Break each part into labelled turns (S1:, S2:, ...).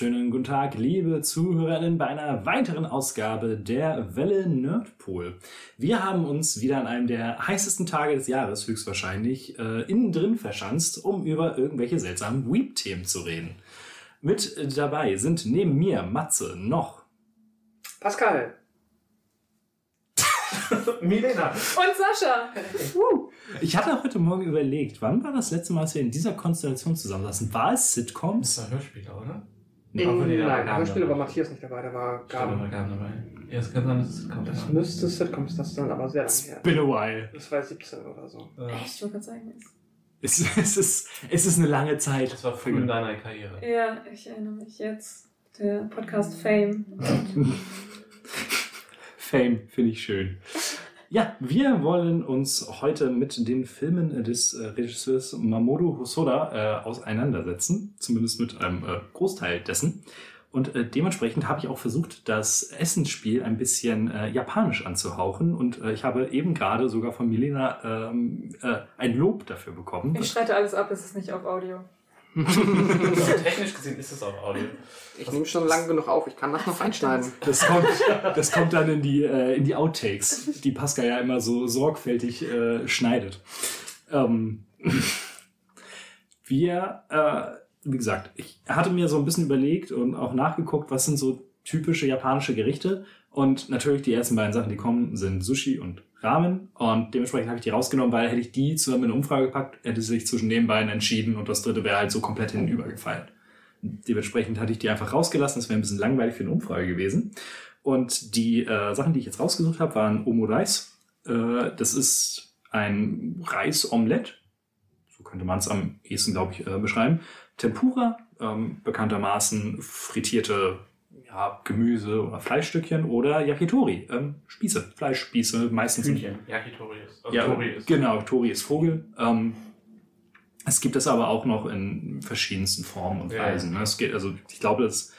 S1: Wunderschönen guten Tag, liebe Zuhörerinnen, bei einer weiteren Ausgabe der Welle Nerdpool. Wir haben uns wieder an einem der heißesten Tage des Jahres höchstwahrscheinlich äh, innen drin verschanzt, um über irgendwelche seltsamen Weep-Themen zu reden. Mit dabei sind neben mir Matze noch
S2: Pascal.
S1: Milena.
S3: Und Sascha.
S1: Ich hatte heute Morgen überlegt, wann war das letzte Mal, dass wir in dieser Konstellation zusammensaßen? War es Sitcoms?
S4: Das war Hörspieler, oder?
S1: Nee.
S4: Die da
S2: Nein,
S4: Gaben
S2: Hörspiele war Matthias nicht dabei, da war
S4: Da war
S2: Gaben.
S4: Gaben dabei. Ja, es kann sein, dass es kommt.
S2: Das müsste Sitcoms, das dann aber sehr lange
S1: It's
S2: her.
S1: been a while.
S2: Das war 17 oder so.
S3: Echt, ich wollte gerade sagen.
S1: Es, es, ist, es ist eine lange Zeit.
S4: Das war früh in deiner Karriere.
S3: Ja, ich erinnere mich jetzt. Der Podcast Fame.
S1: Fame, finde ich schön. Ja, wir wollen uns heute mit den Filmen des äh, Regisseurs Mamoru Hosoda äh, auseinandersetzen, zumindest mit einem äh, Großteil dessen. Und äh, dementsprechend habe ich auch versucht, das Essensspiel ein bisschen äh, japanisch anzuhauchen. Und äh, ich habe eben gerade sogar von Milena ähm, äh, ein Lob dafür bekommen.
S3: Ich streite alles ab, es ist nicht auf Audio.
S4: Also, technisch gesehen ist es auch Audio.
S2: Ich nehme schon lang genug auf, ich kann das noch einschneiden.
S1: Das kommt, das kommt dann in die, äh, in die Outtakes, die Pascal ja immer so sorgfältig äh, schneidet. Ähm, wir, äh, wie gesagt, ich hatte mir so ein bisschen überlegt und auch nachgeguckt, was sind so typische japanische Gerichte. Und natürlich die ersten beiden Sachen, die kommen, sind Sushi und Ramen. Und dementsprechend habe ich die rausgenommen, weil hätte ich die zusammen in eine Umfrage gepackt, hätte sich zwischen den beiden entschieden und das dritte wäre halt so komplett hinübergefallen. Dementsprechend hatte ich die einfach rausgelassen. Das wäre ein bisschen langweilig für eine Umfrage gewesen. Und die äh, Sachen, die ich jetzt rausgesucht habe, waren Omo-Reis. Äh, das ist ein Reis-Omelette. So könnte man es am ehesten, glaube ich, äh, beschreiben. Tempura, ähm, bekanntermaßen frittierte ja, Gemüse- oder Fleischstückchen oder Yakitori, ähm, Spieße, Fleischspieße, meistens
S4: Hühnchen. Yakitori ist. Also
S1: ja,
S4: Tori ist.
S1: Genau, Tori ist Vogel. Ähm, es gibt es aber auch noch in verschiedensten Formen und
S4: Ja.
S1: Weisen. Ne? Es geht, also ich glaube, das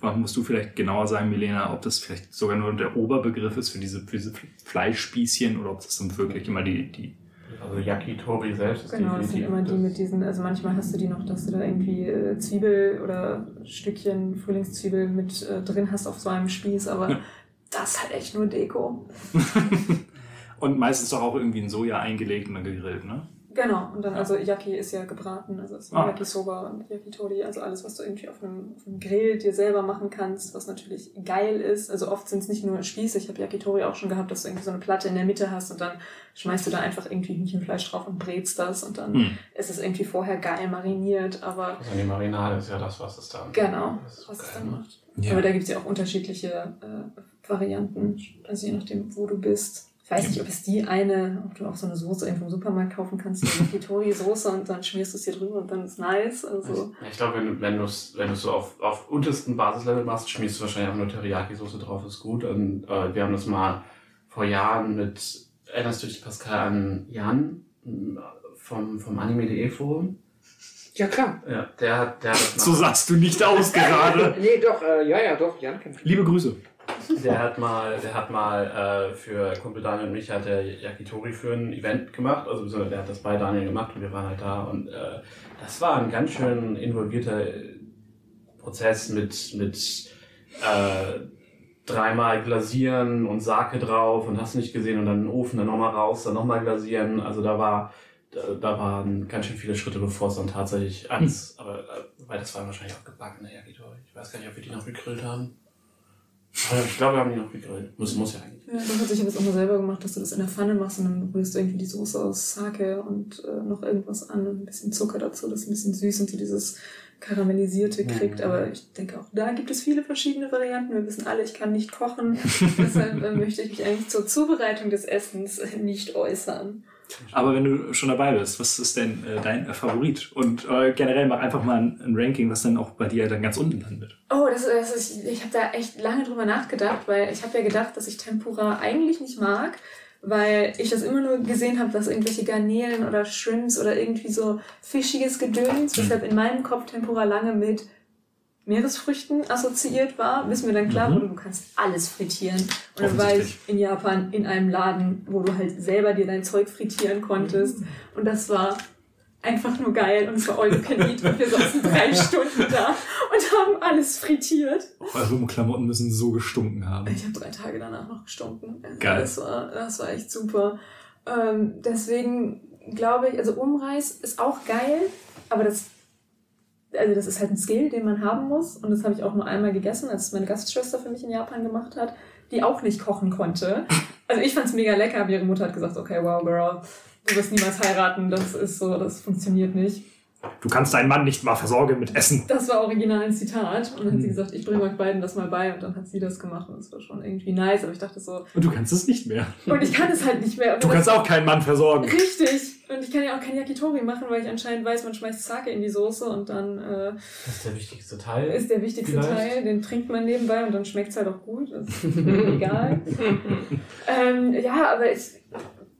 S1: musst du vielleicht genauer sagen, Milena, ob das vielleicht sogar nur der Oberbegriff ist für diese, für diese Fleischspießchen oder ob das dann wirklich immer die, die
S4: Also Yakitori selbst ist
S3: Genau, das sind
S4: definitiv
S3: immer die mit diesen, also manchmal hast du die noch, dass du da irgendwie äh, Zwiebel oder Stückchen Frühlingszwiebel mit äh, drin hast auf so einem Spieß, aber
S1: Ja.
S3: das ist halt echt nur Deko.
S1: und meistens doch auch irgendwie in Soja eingelegt und dann gegrillt, ne?
S3: Genau, und dann, also Yaki ist ja gebraten, also es ist
S1: Ah.
S3: Yakisoba und Yakitori, also alles, was du irgendwie auf einem, auf einem Grill dir selber machen kannst, was natürlich geil ist. Also oft sind es nicht nur Spieße, ich habe Yakitori auch schon gehabt, dass du irgendwie so eine Platte in der Mitte hast und dann schmeißt du da einfach irgendwie Hühnchenfleisch drauf und brätst das und dann
S1: Hm.
S3: ist es irgendwie vorher geil mariniert, aber
S4: Also die Marinade ist ja das, was es dann.
S3: genau,
S4: das ist
S3: was es
S4: geil
S3: dann
S4: macht.
S3: macht.
S1: Ja.
S3: Aber da gibt es ja auch unterschiedliche äh, Varianten, also je nachdem, wo du bist. Ich weiß nicht, ob es die eine, ob du auch so eine Soße irgendwo im Supermarkt kaufen kannst, so eine Yakitori-Soße und dann schmierst du es hier drüber und dann ist nice. Also,
S4: Ja, Ich glaube, wenn du wenn du's, wenn du's so auf, auf untersten Basislevel machst, schmierst du wahrscheinlich auch nur Teriyaki-Soße drauf, ist gut. Und äh, wir haben das mal vor Jahren mit, erinnerst du dich, Pascal, an Jan m, vom, vom Anime.de Forum?
S2: Ja, klar.
S4: Ja, der hat, der hat das
S1: So sahst du nicht aus gerade.
S2: Nee, doch, äh, ja, ja, doch, Jan kennt
S1: Liebe Grüße.
S4: Der hat mal, der hat mal äh, für Kumpel Daniel und mich hat der Yakitori für ein Event gemacht, also der hat das bei Daniel gemacht und wir waren halt da und äh, das war ein ganz schön involvierter äh, Prozess mit, mit äh, dreimal glasieren und Sake drauf und hast nicht gesehen und dann in den Ofen, dann nochmal raus, dann nochmal glasieren. Also da war, da, waren ganz schön viele Schritte, bevor es dann tatsächlich ans, aber äh, weil das waren wahrscheinlich auch gebackene Yakitori. Ich weiß gar nicht, ob wir die noch gegrillt haben. Ich glaube, wir haben die noch gegrillt. Muss, muss ja eigentlich.
S3: Ja, hat sich das auch mal selber gemacht, dass du das in der Pfanne machst und dann rührst du irgendwie die Soße aus Sake und äh, noch irgendwas an und ein bisschen Zucker dazu, das ein bisschen süß und so dieses karamellisierte kriegt.
S4: Mhm.
S3: Aber ich denke auch, da gibt es viele verschiedene Varianten. Wir wissen alle, ich kann nicht kochen. Deshalb äh, möchte ich mich eigentlich zur Zubereitung des Essens nicht äußern.
S1: Aber wenn du schon dabei bist, was ist denn äh, dein äh, Favorit? Und äh, generell mach einfach mal ein, ein Ranking, was dann auch bei dir dann ganz unten landet.
S3: Oh, das, das ist, ich habe da echt lange drüber nachgedacht, weil ich habe ja gedacht, dass ich Tempura eigentlich nicht mag, weil ich das immer nur gesehen habe, dass irgendwelche Garnelen oder Shrimps oder irgendwie so fischiges Gedöns, weshalb in meinem Kopf Tempura lange mit Meeresfrüchten assoziiert war, bis mir dann klar
S1: Mhm.
S3: du kannst alles frittieren. Und dann war ich in Japan in einem Laden, wo du halt selber dir dein Zeug frittieren konntest. Und das war einfach nur geil und es war all you can eat und wir saßen drei Stunden da und haben alles frittiert.
S1: Eure Klamotten müssen so gestunken haben.
S3: Ich habe drei Tage danach noch gestunken. Also
S1: Geil.
S3: Das war, das war echt super. Ähm, deswegen glaube ich, also Umreis ist auch geil, aber das, also das ist halt ein Skill, den man haben muss. Und das habe ich auch nur einmal gegessen, als meine Gastschwester für mich in Japan gemacht hat, die auch nicht kochen konnte. Also ich fand es mega lecker, aber ihre Mutter hat gesagt, okay, wow, girl, du wirst niemals heiraten, das ist so, das funktioniert nicht.
S1: Du kannst deinen Mann nicht mal versorgen mit Essen.
S3: Das war original ein Zitat. Und dann hat sie
S1: Hm.
S3: gesagt, ich bringe euch beiden das mal bei. Und dann hat sie das gemacht. Und das war schon irgendwie nice. Aber ich dachte so,
S1: Und du kannst es nicht mehr.
S3: und ich kann es halt nicht mehr.
S1: Du kannst auch keinen Mann versorgen.
S3: Richtig. Und ich kann ja auch kein Yakitori machen, weil ich anscheinend weiß, man schmeißt Sake in die Soße und dann äh,
S4: Das ist der wichtigste Teil.
S3: ist der wichtigste
S4: Vielleicht.
S3: Teil. Den trinkt man nebenbei und dann schmeckt es halt auch gut. Das ist mir egal. ähm, ja, aber ich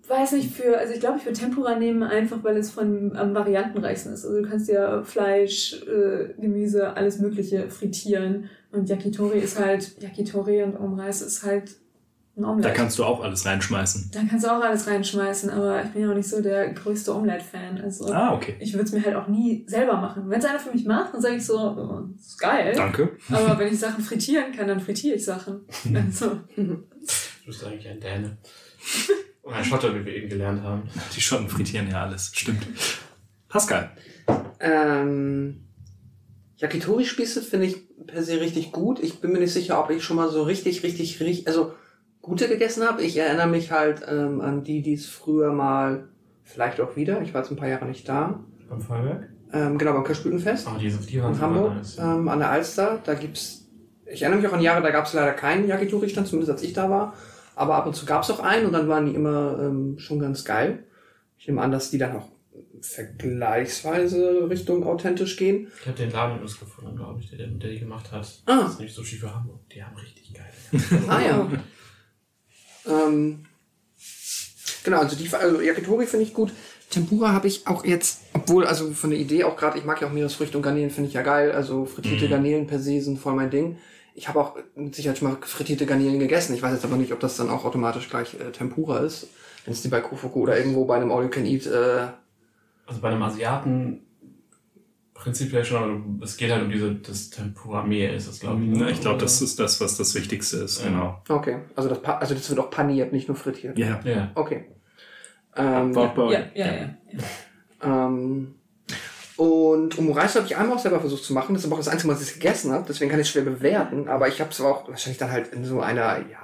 S3: weiß nicht für, also ich glaube, ich würde Tempura nehmen, einfach weil es von am variantenreichsten ist. Also du kannst ja Fleisch, äh, Gemüse, alles Mögliche frittieren. Und Yakitori ist halt, Yakitori und Omreis ist halt ein
S1: Da
S3: Omelette.
S1: kannst du auch alles reinschmeißen.
S3: Da kannst du auch alles reinschmeißen, aber ich bin ja auch nicht so der größte Omelette-Fan. Also
S1: Ah, okay.
S3: ich würde es mir halt auch nie selber machen. Wenn es einer für mich macht, dann sage ich so, oh, das ist geil.
S1: Danke.
S3: Aber wenn ich Sachen frittieren kann, dann frittiere ich Sachen. Also,
S4: Du bist eigentlich ein Däne. Und ein Schotter, wie wir eben gelernt haben.
S1: Die Schotten frittieren ja alles. Stimmt. Pascal.
S2: Ähm, Yakitori-Spieße finde ich per se richtig gut. Ich bin mir nicht sicher, ob ich schon mal so richtig, richtig, richtig, also gute gegessen habe. Ich erinnere mich halt ähm, an die, die es früher mal, vielleicht auch wieder, ich war jetzt ein paar Jahre nicht da,
S4: Beim Feuerwerk?
S2: ähm, genau beim Kirschblütenfest
S4: Oh, diese, die waren
S2: in Hamburg
S4: nice.
S2: ähm, an der Alster. Da gibt's, ich erinnere mich auch an Jahre, da gab es leider keinen Yakitori-Stand, zumindest als ich da war. Aber ab und zu gab es auch einen und dann waren die immer ähm, schon ganz geil. Ich nehme an, dass die dann auch vergleichsweise Richtung authentisch gehen.
S4: Ich habe den Laden übrigens gefunden, glaube ich, der, der der die gemacht hat.
S2: Ah.
S4: Das ist nämlich Sushi für Hamburg. Die haben richtig geil.
S2: Ah ja. ähm, genau, also die also Yakitori finde ich gut. Tempura habe ich auch jetzt, obwohl, also von der Idee auch gerade, ich mag ja auch Meeresfrüchte und Garnelen, finde ich ja geil. Also frittierte
S1: Mhm.
S2: Garnelen per se sind voll mein Ding. Ich habe auch mit Sicherheit schon mal frittierte Garnelen gegessen. Ich weiß jetzt aber nicht, ob das dann auch automatisch gleich äh, Tempura ist. Wenn es die bei Kofuku oder irgendwo bei einem All You Can Eat äh,
S4: Also bei einem Asiaten prinzipiell schon, aber es geht halt um diese, das Tempura-Mehl ist das, glaube ich. ne?
S1: Ich glaube, das ist das, was das Wichtigste ist.
S4: Ja.
S1: Genau.
S2: Okay, also das, pa- also das wird auch paniert, nicht nur frittiert.
S1: Ja.
S4: Ja.
S2: Okay. Ähm,
S3: ja, ja, ja. ja.
S2: Ähm, und Omurice habe ich einmal auch selber versucht zu machen. Das ist aber auch das Einzige, was ich gegessen habe. Deswegen kann ich es schwer bewerten. Aber ich habe es auch wahrscheinlich dann halt in so einer, ja,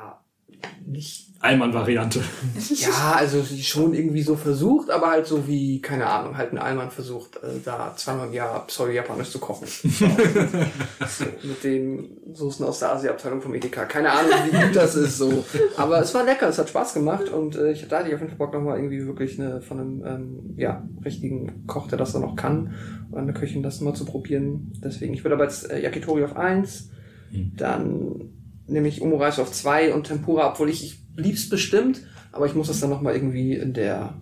S2: nicht,
S1: Allmann-Variante.
S2: ja, also schon irgendwie so versucht, aber halt so wie, keine Ahnung, halt ein Allmann versucht, äh, da zweimal im Jahr pseudo-japanisch zu kochen. so, mit den Soßen aus der Asia-Abteilung vom Edeka. Keine Ahnung, wie gut das ist so. Aber es war lecker, es hat Spaß gemacht und äh, ich da hatte auf jeden Fall Bock nochmal irgendwie wirklich eine, von einem ähm, ja, richtigen Koch, der das dann auch kann, oder eine Köchin das mal zu probieren. Deswegen, ich würde aber jetzt äh, Yakitori auf eins,
S1: Hm.
S2: dann nehme ich Omurice auf zwei und Tempura, obwohl ich, ich lieb's bestimmt, aber ich muss das dann nochmal irgendwie in der,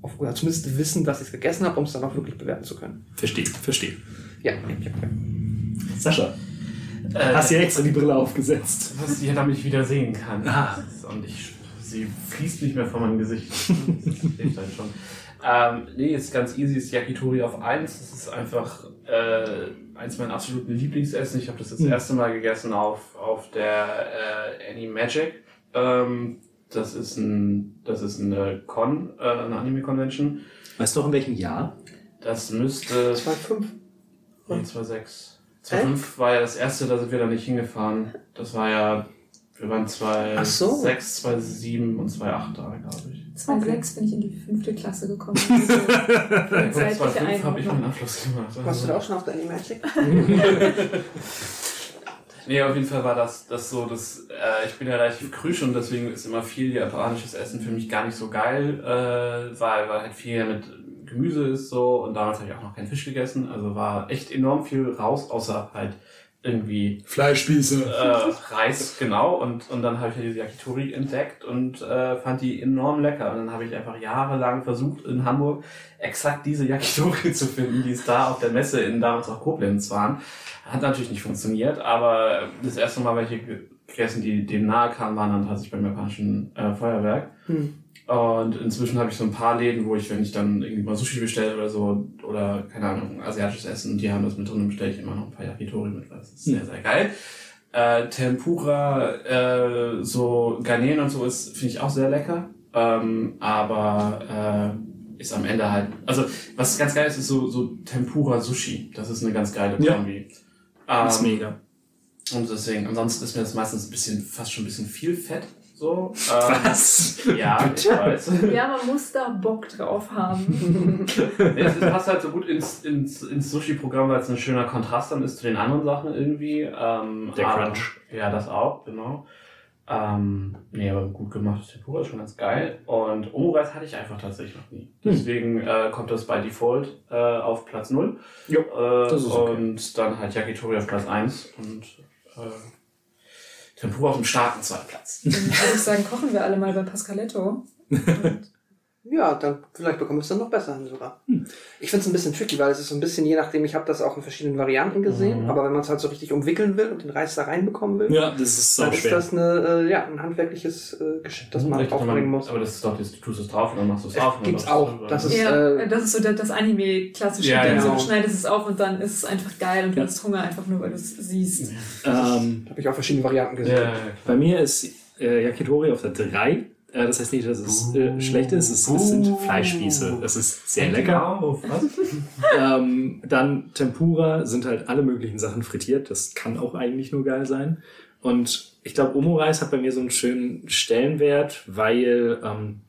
S2: auf, oder zumindest wissen, dass ich es gegessen habe, um es dann auch wirklich bewerten zu können.
S1: Verstehe, verstehe.
S2: Ja, ja, ja. ja.
S1: Sascha,
S4: Äh,
S1: hast dir extra die Brille aufgesetzt.
S4: was ich damit ich wieder sehen kann.
S1: Ah.
S4: Und ich, sie fließt nicht mehr von meinem Gesicht. Das hilft halt schon. Ähm, nee, ist ganz easy, ist Yakitori auf 1. Das ist einfach äh, eins meiner absoluten Lieblingsessen. Ich habe das jetzt das
S1: Mhm.
S4: erste Mal gegessen auf, auf der äh, Any Magic. Ähm, das ist ein, das ist eine Con, äh, eine Anime-Convention.
S1: Weißt du noch in welchem Jahr?
S4: Das müsste
S2: 2,5.
S4: Nee, 2,6. 2005 war ja das erste, da sind wir dann nicht hingefahren. Das war ja, wir waren
S2: Ach so.
S4: 2006, 2007 und 2008 da, glaube ich.
S3: 2006 bin ich in die fünfte Klasse gekommen.
S4: Ja,
S3: Also,
S4: 2005 habe ich meinen Abschluss gemacht.
S2: Warst du da auch schon auf der Animagic?
S4: Nee, auf jeden Fall war das, das so, das, äh, ich bin ja relativ krüsch und deswegen ist immer viel japanisches Essen für mich gar nicht so geil, äh, weil, weil halt viel mit Gemüse ist so und damals habe ich auch noch keinen Fisch gegessen, also war echt enorm viel raus, außer halt irgendwie
S1: Fleischspieße.
S4: äh, Reis, genau. Und, und dann habe ich ja diese Yakitori entdeckt und äh, fand die enorm lecker. Und dann habe ich einfach jahrelang versucht, in Hamburg exakt diese Yakitori zu finden, die es da auf der Messe in damals auch Koblenz waren. Hat natürlich nicht funktioniert, aber das erste Mal welche gegessen, die dem nahe kamen, waren dann tatsächlich beim japanischen äh, Feuerwerk.
S2: Hm.
S4: Und inzwischen habe ich so ein paar Läden, wo ich, wenn ich dann irgendwie mal Sushi bestelle oder so, oder keine Ahnung, asiatisches Essen, die haben das mit drin, bestelle ich immer noch ein paar Yakitori mit, weil das ist sehr, sehr geil. Äh, Tempura, äh, so Garnelen und so ist, finde ich auch sehr lecker. Ähm, aber äh, ist am Ende halt, also was ganz geil ist, ist so, so Tempura Sushi. Das ist eine ganz geile
S1: Ja.
S4: Kombi.
S1: Das ist
S4: Ähm,
S1: mega.
S4: und deswegen, ansonsten ist mir das meistens ein bisschen, fast schon ein bisschen viel Fett. So. Ähm,
S1: Was?
S4: Ja, ich weiß.
S3: Ja, man muss da Bock drauf haben.
S4: es passt halt so gut ins, ins, ins Sushi-Programm, weil es ein schöner Kontrast dann ist zu den anderen Sachen irgendwie. Ähm,
S1: Der
S4: aber-
S1: Crunch.
S4: Ja, das auch, genau. Ähm, nee, aber gut gemacht. Tempura ist schon ganz geil. Und Omurice hatte ich einfach tatsächlich noch nie. Deswegen äh, kommt das bei Default äh, auf Platz 0.
S1: Jo,
S4: äh,
S1: das ist okay.
S4: Und dann halt Yakitori auf Platz 1 und äh, Tempura auf dem starken zweiten Platz.
S3: Dann würde ich sagen, kochen wir alle mal bei Pascaletto. Und
S2: Ja, dann vielleicht bekommen wir es dann noch besser hin sogar.
S1: Hm.
S2: Ich finde es ein bisschen tricky, weil es ist so ein bisschen, je nachdem, ich habe das auch in verschiedenen Varianten gesehen,
S4: Mhm.
S2: aber wenn man es halt so richtig umwickeln will und den Reis da reinbekommen will,
S1: Ja, das ist
S2: dann
S1: sau
S2: ist
S1: schwer.
S2: das eine, äh, ja, ein handwerkliches äh, Geschick, das man
S4: Richtig,
S2: aufbringen muss.
S4: Aber das ist doch, das, du tust es drauf und dann machst du es
S2: Es
S4: auf. und dann
S2: gibt's
S4: machst du es
S2: auch. Das ist-
S3: ja,
S2: äh,
S3: das ist so das, das Anime-klassische
S4: Ja,
S3: Ding. So,
S2: genau.
S3: du schneidest es auf und dann ist es einfach geil und du
S1: Ja.
S3: hast Hunger einfach nur, weil du es siehst.
S1: Ähm,
S2: Habe ich auch verschiedene Varianten gesehen.
S1: Bei mir ist äh, Yakitori auf der 3. Äh, das heißt nicht, dass es äh, schlecht ist. Es, es sind Fleischspieße. Es ist sehr lecker.
S4: Auf, was?
S1: Ähm, dann Tempura sind halt alle möglichen Sachen frittiert. Das kann auch eigentlich nur geil sein. Und ich glaube, Omurice hat bei mir so einen schönen Stellenwert, weil, ähm,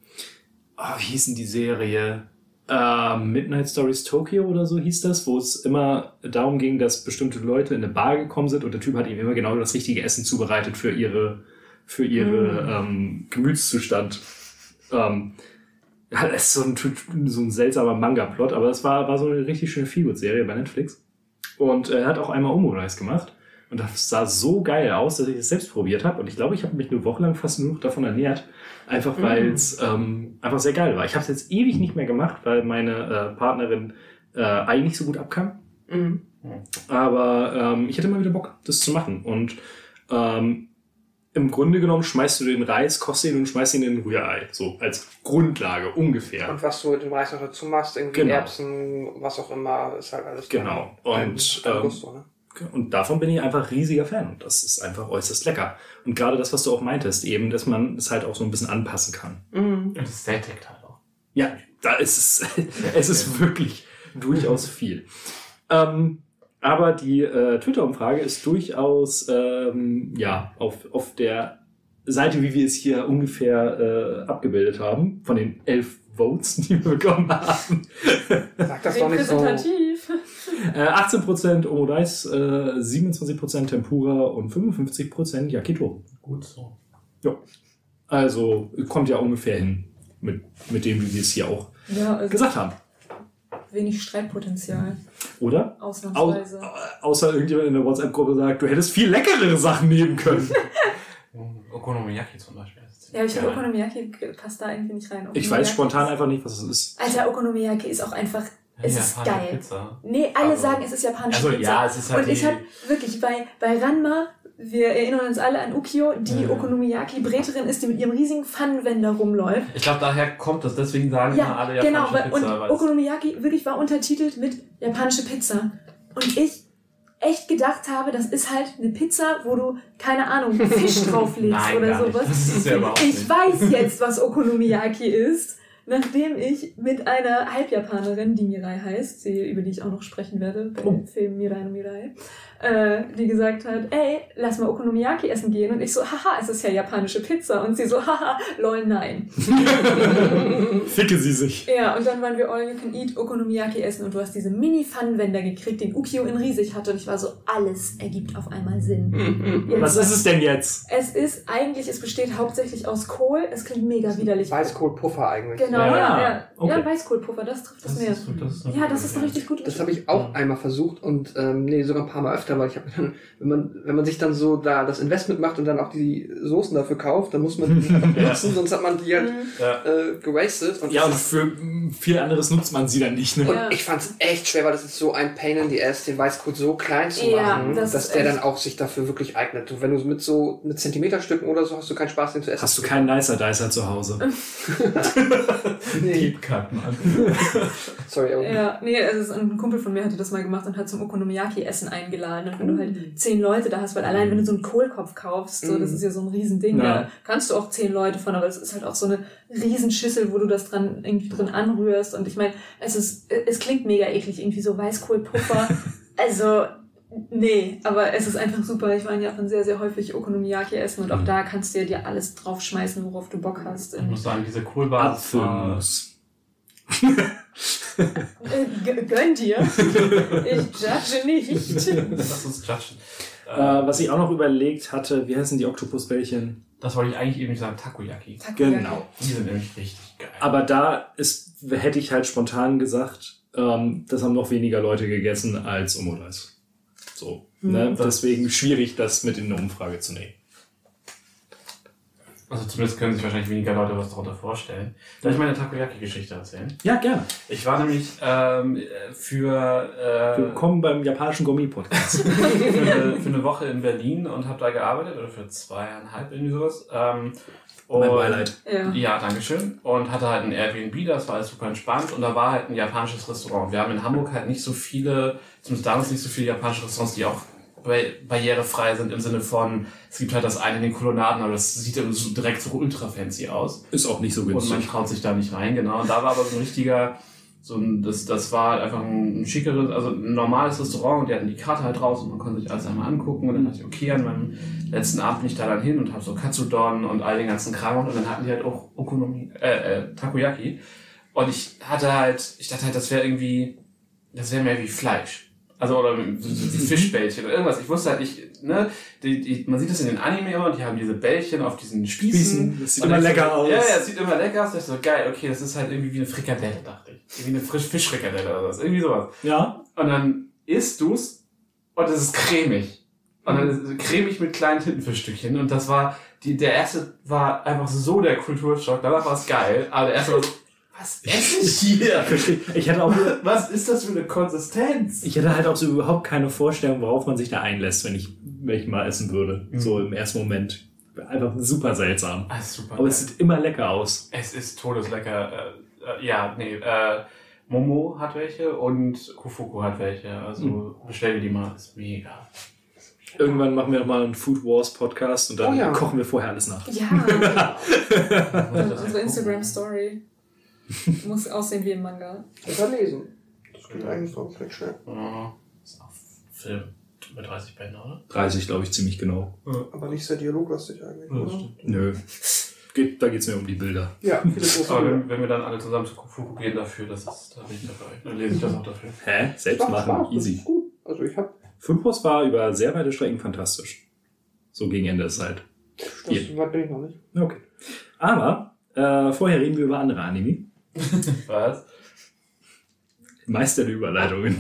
S1: oh, wie hieß denn die Serie? Ähm, Midnight Stories Tokyo oder so hieß das, wo es immer darum ging, dass bestimmte Leute in eine Bar gekommen sind und der Typ hat ihm immer genau das richtige Essen zubereitet für ihre, für ihre ähm, Gemütszustand. Ähm, ja, das ist so ein, so ein seltsamer Manga-Plot, aber es war, war so eine richtig schöne Feelgood-Serie bei Netflix. Und er hat auch einmal Omurice gemacht. Und das sah so geil aus, dass ich es selbst probiert habe. Und ich glaube, ich habe mich eine Woche lang fast nur noch davon ernährt. Einfach weil es ähm, einfach sehr geil war. Ich habe es jetzt ewig nicht mehr gemacht, weil meine äh, Partnerin äh, eigentlich nicht so gut abkam.
S2: Mhm.
S1: Aber ähm, ich hätte mal wieder Bock, das zu machen. Und ähm, im Grunde genommen schmeißt du den Reis, kochst ihn und schmeißt ihn in den Rührei. So als Grundlage ungefähr.
S2: Und was du mit dem Reis noch dazu machst, irgendwie
S1: Genau.
S2: Erbsen, was auch immer, ist halt alles
S1: Genau.
S2: dein-
S1: Und,
S2: dein
S1: ähm,
S2: Gusto, ne?
S1: Und davon bin ich einfach riesiger Fan. Und das ist einfach äußerst lecker. Und gerade das, was du auch meintest, eben, dass man es halt auch so ein bisschen anpassen kann.
S2: Mhm.
S4: Und das sättigt halt auch.
S1: Ja, da ist es, es ist wirklich durchaus viel. Ähm, aber die äh, Twitter-Umfrage ist durchaus ähm, ja, auf, auf der Seite, wie wir es hier ungefähr äh, abgebildet haben, von den elf Votes, die wir bekommen haben.
S2: Sag das doch nicht so.
S3: Repräsentativ.
S1: Äh, 18% Omurice, äh, 27% Tempura und 55% Yakitori.
S4: Gut so.
S1: Also kommt ja ungefähr hin mit, mit dem, wie wir es hier auch
S3: Ja, also
S1: gesagt haben.
S3: Wenig Streitpotenzial.
S1: Oder? Au
S3: Ausnahmsweise.
S1: außer irgendjemand in der WhatsApp-Gruppe sagt, du hättest viel leckerere Sachen nehmen können.
S4: Okonomiyaki zum Beispiel.
S3: Ja, aber ich finde,
S4: geil.
S3: Okonomiyaki passt da irgendwie nicht rein.
S1: Ich weiß spontan einfach nicht, was es ist.
S3: Alter, Okonomiyaki ist auch einfach. Es
S4: Ja,
S3: ist geil.
S4: Pizza.
S3: Nee, alle
S4: Aber-
S3: sagen, es ist japanische
S4: Also,
S3: Pizza.
S4: ja, es ist halt
S3: Und ich habe wirklich bei, bei Ranma, wir erinnern uns alle an Ukio, die
S4: Ja.
S3: Okonomiyaki-Breterin ist, die mit ihrem riesigen Pfannenwender rumläuft.
S4: Ich glaube, daher kommt das. Deswegen sagen
S3: Ja,
S4: alle
S3: genau.
S4: japanische
S3: Weil,
S4: Pizza.
S3: und
S4: weil es-
S3: Okonomiyaki wirklich war untertitelt mit japanische Pizza. Und ich echt gedacht habe, das ist halt eine Pizza, wo du, keine Ahnung, Fisch drauflegst
S4: Nein,
S3: oder sowas.
S4: Ja
S3: ich weiß jetzt, was Okonomiyaki ist. Nachdem ich mit einer Halbjapanerin, die Mirai heißt, die, über die ich auch noch sprechen werde bei
S1: Oh.
S3: Film Mirai no Mirai, äh, die gesagt hat, ey, lass mal Okonomiyaki essen gehen. Und ich so, haha, es ist ja japanische Pizza. Und sie so, haha, lol, nein.
S1: Ficke sie sich.
S3: Ja, und dann waren wir All You Can Eat Okonomiyaki essen und du hast diese Mini-Pfannenwender gekriegt, den Ukio in riesig hatte. Und ich war so, alles ergibt auf einmal Sinn. Jetzt
S1: Was ist es denn jetzt?
S3: Es ist eigentlich, es besteht hauptsächlich aus Kohl. Es klingt mega widerlich.
S2: Weißkohlpuffer eigentlich.
S3: Genau,
S1: Ja,
S3: ja, ja.
S1: okay.
S3: Ja, Weißkohlpuffer, das trifft es
S4: Das
S3: mehr.
S4: ist, das ist
S3: Ja, das ist richtig gute
S2: Das habe ich auch einmal versucht und ähm, nee, sogar ein paar Mal öfter, weil ich habe dann, wenn man, wenn man sich dann so da das Investment macht und dann auch die Soßen dafür kauft, dann muss man die einfach benutzen, sonst hat man die halt
S3: Mhm.
S4: Ja.
S2: äh, gewastet. Und
S1: Ja, und für viel anderes nutzt man sie dann nicht. Ne?
S2: und
S3: Ja.
S2: ich fand es echt schwer, weil das ist so ein Pain in the Ass, den Weißkohl so klein zu
S3: Ja,
S2: machen,
S3: das
S2: dass der
S3: echt-
S2: dann auch sich dafür wirklich eignet. Du, wenn du mit so mit Zentimeterstücken oder so hast du keinen Spaß, den zu essen.
S1: Hast du keinen Nicer Dicer zu Hause?
S2: Nee,
S4: Deep Cut, Mann.
S2: sorry, aber
S3: Ja, nee, also ein Kumpel von mir hatte das mal gemacht und hat zum Okonomiyaki-Essen eingeladen. Und wenn du halt zehn Leute da hast, weil allein wenn du so einen Kohlkopf kaufst, so, das ist ja so ein Riesending,
S1: Ja.
S3: da kannst du auch zehn Leute von, aber es ist halt auch so eine Riesenschüssel, wo du das dran irgendwie drin anrührst. Und ich meine, es ist, es klingt mega eklig, irgendwie so Weißkohlpuffer. also, nee, aber es ist einfach super. Ich war in Japan sehr, sehr häufig Okonomiyaki essen und auch da kannst du ja dir alles draufschmeißen, worauf du Bock hast.
S4: Ich muss sagen, diese Kohlbasis war...
S1: Apfelmus.
S3: äh, g- gönn dir. Ich judge nicht.
S4: Das ist Judgen.
S1: Äh, was ich auch noch überlegt hatte, wie heißen die Oktopusbällchen?
S4: Das wollte ich eigentlich eben nicht sagen, Takoyaki.
S1: Genau.
S4: Die sind nämlich richtig geil.
S1: Aber da ist, hätte ich halt spontan gesagt, ähm, das haben noch weniger Leute gegessen als Omotais. So. Ne? Deswegen schwierig, das mit in eine Umfrage zu nehmen.
S4: Also zumindest können sich wahrscheinlich weniger Leute was darunter vorstellen. Darf ich meine Takoyaki-Geschichte erzählen?
S1: Ja, gerne.
S4: Ich war nämlich ähm, für, äh,
S1: Willkommen beim japanischen Gourmet-Podcast.
S4: für, eine, für eine Woche in Berlin und habe da gearbeitet, oder für zweieinhalb, irgendwie sowas. Ähm,
S1: mein
S4: und-
S1: Beileid.
S3: Ja.
S4: Ja, danke schön. Und hatte halt ein Airbnb, das war alles super entspannt. Und da war halt ein japanisches Restaurant. Wir haben in Hamburg halt nicht so viele, zumindest damals nicht so viele japanische Restaurants, die auch barrierefrei sind im Sinne von, es gibt halt das eine in den Kolonnaden, aber das sieht immer so direkt so ultra fancy aus.
S1: Ist auch nicht so
S4: Und man
S1: günstig.
S4: traut sich da nicht rein, genau. Und da war aber so ein richtiger, so ein, das, das war halt einfach ein schickeres, also ein normales Restaurant und die hatten die Karte halt raus und man konnte sich alles einmal angucken und dann dachte ich, okay, an meinem letzten Abend bin ich da dann hin und habe so Katsudon und all den ganzen Kram und dann hatten die halt auch Okonomi, äh, äh, Takoyaki und ich hatte halt, ich dachte halt, das wäre irgendwie, das wäre mehr wie Fleisch. Also, oder Fischbällchen oder irgendwas. Ich wusste halt nicht, ne, die, die, man sieht das in den Anime immer und die haben diese Bällchen auf diesen Spießen.
S1: Spießen, das sieht immer
S4: ich so,
S1: lecker aus.
S4: Ja, ja, es sieht immer lecker aus. Ich so, geil, okay, das ist halt irgendwie wie eine Frikadelle, dachte ich. Wie eine frisch Fischfrikadelle oder was. Irgendwie sowas.
S1: Ja.
S4: Und dann isst du's und es ist cremig. Und dann ist es cremig mit kleinen Tintenfischstückchen. Und das war, die, der erste war einfach so der Kulturschock. Danach war es geil. Aber der erste war so, was esse ich hier?
S1: Ich hatte auch,
S4: Was ist das für eine Konsistenz?
S1: ich hatte halt auch so überhaupt keine Vorstellung, worauf man sich da einlässt, wenn ich, wenn ich mal essen würde. So im ersten Moment. Einfach super seltsam.
S4: Ah, super.
S1: Aber es sieht immer lecker aus.
S4: Es ist todeslecker. Äh, äh, ja, nee, äh, Momo hat welche und Kufuku hat welche. Also bestell dir die mal, ist mega.
S1: Irgendwann machen wir noch mal einen Food Wars Podcast und dann
S2: Oh ja.
S1: kochen wir vorher alles nach.
S3: Ja, unsere
S4: mal
S3: Instagram-Story muss aussehen wie im Manga.
S2: Oder lesen. Das geht eigentlich auch recht schnell.
S4: Ja, ist auch Film mit 30 Bänden, oder?
S1: 30, glaube ich, ziemlich genau.
S2: Aber nicht sehr dialoglastig eigentlich, oder?
S1: Nö. Geht, da geht's mir um die Bilder.
S2: Ja, viele große
S4: Aber
S2: Bilder.
S4: wenn, wenn wir dann alle zusammen zu Kufuku gehen dafür, das ist, da bin ich dabei. Dann lese ich das auch dafür.
S1: Hä? Selbst machen,
S2: Spaß, das
S1: easy.
S2: ist gut. Also ich hab,
S1: Wars war über sehr weite Strecken fantastisch. So gegen Ende ist halt.
S2: das
S1: Hier.
S2: weit bin ich noch nicht.
S1: Okay. Aber äh, vorher reden wir über andere Anime.
S4: Was?
S1: Meister der Überleitungen.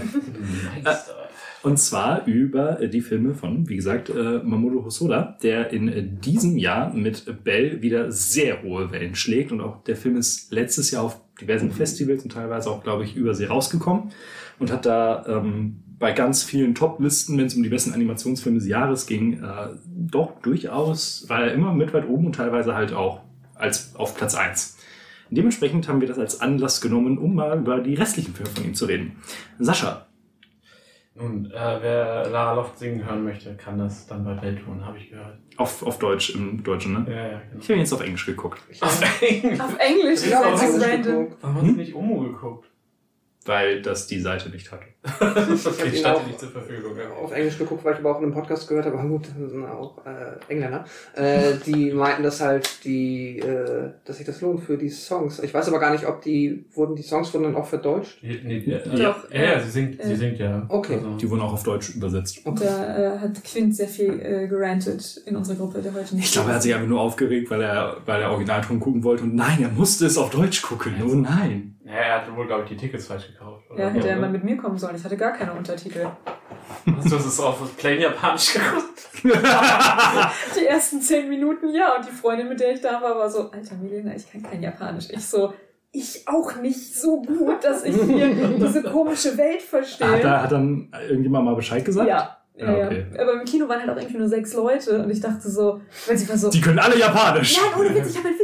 S4: Meister.
S1: Und zwar über äh, die Filme von, wie gesagt, äh, Mamoru Hosoda, der in äh, diesem Jahr mit Bell wieder sehr hohe Wellen schlägt. Und auch der Film ist letztes Jahr auf diversen Festivals und teilweise auch, glaube ich, übersee rausgekommen und hat da ähm, bei ganz vielen Top-Listen, wenn es um die besten Animationsfilme des Jahres ging, äh, doch durchaus, war er immer mit weit oben und teilweise halt auch als auf Platz eins. Dementsprechend haben wir das als Anlass genommen, um mal über die restlichen Filme von ihm zu reden. Sascha,
S4: Nun, äh, wer Lara Loft singen hören möchte, kann das dann bei Bell tun, habe ich gehört.
S1: Auf, auf Deutsch, im Deutschen, ne?
S4: Ja, ja, genau.
S1: Ich habe jetzt auf Englisch geguckt.
S4: Auf Englisch.
S3: Auf Englisch
S2: Ich habe
S3: so
S2: Englisch geguckt.
S4: Warum hast du nicht Omo geguckt?
S1: Weil das die Seite nicht hatte.
S2: ihn
S4: stand
S2: auch-
S4: nicht zur Verfügung. Ja.
S2: auf Englisch geguckt, weil ich aber auch in einem Podcast gehört habe, aber gut, das sind auch äh, Engländer, äh, die meinten, dass halt die, äh, dass sich das lohnt für die Songs. Ich weiß aber gar nicht, ob die, wurden die Songs wurden dann auch verdeutscht?
S4: Nee, nee, ja,
S3: Doch,
S4: ja, ja,
S3: äh,
S4: sie singt, sie
S3: äh,
S4: singt ja.
S2: Okay.
S4: Also,
S1: Die wurden auch auf Deutsch übersetzt.
S2: Okay.
S3: Da äh, hat Quint sehr viel äh, gerantet in unserer Gruppe, der heute nicht
S1: Ich glaube, er hat sich einfach nur aufgeregt, weil er, weil er Originalton gucken wollte. Und nein, er musste es auf Deutsch gucken. Oh nein.
S4: Ja, er hat wohl, glaube ich, die Tickets falsch gekauft.
S3: Ja, hätte er
S4: oder?
S3: mal mit mir kommen sollen. Ich hatte gar keine Untertitel.
S4: Hast du es auf Plain Japanisch geguckt?
S3: Die ersten zehn Minuten, ja. Und die Freundin, mit der ich da war, war so, Alter Milena, ich kann kein Japanisch. Ich so, ich auch nicht so gut, dass ich hier diese komische Welt verstehe.
S1: Hat, da, hat dann irgendjemand mal Bescheid gesagt?
S3: ja. Ja,
S1: Ja,
S3: ja.
S1: okay.
S3: Aber im Kino waren halt auch irgendwie nur sechs Leute und ich dachte so, weil sie war so,
S1: Die können alle Japanisch.
S3: Nein, ohne Witz, ich habe halt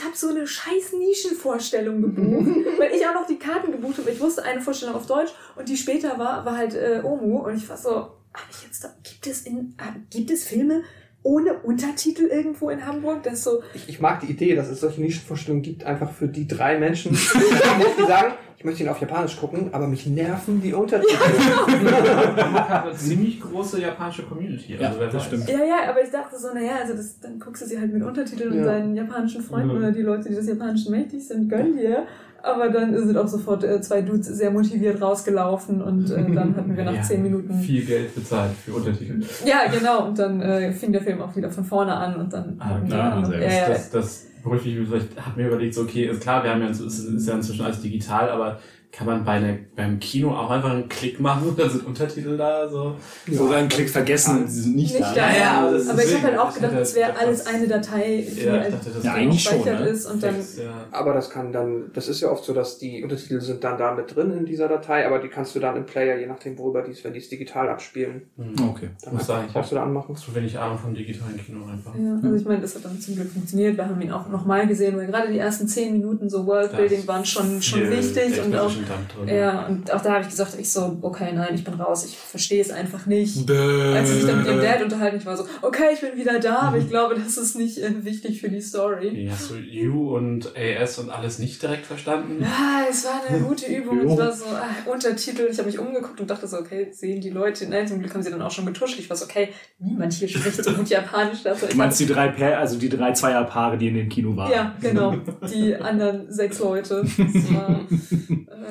S3: ich habe so eine scheiß Nischenvorstellung gebucht, weil ich auch noch die Karten gebucht habe. Ich wusste eine Vorstellung auf Deutsch und die später war, war halt äh, Omu und ich war so, hab ich jetzt da, gibt es in, äh, gibt es Filme ohne Untertitel irgendwo in Hamburg? Das ist so,
S2: Ich, ich mag die Idee, dass es solche Nischenvorstellungen gibt, einfach für die drei Menschen, die sagen, ich möchte ihn auf Japanisch gucken, aber mich nerven die Untertitel.
S4: Hamburg hat eine ziemlich große japanische Community.
S1: Ja,
S4: wer
S1: das
S4: weiß.
S1: stimmt.
S3: ja, ja, aber ich dachte so, naja, also das, dann guckst du sie halt mit Untertiteln und
S2: Ja.
S3: deinen japanischen Freunden
S4: Mhm.
S3: oder die Leute, die des Japanischen mächtig sind, gönn dir. Aber dann sind auch sofort äh, zwei Dudes sehr motiviert rausgelaufen und äh, dann hatten wir nach
S4: Ja,
S3: zehn Minuten
S4: Viel Geld bezahlt für Untertitel.
S3: Ja, genau. Und dann äh, fing der Film auch wieder von vorne an und dann
S4: Ah,
S1: klar,
S3: ja,
S4: Das, das beruhigt mich, vielleicht hat mir überlegt, so, okay, ist klar, wir haben ja, es ist ja inzwischen alles digital, aber kann man bei einer, beim Kino auch einfach einen Klick machen und dann sind Untertitel da, so.
S1: Oder einen Klick vergessen, sie sind nicht,
S3: nicht
S1: da.
S3: da.
S4: Ja, ja, aber das
S3: ich habe halt auch
S4: das
S3: gedacht, es wäre
S4: das-
S3: alles eine Datei, die
S4: Ja,
S3: halt
S4: dachte, das
S1: Ja, eigentlich schon,
S3: gespeichert
S1: ne?
S3: ist und dann
S4: ja.
S2: Aber das kann dann, das ist ja oft so, dass die Untertitel sind dann da mit drin in dieser Datei, aber die kannst du dann im Player, je nachdem worüber die es, wenn die es digital abspielen,
S4: Hm.
S1: Okay.
S2: dann
S4: Muss sagen,
S2: brauchst du da anmachen.
S4: Zu wenig Ahnung vom digitalen Kino einfach.
S3: ja, also ich meine, das hat dann zum Glück funktioniert. Wir haben ihn auch nochmal gesehen, weil gerade die ersten zehn Minuten so Worldbuilding waren schon, schon wichtig und auch
S4: technischen Dampf drin.
S3: ja, und auch da habe ich gesagt, ich so, okay, nein, ich bin raus, ich verstehe es einfach nicht. Als ich mich dann mit dem Dad unterhalten, ich war so, okay, ich bin wieder da, aber ich glaube, das ist nicht äh, wichtig für die Story.
S4: Wie, Hast du U und AS und alles nicht direkt verstanden?
S3: Ja, es war eine gute Übung. Es war so ah, Untertitel. Ich habe mich umgeguckt und dachte so, okay, sehen die Leute. Nein, zum Glück haben sie dann auch schon getuschelt. Ich war so, okay, niemand hier spricht so gut Japanisch. Also
S1: Du meinst die drei Pair, also die drei Zweierpaare, die in dem Kino waren?
S3: ja, genau. Die anderen sechs Leute. Das war, äh,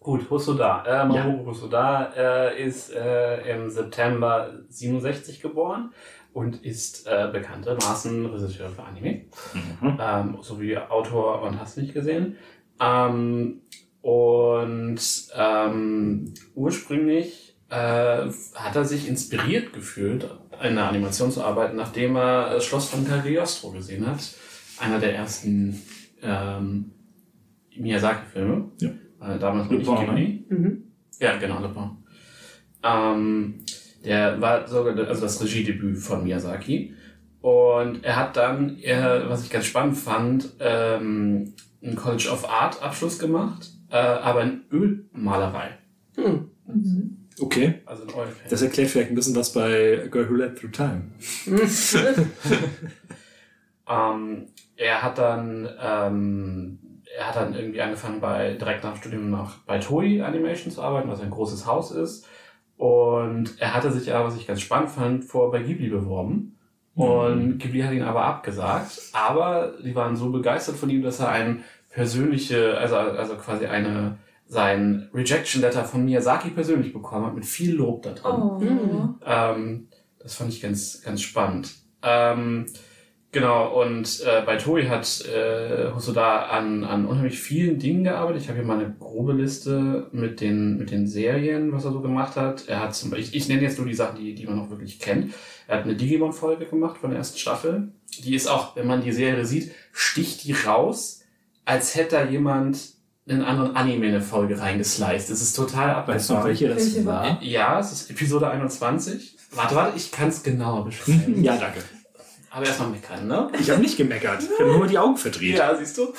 S4: Gut, Hosoda. Äh, Mamoru Hosoda äh, ist äh, im September 67 geboren und ist äh, bekanntermaßen Regisseur für Anime,
S1: Mhm.
S4: ähm, sowie Autor und hast nicht gesehen. Ähm, und ähm, ursprünglich äh, hat er sich inspiriert gefühlt, in der Animation zu arbeiten, nachdem er das Schloss von Cagliostro gesehen hat. Einer der ersten ähm, Miyazaki-Filme.
S1: Ja.
S4: Äh, damals
S1: Le
S4: Ghibli.
S2: Mhm.
S4: Ja, genau, Le Pen. Ähm, der war sogar also das Regiedebüt von Miyazaki. Und er hat dann, äh, was ich ganz spannend fand, ähm, einen College of Art Abschluss gemacht, äh, aber in Ölmalerei.
S2: Hm.
S3: mhm.
S1: Okay.
S4: Also in Oilpaint.
S1: Das erklärt vielleicht ein bisschen was bei Girl Who Led Through Time.
S4: Ähm, er hat dann, ähm, er hat dann irgendwie angefangen bei, direkt nach dem Studium nach, bei Toei Animation zu arbeiten, was ein großes Haus ist. Und er hatte sich ja, was ich ganz spannend fand, vor bei Ghibli beworben. Und Ghibli hat ihn aber abgesagt. Aber die waren so begeistert von ihm, dass er ein persönliche, also, also quasi eine, sein Rejection Letter von Miyazaki persönlich bekommen hat, mit viel Lob da drin.
S3: Oh.
S2: Mhm.
S4: Ähm, das fand ich ganz, ganz spannend. Ähm, genau, und äh, bei Toei hat äh, Hosoda an, an unheimlich vielen Dingen gearbeitet. Ich habe hier mal eine grobe Liste mit den, mit den Serien, was er so gemacht hat. Er hat zum Beispiel, ich, ich nenne jetzt nur die Sachen, die, die man auch wirklich kennt. Er hat eine Digimon-Folge gemacht von der ersten Staffel. Die ist auch, wenn man die Serie sieht, sticht die raus, als hätte da jemand in einen anderen Anime eine Folge reingesliced. Das ist total
S1: Weißt du noch,
S4: abgefahren.
S1: welche das war?
S4: Ja, es ist Episode 21. Warte, warte, ich kann es genauer beschreiben.
S1: Ja, danke.
S4: Aber erstmal meckern, ne?
S1: Ich habe nicht gemeckert. Ich habe nur mal die Augen verdreht.
S4: Ja, siehst du.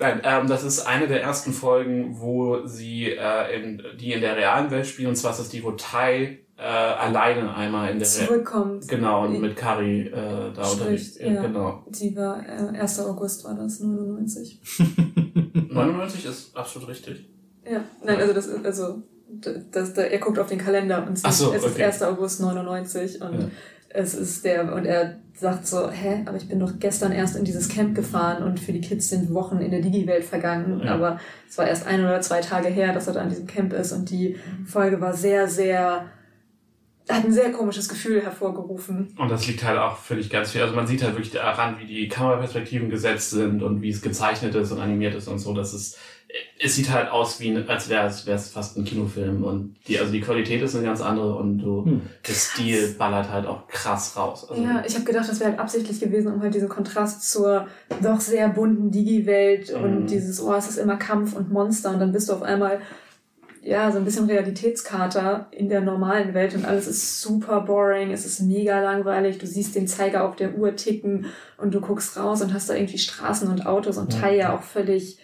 S4: Nein, ähm, das ist eine der ersten Folgen, wo sie äh, in, die in der realen Welt spielen. Und zwar ist das die, wo Tai äh, alleine einmal in der Re
S3: Zurückkommt.
S4: Genau, und mit Kari äh, da unterwegs.
S3: Spricht, ja.
S4: Genau.
S3: Die war, äh, 1. August war das, 99.
S4: 99 ist absolut richtig.
S3: Ja, nein, also das ist, also, das, das, er guckt auf den Kalender und sieht,
S4: so,
S3: es
S4: okay.
S3: ist 1. August 99 und
S4: Ja.
S3: Es ist der, und er sagt so, hä, aber ich bin doch gestern erst in dieses Camp gefahren und für die Kids sind Wochen in der Digi-Welt vergangen,
S4: Ja.
S3: aber es war erst ein oder zwei Tage her, dass er da an diesem Camp ist und die Folge war sehr, sehr, hat ein sehr komisches Gefühl hervorgerufen.
S4: Und das liegt halt auch, ich, ganz viel. Also man sieht halt wirklich daran, wie die Kameraperspektiven gesetzt sind und wie es gezeichnet ist und animiert ist und so. Das ist, es sieht halt aus wie, ein- als wäre es, wäre es fast ein Kinofilm. Und die, also die Qualität ist eine ganz andere und du,
S1: Hm.
S4: der Stil ballert halt auch krass raus. Also,
S3: Ja, ich habe gedacht, das wäre halt absichtlich gewesen, um halt diesen Kontrast zur doch sehr bunten Digi-Welt
S4: Mhm.
S3: und dieses, oh, es ist immer Kampf und Monster und dann bist du auf einmal, ja, so ein bisschen Realitätskater in der normalen Welt und alles ist super boring, es ist mega langweilig, du siehst den Zeiger auf der Uhr ticken und du guckst raus und hast da irgendwie Straßen und Autos und
S4: Ja.
S3: Tai ja auch völlig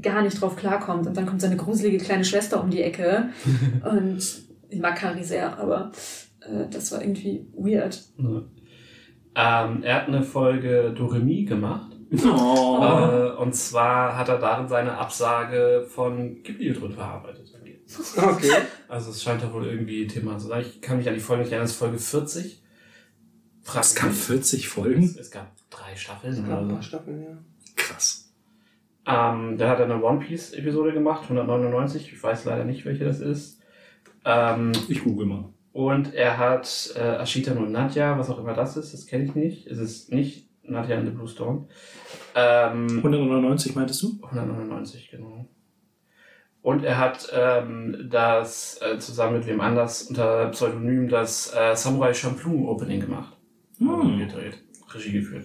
S3: gar nicht drauf klarkommt und dann kommt seine gruselige kleine Schwester um die Ecke und ich mag Kari sehr, aber äh, das war irgendwie weird.
S4: ne. ähm, er hat eine Folge Doremi gemacht.
S1: Oh.
S4: Äh, und zwar hat er darin seine Absage von Ghibli drin verarbeitet.
S2: Okay.
S4: Also es scheint da wohl irgendwie Thema zu sein. Ich kann mich an die Folge nicht erinnern, es ist Folge 40. Frag
S1: Es gab
S4: mich.
S1: 40
S4: es,
S1: Folgen?
S4: es gab drei
S2: Es
S4: Staffeln
S2: gab ein paar. Staffeln, ja.
S1: Krass.
S4: Ähm, der hat eine One Piece Episode gemacht, 199. Ich weiß leider nicht, welche das ist. Ähm,
S1: Ich google mal.
S4: und er hat äh, Ashita no Nadja, was auch immer das ist, das kenne ich nicht. Es ist nicht Nadja in the Blue Storm. Ähm,
S1: 199 meintest du?
S4: 199, genau. Und er hat ähm, das äh, zusammen mit wem anders unter Pseudonym das äh, Samurai Champloo Opening gemacht.
S1: Hm.
S4: Gedreht, Regie geführt.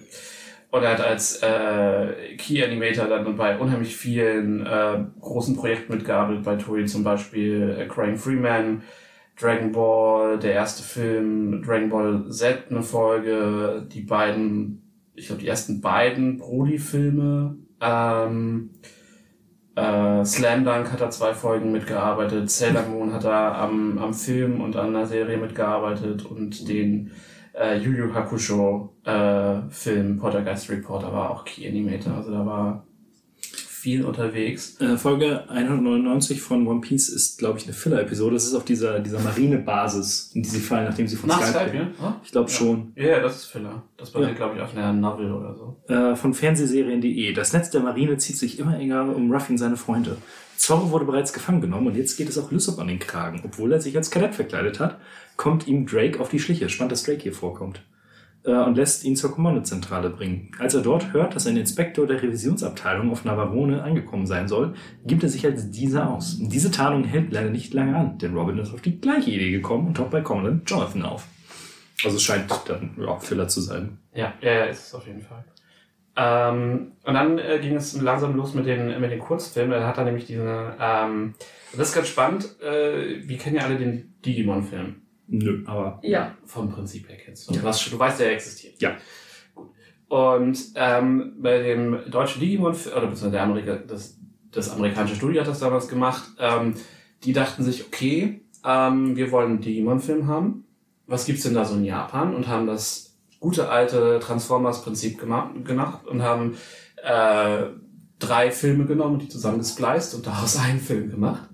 S4: Und er hat als äh, Key Animator dann bei unheimlich vielen äh, großen Projekten mitgearbeitet, bei Toei zum Beispiel äh, Crying Freeman, Dragon Ball, der erste Film, Dragon Ball Z eine Folge, die beiden, ich glaube die ersten beiden Broly-Filme, ähm, äh, Slam Dunk hat er zwei Folgen mitgearbeitet, Sailor Moon hat er am, am Film und an einer Serie mitgearbeitet und den äh, Yu Yu Hakusho äh, Film Poltergeist Reporter war auch Key Animator, also da war viel unterwegs.
S1: Äh, Folge 199 von One Piece ist, glaube ich, eine Filler-Episode. Das ist auf dieser, dieser Marinebasis, in die sie fallen, nachdem sie von
S4: Nach
S1: Skype
S4: Skype, ja?
S1: Ich glaube
S4: Ja.
S1: schon.
S4: Ja, ja, das ist Filler. Das basiert,
S1: Ja.
S4: glaube ich, auf einer Novel oder so.
S1: Äh, von Fernsehserien.de. Das Netz der Marine zieht sich immer enger um Ruffy und seine Freunde. Zorro wurde bereits gefangen genommen und jetzt geht es auch Lysop an den Kragen. Obwohl er sich als Kadett verkleidet hat, kommt ihm Drake auf die Schliche. Spannend, dass Drake hier vorkommt. Äh, und lässt ihn zur Kommandozentrale bringen. Als er dort hört, dass ein Inspektor der Revisionsabteilung auf Navarone angekommen sein soll, gibt er sich als dieser aus. Diese Tarnung hält leider nicht lange an, denn Robin ist auf die gleiche Idee gekommen und taucht bei Commandant Jonathan auf. Also es scheint dann ja, Filler zu sein.
S4: Ja, ja, ist es auf jeden Fall. Ähm, und dann äh, ging es langsam los mit den, mit den Kurzfilmen. Da hat er nämlich diese, ähm, das ist ganz spannend, äh, wir kennen ja alle den Digimon-Film.
S1: Nö, aber
S3: Ja.
S4: Vom Prinzip her kennst du.
S1: Ja.
S4: Du, weißt, schon- du weißt, der existiert.
S1: Ja.
S4: Gut. Und ähm, bei dem deutschen Digimon, oder beziehungsweise der Amerika, das, das amerikanische Studio hat das damals gemacht, ähm, die dachten sich, okay, ähm, wir wollen einen Digimon-Film haben. Was gibt's denn da so in Japan? Und haben das gute alte Transformers-Prinzip gemacht, gemacht und haben äh, drei Filme genommen die zusammen gespliced und daraus einen Film gemacht.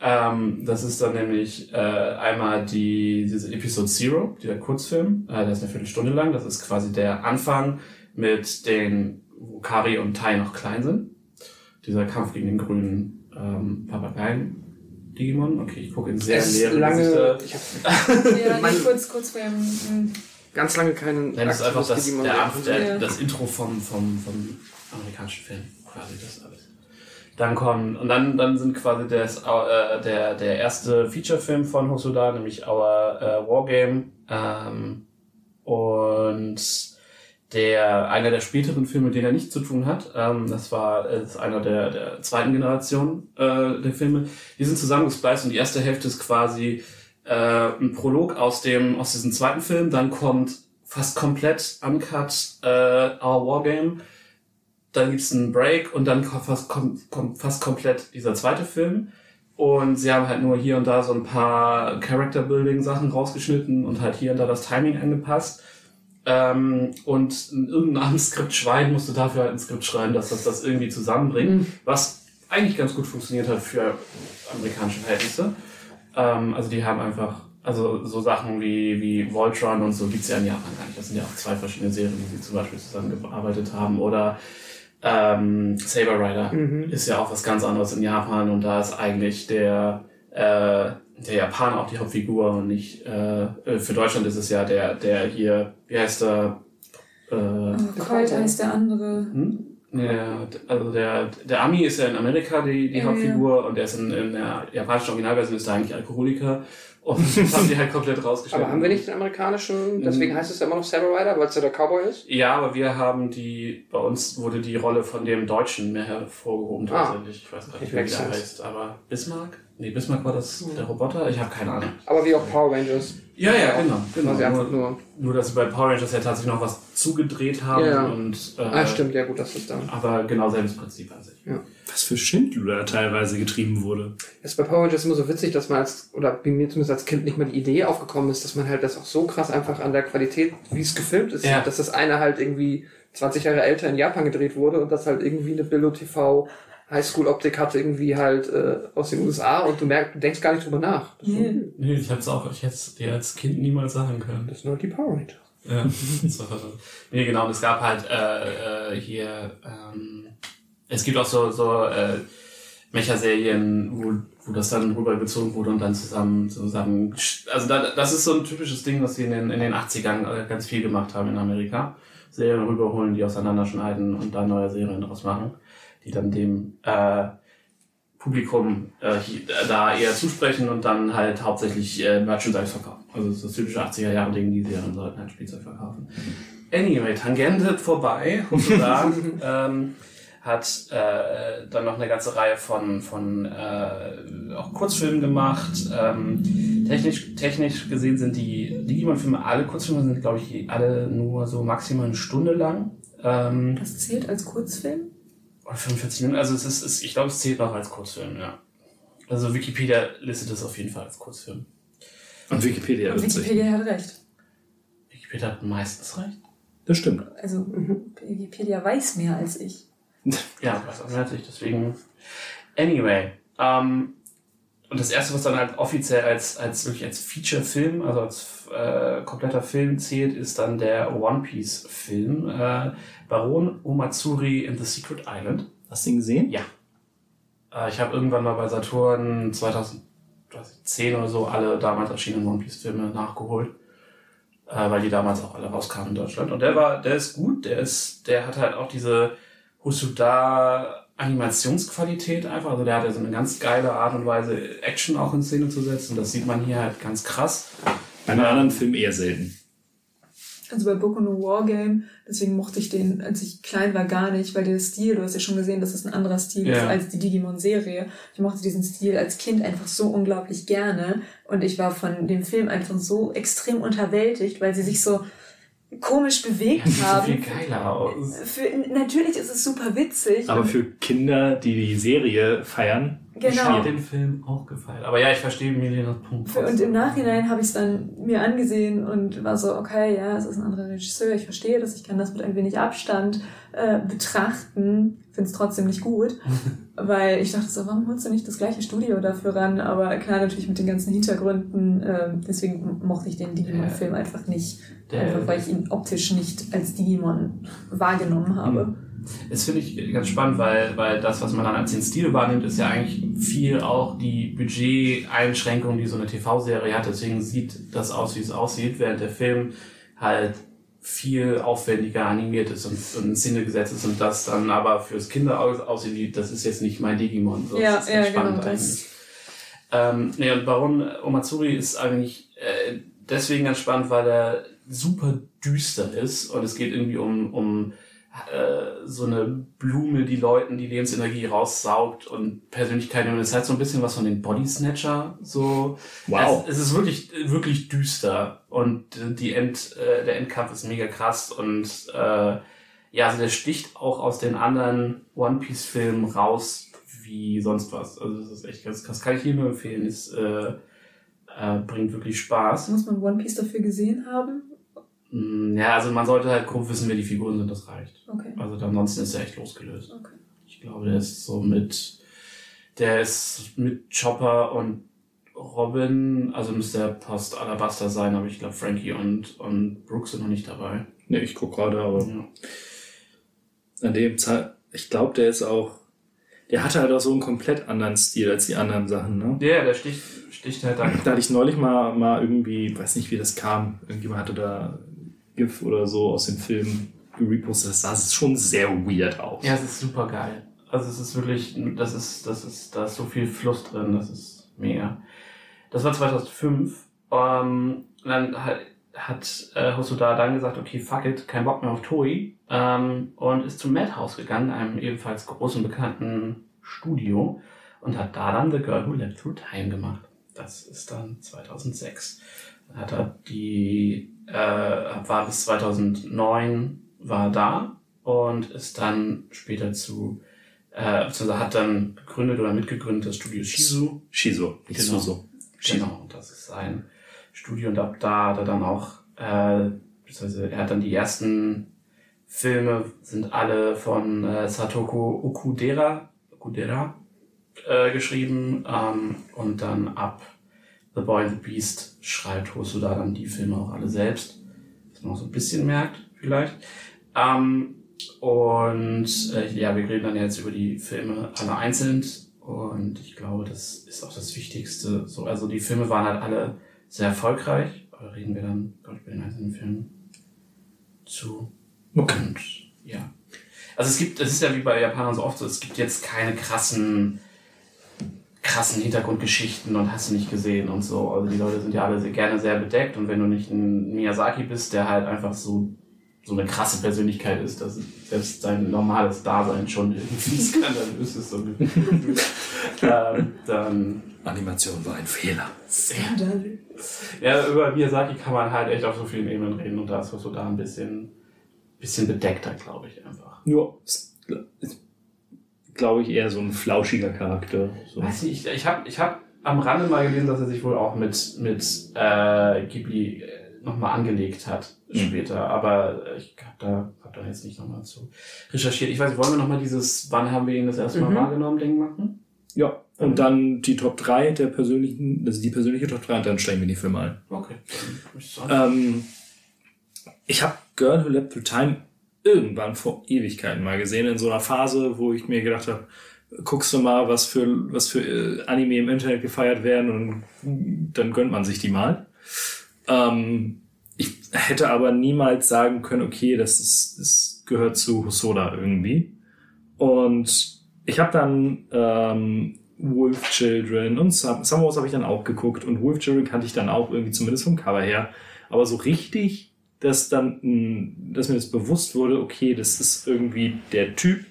S4: Ähm, das ist dann nämlich äh, einmal die, diese Episode Zero, dieser Kurzfilm, äh, der ist eine Viertelstunde lang. Das ist quasi der Anfang mit den, wo Kari und Tai noch klein sind. Dieser Kampf gegen den grünen ähm, Papageien. Digimon? Okay, ich gucke in sehr
S2: Es
S4: leere
S2: lange,
S4: Gesichter.
S2: ich habe
S3: Ja,
S2: Mein-
S3: nee, kurz, kurz vor dem.
S2: ganz lange keinen
S4: Nein, das ist einfach das, der, der, das Intro vom, vom, vom amerikanischen Film, quasi das alles. Dann kommen, und dann, dann sind quasi das, äh, der, der erste Feature-Film von Hosoda, nämlich Our äh, Wargame, ähm, und der, einer der späteren Filme, denen er nichts zu tun hat, ähm, das war ist einer der, der zweiten Generation äh, der Filme, die sind zusammengespliced und die erste Hälfte ist quasi äh, ein Prolog aus dem aus diesem zweiten Film, dann kommt fast komplett uncut äh, Our Wargame, dann gibt's einen Break und dann kommt fast, kommt, kommt fast komplett dieser zweite Film. Und sie haben halt nur hier und da so ein paar Character-Building-Sachen rausgeschnitten und halt hier und da das Timing angepasst. Ähm, und in irgendeinem Skriptschwein musste dafür halt ein Skript schreiben, dass das das irgendwie zusammenbringt. Was eigentlich ganz gut funktioniert hat für amerikanische Verhältnisse. Ähm, also die haben einfach, also so Sachen wie, wie Voltron und so gibt's ja in Japan gar nicht. Das sind ja auch zwei verschiedene Serien, die sie zum Beispiel zusammengearbeitet haben. Oder ähm, Saber Rider ist ja auch was ganz anderes in Japan und da ist eigentlich der, äh, der Japaner auch die Hauptfigur und nicht, äh, äh, für Deutschland ist es ja der, der hier, wie heißt der, äh,
S3: Colt heißt der andere.
S4: hm? Ja, also der, der Ami ist ja in Amerika die, die
S3: Ja,
S4: Hauptfigur und der ist in, in der japanischen Originalversion ist er eigentlich Alkoholiker und das haben die halt komplett rausgeschnitten.
S2: Aber haben wir nicht den amerikanischen, deswegen heißt es ja immer noch Saber Rider, weil es ja der Cowboy ist?
S4: Ja, aber wir haben die, bei uns wurde die Rolle von dem Deutschen mehr hervorgehoben
S2: Ah.
S4: tatsächlich. Ich weiß gar nicht, wie der heißt, aber Bismarck? Nee, Bismarck war das der Roboter? Ich habe keine Ahnung.
S2: Aber wie auch Power Rangers.
S4: Ja, ja, genau. genau.
S2: Sie einfach
S4: Nur,
S2: nur.
S4: nur, dass sie bei Power Rangers ja tatsächlich noch was zugedreht haben
S2: Ja.
S4: und äh,
S2: Ah, stimmt, ja gut, das ist dann.
S4: aber genau selbes Prinzip an sich.
S1: Was für Schindluder teilweise getrieben wurde.
S2: Es ist bei Power Rangers immer so witzig, dass man als, oder bei mir zumindest als Kind nicht mal die Idee aufgekommen ist, dass man halt das auch so krass einfach an der Qualität, wie es gefilmt ist,
S4: Ja.
S2: dass das eine halt irgendwie 20 Jahre älter in Japan gedreht wurde und das halt irgendwie eine Billo TV Highschool-Optik hatte irgendwie halt äh, aus den USA und du merkst, du denkst gar nicht drüber nach. Das, so,
S3: Nee.
S4: ich hab's auch, ich hätte es dir als Kind niemals sagen können.
S2: das sind halt die Power Rangers.
S4: Ja, das war verrückt. Nee, genau, und es gab halt äh, äh, hier, ähm, es gibt auch so, so äh, Mecha-Serien, wo, wo das dann rübergezogen wurde und dann zusammen, zusammen, also da, das ist so ein typisches Ding, was sie in den, in den 80ern äh, ganz viel gemacht haben in Amerika. Serien rüberholen, die auseinanderschneiden und dann neue Serien daraus machen, die dann dem äh, Publikum äh, äh, da eher zusprechen und dann halt hauptsächlich äh, Merchandise verkaufen. Also das ist das typische 80er Jahre Ding, die Serien sollten halt Spielzeug verkaufen. Anyway, Tangente vorbei, sozusagen. ähm, hat äh, dann noch eine ganze Reihe von, von äh, auch Kurzfilmen gemacht. Ähm, technisch, technisch gesehen sind die Digimon-Filme, alle Kurzfilme sind, glaube ich, alle nur so maximal eine Stunde lang. Ähm,
S3: Das zählt als Kurzfilm?
S4: oder 45 Minuten, also es ist, es, ich glaube, es zählt noch als Kurzfilm, ja. Also Wikipedia listet es auf jeden Fall als Kurzfilm.
S1: Und Wikipedia
S3: Und. Wikipedia hat recht.
S4: Wikipedia hat meistens recht.
S1: Das stimmt.
S3: Also Wikipedia weiß mehr als ich.
S4: Ja, weiß auch mehr als ich, deswegen. Anyway, ähm, und das erste, was dann halt offiziell als, als wirklich als Feature-Film, also als äh, kompletter Film zählt, ist dann der One Piece-Film, äh, Baron Omatsuri in the Secret Island.
S1: Hast du ihn gesehen?
S4: Ja. Äh, ich habe irgendwann mal bei Saturn 2010 oder so alle damals erschienenen One Piece Filme nachgeholt. Äh, weil die damals auch alle rauskamen in Deutschland. Und der war, der ist gut, der ist, der hat halt auch diese Hosoda Animationsqualität einfach. Also der hat ja so eine ganz geile Art und Weise, Action auch in Szene zu setzen. Und das sieht man hier halt ganz krass.
S1: Bei einem anderen Film eher selten.
S3: Also bei Boku no Wargame, deswegen mochte ich den, als ich klein war, gar nicht, weil der Stil, du hast ja schon gesehen, dass es ein anderer Stil ist
S4: Ja.
S3: als die Digimon-Serie. Ich mochte diesen Stil als Kind einfach so unglaublich gerne und ich war von dem Film einfach so extrem unterwältigt, weil sie sich so komisch bewegt
S4: Sieht so
S3: haben.
S4: viel geiler aus.
S3: Für, natürlich ist es super witzig.
S1: Aber für Kinder, die die Serie feiern,
S4: Ich
S3: genau.
S4: den Film auch gefallen. Aber ja, ich verstehe Milenas Punkt.
S3: Für, und im Nachhinein habe ich es dann mir angesehen und war so, okay, ja, es ist ein anderer Regisseur, ich verstehe das, ich kann das mit ein wenig Abstand äh, betrachten, finde es trotzdem nicht gut, weil ich dachte so, warum holst du nicht das gleiche Studio dafür ran? Aber klar, natürlich mit den ganzen Hintergründen, äh, deswegen mochte ich den Digimon-Film einfach nicht, einfach weil ich ihn optisch nicht als Digimon wahrgenommen habe.
S4: Das finde ich ganz spannend, weil, weil das, was man dann als den Stil wahrnimmt, ist ja eigentlich viel auch die Budgeteinschränkung, die so eine TV-Serie hat. Deswegen sieht das aus, wie es aussieht, während der Film halt viel aufwendiger animiert ist und, und in Szene gesetzt ist und das dann aber fürs Kinder aus- aussieht, wie, das ist jetzt nicht mein Digimon. So,
S3: Ja,
S4: das ist
S3: ja,
S4: spannend
S3: genau,
S4: eigentlich. Ähm, nee, und Baron Omatsuri ist eigentlich äh, deswegen ganz spannend, weil er super düster ist und es geht irgendwie um, um äh, so eine Blume, die Leuten die Lebensenergie raussaugt und Persönlichkeit. Und es hat so ein bisschen was von den Body Snatcher. So.
S1: Wow.
S4: Es, es ist wirklich, wirklich düster und die End, äh, der Endkampf ist mega krass und äh, ja, also der sticht auch aus den anderen One Piece Filmen raus wie sonst was. Also das ist echt ganz krass. Kann ich jedem nur empfehlen. Ist, äh, äh, bringt wirklich Spaß.
S3: Muss man One Piece dafür gesehen haben?
S4: Mm, Ja, also man sollte halt grob wissen, wer die Figuren sind, das reicht.
S3: Okay.
S4: Also ansonsten ist er echt losgelöst.
S3: Okay.
S4: Ich glaube, der ist so mit, der ist mit Chopper und Robin, also müsste er Post Alabaster sein, aber ich glaube Frankie und, und Brooks sind noch nicht dabei.
S1: Ne, ich guck gerade, aber
S4: Ja.
S1: an dem Zeit, ich glaube, der ist auch, der hatte halt auch so einen komplett anderen Stil als die anderen Sachen, ne?
S4: Ja, der sticht, sticht halt da.
S1: Da hatte ich neulich mal, mal irgendwie, weiß nicht, wie das kam, irgendjemand hatte da GIF oder so aus dem Film gerepostet, das sah schon sehr weird aus.
S4: Ja, es ist super geil. Also es ist wirklich, das ist, das ist, da ist so viel Fluss drin, das ist mega. Das war 2005. Ähm, dann hat, hat äh, Hosoda dann gesagt, okay, fuck it, kein Bock mehr auf Toei. Ähm, und ist zum Madhouse gegangen, einem ebenfalls großen bekannten Studio. Und hat da dann The Girl Who Leapt Through Time gemacht. Das ist dann 2006. Dann hat er die, äh, war bis 2009 war da und ist dann später zu, äh, beziehungsweise hat dann gegründet oder mitgegründet das Studio Shizu.
S1: Shizo, nicht
S4: Genau.
S1: Suso. Shizo.
S4: Genau, das ist sein Studio und ab da hat er dann auch, äh, beziehungsweise er hat dann die ersten Filme, sind alle von äh, Satoko Okudera, Okudera äh, geschrieben ähm, und dann ab The Boy and the Beast schreibt Hosoda dann die Filme auch alle selbst, was man auch so ein bisschen merkt vielleicht. Ähm, und äh, ja, wir reden dann jetzt über die Filme alle einzeln und ich glaube, das ist auch das Wichtigste. So, also die Filme waren halt alle sehr erfolgreich, aber reden wir dann glaub ich, bei den einzelnen Filmen zu.
S1: Okay.
S4: Und ja. Also es gibt, es ist ja wie bei Japanern so oft so, es gibt jetzt keine krassen, krassen Hintergrundgeschichten und hast du nicht gesehen und so. Also die Leute sind ja alle sehr, gerne sehr bedeckt und wenn du nicht ein Miyazaki bist, der halt einfach so, so eine krasse Persönlichkeit ist, dass selbst sein normales Dasein schon irgendwie skandalös ist, so ähm, dann
S1: Animation war ein Fehler.
S3: Skandalös.
S4: ja, über Miyazaki kann man halt echt auf so vielen Ebenen reden und da ist so da ein bisschen, bisschen bedeckter, glaube ich einfach.
S1: Ja, ist, ist glaube ich, eher so ein flauschiger Charakter. So.
S4: Weiß nicht, ich, ich habe ich hab am Rande mal gelesen, dass er sich wohl auch mit, mit äh, Ghibli äh, nochmal angelegt hat
S1: Mhm.
S4: später, aber ich habe da, hab da jetzt nicht nochmal zu recherchiert. Ich weiß nicht, wollen wir nochmal dieses, wann haben wir ihn das erste Mal
S3: Mhm.
S4: wahrgenommen, Ding machen?
S1: Ja, und dann die Top 3 der persönlichen, also die persönliche Top 3 und dann steigen wir die Filme ein.
S4: Okay.
S1: Ähm, ich habe Girl Who Leapt Through Time irgendwann vor Ewigkeiten mal gesehen, in so einer Phase, wo ich mir gedacht habe, guckst du mal, was für, was für äh, Anime im Internet gefeiert werden und dann gönnt man sich die mal. Ähm, ich hätte aber niemals sagen können, okay, das, ist, das gehört zu Hosoda irgendwie. Und ich habe dann ähm, Wolf Children und Sum- Summer Wars habe ich dann auch geguckt und Wolf Children kannte ich dann auch irgendwie zumindest vom Cover her. Aber so richtig, dass dann, mh, dass mir das bewusst wurde, okay, das ist irgendwie der Typ,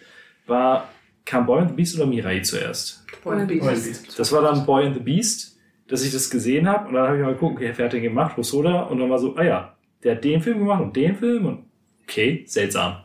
S1: war, kam Boy and the Beast oder Mirai zuerst?
S2: Boy and
S4: Boy and
S2: Beast.
S1: Das war dann Boy and the Beast, dass ich das gesehen habe und dann habe ich mal geguckt, okay, wer hat den gemacht? Hosoda und dann war so, ah ja, der hat den Film gemacht und den Film und okay, seltsam.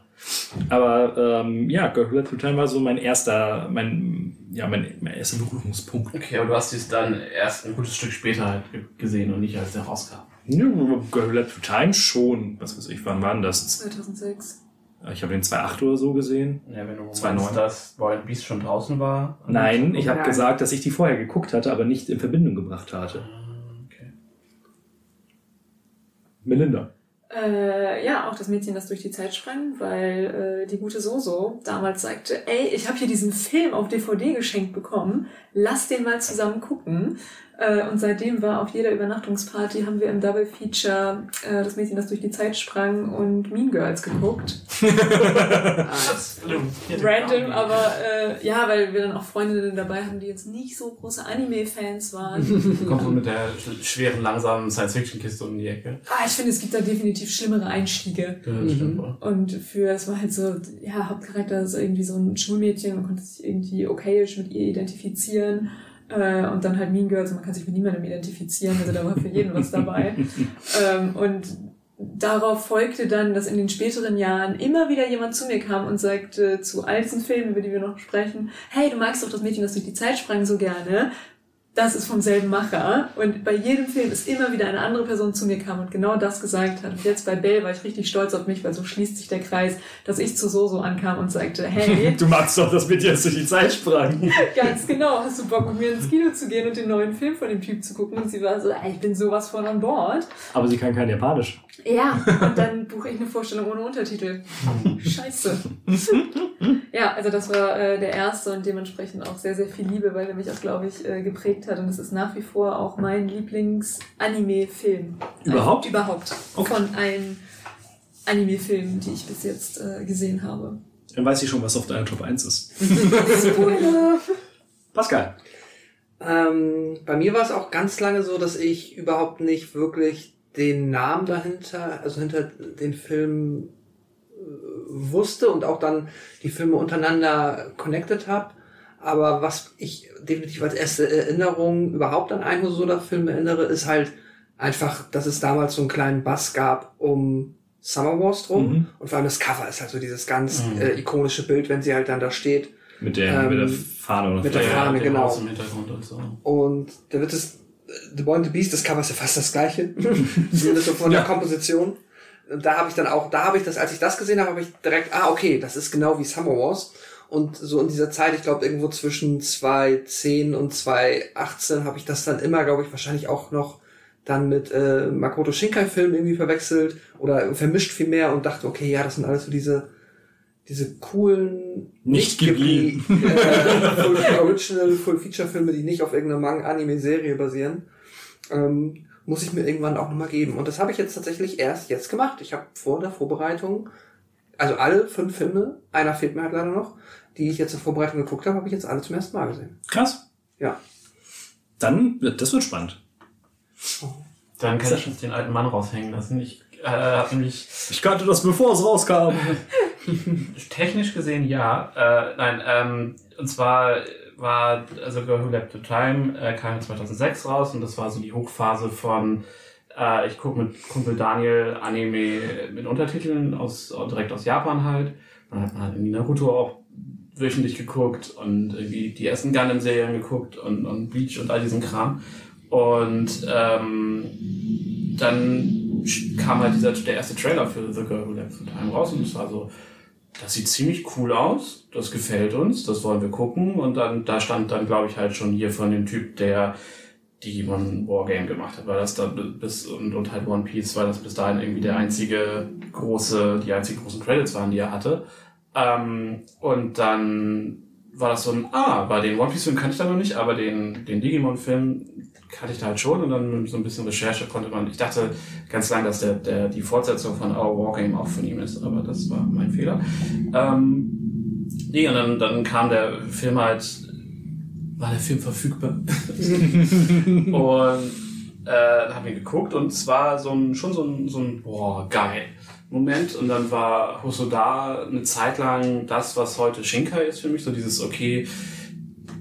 S1: Aber ähm, ja, Girl Who Time war so mein erster, mein, ja, mein, mein erster Berührungspunkt.
S4: Okay, aber du hast es dann erst ein gutes Stück später halt ge- gesehen und nicht als der rauskam.
S1: Who Let Through Time schon, was weiß ich, wann war denn das?
S3: 2006.
S1: Ich habe den 2.8 oder so gesehen.
S4: Ja, wenn du
S1: 2,9.
S4: meinst, dass Boy and Beast schon draußen war.
S1: Nein, ich habe gesagt, dass ich die vorher geguckt hatte, aber nicht in Verbindung gebracht hatte.
S4: Ah, Okay.
S1: Melinda.
S3: Äh, ja, auch das Mädchen, das durch die Zeit sprang, weil äh, die gute Soso damals sagte, ey, ich habe hier diesen Film auf DVD geschenkt bekommen, lass den mal zusammen gucken. Äh, und seitdem war auf jeder Übernachtungsparty haben wir im Double Feature äh, das Mädchen, das durch die Zeit sprang und Mean Girls geguckt. Random, aber äh, ja, weil wir dann auch Freundinnen dabei haben, die jetzt nicht so große Anime-Fans waren.
S4: Du kommst so mit der sch- schweren, langsamen Science-Fiction-Kiste um die Ecke.
S3: ah, ich finde, es gibt da definitiv schlimmere Einstiege.
S4: Stimmt wohl.
S3: Und für, es war halt so, ja, Hauptcharakter ist irgendwie so ein Schulmädchen, man konnte sich irgendwie okayisch mit ihr identifizieren. Äh, und dann halt Mean Girls, man kann sich mit niemandem identifizieren, also da war für jeden was dabei. ähm, und darauf folgte dann, dass in den späteren Jahren immer wieder jemand zu mir kam und sagte zu alten Filmen, über die wir noch sprechen, hey, du magst doch das Mädchen, das durch die Zeit sprang so gerne das ist vom selben Macher. Und bei jedem Film ist immer wieder eine andere Person zu mir kam und genau das gesagt hat. Und jetzt bei Bell war ich richtig stolz auf mich, weil so schließt sich der Kreis, dass ich zu Soso ankam und sagte, hey.
S1: Du magst doch das mit dir, dass durch die Zeit sprang.
S3: Ganz genau. Hast du Bock, mit mir ins Kino zu gehen und den neuen Film von dem Typ zu gucken? Und sie war so, ich bin sowas von an Bord.
S1: Aber sie kann kein Japanisch.
S3: Ja, und dann buche ich eine Vorstellung ohne Untertitel. Scheiße. ja, also das war äh, der erste und dementsprechend auch sehr, sehr viel Liebe, weil er mich auch, glaube ich, äh, geprägt hat. Und es ist nach wie vor auch mein Lieblings-Anime-Film.
S1: Überhaupt?
S3: Äh, überhaupt.
S1: Okay.
S3: Von allen Anime-Filmen, die ich bis jetzt äh, gesehen habe.
S1: Dann weiß ich schon, was auf deiner Top 1 ist.
S3: Spoiler!
S1: Pascal.
S2: Ähm, bei mir war es auch ganz lange so, dass ich überhaupt nicht wirklich den Namen dahinter, also hinter den Film äh, wusste und auch dann die Filme untereinander connected habe. Aber was ich definitiv als erste Erinnerung überhaupt an einen Hosoda-Film erinnere, ist halt einfach, dass es damals so einen kleinen Bass gab um Summer Wars drum.
S1: Mhm.
S2: Und vor allem das Cover ist halt so dieses ganz
S4: Mhm.
S2: äh, ikonische Bild, wenn sie halt dann da steht.
S1: Mit der,
S2: Ähm,
S1: mit der Fahne oder
S2: mit der
S4: Ja,
S2: Fahne,
S4: dem
S2: genau.
S4: Haus im Hintergrund und so.
S2: Und da wird es, The Boy and the Beast, das Cover ist ja fast das gleiche. Zumindest so von
S1: Ja.
S2: der Komposition. Und da habe ich dann auch, da habe ich das, als ich das gesehen habe, habe ich direkt, ah, okay, das ist genau wie Summer Wars. Und so in dieser Zeit, ich glaube irgendwo zwischen 2010 und 2018 habe ich das dann immer, glaube ich, wahrscheinlich auch noch dann mit äh, Makoto Shinkai-Filmen irgendwie verwechselt oder vermischt viel mehr und dachte, okay, ja, das sind alles so diese diese coolen
S1: Nicht Ghibli.
S2: äh, Full Original Full Feature Filme, die nicht auf irgendeiner Manga Anime Serie basieren, ähm, muss ich mir irgendwann auch nochmal geben. Und das habe ich jetzt tatsächlich erst jetzt gemacht. Ich habe vor der Vorbereitung, also alle fünf Filme, einer fehlt mir halt leider noch, die ich jetzt in Vorbereitung geguckt habe, habe ich jetzt alle zum ersten Mal gesehen.
S1: Krass.
S2: Ja.
S1: Dann, wird- das wird spannend.
S4: Dann kann ich jetzt den alten Mann raushängen lassen. Ich äh, habe nämlich
S1: Ich kannte das, bevor es rauskam.
S4: Technisch gesehen ja. Äh, nein, ähm, und zwar war, also Girl Who Left the Time äh, kam 2006 raus und das war so die Hochphase von, äh, ich gucke mit Kumpel Daniel Anime mit Untertiteln aus direkt aus Japan halt. Dann hat man halt irgendwie Naruto auch wöchentlich geguckt und irgendwie die ersten Gundam-Serien geguckt und, und Bleach und all diesen Kram. Und ähm, dann kam halt dieser, der erste Trailer für The Girl Who Left Time raus und es war so, das sieht ziemlich cool aus, das gefällt uns, das wollen wir gucken. Und dann, da stand dann, glaube ich, halt schon hier von dem Typ, der Digimon Wargame gemacht hat, weil das da bis und, und halt One Piece, weil das bis dahin irgendwie der einzige große, die einzigen großen Credits waren, die er hatte. Ähm, und dann war das so ein, ah, bei den One Piece Film kannte ich da noch nicht, aber den, den Digimon Film kannte ich da halt schon und dann mit so ein bisschen Recherche konnte man, ich dachte ganz lang, dass der, der, die Fortsetzung von Our Wargame auch von ihm ist, aber das war mein Fehler. Ähm, nee, und dann, dann kam der Film halt, war der Film verfügbar? und äh, dann haben wir geguckt und es war so ein, schon so ein, so ein, boah, geil. Moment und dann war Hosoda eine Zeit lang das, was heute Shinkai ist für mich, so dieses, okay,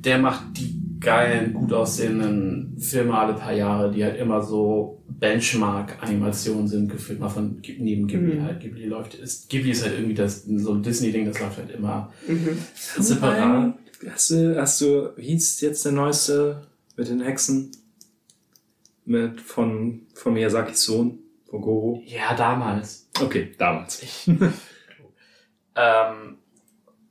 S4: der macht die geilen, gut aussehenden Filme alle paar Jahre, die halt immer so Benchmark-Animationen sind, gefühlt mal von neben Ghibli
S2: Mhm.
S4: halt. Ghibli läuft, ist, Ghibli ist halt irgendwie das, so ein Disney-Ding, das läuft halt immer
S2: Mhm.
S4: separat.
S1: Hast du, hast du, wie hieß jetzt der neueste mit den Hexen? Mit, von, von Miyazakis Sohn, von Goro?
S4: Ja, damals.
S1: Okay, damals.
S4: Ähm,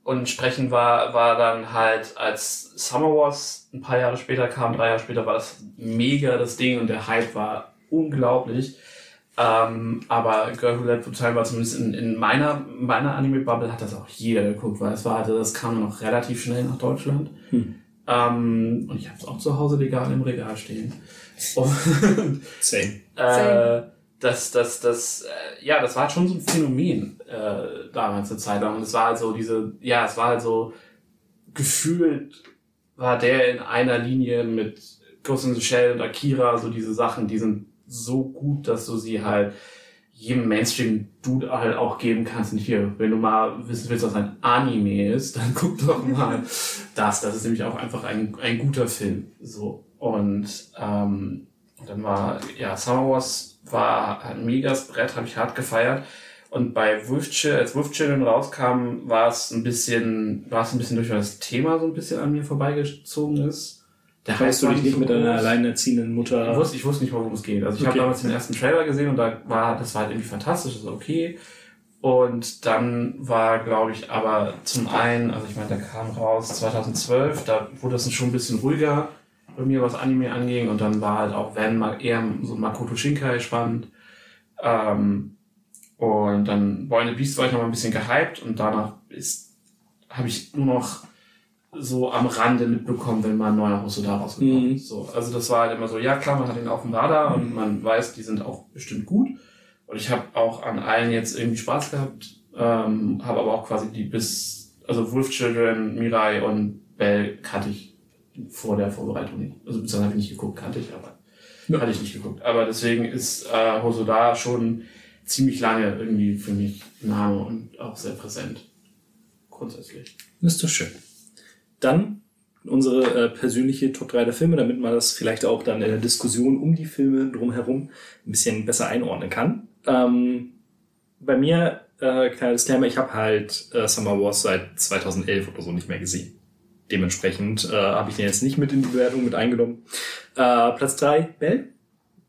S4: und entsprechend war, war dann halt, als Summer Wars ein paar Jahre später kam, drei Jahre später, war das mega das Ding und der Hype war unglaublich. Ähm, aber Girl Who the Time war zumindest in, in meiner, meiner Anime-Bubble hat das auch jeder geguckt, weil es war, also das kam noch relativ schnell nach Deutschland.
S1: Hm.
S4: Ähm, und ich habe es auch zu Hause legal im Regal stehen. Und
S1: Same.
S4: äh, das, das, das, äh, ja, das war halt schon so ein Phänomen äh, damals eine Zeit lang. Und es war halt so diese, ja, es war halt so gefühlt war der in einer Linie mit Ghost in the Shell und Akira, so diese Sachen, die sind so gut, dass du sie halt jedem Mainstream-Dude halt auch geben kannst. Und hier, wenn du mal wissen willst, was ein Anime ist, dann guck doch mal das. Das ist nämlich auch einfach ein, ein guter Film. So. Und ähm, Dann war, ja, Summer Wars war ein megas Brett, habe ich hart gefeiert. Und bei Wolf Children, als Wolf Children rauskam, war es ein bisschen, war es ein bisschen durch, weil das Thema so ein bisschen an mir vorbeigezogen ist. Der
S1: Weißt du dich nicht mit einer alleinerziehenden Mutter.
S4: Ich wusste, ich wusste nicht, worum es geht. Also ich
S1: Okay.
S4: habe damals den ersten Trailer gesehen und da war, das war halt irgendwie fantastisch, das war okay. Und dann war, glaube ich, aber zum einen, also ich meine, der kam raus 2012, da wurde das schon ein bisschen ruhiger bei mir, was Anime anging. Und dann war halt auch Van mal eher so Makoto Shinkai spannend. Ähm, und dann Boy and the Beast war ich noch mal ein bisschen gehypt und danach ist, habe ich nur noch so am Rande mitbekommen, wenn mal ein neuer Hosoda rausgekommen
S1: Mhm.
S4: ist. So, also das war halt immer so, ja klar, man hat ihn auf dem Radar und man weiß, die sind auch bestimmt gut. Und ich habe auch an allen jetzt irgendwie Spaß gehabt, ähm, habe aber auch quasi die bis, also Wolf Children, Mirai und Bell kannte ich vor der Vorbereitung nicht. Also bisher habe ich nicht geguckt, kannte ich, aber
S1: Ja.
S4: hatte ich nicht geguckt. Aber deswegen ist äh, Hosoda schon ziemlich lange irgendwie für mich Name und auch sehr präsent. Grundsätzlich.
S1: Das ist doch schön. Dann unsere äh, persönliche Top 3 der Filme, damit man das vielleicht auch dann in der Diskussion um die Filme drumherum ein bisschen besser einordnen kann. Ähm, bei mir, äh, kleiner Disclaimer, ich habe halt äh, Summer Wars seit 2011 oder so nicht mehr gesehen. Dementsprechend äh, habe ich den jetzt nicht mit in die Bewertung mit eingenommen. Äh, Platz 3, Bell.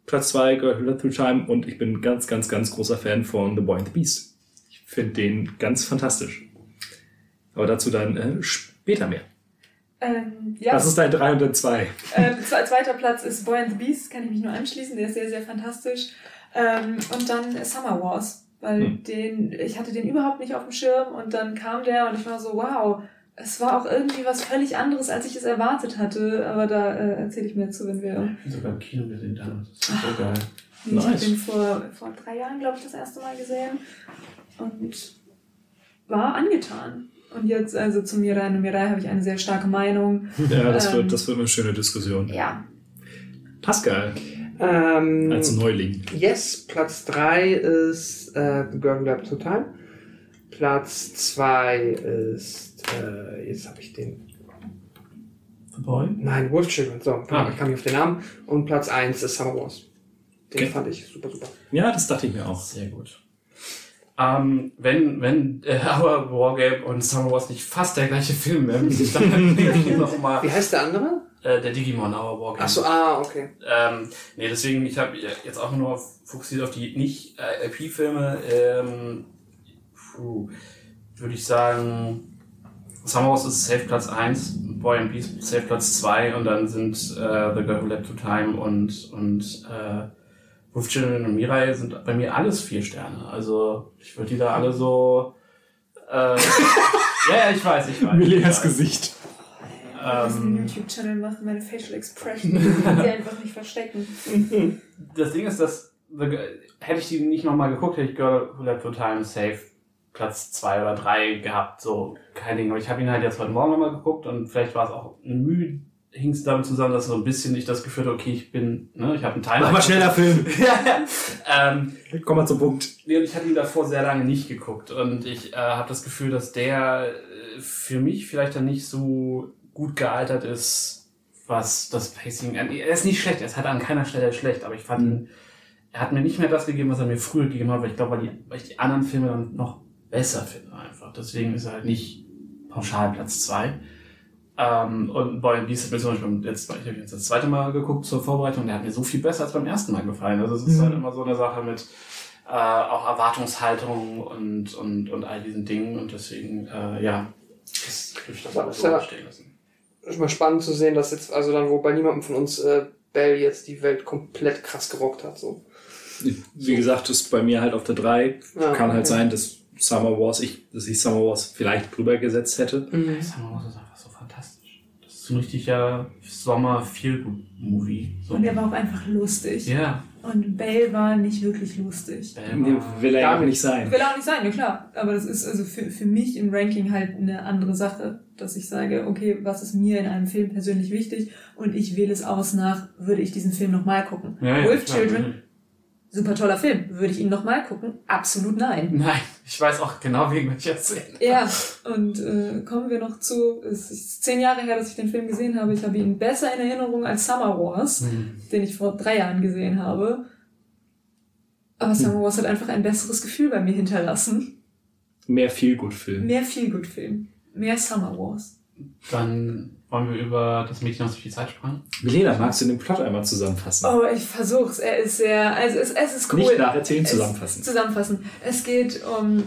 S1: Platz 2, Girl Who Through Time. Und ich bin ganz, ganz, ganz großer Fan von The Boy and the Beast. Ich finde den ganz fantastisch. Aber dazu dann äh, später mehr.
S3: Ähm, ja,
S1: Was ist dein 3 und dein 2?
S3: ähm, zwe- zweiter Platz ist Boy and the Beast, kann ich mich nur anschließen, der ist sehr, sehr fantastisch. Ähm, und dann Summer Wars, weil
S1: Hm.
S3: den, ich hatte den überhaupt nicht auf dem Schirm und dann kam der und ich war so, wow, es war auch irgendwie was völlig anderes, als ich es erwartet hatte, aber da äh, erzähle ich mehr zu, wenn wir...
S4: Ich bin sogar im Kino gesehen damals. Das ist so geil.
S3: Ich habe den vor, vor drei Jahren, glaube ich, das erste Mal gesehen und war angetan. Und jetzt, also zu Mirai und Mirai habe ich eine sehr starke Meinung.
S1: Ja, das,
S3: Ähm.
S1: wird, das wird eine schöne Diskussion.
S3: Ja,
S1: Pascal,
S2: Ähm,
S1: als Neuling.
S2: Yes, Platz 3 ist äh, The Girl Through Time. Platz 2 ist, äh, jetzt habe ich den,
S4: The Boy?
S2: nein, Wolf Children, so,
S4: Ah.
S2: ich kam nicht auf den Namen. Und Platz 1 ist Summer Wars. Den
S1: Okay.
S2: fand ich super, super.
S1: Ja, das dachte ich mir auch.
S4: Sehr gut. Ähm, wenn, wenn äh, Our Wargame und Summer Wars nicht fast der gleiche Film wären, ich dann nochmal
S2: Wie heißt der andere?
S4: äh, der Digimon Our Wargame.
S2: Ach so, ah, okay.
S4: Ähm, nee, deswegen, ich habe jetzt auch nur auf, fokussiert auf die nicht äh. Ähm, puh, würde ich sagen, Summer Wars ist Safe Platz 1, Boy and Beast Safe Platz 2 und dann sind äh, The Girl Who Left to Time und, und äh, Wolf Children und Mirai sind bei mir alles vier Sterne. Also ich würde die da alle so... Äh, ja, ja, ich weiß, ich weiß. ich
S1: Milias. Gesicht.
S3: was ein
S4: Ähm,
S3: YouTube-Channel macht, meine Facial Expression, die einfach nicht verstecken.
S4: das Ding ist, dass hätte ich die nicht nochmal geguckt, hätte ich Girl Who Left Time safe Platz zwei oder drei gehabt, so kein Ding. Aber ich habe ihn halt jetzt heute Morgen nochmal geguckt und vielleicht war es auch eine Mühe, hing es damit zusammen, dass so ein bisschen ich das Gefühl hatte, okay, ich bin, ne, ich habe einen Timer.
S1: Mach mal schneller Film.
S4: ja. Ähm,
S1: Komm mal zum Punkt.
S4: Nee, und ich hatte ihn davor sehr lange nicht geguckt und ich äh, habe das Gefühl, dass der äh, für mich vielleicht dann nicht so gut gealtert ist, was das Pacing. Er ist nicht schlecht, er ist halt an keiner Stelle schlecht, aber ich fand ihn, er hat mir nicht mehr das gegeben, was er mir früher gegeben hat, weil ich glaube, weil, weil ich die anderen Filme dann noch besser finde einfach. Deswegen ist er halt nicht pauschal Platz zwei. Ähm, und Boy and Beast hat mir zum Beispiel beim letzten Mal, ich habe jetzt das zweite Mal geguckt zur Vorbereitung, der hat mir so viel besser als beim ersten Mal gefallen. Also es ist
S1: Mhm.
S4: halt immer so eine Sache mit äh, auch Erwartungshaltung und, und, und all diesen Dingen und deswegen, äh, ja, das würde ich das
S2: ist
S4: so
S2: ja-
S4: stehen lassen.
S2: Ist mal spannend zu sehen, dass jetzt, also dann, wo bei niemandem von uns äh, Bell jetzt die Welt komplett krass gerockt hat. So.
S1: Wie gesagt, das ist bei mir halt auf der 3.
S2: Ja,
S1: Kann halt
S2: okay.
S1: sein, dass Summer Wars, ich, dass ich Summer Wars vielleicht drüber gesetzt hätte.
S2: Mhm.
S4: Summer Wars ist einfach so fantastisch. Das ist so ein richtiger Sommer-Feel-Movie. So.
S3: Und er war auch einfach lustig.
S4: Ja.
S3: Und Bale war nicht wirklich lustig.
S1: Nee, will er ja
S2: Gar
S1: auch
S2: nicht.
S1: sein.
S3: Will auch nicht sein, ja klar. Aber das ist also für, für mich im Ranking halt eine andere Sache, dass ich sage, okay, was ist mir in einem Film persönlich wichtig und ich wähle es aus nach, würde ich diesen Film nochmal gucken.
S4: Ja, ja,
S3: Wolf
S4: klar.
S3: Children Super toller Film. Würde ich ihn nochmal gucken? Absolut nein.
S4: Nein, ich weiß auch genau, wegen welcher Szene.
S3: Ja, und äh, kommen wir noch zu, es ist zehn Jahre her, dass ich den Film gesehen habe. Ich habe ihn besser in Erinnerung als Summer Wars, den ich vor drei Jahren gesehen habe. Aber Summer Wars hat einfach ein besseres Gefühl bei mir hinterlassen.
S1: Mehr Feelgood-Film.
S3: Mehr Feelgood-Film. Mehr Summer Wars.
S4: Dann wollen wir über das Mädchen aus viel Zeit sprechen.
S1: Milena, magst du den Plot einmal zusammenfassen?
S3: Oh, ich versuch's. Er ist sehr, also es, es ist cool.
S1: Nicht nacherzählen,
S3: Es-
S1: zusammenfassen.
S3: Zusammenfassen. Es geht um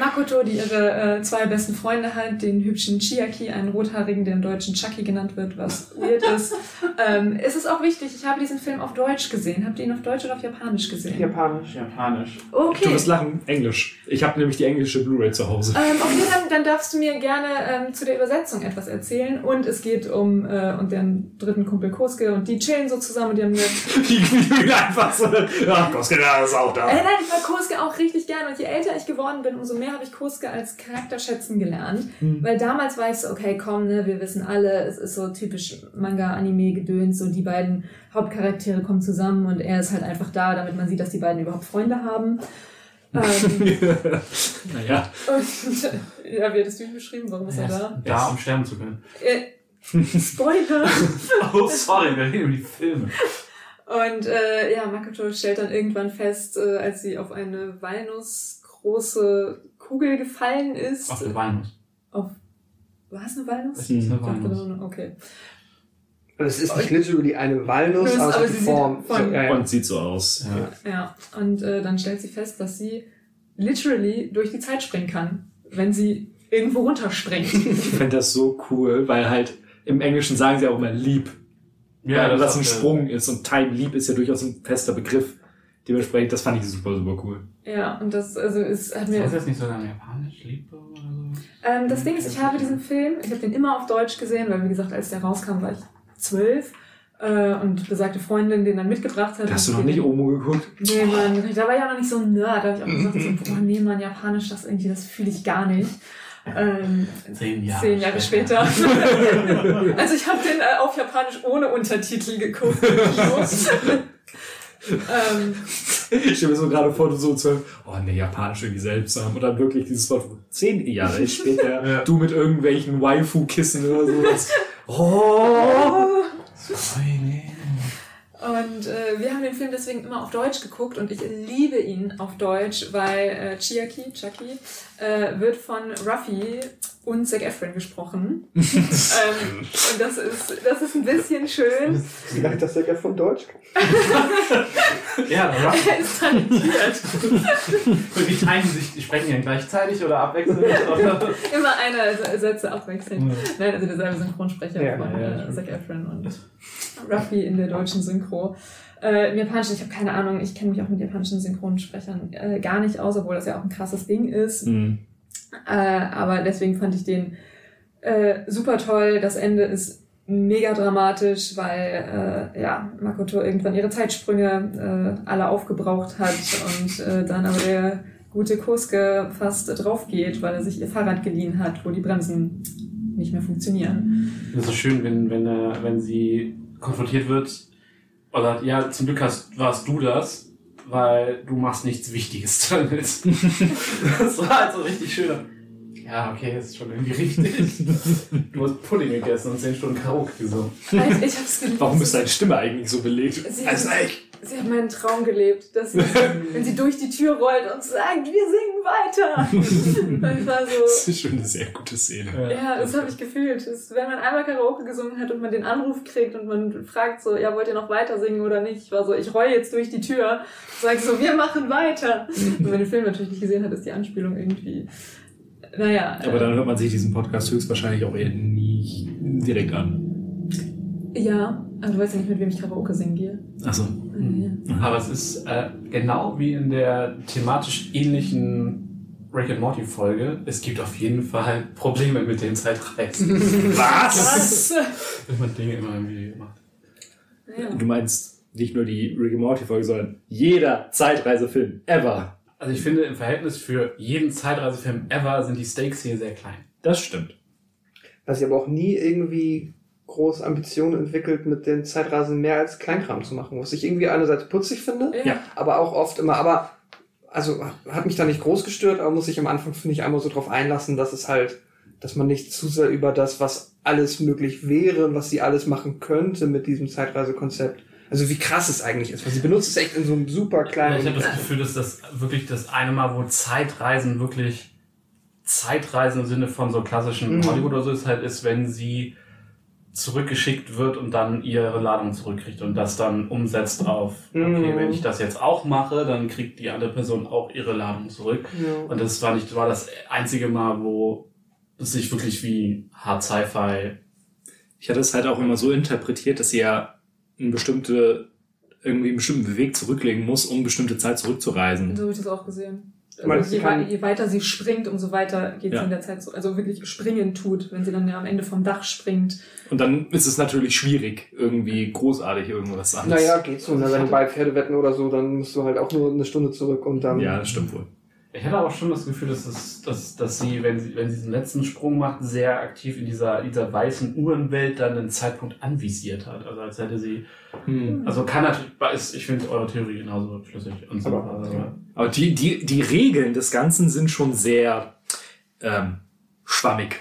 S3: Makoto, die ihre äh, zwei besten Freunde hat, den hübschen Chiaki, einen rothaarigen, der im Deutschen Chucky genannt wird, was weird ist. ähm, es ist auch wichtig, ich habe diesen Film auf Deutsch gesehen. Habt ihr ihn auf Deutsch oder auf Japanisch gesehen?
S2: Japanisch.
S4: Japanisch.
S1: Du
S3: Okay.
S1: wirst lachen, Englisch. Ich habe nämlich die englische Blu-ray zu Hause.
S3: Ähm, okay, dann, dann darfst du mir gerne ähm, zu der Übersetzung etwas erzählen. Und es geht um äh, und deren dritten Kumpel Kosuke und die chillen so zusammen und die haben eine
S1: Die einfach so. Ach, Koske, da ist auch da.
S3: Äh, nein, ich mag Kosuke auch richtig gern und je älter ich geworden bin, umso mehr habe ich Kosuke als Charakter schätzen gelernt. Weil damals war ich so, okay, komm, ne, wir wissen alle, es ist so typisch Manga-Anime-Gedöns, so die beiden Hauptcharaktere kommen zusammen und er ist halt einfach da, damit man sieht, dass die beiden überhaupt Freunde haben. ähm,
S1: naja.
S3: und, ja, wie hättest du ihn beschrieben? Warum ist er da?
S4: Da, um sterben zu können.
S3: Äh, Spoiler!
S4: Oh, sorry, wir reden über die Filme.
S3: Und äh, ja, Makoto stellt dann irgendwann fest, äh, als sie auf eine walnussgroße Kugel gefallen ist.
S4: Auf den Walnuss.
S3: Auf, war es eine Walnuss?
S4: Das ist eine
S3: Ich dachte,
S4: Walnuss.
S3: nur- okay.
S2: Also es ist nicht literally eine Walnuss,
S3: Das-
S2: aber,
S3: aber sie
S2: hat die
S3: sieht
S2: Form.
S3: von-
S2: so, ja, ja.
S1: Und sieht so aus.
S4: Ja.
S3: Ja, und äh, dann stellt sie fest, dass sie literally durch die Zeit springen kann, wenn sie irgendwo runterspringt.
S1: Ich finde das so cool, weil halt im Englischen sagen sie auch immer Leap.
S4: Ja,
S1: weil das ein Sprung ist und Time Leap ist ja durchaus ein fester Begriff. Dementsprechend, das fand ich super, super cool.
S3: ja, und das also es hat
S4: Ist
S3: mir
S4: das jetzt nicht sogar Japanisch? Liebe oder so?
S3: Ähm, das Ding ist, ich habe diesen Film, ich habe den immer auf Deutsch gesehen, weil wie gesagt, als der rauskam, war ich zwölf äh, und besagte Freundin den dann mitgebracht hat.
S1: Hast du noch nicht Omo geguckt?
S3: Nee, Mann, da war ich auch noch nicht so ein Nerd. Da habe ich auch gesagt, so, boah, nee, Mann, Japanisch, das irgendwie, das fühle ich gar nicht. Ähm,
S4: Zehn Jahre.
S3: zehn Jahre später. also ich habe den äh, auf Japanisch ohne Untertitel geguckt. ähm,
S1: Ich stelle mir so gerade vor, du so zwölf, oh ne, Japanisch irgendwie seltsam. Und dann wirklich dieses Wort, zehn Jahre später,
S4: Ja.
S1: du mit irgendwelchen Waifu-Kissen oder sowas. Oh!
S3: Und äh, wir haben den Film deswegen immer auf Deutsch geguckt und ich liebe ihn auf Deutsch, weil äh, Chiaki, Chucky, äh, wird von Ruffy und Zac Efron gesprochen. ähm, und das ist, das ist ein bisschen schön.
S2: Vielleicht, dass der von Deutsch kommt.
S4: Ja, da
S3: Er ist talentiert.
S4: Und die teilen sich, die sprechen ja gleichzeitig oder abwechselnd? Oder?
S3: Immer einer Sätze abwechselnd. Nein, also derselbe Synchronsprecher
S2: Ja,
S3: von
S1: ja,
S3: äh, Zac Efron und Ruffy in der deutschen Synchro. Äh, Im Japanischen, ich habe keine Ahnung, ich kenne mich auch mit japanischen Synchronsprechern äh, gar nicht aus, obwohl das ja auch ein krasses Ding ist.
S1: Hm.
S3: Äh, aber deswegen fand ich den äh, super toll. Das Ende ist mega dramatisch, weil äh, ja, Makoto irgendwann ihre Zeitsprünge äh, alle aufgebraucht hat und äh, dann aber der gute Kosuke fast drauf geht, weil er sich ihr Fahrrad geliehen hat, wo die Bremsen nicht mehr funktionieren.
S4: Das ist schön, wenn, wenn, äh, wenn sie konfrontiert wird sagt, ja, zum Glück hast, warst du das, weil du machst nichts Wichtiges damit. das war halt so richtig schön. Ja, okay, das ist schon irgendwie richtig. Du hast Pudding gegessen und 10 Stunden Karaoke gesungen.
S3: Also ich hab's geliebt.
S1: Warum ist deine Stimme eigentlich so belegt?
S3: Sie-
S1: Also, echt.
S3: Sie hat meinen Traum gelebt, dass sie, wenn sie durch die Tür rollt und sagt, wir singen weiter. Ich war so,
S1: Das ist schon eine sehr gute Szene.
S3: Ja, das habe ich gefühlt. Das, wenn man einmal Karaoke gesungen hat und man den Anruf kriegt und man fragt so, ja, wollt ihr noch weiter singen oder nicht? Ich war so, ich roll jetzt durch die Tür, sag so, wir machen weiter. Und wenn den Film natürlich nicht gesehen hat, ist die Anspielung irgendwie, naja.
S1: Aber dann hört man sich diesen Podcast höchstwahrscheinlich auch eher nicht direkt an.
S3: ja, aber du weißt ja nicht, mit wem ich Karaoke singen gehe.
S1: Achso.
S3: Ja.
S4: Aber es ist äh, genau wie in der thematisch ähnlichen Rick and Morty Folge. Es gibt auf jeden Fall Probleme mit den Zeitreisen.
S1: Was?
S3: Was?
S4: wenn man Dinge immer irgendwie macht.
S3: Ja.
S1: Du meinst nicht nur die Rick and Morty Folge, sondern jeder Zeitreisefilm ever.
S4: Also ich finde, im Verhältnis für jeden Zeitreisefilm ever sind die Stakes hier sehr klein.
S1: Das stimmt.
S2: Was ich aber auch nie irgendwie groß Ambitionen entwickelt, mit den Zeitreisen mehr als Kleinkram zu machen, was ich irgendwie einerseits putzig finde,
S1: Ja.
S2: aber auch oft immer, aber also hat mich da nicht groß gestört, aber muss sich am Anfang, finde ich, einmal so drauf einlassen, dass es halt, dass man nicht zu sehr über das, was alles möglich wäre und was sie alles machen könnte mit diesem Zeitreisekonzept. Also wie krass es eigentlich ist, weil sie benutzt es echt in so einem super kleinen.
S4: ich habe das Gefühl, dass das wirklich das eine Mal, wo Zeitreisen wirklich Zeitreisen im Sinne von so klassischen
S2: Mhm.
S4: Hollywood oder so ist halt ist, wenn sie zurückgeschickt wird und dann ihre Ladung zurückkriegt und das dann umsetzt auf, okay,
S2: Mhm.
S4: wenn ich das jetzt auch mache, dann kriegt die andere Person auch ihre Ladung zurück.
S2: ja.
S4: Und das war nicht, war das einzige Mal, wo es sich wirklich wie Hard Sci-Fi
S1: Ich hatte es halt auch immer so interpretiert, dass sie ja eine bestimmte, irgendwie einen bestimmten Weg zurücklegen muss, um bestimmte Zeit zurückzureisen.
S3: So habe ich das auch gesehen. Also
S2: Meinst
S3: je,
S2: kann-
S3: je weiter sie springt, umso weiter geht
S1: Ja.
S3: sie in der Zeit so. Also wirklich springen tut, wenn sie dann ja am Ende vom Dach springt.
S1: Und dann ist es natürlich schwierig, irgendwie großartig irgendwas anderes.
S2: Naja, geht so. Ne? Wenn du bei Pferde wetten oder so, dann musst du halt auch nur eine Stunde zurück und dann.
S1: Ja, das stimmt wohl.
S4: Ich hatte aber schon das Gefühl, dass, es, dass, dass sie, wenn sie, wenn sie diesen letzten Sprung macht, sehr aktiv in dieser, dieser weißen Uhrenwelt dann einen Zeitpunkt anvisiert hat. Also als hätte sie,
S1: Hm.
S4: also kann natürlich, ich finde eure Theorie genauso schlüssig und so.
S2: Aber-
S4: also,
S1: Aber die, die, die Regeln des Ganzen sind schon sehr ähm, schwammig.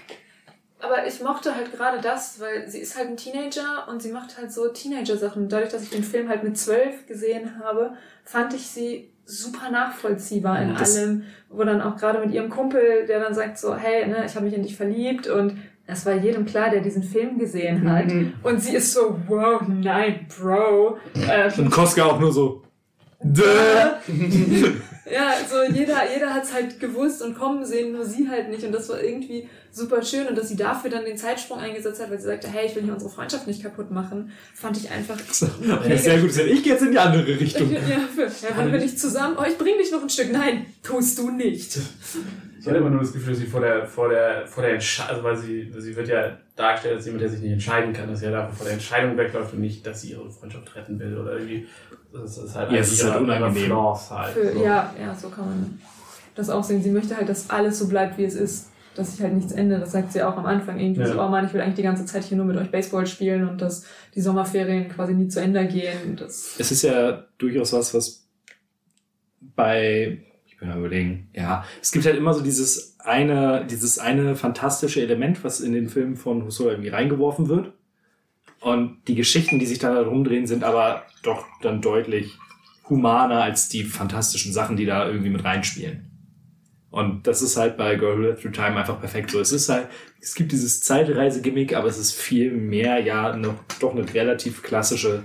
S3: Aber ich mochte halt gerade das, weil sie ist halt ein Teenager und sie macht halt so Teenager-Sachen. Dadurch, dass ich den Film halt mit zwölf gesehen habe, fand ich sie super nachvollziehbar in
S1: Das-
S3: allem. Wo dann auch gerade mit ihrem Kumpel, der dann sagt so, hey, ne, ich habe mich in dich verliebt und es war jedem klar, der diesen Film gesehen hat.
S2: Mhm.
S3: Und sie ist so, wow, nein, Bro. Äh,
S1: Und Koska auch nur so. Däh.
S3: Ja, so jeder, jeder hat's halt gewusst und kommen sehen, nur sie halt nicht. Und das war irgendwie super schön. Und dass sie dafür dann den Zeitsprung eingesetzt hat, weil sie sagte, hey, ich will hier unsere Freundschaft nicht kaputt machen, fand ich einfach.
S1: Ja, sehr gut. Ich gehe jetzt in die andere
S3: Ich,
S1: Richtung.
S3: ja, für, ja, wollen wir nicht zusammen? Oh, ich bring dich noch ein Stück. Nein, tust du nicht.
S4: Ich hatte immer nur das Gefühl, dass sie vor der, vor der, vor der Entscheidung, also weil sie, sie wird ja dargestellt als jemand, der sich nicht entscheiden kann, dass sie ja dafür vor der Entscheidung wegläuft und nicht, dass sie ihre Freundschaft retten will oder irgendwie. Das ist halt
S1: Ja, es ist halt unangenehm.
S4: Halt.
S3: Für,
S4: so.
S3: ja, ja, so kann man das auch sehen. Sie möchte halt, dass alles so bleibt, wie es ist. Dass sich halt nichts ändert. Das sagt sie auch am Anfang irgendwie
S4: Ja.
S3: so, oh Mann, ich will eigentlich die ganze Zeit hier nur mit euch Baseball spielen und dass die Sommerferien quasi nie zu Ende gehen. Das
S1: Es ist ja durchaus was, was bei, mal überlegen, ja, es gibt halt immer so dieses eine, dieses eine fantastische Element, was in den Film von Husserl irgendwie reingeworfen wird. Und die Geschichten, die sich da rumdrehen, sind aber doch dann deutlich humaner als die fantastischen Sachen, die da irgendwie mit reinspielen. Und das ist halt bei Girl Who Lived Through Time einfach perfekt so. Es ist halt, es gibt dieses Zeitreise-Gimmick, aber es ist viel mehr ja noch, doch eine relativ klassische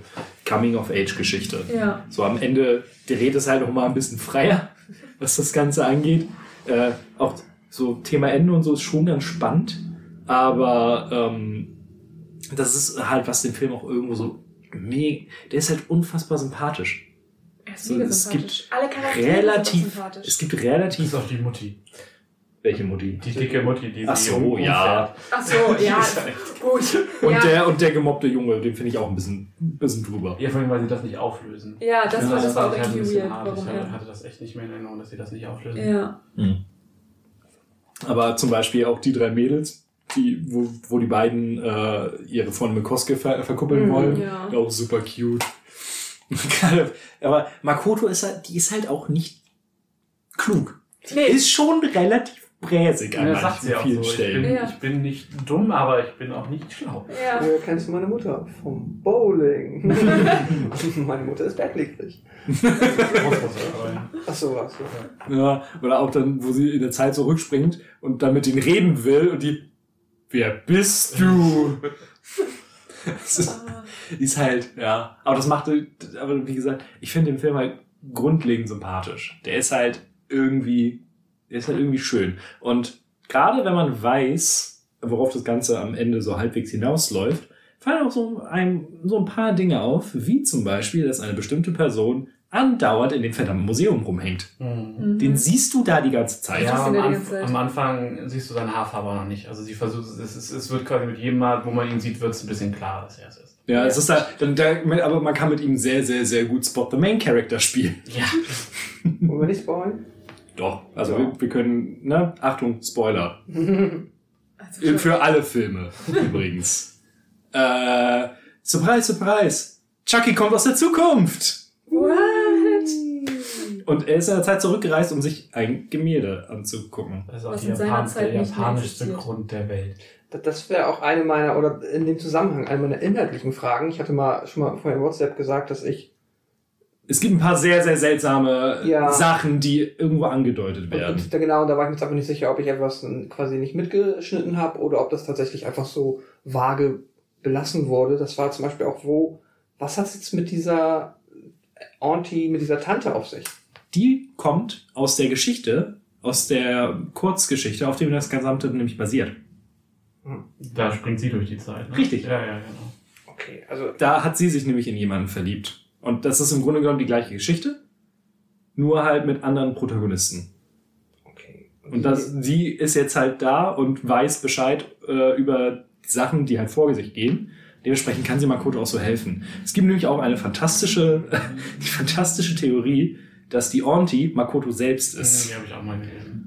S1: Coming-of-Age-Geschichte.
S3: ja.
S1: So am Ende dreht es halt noch mal ein bisschen freier, was das Ganze angeht. Äh, auch so Thema Ende und so ist schon ganz spannend, aber ähm, das ist halt, was den Film auch irgendwo so mega, der ist halt unfassbar sympathisch.
S3: Er ist
S1: So, es
S3: sympathisch. Alle Charaktere
S1: Relativ,
S3: sind auch sympathisch.
S1: es gibt
S4: Das
S1: relativ,
S4: ist auch die Mutti.
S1: Welche Mutti?
S4: Die dicke Mutti, die
S1: Ach
S4: sie
S1: so, ja.
S3: Ach so, ja, gut.
S1: Und
S3: ja.
S1: der, und der gemobbte Junge, den finde ich auch ein bisschen, ein bisschen drüber.
S4: Ja, vor allem, weil sie das nicht auflösen.
S3: Ja, das, war, das war auch
S4: halt ein
S3: irgendwie
S4: bisschen
S3: weird.
S4: hart.
S3: Warum
S4: Ich hatte, hatte das echt nicht mehr in Erinnerung, dass sie das nicht auflösen.
S3: Ja.
S1: Aber zum Beispiel auch die drei Mädels, die, wo, wo die beiden äh, ihre Freundin mit Koske ver verkuppeln
S2: Mhm,
S1: wollen.
S3: ja.
S1: Auch super cute. Gerade- Aber Makoto ist halt, die ist halt auch nicht klug. Die
S3: Nee.
S1: ist schon relativ bräsig
S4: Ja,
S1: an
S4: das sagt
S1: manchen
S4: sie auch
S1: vielen
S4: so. Ich
S1: Stellen.
S4: bin,
S3: Ja.
S4: ich bin nicht dumm, aber ich bin auch nicht schlau.
S3: Ja.
S2: Woher kennst du meine Mutter? Vom Bowling. meine Mutter ist berglegrig. Ach so, was. Ja.
S1: Ja, oder auch dann, wo sie in der Zeit zurückspringt und dann mit denen reden will und die, wer bist du? Das ist, ist halt, ja. Aber das macht, aber wie gesagt, ich finde den Film halt grundlegend sympathisch. Der ist halt irgendwie, ist halt irgendwie schön. Und gerade wenn man weiß, worauf das Ganze am Ende so halbwegs hinausläuft, fallen auch so ein, so ein paar Dinge auf, wie zum Beispiel, dass eine bestimmte Person andauernd in dem verdammten Museum rumhängt.
S3: Mhm.
S1: Den siehst du da die ganze Zeit.
S3: Ja.
S4: Ja, am, Anf
S3: ganze Zeit.
S4: am Anfang siehst du seine Haarfarbe noch nicht. Also sie versucht, es, ist, es wird quasi mit jedem Mal, wo man ihn sieht, wird es ein bisschen klarer, dass er es ist.
S1: Ja, es ist da, dann, da, aber man kann mit ihm sehr, sehr, sehr gut Spot the Main Character spielen.
S4: Ja.
S2: Wollen wir nicht spoilern?
S1: Doch, also
S2: Ja.
S1: wir, wir können, ne, Achtung, Spoiler.
S3: Also
S1: Für alle Filme übrigens. Äh, Surprise, Surprise! Chucky kommt aus der Zukunft!
S3: What?
S1: Und er ist in der Zeit zurückgereist, um sich ein Gemälde anzugucken.
S4: Das ist auch
S3: Was
S4: die Japan
S3: Zeit
S4: der japanischste. Grund der Welt.
S2: Das- Das wäre auch eine meiner, oder in dem Zusammenhang, eine meiner inhaltlichen Fragen. Ich hatte mal schon mal vorher in WhatsApp gesagt, dass ich
S1: Es gibt ein paar sehr, sehr seltsame
S2: Ja.
S1: Sachen, die irgendwo angedeutet werden.
S2: Und da genau, da war ich mir jetzt einfach nicht sicher, ob ich etwas quasi nicht mitgeschnitten habe oder ob das tatsächlich einfach so vage belassen wurde. Das war zum Beispiel auch wo, was hat es jetzt mit dieser Auntie, mit dieser Tante auf sich?
S1: Die kommt aus der Geschichte, aus der Kurzgeschichte, auf dem das Gesamte nämlich basiert.
S4: Da springt sie durch die Zeit. Ne?
S1: Richtig.
S4: Ja, ja, genau.
S2: Okay, also
S1: Da hat sie sich nämlich in jemanden verliebt. Und das ist im Grunde genommen die gleiche Geschichte, nur halt mit anderen Protagonisten.
S2: okay.
S1: Und das, sie ist jetzt halt da und weiß Bescheid äh, über die Sachen, die halt vor sich gehen. Dementsprechend kann sie Makoto auch so helfen. Es gibt nämlich auch eine fantastische, die fantastische Theorie, dass die Auntie Makoto selbst
S4: Die
S1: ist.
S4: habe ich auch mal gelesen.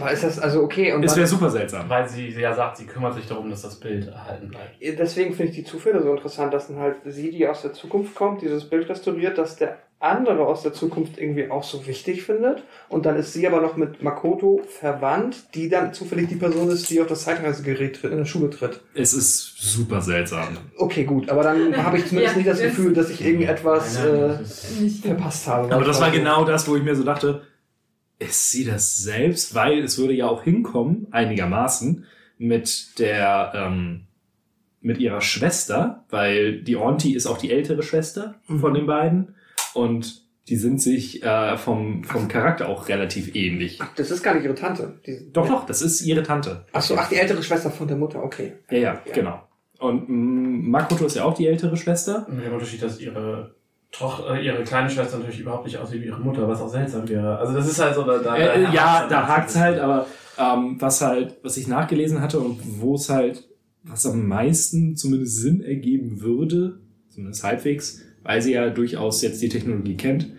S2: Aber ist das also okay und
S1: Es wäre super seltsam.
S4: Weil sie, sie ja sagt, sie kümmert sich darum, dass das Bild erhalten bleibt.
S2: Deswegen finde ich die Zufälle so interessant, dass dann halt sie, die aus der Zukunft kommt, dieses Bild restauriert, dass der andere aus der Zukunft irgendwie auch so wichtig findet. Und dann ist sie aber noch mit Makoto verwandt, die dann zufällig die Person ist, die auf das Zeitreisegerät tritt, in der Schule tritt.
S1: Es ist super seltsam.
S2: Okay, gut, aber dann habe ich zumindest
S3: Ja,
S2: nicht das
S3: das-
S2: Gefühl, dass ich irgendetwas
S4: Nein, nein,
S2: äh,
S4: das ist-
S3: Nicht
S2: verpasst habe.
S1: Aber das war genau das, wo ich mir so dachte, ist sie das selbst? Weil es würde ja auch hinkommen, einigermaßen, mit der, ähm, mit ihrer Schwester, weil die Auntie ist auch die ältere Schwester
S2: Mhm.
S1: von den beiden und die sind sich äh, vom, vom Charakter auch relativ ähnlich.
S2: Das ist gar nicht ihre Tante. Die,
S1: Doch, doch, das ist ihre Tante.
S2: Ach so, ach, die ältere Schwester von der Mutter, okay.
S1: Ja, ja, genau. Und mm, Makoto ist ja auch die ältere Schwester.
S4: Mit dem Unterschied, dass ihre Toch äh, ihre kleine Schwester natürlich überhaupt nicht aussieht wie ihre Mutter, was auch seltsam wäre. Also das ist halt so, da, da,
S1: Äh,
S4: da
S1: ja, da hakt's halt, aber ähm, was halt, was ich nachgelesen hatte und wo es halt, was am meisten zumindest Sinn ergeben würde, zumindest halbwegs, weil sie ja durchaus jetzt die Technologie kennt,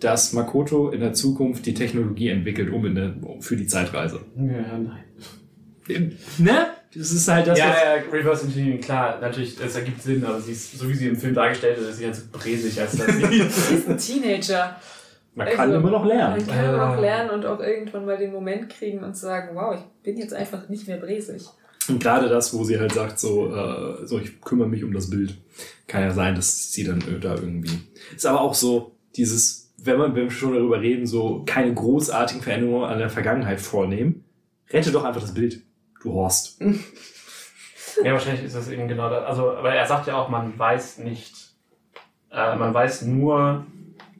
S1: dass Makoto in der Zukunft die Technologie entwickelt, um in der, für die Zeitreise.
S4: Ja, nein.
S1: Ne? Das ist halt das,
S4: ja,
S1: was,
S4: ja, Reverse Engineering, klar, natürlich, es ergibt Sinn, aber sie ist, so wie sie im Film dargestellt ist, ist sie halt so bresig, als dass sie.
S3: Sie ist ein Teenager.
S1: man kann
S3: also,
S1: immer noch lernen.
S3: Man kann immer noch
S4: Äh.
S3: lernen und auch irgendwann mal den Moment kriegen und sagen, wow, ich bin jetzt einfach nicht mehr bresig.
S1: Und gerade das, wo sie halt sagt, so, äh, so, ich kümmere mich um das Bild. Kann ja sein, dass sie dann äh, da irgendwie. Ist aber auch so, dieses, wenn man, wenn wir schon darüber reden, so keine großartigen Veränderungen an der Vergangenheit vornehmen, rette doch einfach das Bild. Du Horst.
S4: ja, wahrscheinlich ist das eben genau das. Also, aber er sagt ja auch, man weiß nicht, äh, man weiß nur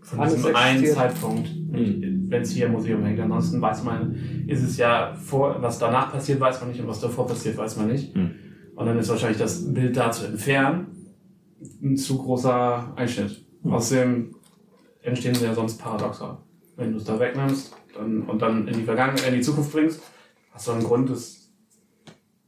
S4: von
S2: Alles
S4: diesem einen
S2: existiert.
S4: Zeitpunkt, wenn es hier im Museum hängt. Ansonsten weiß man, ist es ja vor, was danach passiert, weiß man nicht und was davor passiert, weiß man nicht.
S1: Hm.
S4: Und dann ist wahrscheinlich das Bild da zu entfernen ein zu großer Einschnitt.
S1: Hm.
S4: Außerdem entstehen ja sonst Paradoxa. Wenn du es da wegnimmst dann, und dann in die Vergangenheit, in die Zukunft bringst, hast du einen Grund, es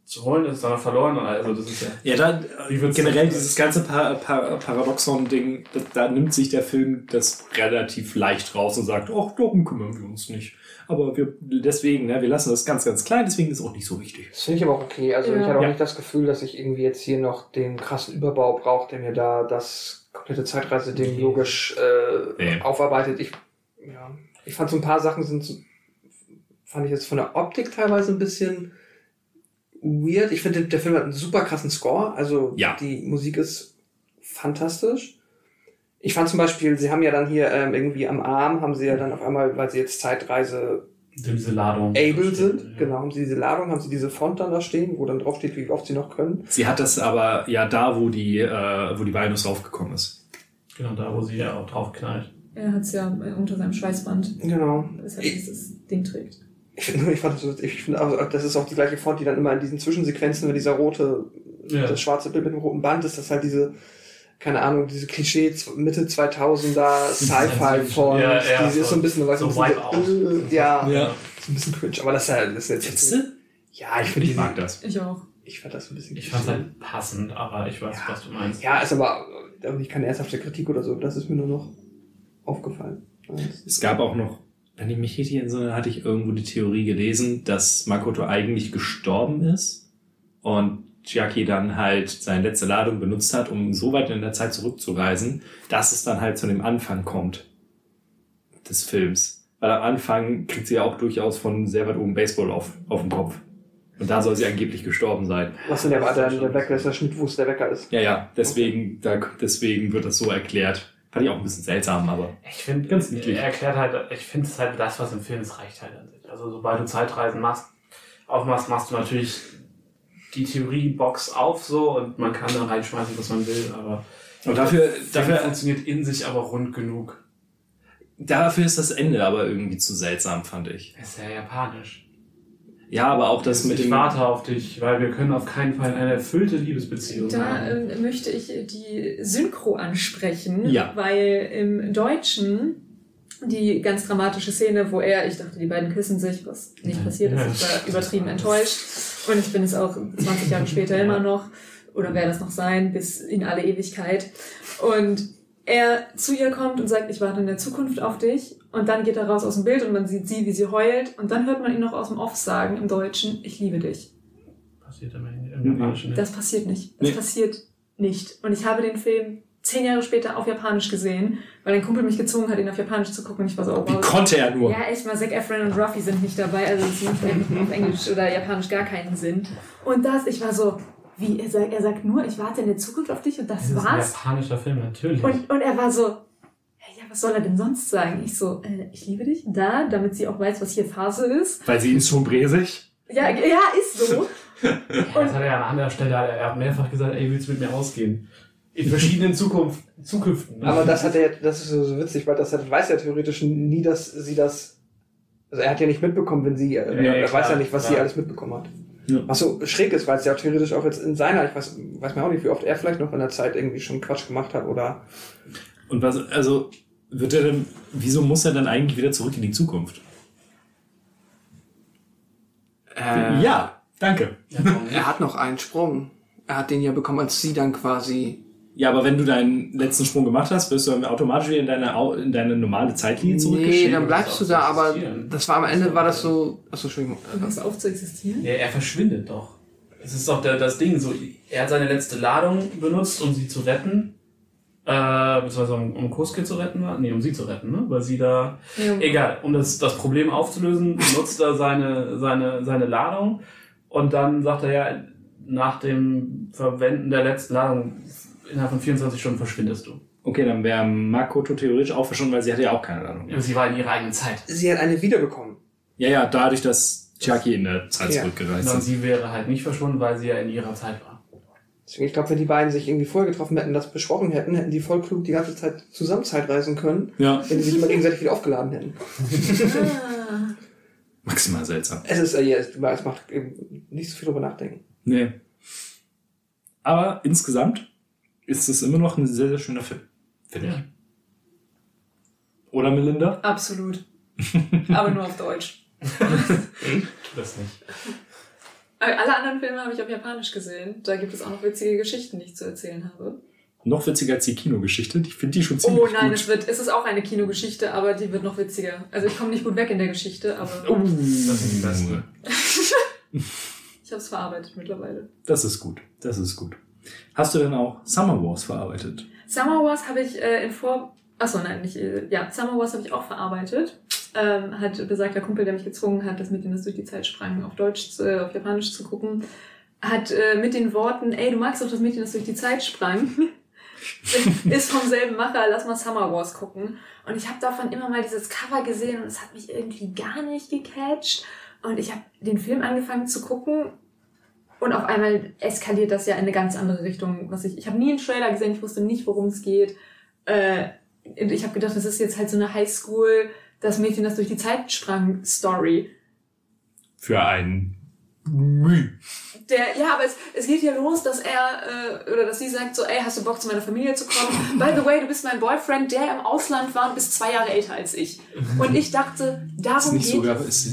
S4: zu holen, ist dann verloren. Also das ist ja.
S1: Ja, da,
S4: Wie würdest
S1: generell dieses ganze pa pa Paradoxon-Ding, da, da nimmt sich der Film das relativ leicht raus und sagt, ach, darum kümmern wir uns nicht. Aber wir, deswegen, ne, wir lassen das ganz, ganz klein, deswegen ist es auch nicht so wichtig.
S2: Das finde ich aber auch okay. Also
S3: Ja.
S2: ich hatte auch
S1: Ja.
S2: nicht das Gefühl, dass ich irgendwie jetzt hier noch den krassen Überbau brauche, der mir da das komplette Zeitreise-Ding
S4: Nee.
S2: logisch äh,
S1: Nee.
S2: aufarbeitet. Ich, ja, ich fand so ein paar Sachen sind so, fand ich jetzt von der Optik teilweise ein bisschen weird. Ich finde, der Film hat einen super krassen Score. Also
S1: Ja.
S2: die Musik ist fantastisch. Ich fand zum Beispiel, sie haben ja dann hier ähm, irgendwie am Arm, haben sie ja dann auf einmal, weil sie jetzt Zeitreise
S4: Diese Ladung.
S2: able sind,
S4: Ja.
S2: genau, haben sie diese Ladung, haben sie diese Font dann da stehen, wo dann drauf steht, wie oft sie noch können.
S1: Sie hat das aber ja da, wo die, äh, wo die Venus raufgekommen ist.
S4: Genau, da wo sie ja auch drauf knallt.
S3: Er hat es ja unter seinem Schweißband,
S2: Genau.
S3: dass er dieses Ding trägt.
S2: Ich finde, ich fand das, so- ich finde auch, das ist auch die gleiche Font, die dann immer in diesen Zwischensequenzen, wenn dieser rote,
S4: Ja.
S2: das schwarze Bild mit dem roten Band ist, das halt diese, keine Ahnung, diese Klischee Mitte 2000er Sci-Fi-Font,
S4: Ja, ja,
S2: die ist so ein bisschen, weißt du,
S4: so
S2: bisschen äh, ja,
S1: Ja.
S2: so ein bisschen cringe, aber das ist ja, das ist jetzt,
S1: du?
S2: ja, ich finde,
S1: Ich mag das.
S3: Ich auch.
S2: ich fand das ein bisschen
S4: Ich fand es halt passend, aber ich weiß,
S2: Ja.
S4: was du meinst.
S2: ja, ist aber, aber nicht keine ernsthafte Kritik oder so, das ist mir nur noch aufgefallen.
S1: Es gab auch noch, wenn ich mich richtig entsinne, hatte ich irgendwo die Theorie gelesen, dass Makoto eigentlich gestorben ist und Chiaki dann halt seine letzte Ladung benutzt hat, um so weit in der Zeit zurückzureisen, dass es dann halt zu dem Anfang kommt des Films. Weil am Anfang kriegt sie ja auch durchaus von sehr weit oben Baseball auf, auf den Kopf. Und da soll sie angeblich gestorben sein.
S2: Was denn der war dann der Wecker, ist der Schnitt, wo es der Wecker ist.
S1: Ja, ja, deswegen, da, deswegen wird das so erklärt. Fand ich auch ein bisschen seltsam, aber.
S4: Ich finde,
S1: Ganz niedlich.
S4: er erklärt halt, ich finde es halt das, was im Film ist, reicht halt an sich. Also sobald du Zeitreisen machst, aufmachst, machst du natürlich die Theoriebox auf so und man kann da reinschmeißen, was man will, aber
S1: Und dafür, dafür,
S4: funktioniert in sich aber rund genug.
S1: dafür ist das Ende aber irgendwie zu seltsam, fand ich.
S4: Ist ja japanisch.
S1: Ja, aber auch das mit
S4: ich
S1: dem.
S4: warte auf dich, weil wir können auf keinen Fall eine erfüllte Liebesbeziehung
S3: Da
S4: haben.
S3: ähm, möchte ich die Synchro ansprechen,
S1: Ja.
S3: weil im Deutschen die ganz dramatische Szene, wo er, ich dachte, die beiden küssen sich, was nicht passiert ist, ich war übertrieben enttäuscht und ich bin es auch 20 Jahre später immer noch oder werde es noch sein, bis in alle Ewigkeit und er zu ihr kommt und sagt, ich warte in der Zukunft auf dich und dann geht er raus aus dem Bild und man sieht sie, wie sie heult und dann hört man ihn noch aus dem Off sagen im Deutschen, ich liebe dich.
S4: Passiert im, im Japanischen nicht.
S3: Das passiert nicht. Das
S1: Nee.
S3: passiert nicht. Und ich habe den Film zehn Jahre später auf Japanisch gesehen, weil ein Kumpel mich gezwungen hat, ihn auf Japanisch zu gucken. Und ich war so, oh,
S1: Wie
S3: wow.
S1: konnte er nur?
S3: Ja, echt mal, Zac Efron und Ruffy sind nicht dabei, also es macht auf Englisch oder Japanisch gar keinen Sinn. Und das, ich war so, wie, er sagt, er sagt nur, ich warte in der Zukunft auf dich und das,
S4: Das ist ein
S3: war's.
S4: japanischer Film, natürlich.
S3: Und, und er war so, ja, was soll er denn sonst sagen? Ich so, äh, ich liebe dich, da, damit sie auch weiß, was hier Phase ist.
S1: Weil sie ihn schon bräsig.
S3: Ja, ja, ist so.
S4: das hat er an anderer Stelle, hat er hat mehrfach gesagt, ey, willst du mit mir ausgehen? In verschiedenen Zukunft, Zukünften.
S2: Aber das hat er, das ist so, witzig, weil das hat, weiß er theoretisch nie, dass sie das, also er hat ja nicht mitbekommen, wenn sie,
S4: Ja,
S2: er
S4: klar,
S2: weiß ja nicht, was
S4: klar.
S2: sie alles mitbekommen hat.
S1: Ja.
S2: Was so schräg ist, weil es ja theoretisch auch jetzt in seiner, ich weiß, weiß mir auch nicht, wie oft er vielleicht noch in der Zeit irgendwie schon Quatsch gemacht hat oder,
S1: Und was, also, wird er denn, wieso muss er dann eigentlich wieder zurück in die Zukunft?
S2: äh,
S1: Ja, danke.
S2: Er hat noch einen Sprung. Er hat den ja bekommen, als sie dann quasi,
S1: Ja, aber wenn du deinen letzten Sprung gemacht hast, wirst du dann automatisch wieder in deine, Au- in deine normale Zeitlinie
S2: nee,
S1: zurückgeschickt.
S2: dann
S4: das
S2: bleibst du da, aber das war am Ende, war das so, achso, Entschuldigung.
S3: Hörst du auf zu existieren?
S4: Ja, er verschwindet doch. Das ist doch der, das Ding. So, er hat seine letzte Ladung benutzt, um sie zu retten. Äh, beziehungsweise um, um Kosuke zu retten war? Nee, um sie zu retten, ne? Weil sie da.
S3: Ja.
S4: Egal, um das, das Problem aufzulösen, nutzt er seine, seine, seine Ladung. Und dann sagt er ja, nach dem Verwenden der letzten Ladung, innerhalb von 24 Stunden verschwindest du.
S1: Okay, dann wäre Makoto theoretisch auch verschwunden, weil sie hatte ja auch keine Ahnung.
S4: Sie war in ihrer eigenen Zeit.
S2: Sie hat eine wiederbekommen.
S1: Ja, ja, dadurch, dass Chucky in der Zeit
S2: Ja.
S1: zurückgereist
S4: Und
S1: ist.
S4: sie wäre halt nicht verschwunden, weil sie ja in ihrer Zeit war.
S2: Deswegen, ich glaube, wenn die beiden sich irgendwie vorher getroffen hätten, das besprochen hätten, hätten die voll klug die ganze Zeit zusammen Zeitreisen können,
S1: Ja,
S2: wenn die sich immer gegenseitig wieder aufgeladen hätten.
S1: Maximal seltsam.
S2: Es ist, äh, ja, es, es macht eben nicht so viel drüber nachdenken.
S1: Nee. Aber insgesamt ist es immer noch ein sehr, sehr schöner Film. Finde ich.
S4: Ja.
S1: Oder Melinda?
S3: Absolut. Aber nur auf Deutsch.
S4: Das nicht.
S3: Alle anderen Filme habe ich auf Japanisch gesehen. Da gibt es auch noch witzige Geschichten, die ich zu erzählen habe.
S1: Noch witziger als die Kinogeschichte. Ich finde die schon ziemlich
S3: Oh nein,
S1: gut.
S3: es wird, es ist auch eine Kinogeschichte, aber die wird noch witziger. Also ich komme nicht gut weg in der Geschichte, aber
S1: Oh,
S4: Das sind die besten.
S3: ich habe es verarbeitet mittlerweile.
S1: Das ist gut. Das ist gut. Hast du denn auch Summer Wars verarbeitet?
S3: Summer Wars habe ich äh, in Vor... Achso, nein, nicht... Äh, ja, Summer Wars habe ich auch verarbeitet. Ähm, hat besagter Kumpel, der mich gezwungen hat, das Mädchen, das durch die Zeit sprang, auf Deutsch, zu- äh, auf Japanisch zu gucken, hat äh, mit den Worten, ey, du magst doch das Mädchen, das durch die Zeit sprang, ist vom selben Macher, lass mal Summer Wars gucken. Und ich habe davon immer mal dieses Cover gesehen und es hat mich irgendwie gar nicht gecatcht. Und ich habe den Film angefangen zu gucken und auf einmal eskaliert das ja in eine ganz andere Richtung. Was ich ich habe nie einen Trailer gesehen, ich wusste nicht, worum es geht. Äh, und ich habe gedacht, das ist jetzt halt so eine Highschool, das Mädchen, das durch die Zeit sprang, Story.
S1: Für ein Müh.
S3: Der, ja, aber es, es geht hier los, dass er äh, oder dass sie sagt so, ey, hast du Bock zu meiner Familie zu kommen? By the way, du bist mein Boyfriend, der im Ausland war und bist zwei Jahre älter als ich. Und ich dachte,
S1: Ist
S3: darum
S1: nicht
S3: geht
S1: sogar, ist,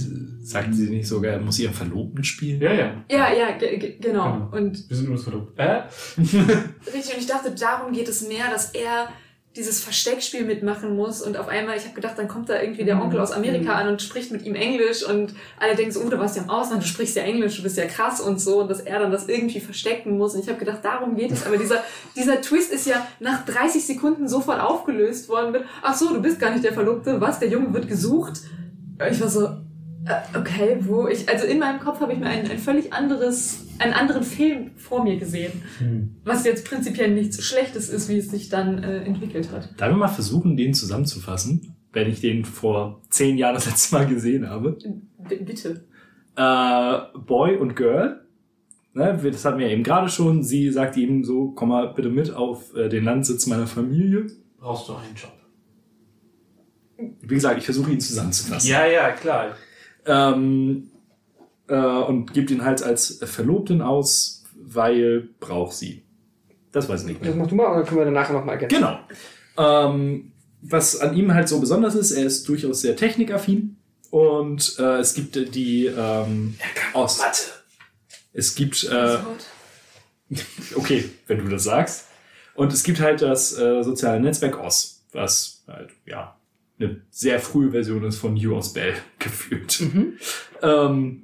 S1: sagt sie nicht sogar, er muss ihren Verlobten spielen?
S4: Ja, ja.
S3: Ja, ja, ge- ge- genau.
S4: Genau.
S3: Und
S4: Wir sind übrigens verlobt. Äh?
S3: Richtig, und ich dachte, darum geht es mehr, dass er dieses Versteckspiel mitmachen muss und auf einmal, ich habe gedacht, dann kommt da irgendwie der Onkel aus Amerika an und spricht mit ihm Englisch und alle denken so, oh, du warst ja im Ausland, du sprichst ja Englisch, du bist ja krass und so und dass er dann das irgendwie verstecken muss und ich habe gedacht, darum geht es, aber dieser, dieser Twist ist ja nach 30 Sekunden sofort aufgelöst worden mit, ach so, du bist gar nicht der Verlobte, was, der Junge wird gesucht? Ich war so, okay, wo ich, also in meinem Kopf habe ich mir ein, ein völlig anderes, einen anderen Film vor mir gesehen, was jetzt prinzipiell nichts Schlechtes ist, wie es sich dann äh, entwickelt hat.
S1: Darf ich mal versuchen, den zusammenzufassen, wenn ich den vor zehn Jahren das letzte Mal gesehen habe?
S3: B bitte.
S1: Äh, Boy und Girl. Ne, das hatten wir eben gerade schon. Sie sagt ihm so, komm mal bitte mit auf äh, den Landsitz meiner Familie.
S4: Brauchst du einen Job?
S1: Wie gesagt, ich versuche ihn zusammenzufassen.
S4: Ja, ja, klar.
S1: Ähm, äh, und gibt ihn halt als Verlobten aus, weil braucht sie. Das weiß ich nicht mehr.
S2: Das mach du mal und dann können wir danach noch mal ergänzen.
S1: Genau. Ähm, was an ihm halt so besonders ist, er ist durchaus sehr technikaffin und äh, es gibt äh, die ähm, aus Mathe. Es gibt äh, okay, wenn du das sagst. Und es gibt halt das äh, soziale Netzwerk OS, was halt ja eine sehr frühe Version ist von You aus Bell gefühlt. Ähm,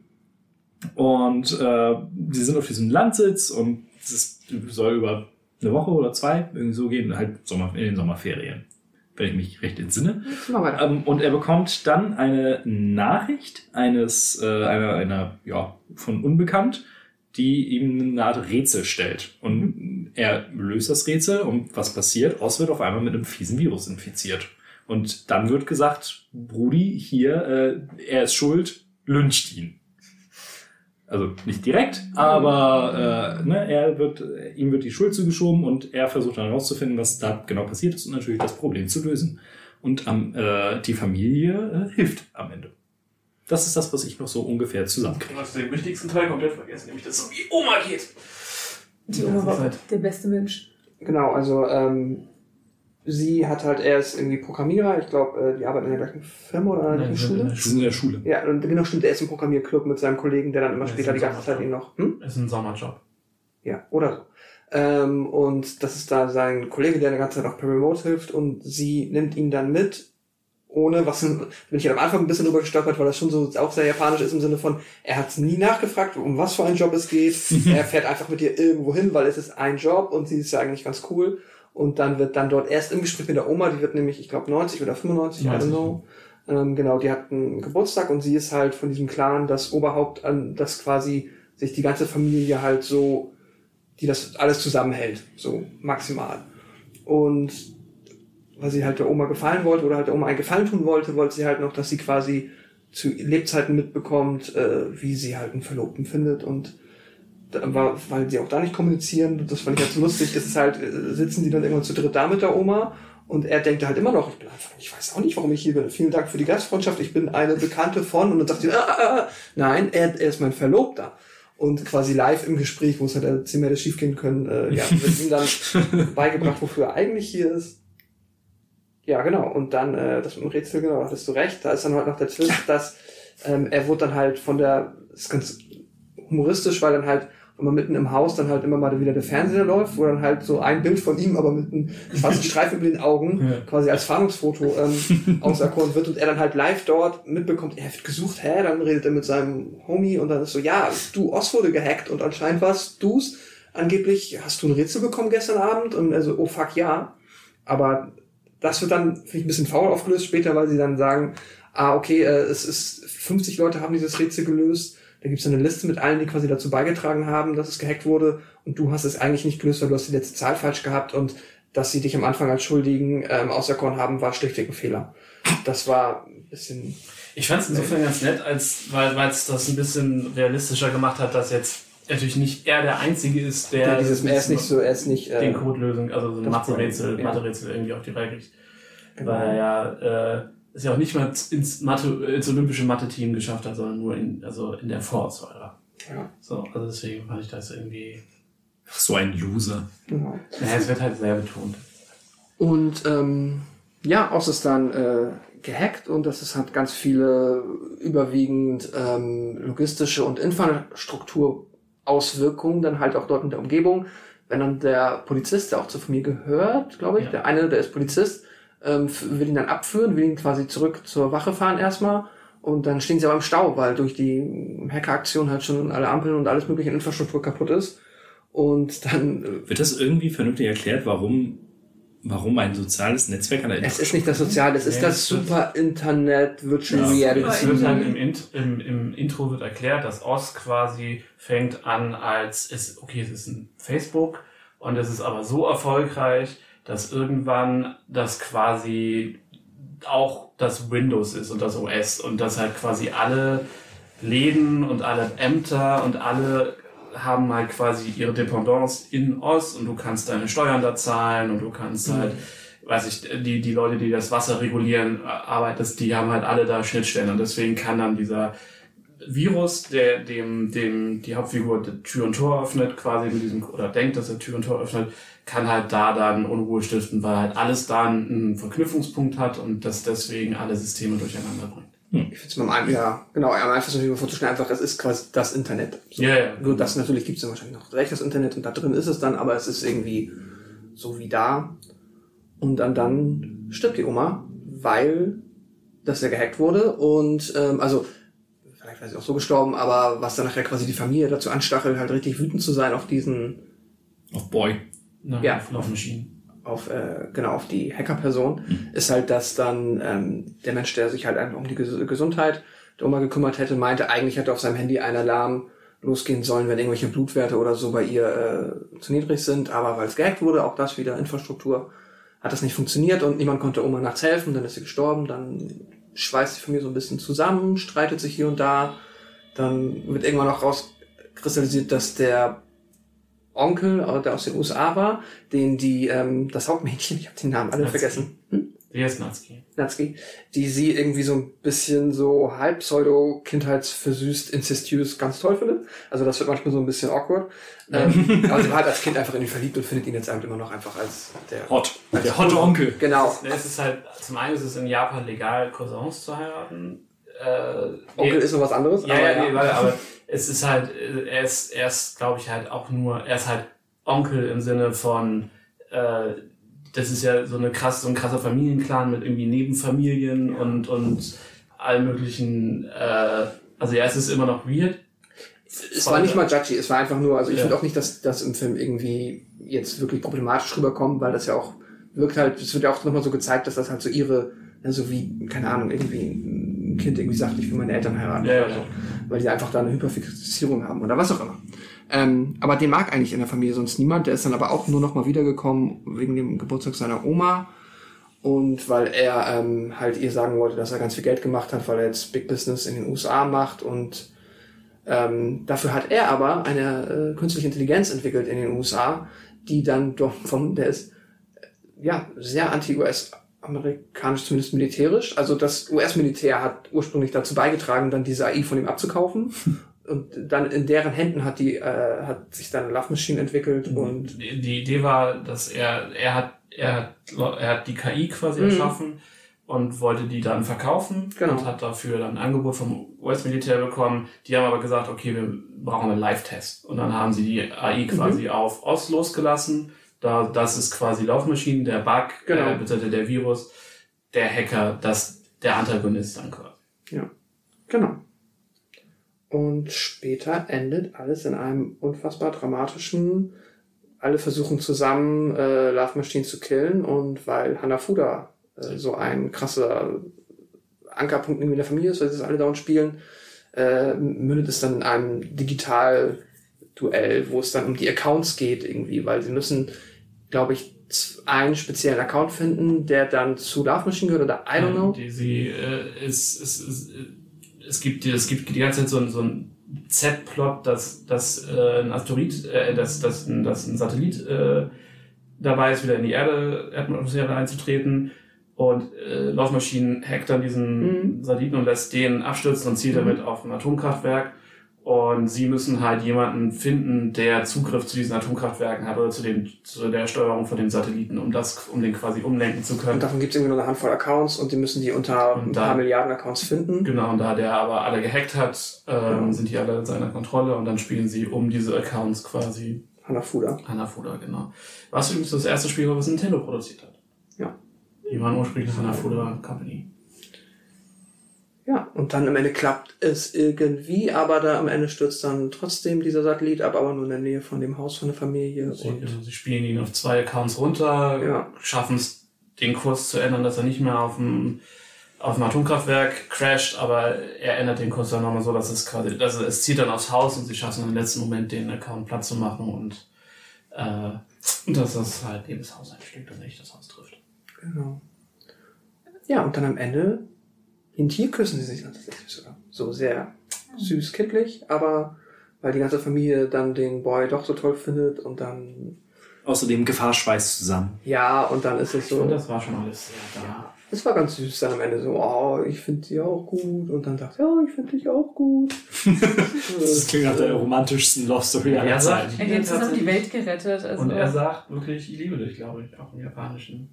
S1: und äh, sie sind auf diesem Landsitz und es soll über eine Woche oder zwei irgendwie so gehen, halt Sommer, in den Sommerferien, wenn ich mich recht entsinne. Ähm, und er bekommt dann eine Nachricht eines, äh, einer, einer, ja, von Unbekannt, die ihm eine Art Rätsel stellt. Und er löst das Rätsel und was passiert? Oz wird auf einmal mit einem fiesen Virus infiziert. Und dann wird gesagt, Brudi, hier, äh, er ist schuld, lyncht ihn. Also nicht direkt, aber äh, ne, er wird, ihm wird die Schuld zugeschoben und er versucht dann herauszufinden, was da genau passiert ist und natürlich das Problem zu lösen. Und am, äh, die Familie äh, hilft am Ende. Das ist das, was ich noch so ungefähr zusammenkriege.
S4: Du hast den wichtigsten Teil komplett vergessen, nämlich dass es um die Oma geht.
S3: Die Oma war der beste Mensch.
S2: Genau, also ähm, sie hat halt, er ist irgendwie Programmierer, ich glaube, äh, die arbeiten in der gleichen Firma oder in der gleichen Schule.
S1: Sind in der Schule.
S2: Ja, und genau stimmt, er ist im Programmierclub mit seinem Kollegen, der dann immer
S4: Ja,
S2: später die ganze Zeit ihn noch. Hm?
S4: Ist ein Sommerjob.
S2: Ja, oder so. Ähm, und das ist da sein Kollege, der die ganze Zeit auch per Remote hilft und sie nimmt ihn dann mit, ohne, was bin ich halt am Anfang ein bisschen drüber gestolpert, weil das schon so auch sehr japanisch ist im Sinne von, er hat nie nachgefragt, um was für einen Job es geht. er fährt einfach mit ihr irgendwo hin, weil es ist ein Job und sie ist ja eigentlich ganz cool. Und dann wird dann dort erst im Gespräch mit der Oma, die wird nämlich, ich glaube, 90 oder 95, I don't
S4: 90.
S2: know. Ähm, genau, die hat einen Geburtstag und sie ist halt von diesem Clan das Oberhaupt, an das quasi sich die ganze Familie halt so, die das alles zusammenhält, so maximal. Und weil sie halt der Oma gefallen wollte oder halt der Oma einen Gefallen tun wollte, wollte sie halt noch, dass sie quasi zu Lebzeiten mitbekommt, äh, wie sie halt einen Verlobten findet und weil sie auch da nicht kommunizieren, das fand ich halt so lustig, ist es halt, äh, sitzen die dann irgendwann zu dritt da mit der Oma und er denkt halt immer noch, ich bin einfach, ich weiß auch nicht, warum ich hier bin. Vielen Dank für die Gastfreundschaft, ich bin eine Bekannte von und dann sagt sie, ah, ah, ah. nein, er, er ist mein Verlobter. Und quasi live im Gespräch, wo es halt äh, zehnmal hätte schief gehen können, äh, ja, wird ihm dann beigebracht, wofür er eigentlich hier ist. Ja, genau. Und dann, äh, das mit dem Rätsel, genau, da hattest du recht. Da ist dann halt noch der Twist, dass ähm, er wurde dann halt von der, das ist ganz humoristisch, weil dann halt, wenn man mitten im Haus dann halt immer mal wieder der Fernseher läuft, wo dann halt so ein Bild von ihm, aber mit einem schwarzen Streifen über den Augen,
S1: Ja.
S2: quasi als Fahndungsfoto ähm, auserkoren wird und er dann halt live dort mitbekommt, er wird gesucht, hä? Dann redet er mit seinem Homie und dann ist so, ja, du, Oz wurde gehackt und anscheinend warst du's. Angeblich hast du ein Rätsel bekommen gestern Abend und also, oh fuck, ja. Aber das wird dann, finde ich, ein bisschen faul aufgelöst später, weil sie dann sagen, ah, okay, äh, es ist, 50 Leute haben dieses Rätsel gelöst. Da gibt es eine Liste mit allen, die quasi dazu beigetragen haben, dass es gehackt wurde. Und du hast es eigentlich nicht gelöst, weil du hast die letzte Zahl falsch gehabt und dass sie dich am Anfang als Schuldigen ähm, auserkoren haben, war schlichtweg ein Fehler. Das war ein bisschen.
S4: Ich fand es insofern ganz nett, als, weil es das ein bisschen realistischer gemacht hat, dass jetzt natürlich nicht er der Einzige ist, der
S2: Ja, dieses, er ist nicht so, er ist nicht. Äh,
S4: den Codelösung, also so ein Mathe-Rätsel,
S2: ja.
S4: Mathe-Rätsel irgendwie auf die Reihe kriegt.
S2: genau.
S4: Weil er ja äh, es ja auch nicht mal ins, Mathe, ins olympische Mathe-Team geschafft hat, sondern nur in, also in der Vorauswahl war.
S2: Ja.
S4: So, also deswegen fand ich das irgendwie.
S1: So ein Loser.
S2: Genau.
S4: Ja, es wird halt sehr betont.
S2: Und ähm, ja, Oz ist dann äh, gehackt und das ist hat ganz viele überwiegend ähm, logistische und Infrastrukturauswirkungen, dann halt auch dort in der Umgebung. wenn dann der Polizist, der auch zur Familie gehört, glaube ich,
S4: Ja.
S2: der eine, der ist Polizist, ähm, will ihn dann abführen, will ihn quasi zurück zur Wache fahren erstmal. Und dann stehen sie aber im Stau, weil durch die Hackeraktion halt schon alle Ampeln und alles mögliche Infrastruktur kaputt ist. Und dann, äh,
S5: Wird das irgendwie vernünftig erklärt, warum, warum ein soziales Netzwerk an der
S2: es ist nicht das Sozial, es ist
S4: Nee,
S2: das
S4: das-
S2: super Internet Virtual
S5: Ja.
S4: Es
S2: Reality.
S4: wird dann im, Int im, im Intro wird erklärt, dass Oz quasi fängt an als, ist, okay, es ist ein Facebook und es ist aber so erfolgreich, dass irgendwann das quasi auch das Windows ist und das OS und dass halt quasi alle Läden und alle Ämter und alle haben halt quasi ihre Dependance in Oz und du kannst deine Steuern da zahlen und du kannst halt, weiß ich, die, die Leute, die das Wasser regulieren, arbeitest, die haben halt alle da Schnittstellen und deswegen kann dann dieser Virus, der dem, dem die Hauptfigur die Tür und Tor öffnet, quasi mit diesem, oder denkt, dass er Tür und Tor öffnet, kann halt da dann Unruhe stiften, weil halt alles da einen Verknüpfungspunkt hat und das deswegen alle Systeme durcheinander bringt.
S2: Ich finde es mal am, ja, genau, am einfachsten natürlich vorzustellen, einfach, es ist quasi das Internet. So.
S4: Ja, ja.
S2: Nur das natürlich gibt es dann wahrscheinlich noch recht, das Internet, und da drin ist es dann, aber es ist irgendwie so wie da. Und dann, dann stirbt die Oma, weil das ja gehackt wurde und, ähm, also, vielleicht war sie auch so gestorben, aber was dann nachher quasi die Familie dazu anstachelt, halt richtig wütend zu sein auf diesen,
S5: Auf Boy.
S4: Na,
S2: Ja.
S4: auf Laufmaschinen.
S2: auf, äh, genau, auf die Hackerperson, ist halt, dass dann ähm, der Mensch, der sich halt einfach um die Ges Gesundheit der Oma gekümmert hätte, meinte, eigentlich hätte auf seinem Handy ein Alarm losgehen sollen, wenn irgendwelche Blutwerte oder so bei ihr äh, zu niedrig sind, aber weil es gehackt wurde, auch das wieder Infrastruktur, hat das nicht funktioniert und niemand konnte Oma nachts helfen, dann ist sie gestorben, dann schweißt die Familie so ein bisschen zusammen, streitet sich hier und da, dann wird irgendwann noch rauskristallisiert, dass der Onkel, äh, der aus den USA war, den die, ähm, das Hauptmädchen, ich habe den Namen alle
S4: Natsuki.
S2: vergessen, hm?
S4: Wer ist Natsuki?
S2: Natsuki, die sie irgendwie so ein bisschen so halb pseudo kindheitsversüßt, incestuös ganz toll findet. Also das wird manchmal so ein bisschen awkward. Ähm, aber sie war halt als Kind einfach in ihn verliebt und findet ihn jetzt einfach immer noch einfach als der...
S5: Hot. Der hotte Onkel.
S2: Genau.
S4: Ne, Es ist halt, zum einen ist es in Japan legal, Cousins zu heiraten. Äh,
S2: Onkel
S4: nee,
S2: ist noch was anderes.
S4: Ja,
S2: aber
S4: ja, nee, warte, aber es ist halt, äh, er ist, er ist, glaube ich, halt auch nur, er ist halt Onkel im Sinne von, äh, das ist ja so eine krass, so ein krasser Familienclan mit irgendwie Nebenfamilien und, und allen möglichen, äh, also ja, es ist immer noch weird.
S2: Es war nicht mal judgy, es war einfach nur, also ich
S4: Ja.
S2: finde auch nicht, dass das im Film irgendwie jetzt wirklich problematisch rüberkommt, weil das ja auch wirkt halt, es wird ja auch nochmal so gezeigt, dass das halt so ihre, so wie, keine Ahnung, irgendwie ein Kind irgendwie sagt, ich will meine Eltern heiraten
S4: Ja,
S2: oder
S4: ja.
S2: Weil die einfach da eine Hyperfixierung haben oder was auch immer. Ähm, aber den mag eigentlich in der Familie sonst niemand, der ist dann aber auch nur nochmal wiedergekommen wegen dem Geburtstag seiner Oma. Und weil er ähm, halt ihr sagen wollte, dass er ganz viel Geld gemacht hat, weil er jetzt Big Business in den USA macht. Und ähm, dafür hat er aber eine äh, künstliche Intelligenz entwickelt in den USA, die dann doch von, der ist äh, ja sehr anti-US-amerikanisch, zumindest militärisch. Also das US-Militär hat ursprünglich dazu beigetragen, dann diese AI von ihm abzukaufen. Und dann in deren Händen hat die, äh, hat sich dann Love Machine entwickelt und
S4: Die, die Idee war, dass er, er hat, er hat, er hat die KI quasi
S2: Mhm.
S4: erschaffen und wollte die dann verkaufen
S2: Genau.
S4: und hat dafür dann ein Angebot vom US-Militär bekommen. Die haben aber gesagt, okay, wir brauchen einen Live-Test. Und dann haben sie die AI quasi auf Oz losgelassen. Da, das ist quasi Laufmaschinen, der Bug,
S2: Genau.
S4: äh, der Virus, der Hacker, das, der Antagonist dann quasi.
S2: Genau. Und später endet alles in einem unfassbar dramatischen, alle versuchen zusammen äh, Love Machine zu killen und weil Hanafuda äh, so ein krasser Ankerpunkt irgendwie in der Familie ist, weil sie das alle dauernd spielen, äh, mündet es dann in einem Digital-Duell, wo es dann um die Accounts geht irgendwie, weil sie müssen, glaube ich, einen speziellen Account finden, der dann zu Love Machine gehört oder I don't know.
S4: Die, sie, äh, es, es, es, es, gibt, die- es gibt die ganze Zeit so, ein- so ein Z-Plot, dass, dass äh, ein Asteroid, äh, dass, dass, dass ein Satellit äh, dabei ist, wieder in die Erde, Atmosphäre einzutreten. Und äh, Laufmaschinen hackt dann diesen
S2: Mhm.
S4: Satelliten und lässt den abstürzen und zielt
S2: Mhm.
S4: damit auf ein Atomkraftwerk. Und sie müssen halt jemanden finden, der Zugriff zu diesen Atomkraftwerken hat oder zu, den, zu der Steuerung von den Satelliten, um das, um den quasi umlenken zu können.
S2: Und davon gibt es irgendwie nur eine Handvoll Accounts und die müssen die unter
S4: Und
S2: ein
S4: da-
S2: paar Milliarden Accounts finden.
S4: Genau, und da der aber alle gehackt hat, ähm,
S2: Genau.
S4: sind die alle in seiner Kontrolle und dann spielen sie um diese Accounts quasi
S2: Hanafuda.
S4: Hanafuda, genau. Was übrigens das erste Spiel war, was Nintendo produziert hat.
S2: Ja.
S4: Die waren ursprünglich Hanafuda Company.
S2: Ja, und dann am Ende klappt es irgendwie, aber da am Ende stürzt dann trotzdem dieser Satellit ab, aber nur in der Nähe von dem Haus von der Familie.
S4: Sie,
S2: Und
S4: also sie spielen ihn auf zwei Accounts runter,
S2: Ja.
S4: schaffen es, den Kurs zu ändern, dass er nicht mehr auf dem, auf dem Atomkraftwerk crasht, aber er ändert den Kurs dann nochmal so, dass es quasi, also es zieht dann aufs Haus und sie schaffen im letzten Moment den Account platt zu machen und, äh, dass das halt neben das Haus einschlägt und nicht das Haus trifft.
S2: Genau. Ja, und dann am Ende, in Tier küssen sie sich tatsächlich sogar. So sehr süß, kindlich, aber weil die ganze Familie dann den Boy doch so toll findet und dann,
S5: Außerdem Gefahr schweißt zusammen.
S2: ja, und dann ist es so,
S4: Und das war schon alles sehr da.
S2: es war ganz süß dann am Ende so, oh, ich finde sie auch gut und dann sagt er, ja, ich finde dich auch gut.
S5: Das klingt nach der romantischsten Love Story aller
S4: Er
S5: Zeiten.
S3: die haben zusammen die Welt gerettet. Also,
S4: und er sagt wirklich, ich liebe dich, glaube ich, auch im Japanischen.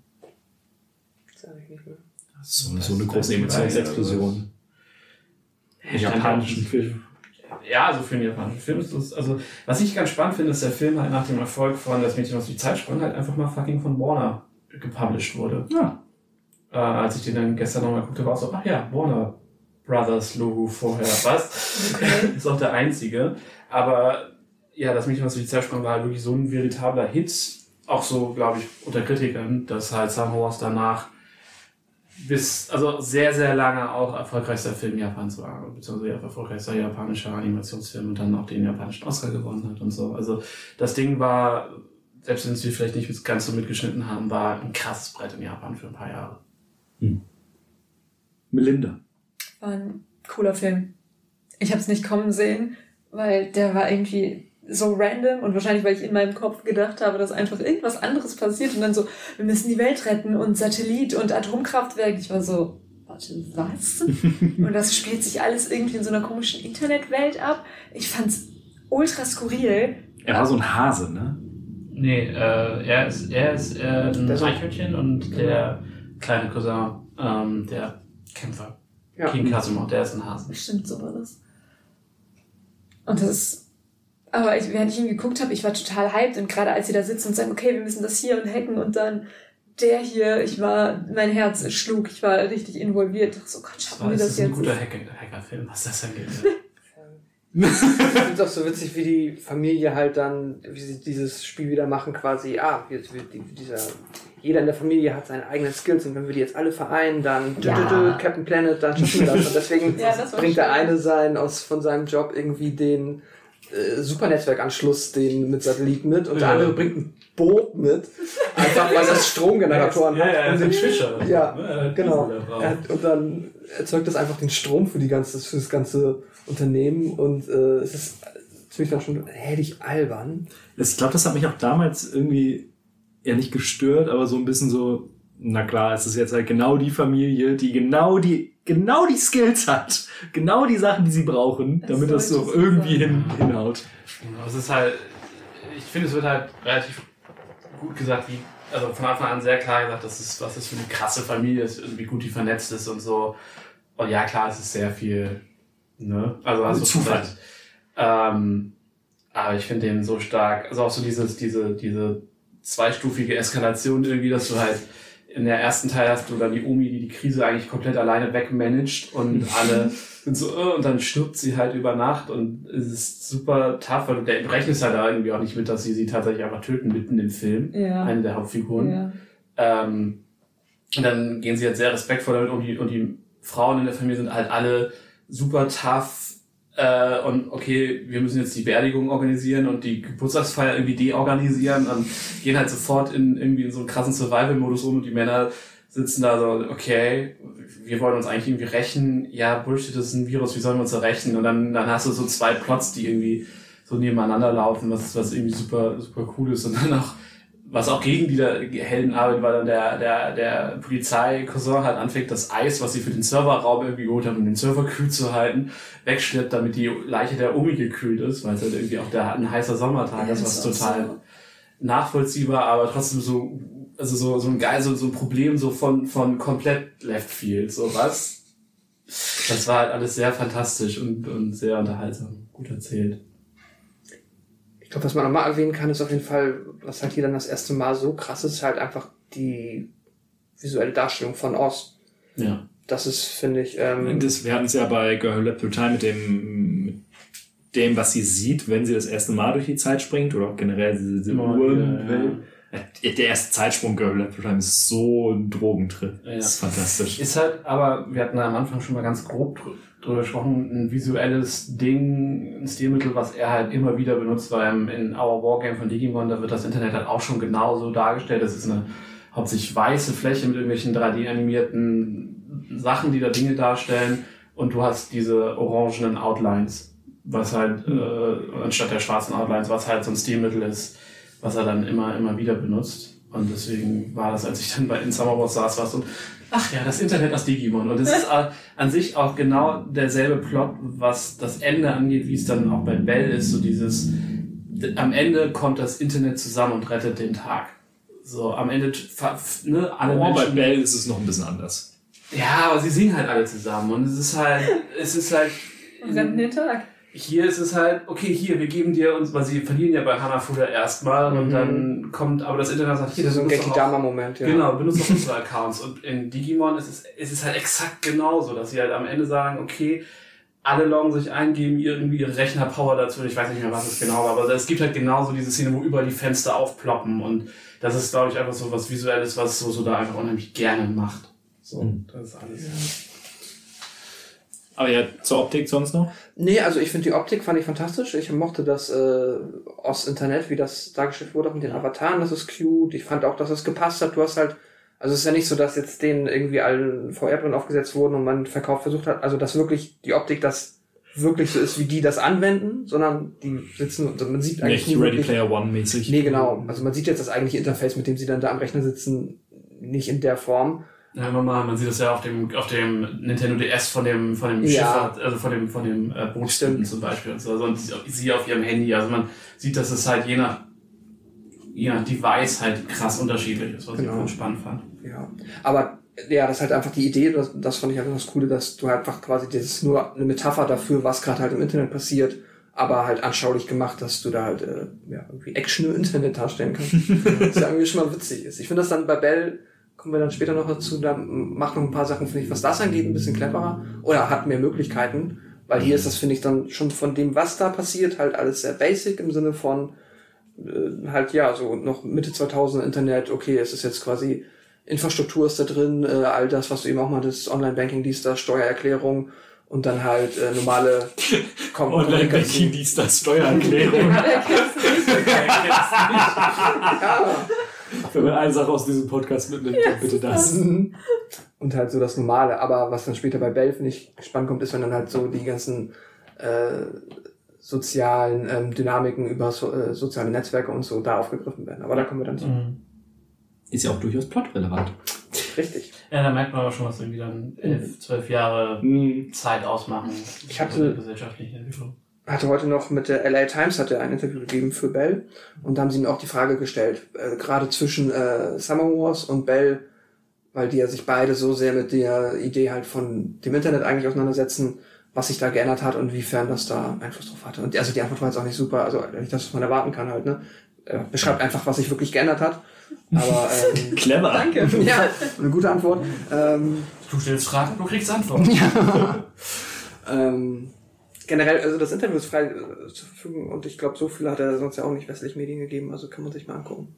S2: Sag ich nicht mehr.
S5: So, so eine große Emotionsexplosion. Im japanischen Film.
S4: Ja, also für einen japanischen Film ist das, also, was ich ganz spannend finde, ist der Film halt nach dem Erfolg von Das Mädchen aus die Zeit sprang halt einfach mal fucking von Warner gepublished wurde.
S5: Ja.
S4: Äh, als ich den dann gestern nochmal guckte, war es so, ach ja, Warner Brothers Logo vorher, was?
S3: Okay.
S4: ist auch der einzige. Aber ja, das Mädchen aus die Zeit sprang war halt wirklich so ein veritabler Hit, auch so, glaube ich, unter Kritikern, dass halt Sam Wars danach bis, also sehr, sehr lange auch erfolgreichster Film Japans war, beziehungsweise erfolgreichster japanischer Animationsfilm und dann auch den japanischen Oscar gewonnen hat und so. Also das Ding war, selbst wenn es wir vielleicht nicht ganz so mitgeschnitten haben, war ein krasses Brett in Japan für ein paar Jahre.
S5: Melinda.
S3: War ein cooler Film. Ich habe es nicht kommen sehen, weil der war irgendwie so random und wahrscheinlich, weil ich in meinem Kopf gedacht habe, dass einfach irgendwas anderes passiert und dann so, wir müssen die Welt retten und Satellit und Atomkraftwerk. Ich war so, warte, was? und das spielt sich alles irgendwie in so einer komischen Internetwelt ab. Ich fand's ultra skurril.
S5: Er war so ein Hase, ne?
S4: Nee, äh, er ist, er ist äh, ein Eichhörnchen und der kleine Cousin, ähm, der Kämpfer,
S2: Ja.
S4: King Kazuma, der ist ein Hase.
S3: Bestimmt so war das. Und das ist. Aber ich, während ich ihn geguckt habe, ich war total hyped und gerade als sie da sitzen und sagen, okay, wir müssen das hier und hacken und dann der hier, ich war, mein Herz schlug, ich war richtig involviert. Ich dachte so, Gott,
S4: Das,
S3: schaffen
S4: war,
S3: wir
S4: das
S3: das
S4: ist ein
S3: jetzt?
S4: guter Hacker, Hackerfilm, was das angeht.
S2: Ich finde es auch so witzig, wie die Familie halt dann, wie sie dieses Spiel wieder machen, quasi, ah, jetzt wird die, dieser, jeder in der Familie hat seine eigenen Skills und wenn wir die jetzt alle vereinen, dann dü, dü, dü, Captain Planet, dann schaffen wir das. Und deswegen
S3: Ja, das
S2: bringt der
S3: schön.
S2: eine sein aus von seinem Job irgendwie den äh, Supernetzwerkanschluss den mit Satelliten mit und der
S4: Ja.
S2: andere bringt ein Boot mit, einfach weil das Stromgeneratoren
S4: ja,
S2: hat.
S4: ja, ist ein
S2: den-
S4: Fischer.
S2: Ja, genau. Hat, und dann erzeugt das einfach den Strom für, die ganze, für das ganze Unternehmen und äh, es ist natürlich dann schon herrlich albern.
S5: Ich glaube, das hat mich auch damals irgendwie eher nicht gestört, aber so ein bisschen so, na klar, es ist jetzt halt genau die Familie, die genau die, genau die Skills hat. Genau die Sachen, die sie brauchen,
S3: Es
S5: damit das so irgendwie hin, hinhaut.
S4: Genau, Es ist halt, ich finde, es wird halt relativ gut gesagt, wie, also von Anfang an sehr klar gesagt, dass es, was das für eine krasse Familie ist, und wie gut die vernetzt ist und so. Und ja, klar, es ist sehr viel, ne? Also hast du
S5: Zufall.
S4: gesagt. Ähm, aber ich finde den so stark, also auch so dieses, diese, diese zweistufige Eskalation irgendwie, dass du halt in der ersten Teil hast du dann die Omi, die die Krise eigentlich komplett alleine wegmanagt und alle sind so, äh, und dann stirbt sie halt über Nacht und es ist super tough, weil du du rechnest halt da irgendwie auch nicht mit, dass sie sie tatsächlich einfach töten mitten im Film.
S3: Ja.
S4: Eine der Hauptfiguren.
S3: ja.
S4: Ähm, und dann gehen sie halt sehr respektvoll damit um die, und die Frauen in der Familie sind halt alle super tough. Äh, und okay, wir müssen jetzt die Beerdigung organisieren und die Geburtstagsfeier irgendwie deorganisieren und gehen halt sofort in irgendwie in so einen krassen Survival-Modus um und die Männer sitzen da so, okay, wir wollen uns eigentlich irgendwie rächen. Ja, Bullshit, das ist ein Virus, wie sollen wir uns da rächen? Und dann, dann hast du so zwei Plots, die irgendwie so nebeneinander laufen, was, was irgendwie super, super cool ist. Und dann auch, was auch gegen die da Helden arbeitet, weil dann der, der, der Polizei-Cousin halt anfängt, das Eis, was sie für den Serverraum irgendwie geholt haben, um den Server kühl zu halten, wegschleppt, damit die Leiche der Omi gekühlt ist, weil es halt irgendwie auch der, ein heißer Sommertag
S3: Ja,
S4: ist,
S3: das
S4: was total
S3: so.
S4: nachvollziehbar, aber trotzdem so, also so, so ein geil, so, so ein Problem so von, von komplett Left Field, so was. Das war halt alles sehr fantastisch und, und sehr unterhaltsam, gut erzählt.
S2: Ich glaube, was man nochmal erwähnen kann, ist auf jeden Fall, was halt hier dann das erste Mal so krass ist, halt einfach die visuelle Darstellung von Oz.
S4: Ja.
S2: Das ist, finde ich, ähm,
S1: Das, wir hatten es ja bei Girl Through Time mit dem, mit dem, was sie sieht, wenn sie das erste Mal durch die Zeit springt oder auch generell diese, diese
S4: Immer
S1: Uhren. Äh, Der erste Zeitsprung Girl Through Time ist so ein Drogentrip.
S4: Ja.
S1: Das ist fantastisch.
S4: Ist halt, aber wir hatten am Anfang schon mal ganz grob drü- drüber gesprochen, ein visuelles Ding, ein Stilmittel, was er halt immer wieder benutzt, weil in Our Wargame von Digimon, da wird das Internet halt auch schon genauso dargestellt. Das ist eine hauptsächlich weiße Fläche mit irgendwelchen 3D-animierten Sachen, die da Dinge darstellen und du hast diese orangenen Outlines, was halt, äh, anstatt der schwarzen Outlines, was halt so ein Stilmittel ist, was er dann immer, immer wieder benutzt. Und deswegen war das, als ich dann bei in Summer Wars saß, war es so, ach ja, das Internet aus Digimon. Und es ist an sich auch genau derselbe Plot, was das Ende angeht, wie es dann auch bei Bell ist, so dieses, am Ende kommt das Internet zusammen und rettet den Tag. So, am Ende, ne, alle
S1: Oh, bei
S4: Menschen.
S1: Bell ist es noch ein bisschen anders.
S4: Ja, aber sie singen halt alle zusammen und es ist halt, es ist halt,
S3: Und retten den Tag.
S4: Hier ist es halt, okay, hier, wir geben dir uns, weil sie verlieren ja bei Hanafuda erstmal und
S2: Mhm.
S4: dann kommt, aber das Internet sagt, hier,
S2: das ist so ein Genki-Dama-Moment, ja.
S4: Genau, benutzt auch unsere Accounts. Und in Digimon ist es, ist es halt exakt genauso, dass sie halt am Ende sagen, okay, alle loggen sich ein, geben irgendwie ihre Rechnerpower dazu. Ich weiß nicht mehr, was es genau war, aber es gibt halt genauso diese Szene, wo überall die Fenster aufploppen. Und das ist, glaube ich, einfach so was Visuelles, was so, so da einfach unheimlich gerne macht. So,
S1: Mhm.
S4: das ist alles.
S1: Aber ja, zur Optik sonst noch?
S2: Nee, also ich finde die Optik fand ich fantastisch. Ich mochte das äh, aus Internet, wie das dargestellt wurde, auch mit den Avataren, das ist cute. Ich fand auch, dass es gepasst hat. Du hast halt, also es ist ja nicht so, dass jetzt denen irgendwie allen VR-Brillen aufgesetzt wurden und man Verkauf versucht hat, also dass wirklich die Optik das wirklich so ist, wie die das anwenden, sondern die sitzen, also man sieht eigentlich
S1: Nicht Ready
S2: wirklich,
S1: Player One mäßig.
S2: Nee, genau. Also man sieht jetzt das eigentliche Interface, mit dem sie dann da am Rechner sitzen, nicht in der Form.
S4: Ja, normal, man sieht das ja auf dem, auf dem Nintendo DS von dem, von dem
S2: Ja.
S4: Schiffer, also von dem, von dem äh, Bootstunden
S2: Stimmt.
S4: zum Beispiel und so. Also, und sie- auf ihrem Handy. Also man sieht, dass es halt je nach, je nach Device halt krass unterschiedlich ist, was
S2: Genau.
S4: ich voll spannend fand.
S2: Ja, aber ja, das ist halt einfach die Idee, das, das fand ich einfach das Coole, dass du halt einfach quasi, das ist nur eine Metapher dafür, was gerade halt im Internet passiert, aber halt anschaulich gemacht, dass du da halt äh, ja, irgendwie Action im Internet darstellen kannst. was ja irgendwie schon mal witzig ist. Ich finde das dann bei Bell, kommen wir dann später noch dazu, da macht noch ein paar Sachen, finde ich, was das angeht, ein bisschen cleverer oder hat mehr Möglichkeiten, weil hier ist das, finde ich, dann schon von dem, was da passiert, halt alles sehr basic im Sinne von äh, halt ja, so noch Mitte 2000 Internet, okay, es ist jetzt quasi Infrastruktur ist da drin, äh, all das, was du eben auch mal das Online-Banking, dies, das, Steuererklärung und dann halt äh, normale Kom
S1: Online-Banking, dies, das, Steuererklärung.
S2: Ja.
S1: Wenn man eine Sache aus diesem Podcast mitnimmt, dann bitte das.
S2: Und halt so das Normale. Aber was dann später bei Bell, finde ich, spannend kommt, ist, wenn dann halt so die ganzen äh, sozialen ähm, Dynamiken über so, äh, soziale Netzwerke und so da aufgegriffen werden. Aber da kommen wir dann zu.
S1: Ist ja auch durchaus plotrelevant.
S2: Richtig.
S4: Ja, da merkt man aber schon, was irgendwie dann elf, zwölf Jahre
S1: Mhm.
S4: Zeit ausmachen.
S2: Ich hatte-
S4: gesellschaftliche Entwicklung.
S2: Hatte heute noch mit der LA Times hat er ein Interview gegeben für Bell und da haben sie ihm auch die Frage gestellt, äh, gerade zwischen äh, Summer Wars und Bell, weil die ja sich beide so sehr mit der Idee halt von dem Internet eigentlich auseinandersetzen, was sich da geändert hat und wiefern das da Einfluss drauf hatte. Und die- also die Antwort war jetzt auch nicht super, also nicht das, was man erwarten kann halt, ne? Er beschreibt einfach, was sich wirklich geändert hat. Aber ähm,
S1: Clever.
S3: Danke.
S2: ja, eine gute Antwort. Ähm,
S4: Du stellst Fragen, du kriegst Antworten.
S2: ähm, generell, also das Interview ist frei äh, zur Verfügung und ich glaube, so viel hat er sonst ja auch nicht westlich Medien gegeben, also kann man sich mal angucken.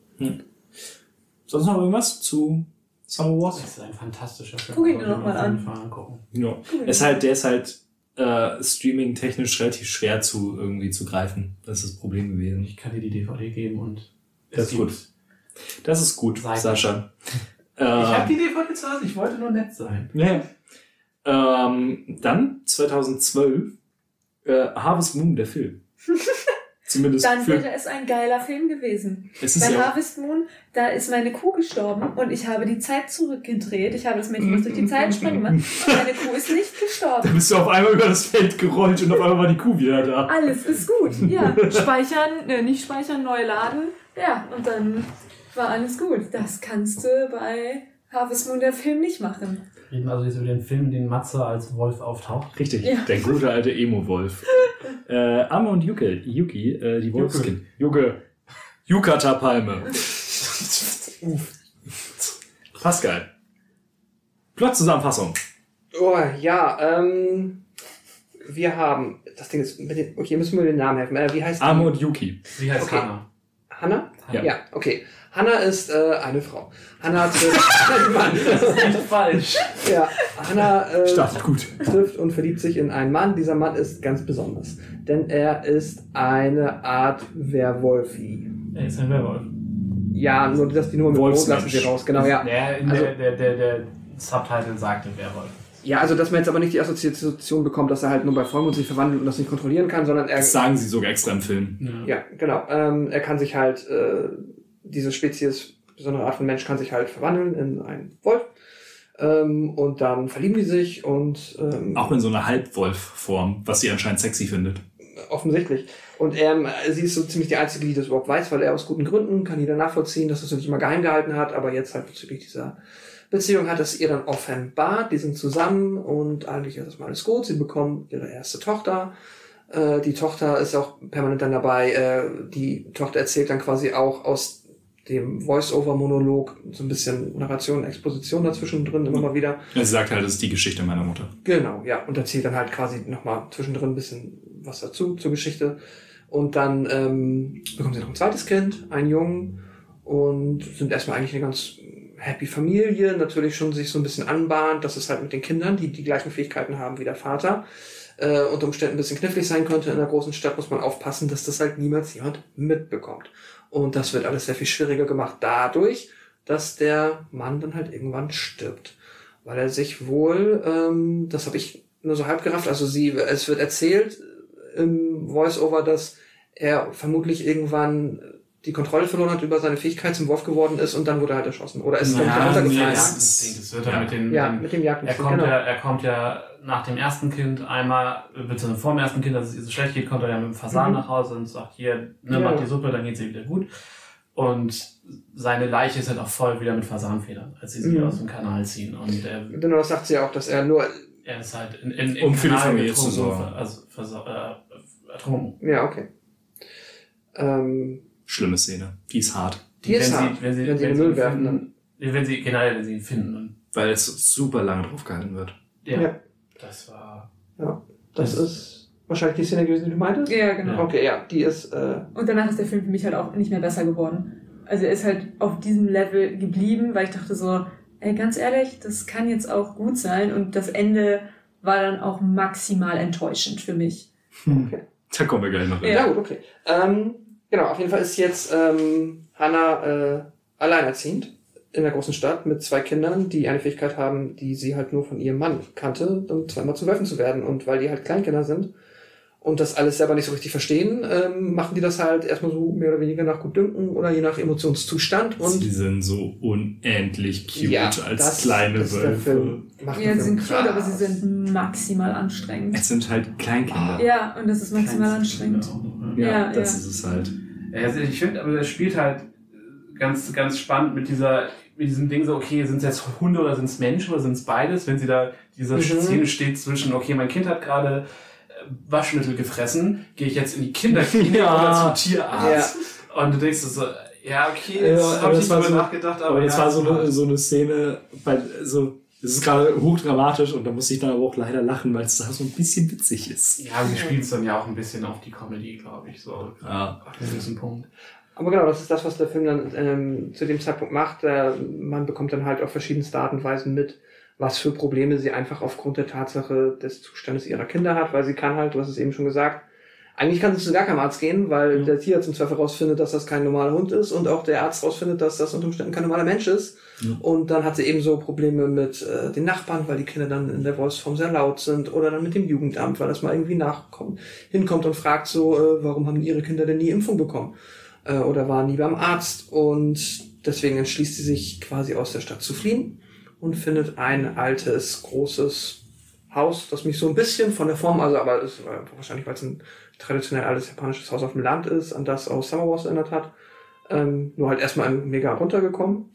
S1: Sonst noch irgendwas zu Summer
S4: Das
S1: Wars?
S4: ist ein fantastischer Film.
S3: Guck ihn dir
S4: Den
S3: noch mal
S4: auf jeden
S3: an.
S4: Fall angucken.
S1: Ja. Es ist halt, der ist halt äh, streaming-technisch relativ schwer zu irgendwie zu greifen. Das ist das Problem gewesen.
S4: Ich kann dir die DVD geben und
S1: Das ist gut. Das ist gut,
S4: Seiten.
S1: Sascha.
S4: Ich habe
S1: Ähm,
S4: die DVD zu Hause, ich wollte nur nett sein.
S1: ja. ähm, dann 2012 äh, Harvest Moon, der Film. Zumindest
S3: Dann
S1: für,
S3: wäre es ein geiler Film gewesen.
S1: es ist
S3: Bei
S1: ja
S3: Harvest Moon, da ist meine Kuh gestorben und ich habe die Zeit zurückgedreht. Ich habe das Mädchen, was durch die Zeit springen gemacht. Und meine Kuh ist nicht
S1: da
S3: gestorben.
S1: bist du auf einmal über das Feld gerollt und auf einmal war die Kuh wieder da.
S3: Alles ist gut. Ja, speichern, ne, nicht speichern, neu laden. Ja, und dann war alles gut. Das kannst du bei Harvest Moon der Film nicht machen.
S4: Reden also jetzt über den Film, in dem Matze als Wolf auftaucht.
S1: Richtig,
S3: Ja.
S1: der gute alte Emo-Wolf. äh, Amme und Yuki, Yuki äh, die Wolfskin. Juke. Yukata-Palme. Pascal. Plot-Zusammenfassung.
S2: Oh, ja, ähm, wir haben, das Ding ist, mit den, okay, müssen wir den Namen helfen. Äh, wie heißt?
S1: Amme und Yuki.
S4: Wie heißt
S2: Okay.
S4: Hannah?
S2: Hanna?
S1: Ja.
S2: okay. Hanna ist äh, eine Frau. Hanna trifft einen Mann.
S4: Nicht falsch.
S2: ja, Hanna äh,
S1: Startet gut.
S2: trifft und verliebt sich in einen Mann. Dieser Mann ist ganz besonders, denn er ist eine Art Werwolfi.
S4: Er ist ein Werwolf.
S2: Ja, nur dass die nur mit Rot
S1: Wolfsmensch.
S2: lassen sie raus. Genau, ja.
S4: Der,
S2: Also-
S4: der, der, der, der Subtitle sagte Werwolf.
S2: Ja, also dass man jetzt aber nicht die Assoziation bekommt, dass er halt nur bei Vollmond sich verwandelt und das nicht kontrollieren kann, sondern er
S1: Das sagen sie sogar extra im Film.
S2: Ja, genau. Ähm, er kann sich halt, äh, diese Spezies, besondere Art von Mensch kann sich halt verwandeln in einen Wolf. Ähm, und dann verlieben die sich und ähm,
S1: Auch in so einer Halbwolf-Form, was sie anscheinend sexy findet.
S2: offensichtlich. Und ähm, sie ist so ziemlich die Einzige, die das überhaupt weiß, weil er aus guten Gründen kann jeder nachvollziehen, dass er es nicht immer geheim gehalten hat, aber jetzt halt bezüglich dieser Beziehung hat es ihr dann offenbart. Die sind zusammen und eigentlich ist erstmal alles gut. Sie bekommen ihre erste Tochter. Äh, die Tochter ist auch permanent dann dabei. Äh, die Tochter erzählt dann quasi auch aus dem Voice-Over-Monolog so ein bisschen Narration, Exposition dazwischen drin immer mal wieder.
S1: Sie sagt halt, das ist die Geschichte meiner Mutter.
S2: Genau, ja. Und erzählt dann halt quasi nochmal zwischendrin ein bisschen was dazu, zur Geschichte. Und dann ähm, bekommen sie noch ein zweites Kind, einen Jungen, und sind erstmal eigentlich eine ganz happy Familie, natürlich schon sich so ein bisschen anbahnt, dass es halt mit den Kindern, die die gleichen Fähigkeiten haben wie der Vater, äh, unter Umständen ein bisschen knifflig sein könnte. In einer großen Stadt muss man aufpassen, dass das halt niemals jemand mitbekommt. Und das wird alles sehr viel schwieriger gemacht dadurch, dass der Mann dann halt irgendwann stirbt. Weil er sich wohl, ähm, das habe ich nur so halb gerafft, also sie, es wird erzählt im Voice-Over, dass er vermutlich irgendwann die Kontrolle verloren hat über seine Fähigkeit, zum Wolf geworden ist und dann wurde er halt erschossen. Oder ist
S1: Ja,
S2: ja,
S1: nee,
S2: runtergefallen.
S1: es-
S4: Jagdinstinkt. Das wird dann
S1: Ja.
S4: mit den,
S2: Ja, mit dem
S4: er
S2: Jagdinstinkt,
S4: kommt,
S2: genau.
S4: ja, er kommt ja nach dem ersten Kind einmal, beziehungsweise vor dem ersten Kind, dass es ihr so schlecht geht, kommt er ja mit dem Fasan
S2: Mhm.
S4: nach Hause und sagt, hier, ne,
S2: Ja.
S4: mach die Suppe, dann geht's ihr wieder gut. Und seine Leiche ist halt auch voll wieder mit Fasanfedern, als sie sie
S2: Mhm.
S4: aus dem Kanal ziehen. Und er,
S2: Genau, das sagt sie ja auch, dass er nur,
S4: er ist halt in, in, in
S1: Um für die
S4: Kanal
S1: Familie zu sorgen.
S4: Also äh, ertrunken.
S2: ja, okay. Ähm,
S1: Schlimme Szene. Die ist hart.
S2: Die ist
S4: wenn
S2: hart.
S4: Sie, wenn sie,
S2: Wenn sie
S4: wenn sie
S2: Müll werfen,
S4: finden, wenn sie, generell, wenn sie ihn finden. Und,
S1: Weil es super lange drauf gehalten wird.
S4: ja,
S2: Ja.
S4: Das war,
S2: das
S4: Das-
S2: ist wahrscheinlich die Szene gewesen, die du meintest?
S3: Ja, genau.
S2: Okay, ja, die ist, äh,
S3: Und danach ist der Film für mich halt auch nicht mehr besser geworden. Also er ist halt auf diesem Level geblieben, weil ich dachte so, ey, ganz ehrlich, das kann jetzt auch gut sein. Und das Ende war dann auch maximal enttäuschend für mich.
S1: Da kommen wir gleich noch hin.
S2: Ja, gut, okay. Ähm, genau, auf jeden Fall ist jetzt ähm, Hannah äh, alleinerziehend in der großen Stadt mit zwei Kindern, die eine Fähigkeit haben, die sie halt nur von ihrem Mann kannte, um zweimal zu Wölfen zu werden. Und weil die halt Kleinkinder sind und das alles selber nicht so richtig verstehen, ähm, machen die das halt erstmal so mehr oder weniger nach Gutdünken oder je nach Emotionszustand. Und
S1: Sie sind so unendlich cute
S2: ja,
S1: als
S2: das-
S1: kleine
S2: das ist der
S1: Wölfe.
S2: Film. Macht
S3: Ja, sie sind cute, aber sie sind maximal anstrengend.
S1: Es sind halt Kleinkinder.
S3: Ja, und das ist maximal anstrengend.
S4: Ja.
S3: Ja,
S1: das
S3: ja.
S1: ist es halt.
S4: Also ich finde, aber er spielt halt ganz, ganz spannend mit dieser, mit diesem Ding so, okay, sind es jetzt Hunde oder sind es Menschen oder sind es beides? Wenn sie da, diese
S2: Mhm.
S4: Szene steht zwischen, okay, mein Kind hat gerade äh, Waschmittel gefressen, gehe ich jetzt in die Kinderklinik
S1: Ja.
S4: oder zum Tierarzt? Und du denkst so, ja, okay,
S1: Ja,
S4: jetzt
S1: aber
S4: habe ich
S1: das
S4: nicht drüber
S1: so-
S4: nachgedacht, aber,
S1: Aber jetzt
S4: ja,
S1: war so eine, so eine Szene, bei, so, es ist gerade hochdramatisch und da musste ich dann aber auch leider lachen, weil es da so ein bisschen witzig ist.
S4: Ja, sie spielt es dann ja auch ein bisschen auf die Comedy, glaube ich, so.
S1: Ja.
S4: Auf einen gewissen Punkt.
S2: Aber genau, das ist das, was der Film dann ähm, zu dem Zeitpunkt macht. Äh, man bekommt dann halt auf verschiedenste Art und Weisen mit, was für Probleme sie einfach aufgrund der Tatsache des Zustandes ihrer Kinder hat, weil sie kann halt, du hast es eben schon gesagt, eigentlich kann sie zu gar keinem Arzt gehen, weil der Tierarzt im Zweifel rausfindet, dass das kein normaler Hund ist und auch der Arzt rausfindet, dass das unter Umständen kein normaler Mensch ist.
S1: Ja.
S2: Und dann hat sie ebenso Probleme mit äh, den Nachbarn, weil die Kinder dann in der Voice-Form sehr laut sind oder dann mit dem Jugendamt, weil das mal irgendwie nachkommt, hinkommt und fragt so, äh, warum haben ihre Kinder denn nie Impfung bekommen? Äh, oder war nie beim Arzt und deswegen entschließt sie sich quasi aus der Stadt zu fliehen und findet ein altes, großes Haus, das mich so ein bisschen von der Form, also aber war wahrscheinlich, weil es ein traditionell altes japanisches Haus auf dem Land ist, an das aus Summer Wars erinnert hat. Ähm, nur halt erstmal mega runtergekommen.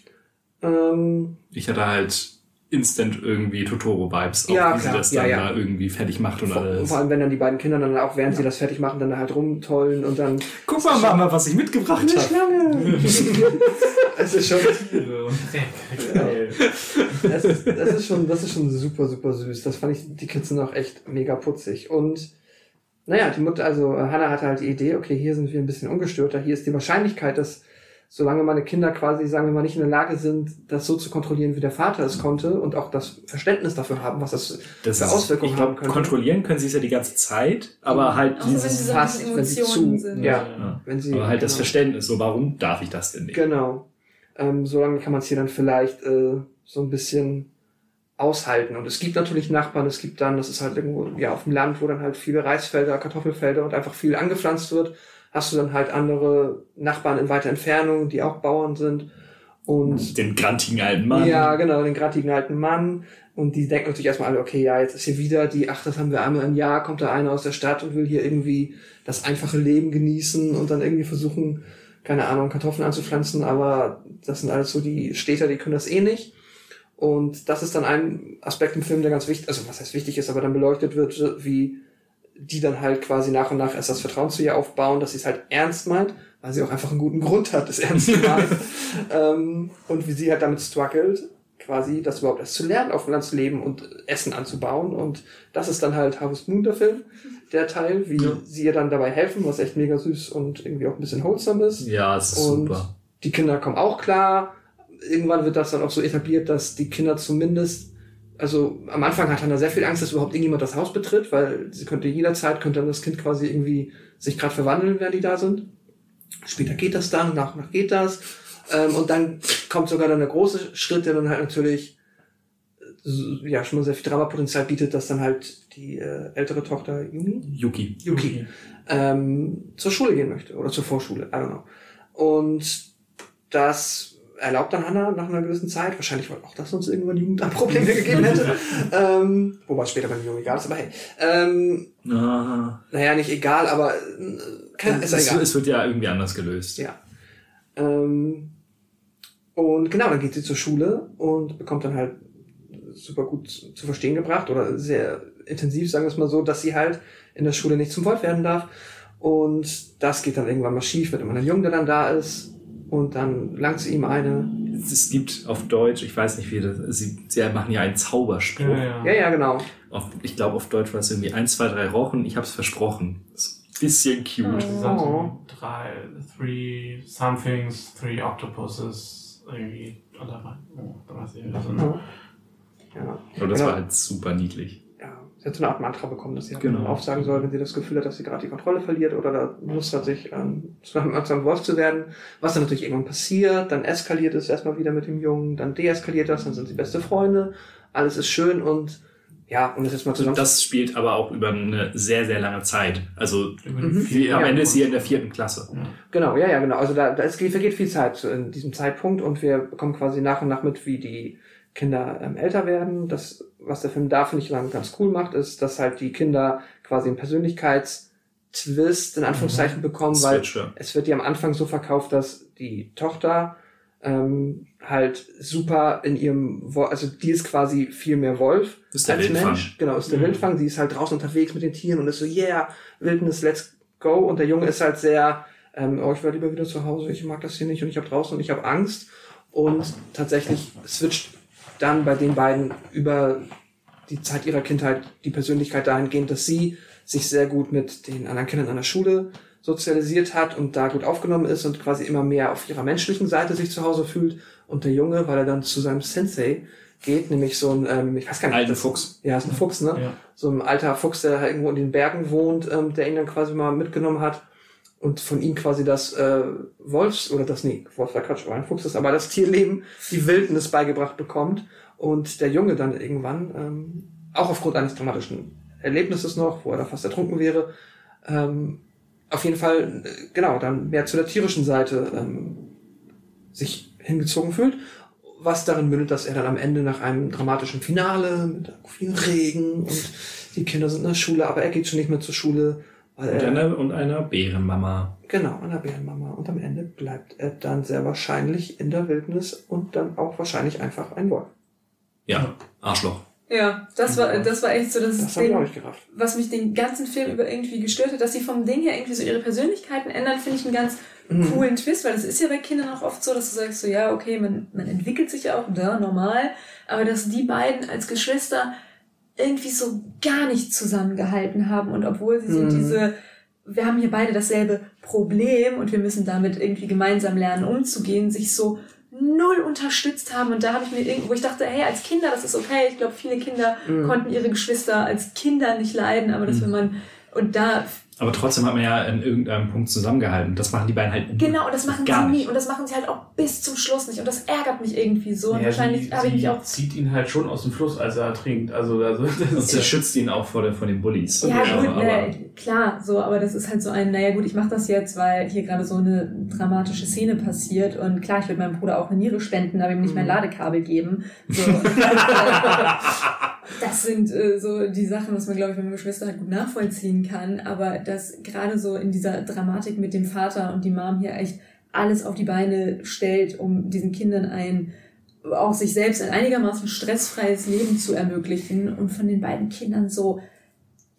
S2: Ähm,
S5: Ich hatte halt instant irgendwie Totoro-Vibes, auch
S2: Ja,
S5: wie
S2: klar.
S5: sie das
S2: Ja,
S5: dann
S2: ja.
S5: da irgendwie fertig macht und
S2: vor,
S5: alles.
S2: vor allem, wenn dann die beiden Kinder dann auch, während sie das fertig machen, dann halt rumtollen und dann
S5: Guck mal, Mama, was ich mitgebracht
S2: eine
S5: habe.
S2: Schlange. es ist schon, es ist, das ist schon, das ist schon super, super süß. Das fand ich, die Kids sind auch echt mega putzig. Und naja, die Mutter, also Hannah hatte halt die Idee, okay, hier sind wir ein bisschen ungestörter. Hier ist die Wahrscheinlichkeit, dass solange meine Kinder quasi, sagen wir mal, nicht in der Lage sind, das so zu kontrollieren, wie der Vater es konnte und auch das Verständnis dafür haben, was das
S5: Das
S2: für
S5: ist,
S2: Auswirkungen
S5: ich
S2: haben
S5: glaube,
S2: könnte.
S5: kontrollieren können sie es ja die ganze Zeit, aber halt
S3: Außer wenn sie
S5: dieses,
S3: ein
S2: fast, wenn sie zu-
S3: sind.
S2: ja.
S5: ja.
S2: wenn sie,
S5: aber halt das
S2: genau.
S5: Verständnis, so warum darf ich das denn nicht?
S2: Genau. Ähm, solange kann man es hier dann vielleicht äh, so ein bisschen aushalten. Und es gibt natürlich Nachbarn, es gibt dann, das ist halt irgendwo ja auf dem Land, wo dann halt viele Reisfelder, Kartoffelfelder und einfach viel angepflanzt wird, hast du dann halt andere Nachbarn in weiter Entfernung, die auch Bauern sind. Und
S5: Den grantigen alten Mann.
S2: ja, genau, den grattigen alten Mann. Und die denken natürlich erstmal alle, okay, ja, jetzt ist hier wieder die, ach, das haben wir einmal im Jahr, kommt da einer aus der Stadt und will hier irgendwie das einfache Leben genießen und dann irgendwie versuchen, keine Ahnung, Kartoffeln anzupflanzen, aber das sind alles so die Städter, die können das eh nicht. Und das ist dann ein Aspekt im Film, der ganz wichtig, also was heißt wichtig ist, aber dann beleuchtet wird, wie die dann halt quasi nach und nach erst das Vertrauen zu ihr aufbauen, dass sie es halt ernst meint, weil sie auch einfach einen guten Grund hat, das ernst zu meinen. ähm, und wie sie halt damit struggelt, quasi das überhaupt erst zu lernen, auf dem Land zu leben und Essen anzubauen. Und das ist dann halt Harvest Moon, der Film, der Teil, wie
S5: Ja.
S2: sie ihr dann dabei helfen, was echt mega süß und irgendwie auch ein bisschen wholesome ist.
S5: Ja, es ist
S2: Und
S5: super.
S2: die Kinder kommen auch klar. Irgendwann wird das dann auch so etabliert, dass die Kinder zumindest, also am Anfang hat Hannah sehr viel Angst, dass überhaupt irgendjemand das Haus betritt, weil sie könnte jederzeit, könnte dann das Kind quasi irgendwie sich gerade verwandeln, während die da sind. Später geht das dann, nach und nach geht das. Ähm, und dann kommt sogar dann der große Schritt, der dann halt natürlich äh, ja schon mal sehr viel Dramapotenzial bietet, dass dann halt die äh, ältere Tochter Yumi,
S5: Yuki.
S2: Yuki, ähm, zur Schule gehen möchte oder zur Vorschule, I don't know. Und das erlaubt dann Hannah nach einer gewissen Zeit, wahrscheinlich weil auch das sonst irgendwann Jugendamtprobleme gegeben hätte, ähm, wobei es später beim Jungen egal ist, aber hey, ähm,
S5: Ah,
S2: naja, nicht egal, aber äh, kann, ist
S5: es,
S2: egal.
S5: es wird ja irgendwie anders gelöst.
S2: Ja. Ähm, und genau, dann geht sie zur Schule und bekommt dann halt super gut zu zu verstehen gebracht oder sehr intensiv, sagen wir es mal so, dass sie halt in der Schule nicht zum Wolf werden darf. Und das geht dann irgendwann mal schief mit einem anderen Jungen, der dann da ist. Und dann langt sie ihm eine.
S5: Es gibt auf Deutsch, ich weiß nicht wie das, sie, sie machen ja einen Zauberspruch.
S4: Ja,
S2: Ja, ja, genau.
S5: Auf, ich glaube, auf Deutsch war es irgendwie 1, 2, 3 Rochen. Ich habe es versprochen. Das ist ein bisschen cute.
S3: Oh.
S4: Something, drei, three somethings, three octopuses, irgendwie. Oder, oh, da weiß ich nicht. Also,
S2: Ja. Ja.
S5: Und das
S2: Genau.
S5: war halt super niedlich.
S2: Ja, sie hat so eine Art Mantra bekommen, dass sie halt
S5: Genau.
S2: aufsagen soll, wenn sie das Gefühl hat, dass sie gerade die Kontrolle verliert oder da Lust hat, sich ähm, zu einem, zu einem Wolf zu werden. Was dann natürlich irgendwann passiert, dann eskaliert es erstmal wieder mit dem Jungen, dann deeskaliert das, dann sind sie beste Freunde, alles ist schön und ja, um das jetzt mal zusammen...
S5: Das spielt aber auch über eine sehr, sehr lange Zeit. Also
S2: Mhm.
S5: sie, am
S4: Jahre.
S5: Ende ist sie in der vierten Klasse.
S2: Genau, ja, ja, genau. Also da, da es geht, vergeht viel Zeit zu- in diesem Zeitpunkt und wir bekommen quasi nach und nach mit, wie die Kinder ähm, älter werden. Das, was der Film da, finde ich, dann ganz cool macht, ist, dass halt die Kinder quasi einen Persönlichkeitstwist in Anführungszeichen bekommen, weil
S5: Switch, ja.
S2: es wird ja am Anfang so verkauft, dass die Tochter ähm, halt super in ihrem, also die ist quasi viel mehr Wolf
S5: Ist
S2: als
S5: Wildfang.
S2: Mensch. Genau, ist der
S4: Mhm.
S2: Wildfang. Sie ist halt draußen unterwegs mit den Tieren und ist so, yeah, Wildnis, let's go. Und der Junge ist halt sehr, ähm, oh, ich wäre lieber wieder zu Hause, ich mag das hier nicht und ich habe draußen und ich habe Angst. Und tatsächlich switcht dann bei den beiden über die Zeit ihrer Kindheit die Persönlichkeit dahingehend, dass sie sich sehr gut mit den anderen Kindern an der Schule sozialisiert hat und da gut aufgenommen ist und quasi immer mehr auf ihrer menschlichen Seite sich zu Hause fühlt. Und der Junge, weil er dann zu seinem Sensei geht, nämlich so ein, ähm, ich weiß gar nicht,
S5: Alten
S2: das-
S5: Fuchs.
S2: Ja, ist ein Fuchs, ne?
S4: Ja.
S2: So ein alter Fuchs, der halt irgendwo in den Bergen wohnt, ähm, der ihn dann quasi mal mitgenommen hat und von ihm quasi das äh, Wolfs, oder das, nee, Wolf war Quatsch, aber ein Fuchs ist, aber das Tierleben, die Wildnis beigebracht bekommt und der Junge dann irgendwann, ähm, auch aufgrund eines dramatischen Erlebnisses noch, wo er da fast ertrunken wäre, ähm, auf jeden Fall, genau, dann mehr zu der tierischen Seite ähm, sich hingezogen fühlt, was darin mündet, dass er dann am Ende nach einem dramatischen Finale mit viel Regen und die Kinder sind in der Schule, aber er geht schon nicht mehr zur Schule Weil
S1: Und
S2: er,
S1: einer, und einer Bärenmama.
S2: genau, einer Bärenmama. Und am Ende bleibt er dann sehr wahrscheinlich in der Wildnis und dann auch wahrscheinlich einfach ein Wolf.
S1: Ja, Arschloch.
S3: Ja, das war, das war echt so das,
S2: Das
S3: Ding, was mich den ganzen Film über irgendwie gestört hat, dass sie vom Ding her irgendwie so ihre Persönlichkeiten ändern, finde ich einen ganz
S2: Mhm.
S3: coolen Twist, weil das ist ja bei Kindern auch oft so, dass du sagst so, ja, okay, man, man entwickelt sich ja auch, da, normal, aber dass die beiden als Geschwister irgendwie so gar nicht zusammengehalten haben und obwohl sie so
S2: Mhm.
S3: diese, wir haben hier beide dasselbe Problem und wir müssen damit irgendwie gemeinsam lernen umzugehen, sich so null unterstützt haben und da habe ich mir irgendwo, wo ich dachte, hey, als Kinder, das ist okay. Ich glaube, viele Kinder
S2: Mhm.
S3: konnten ihre Geschwister als Kinder nicht leiden, aber dass wenn man und da
S1: Aber trotzdem hat man ja in irgendeinem Punkt zusammengehalten. Das machen die beiden halt
S3: genau und das machen
S1: gar
S3: sie nie
S1: nicht.
S3: und das machen sie halt auch bis zum Schluss nicht und das ärgert mich irgendwie so und
S4: Ja,
S3: wahrscheinlich
S4: sie,
S3: habe ich mich auch
S4: zieht ihn halt schon aus dem Fluss, als er ertrinkt. Also, also das
S1: Und sie schützt ihn auch vor, der, vor den Bullies.
S3: Ja, gut,
S1: aber,
S3: ne, klar, so, aber das ist halt so ein, naja gut, ich mache das jetzt, weil hier gerade so eine dramatische Szene passiert und klar, ich würde meinem Bruder auch eine Niere spenden, aber ihm nicht
S1: Mhm.
S3: mein Ladekabel geben. So, das sind äh, so die Sachen, was man, glaube ich, wenn man Geschwister halt gut nachvollziehen kann, aber dass gerade so in dieser Dramatik mit dem Vater und die Mom hier echt alles auf die Beine stellt, um diesen Kindern ein auch sich selbst ein einigermaßen stressfreies Leben zu ermöglichen und von den beiden Kindern so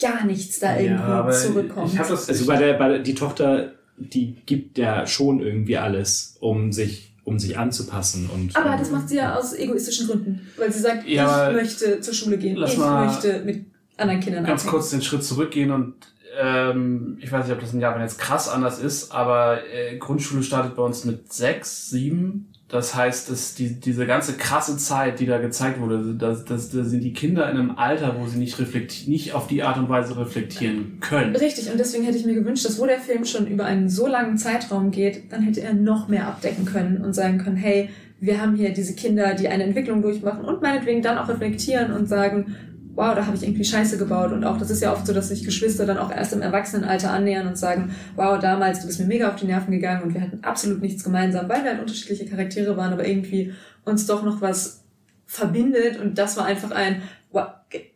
S3: gar nichts da irgendwie zurückkommt.
S4: Ich das.
S1: Also bei der, bei der, die Tochter, die gibt ja schon irgendwie alles, um sich, um sich anzupassen und.
S3: aber das macht sie ja aus egoistischen Gründen, weil sie sagt,
S4: Ja,
S3: ich möchte zur Schule gehen, ich möchte mit anderen Kindern
S4: ganz
S3: abhängen.
S4: kurz den Schritt zurückgehen und ähm, ich weiß nicht, ob das in Japan jetzt krass anders ist, aber äh, Grundschule startet bei uns mit sechs, sieben. Das heißt, dass die, diese ganze krasse Zeit, die da gezeigt wurde, das, das, das sind die Kinder in einem Alter, wo sie nicht reflektieren, nicht auf die Art und Weise reflektieren können.
S3: Richtig, und deswegen hätte ich mir gewünscht, dass wo der Film schon über einen so langen Zeitraum geht, dann hätte er noch mehr abdecken können und sagen können, hey, wir haben hier diese Kinder, die eine Entwicklung durchmachen und meinetwegen dann auch reflektieren und sagen, wow, da habe ich irgendwie Scheiße gebaut. Und auch das ist ja oft so, dass sich Geschwister dann auch erst im Erwachsenenalter annähern und sagen, wow, damals, du bist mir mega auf die Nerven gegangen und wir hatten absolut nichts gemeinsam, weil wir halt unterschiedliche Charaktere waren, aber irgendwie uns doch noch was verbindet. Und das war einfach ein, wow,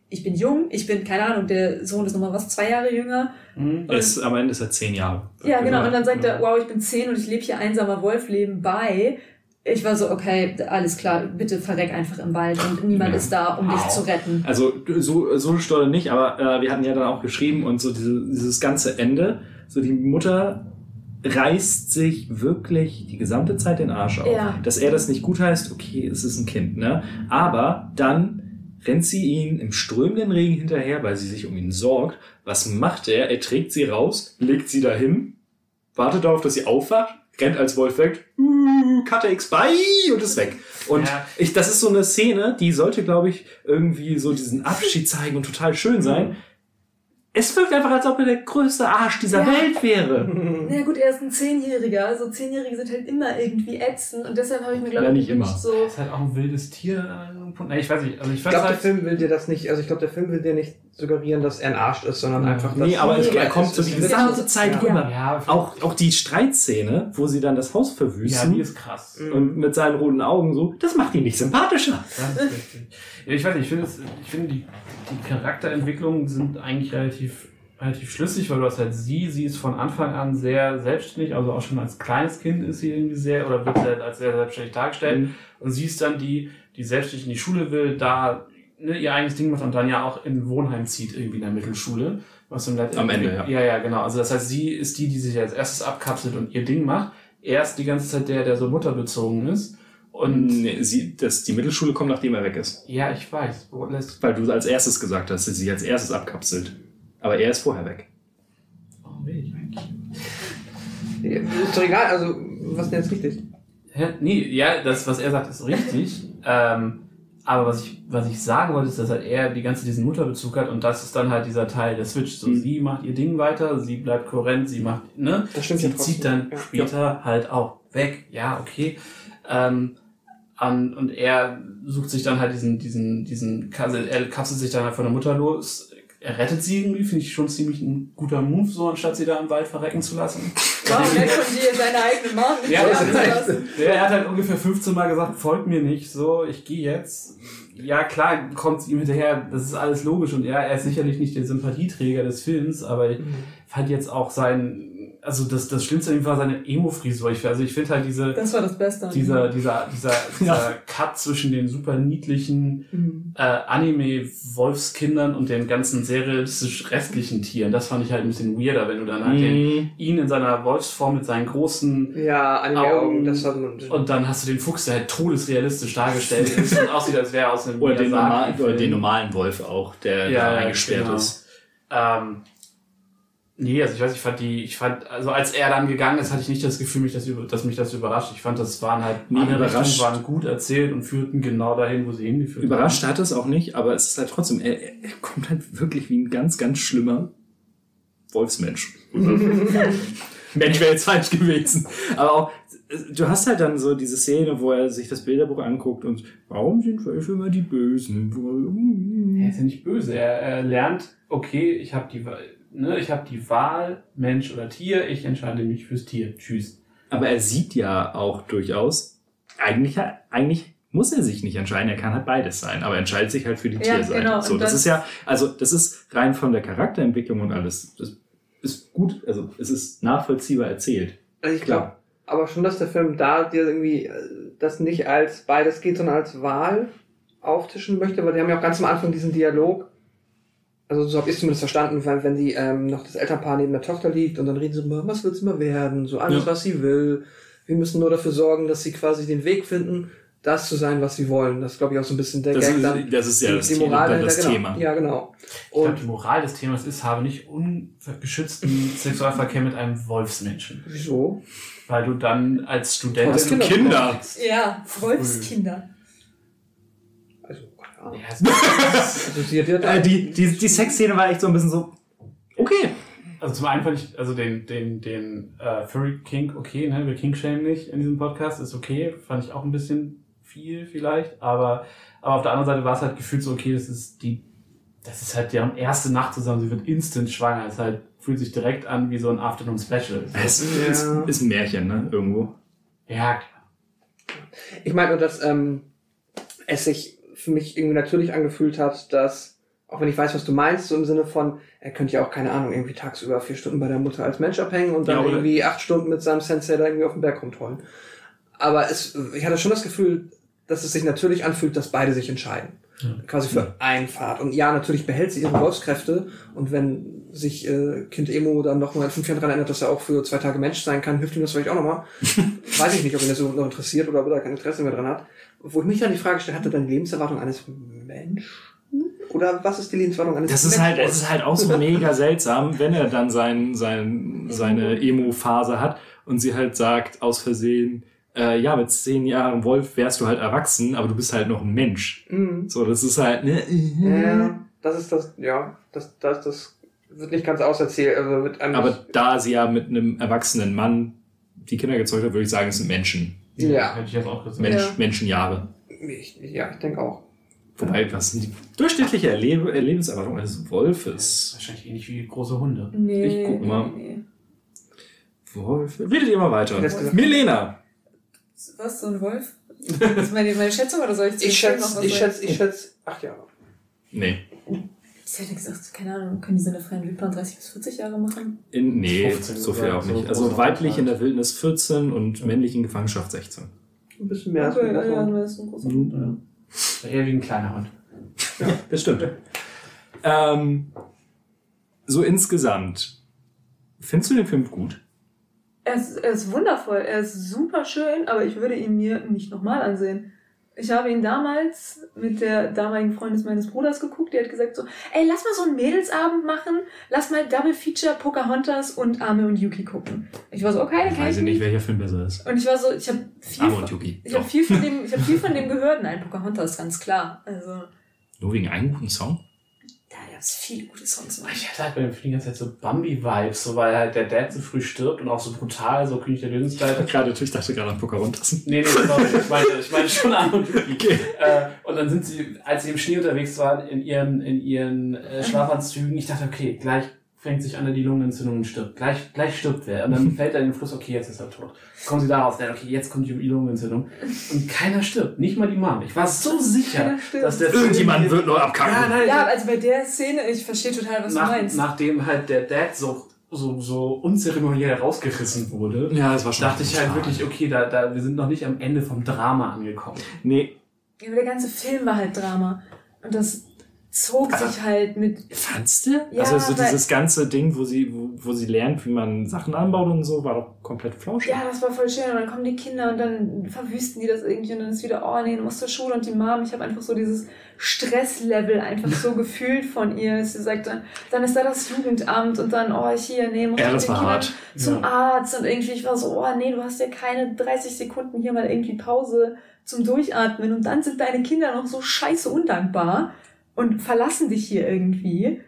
S3: ich bin jung, ich bin, keine Ahnung, der Sohn ist nochmal was, zwei Jahre jünger.
S4: Mhm.
S1: Ist, am Ende ist er zehn Jahre.
S3: Ja, genau. Und dann sagt er, wow, ich bin zehn und ich lebe hier einsamer Wolfleben bei. Ich war so, okay, alles klar, bitte verreck einfach im Wald und niemand
S1: Ja.
S3: ist da, um dich
S1: Wow.
S3: zu retten.
S1: Also so, so Stolle nicht, aber äh, wir hatten ja dann auch geschrieben und so diese, dieses ganze Ende, so die Mutter reißt sich wirklich die gesamte Zeit den Arsch auf.
S3: Ja.
S1: Dass er das nicht gut heißt, okay, es ist ein Kind, ne? Aber dann rennt sie ihn im strömenden Regen hinterher, weil sie sich um ihn sorgt. Was macht er? Er trägt sie raus, legt sie dahin, wartet darauf, dass sie aufwacht, rennt als Wolf weg, uh, Cutter X bye und ist weg. Und
S4: Ja.
S1: ich, das ist so eine Szene, die sollte, glaube ich, irgendwie so diesen Abschied zeigen und total schön sein. Es wirkt einfach, als ob er der größte Arsch dieser
S3: Ja.
S1: Welt wäre.
S3: Na ja, gut, er ist ein Zehnjähriger. Also Zehnjährige sind halt immer irgendwie ätzend und deshalb habe ich mir, glaube
S1: Ja,
S3: ich,
S1: nicht immer.
S3: so.
S4: ist halt auch ein wildes Tier an einem Punkt. Nee, ich weiß nicht. Also ich
S2: Ich glaube, der
S4: halt,
S2: Film will dir das nicht, also ich glaube, der Film will dir nicht suggerieren, dass er ein Arsch ist, sondern einfach, dass
S1: Nee, aber es,
S3: Nee,
S1: er kommt so die
S2: ist-
S1: gesamte Zeit
S2: Ja.
S1: rüber.
S4: ja,
S1: Auch, auch die Streitszene, wo sie dann das Haus
S4: ja,
S1: verwüsten
S4: die ist krass.
S1: und mit seinen roten Augen so, das macht ihn nicht sympathischer.
S4: Ich weiß nicht, ich finde, finde die, die Charakterentwicklungen sind eigentlich relativ, relativ schlüssig, weil du hast halt sie, sie ist von Anfang an sehr selbstständig, also auch schon als kleines Kind ist sie irgendwie sehr, oder wird halt als sehr selbstständig dargestellt.
S1: Mhm.
S4: Und sie ist dann die, die selbstständig in die Schule will, da ne, ihr eigenes Ding macht und dann ja auch in ein Wohnheim zieht, irgendwie in der Mittelschule. Was Let-
S1: Am Ende, ja.
S4: Ja, ja, genau. Also das heißt, sie ist die, die sich als erstes abkapselt und ihr Ding macht. Er ist die ganze Zeit der, der so mutterbezogen ist. Und
S1: Nee, sie, das, die Mittelschule kommt, nachdem er weg ist.
S4: ja, ich weiß.
S1: Weil du als erstes gesagt hast, dass sie sich als erstes abkapselt. Aber er ist vorher weg.
S4: Warum will ich eigentlich?
S2: Ist doch egal, also, was ist denn jetzt richtig?
S4: Hä? Nee, ja, das, was er sagt, ist richtig. ähm, aber was ich, was ich sagen wollte, ist, dass halt er die ganze diesen Mutterbezug hat und das ist dann halt dieser Teil der Switch. So,
S1: Mhm.
S4: sie macht ihr Ding weiter, sie bleibt kohärent, sie macht, ne?
S2: Das stimmt
S4: sie
S2: ja
S4: zieht dann
S2: Ja.
S4: später halt auch weg. Ja, okay. Ähm, an, und er sucht sich dann halt diesen, diesen, diesen, er kapselt sich dann halt von der Mutter los. Er rettet sie irgendwie, finde ich schon ziemlich ein guter Move, so anstatt sie da im Wald verrecken zu lassen.
S3: Wow, nett von dir, seine eigene Mom mit
S4: Ja,
S3: abzulassen.
S4: Der, er hat halt ungefähr 15 Mal gesagt, folgt mir nicht, so, ich gehe jetzt. ja, klar kommt ihm hinterher, das ist alles logisch und er, er ist sicherlich nicht der Sympathieträger des Films, aber ich fand jetzt auch sein, also das, das Schlimmste an ihm war seine Emo-Frisur. Ich, also ich finde halt diese,
S3: Das war das Beste.
S4: dieser, dieser, dieser, dieser Cut zwischen den super niedlichen
S3: Mhm.
S4: äh, Anime-Wolfskindern und den ganzen sehr realistisch restlichen Tieren, das fand ich halt ein bisschen weirder, wenn du dann halt den,
S1: Mhm.
S4: ihn in seiner Wolfsform mit seinen großen
S2: Ja,
S4: Augen.
S2: das war so ein
S4: und dann hast du den Fuchs, der halt todesrealistisch dargestellt ist und aussieht, als wäre er aus einem
S1: Oder den, normal,
S4: Miyazaki-Film.
S1: oder den normalen Wolf auch, der
S4: Ja,
S1: da
S4: ja,
S1: eingesperrt
S4: genau.
S1: ist.
S4: Ähm, nee, also ich weiß, ich fand die, ich fand, also als er dann gegangen ist, hatte ich nicht das Gefühl, mich das, über- dass mich das überrascht. Ich fand, das waren halt,
S1: Nee, überrascht.
S4: Richtungen waren gut erzählt und führten genau dahin, wo sie hingeführt
S1: Überrascht hat es auch nicht, aber es ist halt trotzdem, er, er kommt halt wirklich wie ein ganz, ganz schlimmer Wolfsmensch. Mensch wäre jetzt falsch gewesen. Aber auch, du hast halt dann so diese Szene, wo er sich das Bilderbuch anguckt und warum sind Wölfe immer die Bösen?
S4: Er ist ja nicht böse. Er, er lernt, okay, ich habe die, ne, ich habe die Wahl, Mensch oder Tier, ich entscheide mich fürs Tier. Tschüss.
S1: Aber er sieht ja auch durchaus, eigentlich, eigentlich muss er sich nicht entscheiden, er kann halt beides sein, aber er entscheidet sich halt für die
S3: Ja,
S1: Tierseite.
S3: genau,
S1: so, das
S3: das-
S1: ist ja, also das ist rein von der Charakterentwicklung und alles, das ist gut, also es ist nachvollziehbar erzählt.
S2: Also ich glaube aber schon, dass der Film da dir irgendwie äh, das nicht als beides geht, sondern als Wahl auftischen möchte, weil die haben ja auch ganz am Anfang diesen Dialog. Also so habe ich zumindest verstanden, weil wenn die ähm, noch das Elternpaar neben der Tochter liegt und dann reden sie immer, was wird's immer werden, so alles,
S1: Ja.
S2: was sie will. Wir müssen nur dafür sorgen, dass sie quasi den Weg finden, das zu sein, was sie wollen. Das ist, glaube ich, auch so ein bisschen der
S1: Das
S2: Gag
S1: ist,
S2: dann.
S1: das ist ja
S2: die,
S1: das,
S2: die
S1: Thema,
S2: Moral
S1: das
S2: dahinter, genau.
S1: Thema.
S2: Ja, genau.
S4: Ich glaube,
S2: Und
S4: die Moral des Themas ist, habe nicht ungeschützten Sexualverkehr mit einem Wolfsmenschen.
S2: wieso?
S4: Weil du dann als Studentin...
S2: Wolfskinder.
S1: Kinder.
S3: Ja, Wolfskinder.
S4: Ja,
S1: Äh, die, die, die Sexszene war echt so ein bisschen so, okay.
S4: Also zum einen fand ich, also den, den, den äh, Furry King, okay, ne, wir King-Shame nicht in diesem Podcast, ist okay, fand ich auch ein bisschen viel vielleicht, aber, aber auf der anderen Seite war es halt gefühlt so, okay, das ist die, das ist halt deren erste Nacht zusammen, sie wird instant schwanger, es halt, fühlt sich direkt an wie so ein Afternoon Special.
S1: Es
S2: Ja.
S1: ist, ist ein Märchen, ne, irgendwo.
S4: Ja, klar.
S2: Ich meine nur, dass ähm, es sich für mich irgendwie natürlich angefühlt hat, dass, auch wenn ich weiß, was du meinst, so im Sinne von, er könnte ja auch, keine Ahnung, irgendwie tagsüber vier Stunden bei der Mutter als Mensch abhängen und dann
S1: Ja,
S2: irgendwie acht Stunden mit seinem Sensei da irgendwie auf dem Berg rumtollen. Aber es, ich hatte schon das Gefühl, dass es sich natürlich anfühlt, dass beide sich entscheiden. Quasi für einen Pfad. Und ja, natürlich behält sie ihre Wolfskräfte. Und wenn sich äh, Kind Emo dann nochmal in fünf Jahren daran erinnert, dass er auch für zwei Tage Mensch sein kann, hilft ihm das vielleicht auch nochmal. Weiß ich nicht, ob ihn das so noch interessiert oder ob er da kein Interesse mehr dran hat. Wo ich mich dann die Frage stelle, hat er dann die Lebenserwartung eines Menschen? Oder was ist die Lebenserwartung eines
S1: Das ist
S2: Menschen?
S1: halt, es ist halt auch so mega seltsam, wenn er dann sein, sein, seine Emo-Phase hat und sie halt sagt, aus Versehen, äh, ja, mit zehn Jahren Wolf wärst du halt erwachsen, aber du bist halt noch ein Mensch.
S2: Mhm.
S1: So, das ist halt, ne?
S2: Ja, das ist das, ja, das, das, das wird nicht ganz auserzählt. Also wird
S1: Aber da sie ja mit einem erwachsenen Mann die Kinder gezeugt hat, würde ich sagen, es sind Menschen.
S2: Ja.
S4: Hätte ich jetzt auch gesagt.
S1: Mensch,
S3: Ja.
S1: Menschenjahre.
S2: ich, ja, ich denke auch.
S1: Wobei, was sind die durchschnittliche Erlebe Lebenserwartung eines Wolfes?
S4: Wahrscheinlich ähnlich wie große Hunde.
S3: Nee.
S1: Ich guck mal.
S3: Nee, nee.
S1: Wolf. Redet ihr mal weiter. Milena.
S3: Was, so ein Wolf? Das ist meine, meine Schätzung oder soll ich zu
S2: Ich schätze, ich schätze, ich schätze acht Jahre.
S1: Nee.
S3: Ich hätte gesagt, keine Ahnung, können die so eine freien Wildbahn 30 bis 40 Jahre machen?
S1: In, nee,
S4: 15
S1: so viel auch nicht. Also weiblich in der Wildnis 14 und männlich in Gefangenschaft 16.
S2: Ein bisschen mehr als
S3: Okay,
S2: ein
S3: ja, ja,
S2: Hund.
S3: das ist ein großer
S1: Mhm.
S4: Eher wie ein kleiner Hund.
S1: Das stimmt. Ähm, so insgesamt, findest du den Film gut?
S3: Er ist, er ist wundervoll, er ist super schön, aber ich würde ihn mir nicht nochmal ansehen. Ich habe ihn damals mit der damaligen Freundin meines Bruders geguckt, die hat gesagt so, ey, lass mal so einen Mädelsabend machen, lass mal Double Feature Pocahontas und Arme und Yuki gucken. Ich war so, okay, kann
S1: Weiß
S3: ich
S1: ich nicht, welcher Film besser ist.
S3: Und ich war so, ich habe viel,
S1: Arme
S3: von-
S1: und Yuki.
S3: ich habe viel von dem, ich habe viel von dem gehört. Nein, Pocahontas, ganz klar. Also,
S1: Nur wegen einem guten Song?
S3: Es viele gute Songs.
S4: Ich hatte halt bei dem Film die ganze Zeit so Bambi-Vibes, so weil halt der Dad so früh stirbt und auch so brutal, so König der Löwenszeit.
S1: Gerade, ich dachte gerade an Pocahontas.
S4: Nee, nee, sorry, ich meine, ich meine schon Arme und Yuki. Äh, und dann sind sie, als sie im Schnee unterwegs waren, in ihren, in ihren äh, Schlafanzügen, ich dachte, okay, gleich fängt sich an, die Lungenentzündung und stirbt. Gleich, gleich stirbt wer. Und dann fällt er in den Fluss, okay, jetzt ist er tot. Kommen sie darauf, dann, okay, jetzt kommt die Lungenentzündung. Und keiner stirbt. Nicht mal die Mom. Ich war so sicher, dass der
S1: Irgendjemand wird noch abkacken.
S4: Ja, nein,
S3: Ja, also bei der Szene, ich verstehe total, was
S4: nach,
S3: du meinst.
S4: nachdem halt der Dad so, so, so unzeremoniell rausgerissen wurde,
S1: Ja, das war schon.
S4: dachte ich halt wirklich, okay, da, da, wir sind noch nicht am Ende vom Drama angekommen.
S1: Nee,
S3: Ja, aber der ganze Film war halt Drama. Und das zog sich halt mit.
S1: fandst du?
S3: Ja,
S1: also so dieses ganze Ding, wo sie, wo, wo sie lernt, wie man Sachen anbaut und so, war doch komplett flauschig.
S3: Ja, das war voll schön. Und dann kommen die Kinder und dann verwüsten die das irgendwie und dann ist wieder, oh nee, du musst zur Schule und die Mom. Ich habe einfach so dieses Stresslevel einfach so gefühlt von ihr. Sie sagt dann, dann ist da das Jugendamt und dann, oh, hier, nee, muss
S1: Ja,
S3: ich zum Arzt und irgendwie, ich war so, oh nee, du hast ja keine 30 Sekunden hier mal irgendwie Pause zum Durchatmen und dann sind deine Kinder noch so scheiße undankbar und verlassen dich hier irgendwie.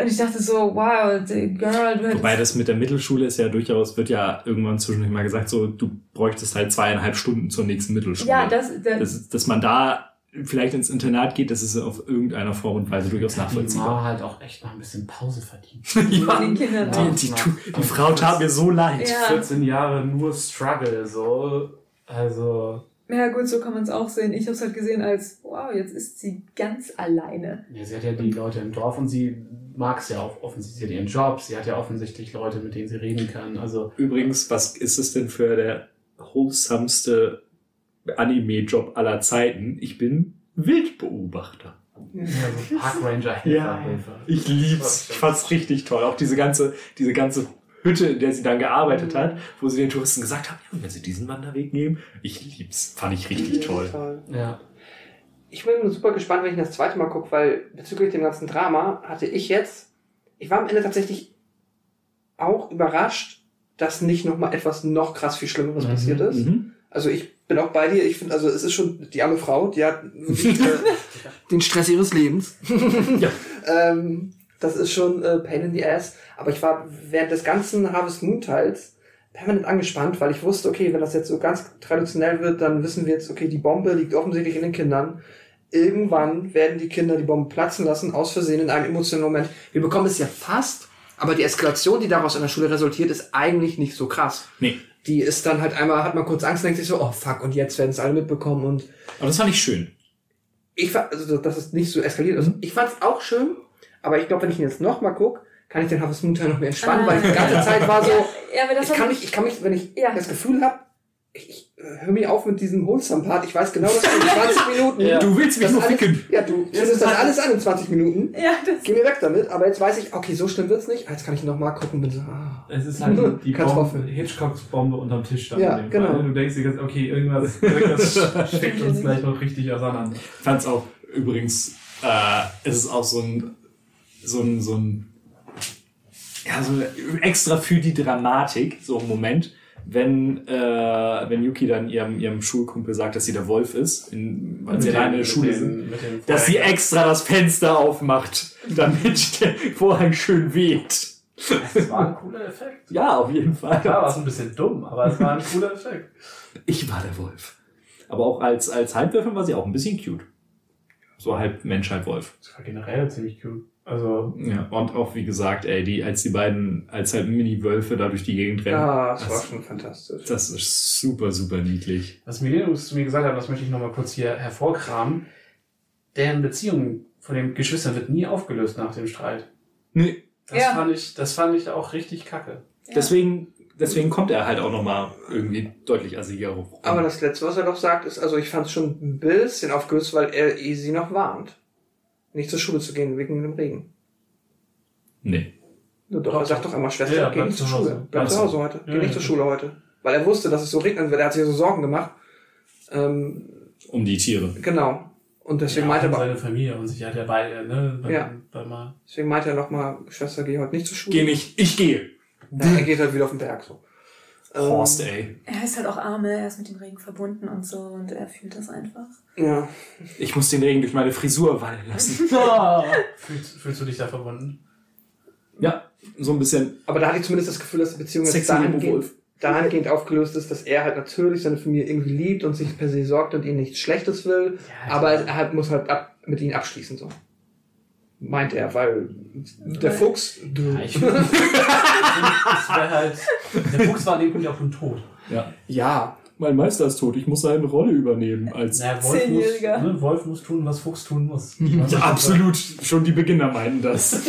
S3: Und ich dachte so, wow, the girl, du.
S1: Wobei das mit der Mittelschule ist ja durchaus, wird ja irgendwann zwischendurch mal gesagt, so, du bräuchtest halt zweieinhalb Stunden zur nächsten Mittelschule.
S3: ja, das, das,
S1: das, dass man da vielleicht ins Internat geht, das ist auf irgendeiner Form und Weise durchaus
S4: Die
S1: nachvollziehbar.
S4: Mama halt auch echt mal ein bisschen Pause verdient.
S3: ja, den Kindern auch.
S1: Die, die, die, die Frau tat mir so leid.
S3: Ja.
S4: 14 Jahre nur Struggle, so. Also,
S3: Ja gut, so kann man es auch sehen. Ich habe es halt gesehen als, wow, jetzt ist sie ganz alleine.
S4: ja, sie hat ja die Leute im Dorf und sie mag es ja auch offensichtlich. Sie hat ihren Job, sie hat ja offensichtlich Leute, mit denen sie reden kann. Also,
S1: Übrigens, was ist es denn für der wholesameste Anime-Job aller Zeiten? Ich bin Wildbeobachter.
S4: ja, so Park Ranger
S1: Ja.
S4: Helfer.
S1: Ich lieb's. Ich fand's richtig toll. Auch diese ganze, diese ganze Hütte, in der sie dann gearbeitet hat, wo sie den Touristen gesagt haben, ja, wenn sie diesen Wanderweg nehmen, ich lieb's. Fand ich richtig toll.
S4: Ja.
S2: Ich bin super gespannt, wenn ich das zweite Mal gucke, weil bezüglich dem ganzen Drama hatte ich jetzt, ich war am Ende tatsächlich auch überrascht, dass nicht nochmal etwas noch krass viel Schlimmeres
S4: Mhm.
S2: passiert ist.
S1: Mhm.
S2: Also ich bin auch bei dir. Ich finde, also es ist schon die arme Frau, die hat äh, den Stress ihres Lebens.
S1: Ja.
S2: ähm, das ist schon äh, Pain in the Ass. Aber ich war während des ganzen Harvest Moon Teils permanent angespannt, weil ich wusste, okay, wenn das jetzt so ganz traditionell wird, dann wissen wir jetzt, okay, die Bombe liegt offensichtlich in den Kindern. Irgendwann werden die Kinder die Bombe platzen lassen, aus Versehen in einem emotionalen Moment. Wir bekommen es ja fast, aber die Eskalation, die daraus in der Schule resultiert, ist eigentlich nicht so krass
S1: Nee.
S2: die ist dann halt einmal, hat man kurz Angst, denkt sich so, oh fuck, und jetzt werden es alle mitbekommen und
S1: Aber das fand ich schön.
S2: ich fand, also dass es nicht so eskaliert ist. Ich fand es auch schön, aber ich glaube, wenn ich ihn jetzt nochmal gucke, kann ich den Harvest Moon Teil noch mehr entspannen,
S3: Ah.
S2: weil die ganze Zeit war so,
S3: Ja, aber das
S2: ich kann mich, ich kann mich, wenn ich
S3: Ja.
S2: das Gefühl habe, ich, ich äh, hör mir auf mit diesem wholesome Part, ich weiß genau, dass in 20 Minuten,
S4: Ja.
S1: Du willst mich
S2: das
S1: nur ficken.
S2: ja, du zündest das alles an in 20 Minuten,
S3: Ja, das,
S2: geh mir weg damit, aber jetzt weiß ich, okay, so schlimm wird's nicht, jetzt kann ich nochmal gucken, bin so, ah.
S4: Es ist halt die
S2: Kartoffel.
S4: Bombe, Hitchcocks Bombe unterm Tisch dann
S2: Ja, genau.
S4: Fall. Du denkst dir okay, irgendwas, irgendwas steckt uns gleich noch richtig auseinander.
S1: fand's auch übrigens, äh, es ist auch so ein, so ein, so ein, ja, so extra für die Dramatik, so ein Moment, wenn, äh, wenn Yuki dann ihrem, ihrem Schulkumpel sagt, dass sie der Wolf ist, in, weil sie
S4: Mit
S1: alleine in der Schule sind, dass sie extra das Fenster aufmacht, damit der Vorhang schön weht.
S4: Das war ein cooler Effekt.
S1: Ja, auf jeden Fall.
S4: Klar, war es ein bisschen dumm, aber es war ein cooler Effekt.
S1: Ich war der Wolf. Aber auch als, als Halbwölfin war sie auch ein bisschen cute. So halb Mensch, halb Wolf.
S4: Das war generell ziemlich cool. Also,
S1: Ja, und auch wie gesagt, ey, die, als die beiden, als halt Mini-Wölfe da durch die Gegend rennen.
S2: Ja, das war
S1: das,
S2: schon fantastisch.
S1: das ist super, super niedlich.
S4: was Millenniums zu mir gesagt hat, das möchte ich nochmal kurz hier hervorkramen, deren Beziehung von den Geschwistern wird nie aufgelöst nach dem Streit.
S1: Nee.
S4: Das,
S3: Ja.
S4: fand, ich, das fand ich auch richtig kacke.
S1: Deswegen, deswegen kommt er halt auch nochmal irgendwie deutlich assiger rum.
S2: Aber das Letzte, was er doch sagt, ist, also ich fand es schon ein bisschen aufgelöst, weil er sie noch warnt. Nicht zur Schule zu gehen wegen dem Regen.
S1: Nee.
S2: Doch,
S4: Doch,
S2: er sagt
S4: doch.
S2: immer, Schwester,
S4: Ja,
S2: geh nicht zur. Schule. Bleib zu
S1: so.
S2: Hause heute. Geh
S4: Ja,
S2: nicht
S4: ja,
S2: zur. Schule heute. Weil er wusste, dass es so regnen wird. Er hat sich so Sorgen gemacht. Ähm,
S1: Um die Tiere.
S2: genau. Und deswegen
S4: ja,
S2: meinte
S4: und
S2: er,
S4: seine Familie und sich hat ja beide, ne? Bei,
S2: Ja.
S4: Bei mal.
S2: deswegen meinte er nochmal, Schwester, geh heute nicht zur Schule.
S1: Geh nicht, ich gehe.
S2: Ja, er geht halt wieder auf den Berg, so. Ähm,
S1: Horst, ey.
S3: er ist halt auch arme, er ist mit dem Regen verbunden und so und er fühlt das einfach.
S2: Ja.
S1: Ich muss den Regen durch meine Frisur wallen lassen.
S4: Fühlst, fühlst du dich da verbunden?
S1: ja, so ein bisschen
S2: Aber da hatte ich zumindest das Gefühl, dass die Beziehung jetzt dahingehend,
S1: Wolf.
S2: dahingehend aufgelöst ist, dass er halt natürlich seine Familie irgendwie liebt und sich per se sorgt und ihnen nichts Schlechtes will.
S4: Ja,
S2: aber er halt, muss halt ab, mit ihnen abschließen, so. Meint er, weil der Fuchs. Du,
S4: Ja, ich finde, halt. Der Fuchs war Punkt ja auch schon tot.
S1: Ja.
S2: ja,
S1: Mein Meister ist tot, ich muss seine Rolle übernehmen. Als
S4: Naja, Wolf, muss,
S3: Zehnjähriger.
S4: ne, Wolf muss tun, was Fuchs tun muss.
S1: ja, absolut. Schon die Beginner meinen das.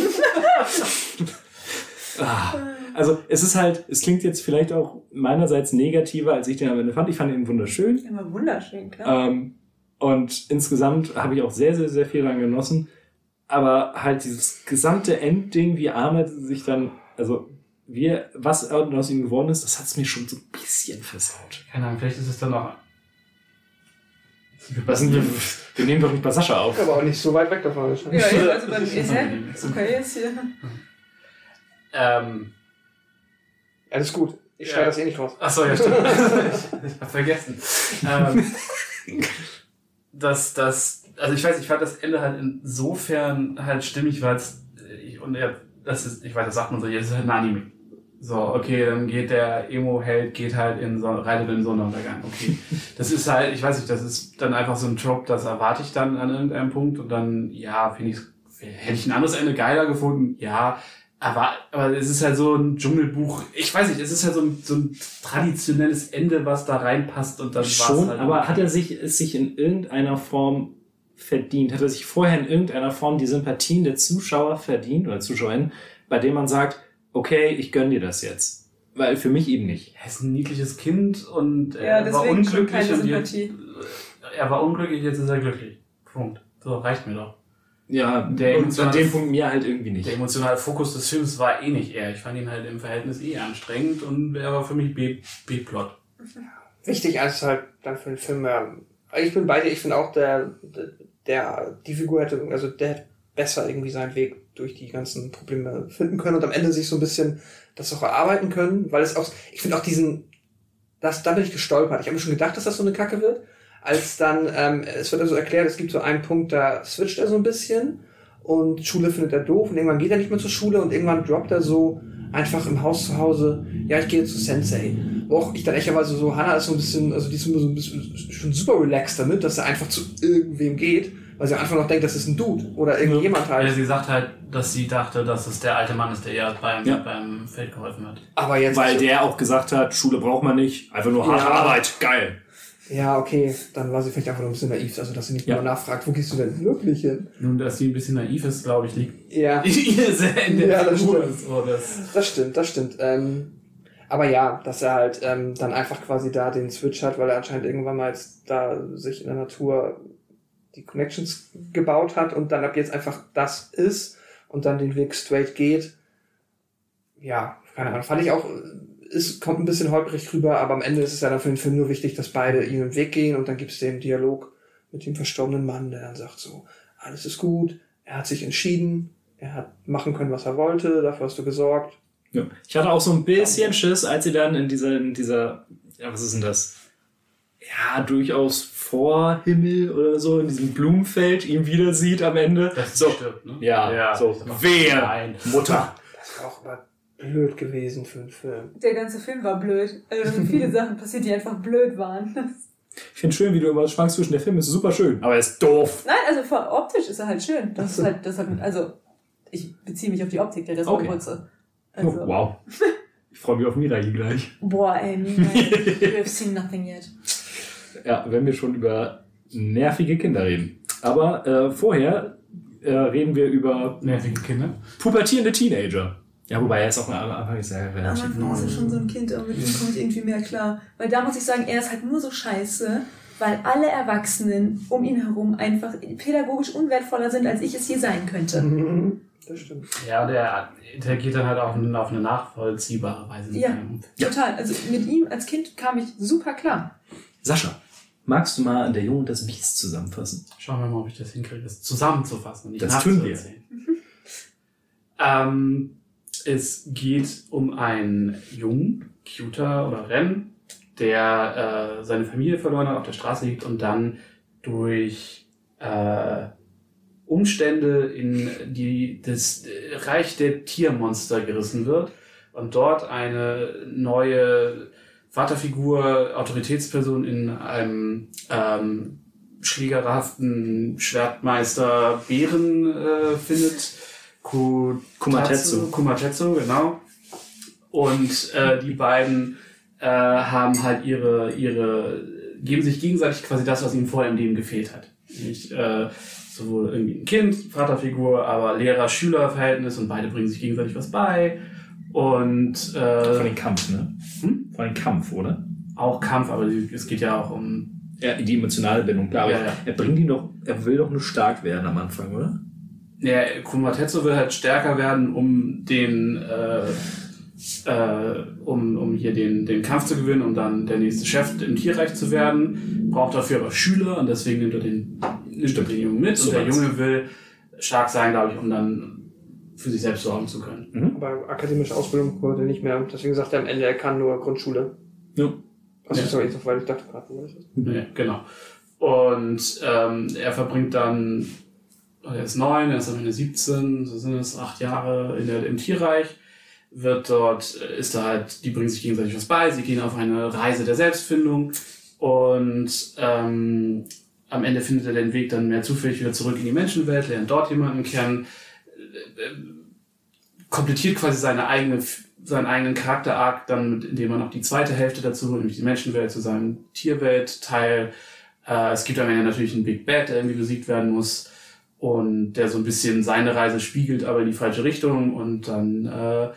S1: ah, also es ist halt, es klingt jetzt vielleicht auch meinerseits negativer, als ich den am Ende fand. Ich fand ihn wunderschön.
S3: Immer wunderschön, klar.
S1: Ähm, und insgesamt habe ich auch sehr, sehr, sehr viel daran genossen. Aber halt dieses gesamte Endding, wie Ahmed sich dann, also wie, was aus ihm geworden ist, das hat es mir schon so ein bisschen versaut.
S4: Keine Ahnung, vielleicht ist es dann auch.
S1: Was sind wir, wir nehmen doch nicht bei Sascha auf.
S2: aber auch nicht so weit weg davon
S3: ja, also beim ist Okay, jetzt hier.
S4: Ähm,
S2: Alles gut. Ich
S4: Ja.
S2: schneide das eh nicht raus.
S4: Achso, ja, stimmt. ich hab vergessen. Ähm, dass das, also ich weiß, ich fand das Ende halt insofern halt stimmig, weil es, ich, und er, das ist, ich weiß, das sagt man so, das ist halt ein Anime. So, okay, dann geht der Emo-Held, geht halt in so, reitet in Sonnenuntergang, okay. Das ist halt, ich weiß nicht, das ist dann einfach so ein Trope, das erwarte ich dann an irgendeinem Punkt und dann, ja, finde ich, hätte ich ein anderes Ende geiler gefunden, ja, aber, aber es ist halt so ein Dschungelbuch. Ich weiß nicht, es ist halt so ein, so ein traditionelles Ende, was da reinpasst und dann
S1: Schon,
S4: halt
S1: aber hat er sich, es sich in irgendeiner Form verdient? Hat er sich vorher in irgendeiner Form die Sympathien der Zuschauer verdient oder Zuschauerinnen, bei denen man sagt, okay, ich gönn dir das jetzt? Weil für mich eben nicht.
S4: Er ist ein niedliches Kind und
S3: Ja,
S4: er war unglücklich.
S3: keine
S4: und jetzt, er war unglücklich, jetzt ist er glücklich. Punkt. So, reicht mir doch.
S1: Ja,
S4: Der
S1: und an dem Punkt mir halt irgendwie nicht.
S4: Der emotionale Fokus des Films war eh nicht er. Ich fand ihn halt im Verhältnis eh anstrengend und er war für mich B-Plot.
S2: Wichtig ist halt dann für den Film, ja, ich bin bei dir, ich finde auch, der, der, die Figur hätte, also der hätte besser irgendwie seinen Weg durch die ganzen Probleme finden können und am Ende sich so ein bisschen das auch erarbeiten können, weil es auch, ich finde auch diesen, das, da bin ich gestolpert. Ich habe mir schon gedacht, dass das so eine Kacke wird, als dann, ähm, es wird also erklärt, es gibt so einen Punkt, da switcht er so ein bisschen und Schule findet er doof und irgendwann geht er nicht mehr zur Schule und irgendwann droppt er so einfach im Haus zu Hause, ja, ich gehe zu Sensei. Auch ich dann ehrlicherweise so, Hannah ist so ein bisschen, also die ist immer so ein bisschen schon super relaxed damit, dass er einfach zu irgendwem geht, weil sie einfach noch denkt, das ist ein Dude oder irgendjemand
S4: Ja,
S2: halt.
S4: sie sagt halt, dass sie dachte, dass es der alte Mann ist, der ihr beim,
S1: Ja.
S4: beim Feld geholfen hat.
S2: Aber jetzt.
S1: Weil der auch gesagt hat, Schule braucht man nicht, einfach nur harte
S2: Ja.
S1: Arbeit, geil.
S2: Ja, okay, dann war sie vielleicht einfach nur ein bisschen naiv, also dass sie nicht
S1: Ja.
S2: immer nachfragt, wo gehst du denn wirklich hin?
S4: Nun, dass sie ein bisschen naiv ist, glaube ich, liegt
S2: Ja,
S4: ihr sehr in der
S2: Ja, das stimmt.
S4: Das
S2: stimmt, das stimmt. Ähm, aber ja, dass er halt ähm, dann einfach quasi da den Switch hat, weil er anscheinend irgendwann mal jetzt da sich in der Natur die Connections gebaut hat und dann ab jetzt einfach das ist und dann den Weg straight geht. Ja, keine Ahnung. Fand ich auch, es kommt ein bisschen holprig rüber, aber am Ende ist es ja dann für den Film nur wichtig, dass beide ihm den Weg gehen und dann gibt es den Dialog mit dem verstorbenen Mann, der dann sagt so, alles ist gut, er hat sich entschieden, er hat machen können, was er wollte, dafür hast du gesorgt.
S1: Ja. Ich hatte auch so ein bisschen Schiss, als sie dann in dieser, in dieser, ja, was ist denn das? Ja, durchaus Vorhimmel oder so, in diesem Blumenfeld ihn wieder sieht am Ende.
S4: das
S1: so,
S4: stirbt, ne?
S1: ja, so,
S4: das macht-
S1: wehe,
S4: Nein.
S1: Mutter.
S2: Das wäre auch aber blöd gewesen für einen Film.
S3: Der ganze Film war blöd. Also da sind viele Sachen passiert, die einfach blöd waren.
S1: Ich finde schön, wie du immer schwankst zwischen der Film ist super schön, aber er ist doof.
S3: Nein, also optisch ist er halt schön. Das ist halt, das hat, also ich beziehe mich auf die Optik, der Rest
S1: Okay. Oh,
S3: Also,
S1: wow. Ich freue mich auf Miragi gleich.
S3: Boah, ey, nein, we have seen nothing yet.
S1: Ja, wenn wir schon über nervige Kinder reden. Aber äh, vorher äh, reden wir über
S4: Nervige Kinder.
S1: pubertierende Teenager. Ja, wobei er ist auch am Anfang ist er
S3: Am
S1: relativ
S3: Anfang ist er schon so ein Kind, aber mit ihm komme ich irgendwie mehr klar. Weil da muss ich sagen, er ist halt nur so scheiße, weil alle Erwachsenen um ihn herum einfach pädagogisch unwertvoller sind, als ich es je sein könnte.
S2: Mhm, Das stimmt.
S4: Ja, der interagiert dann halt auch auf eine nachvollziehbare Weise mit
S3: Ja.
S4: einem.
S3: Total. Also mit ihm als Kind kam ich super klar.
S1: Sascha, magst du mal Der Junge und das Biest zusammenfassen?
S4: Schauen wir mal, ob ich das hinkriege, das zusammenzufassen und nicht
S1: Das tun wir.
S4: ähm, es geht um einen Jungen, Cuter oder Ren, der äh, seine Familie verloren hat, auf der Straße liegt und dann durch äh, Umstände in die, das Reich der Tiermonster gerissen wird und dort eine neue Vaterfigur, Autoritätsperson in einem ähm, schlägerhaften Schwertmeister Bären äh, findet. Ku-
S5: Kumatetsu.
S4: Kumatetsu, genau. Und äh, die beiden äh, haben halt ihre, ihre, geben sich gegenseitig quasi das, was ihnen vorher im Leben gefehlt hat. Nicht, äh, sowohl irgendwie ein Kind, Vaterfigur, aber Lehrer-Schüler-Verhältnis und beide bringen sich gegenseitig was bei. Und
S5: Von
S4: äh,
S5: den Kampf, ne?
S4: Hm?
S5: Von den Kampf, oder?
S4: auch Kampf, aber es geht ja auch um.
S5: Ja, die emotionale Bindung, klar. Aber
S4: Ja, ja.
S5: er bringt ihn doch, er will doch nur stark werden am Anfang, oder?
S4: Ja, Kumatetsu will halt stärker werden, um den, äh, äh, um, um hier den, den Kampf zu gewinnen und dann der nächste Chef im Tierreich zu werden. Braucht dafür aber Schüler und deswegen nimmt er den, nimmt er den Jungen mit.
S5: So
S4: und der. Junge will stark sein, glaube ich, um dann für sich selbst sorgen zu können.
S2: Aber akademische Ausbildung wurde nicht mehr. Deswegen sagt er am Ende, er kann nur Grundschule.
S5: Ja.
S2: Also
S4: Ja.
S2: sorry, so weit ich dachte gerade, wo ist das?
S4: Ja, genau. Und ähm, er verbringt dann, er ist neun, er ist am Ende 17, so sind es acht Jahre in der, im Tierreich, wird dort, äh, ist da halt, die bringen sich gegenseitig was bei, sie gehen auf eine Reise der Selbstfindung und ähm, am Ende findet er den Weg dann mehr zufällig wieder zurück in die Menschenwelt, lernt dort jemanden kennen, äh, äh, komplettiert quasi seine eigene, seinen eigenen Charakter-Arc dann, indem er noch die zweite Hälfte dazu holt, nämlich die Menschenwelt zu seinem Tierwelt-Teil. Äh, es gibt am Ende natürlich einen Big Bad, der irgendwie besiegt werden muss und der so ein bisschen seine Reise spiegelt, aber in die falsche Richtung und dann, äh,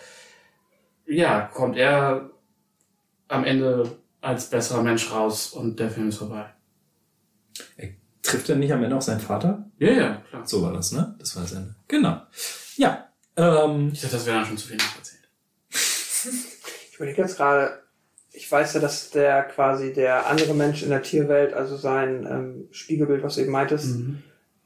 S4: ja, kommt er am Ende als besserer Mensch raus und der Film ist vorbei.
S5: Trifft er nicht am Ende auch seinen Vater?
S4: Ja, ja, klar.
S5: So war das, ne? Das war das Ende. Genau. Ja. Ähm,
S4: Ich dachte, das wäre dann schon zu viel erzählt.
S2: Ich überlege jetzt gerade, ich weiß ja, dass der quasi der andere Mensch in der Tierwelt, also sein ähm, Spiegelbild, was du eben meintest,
S4: Mhm.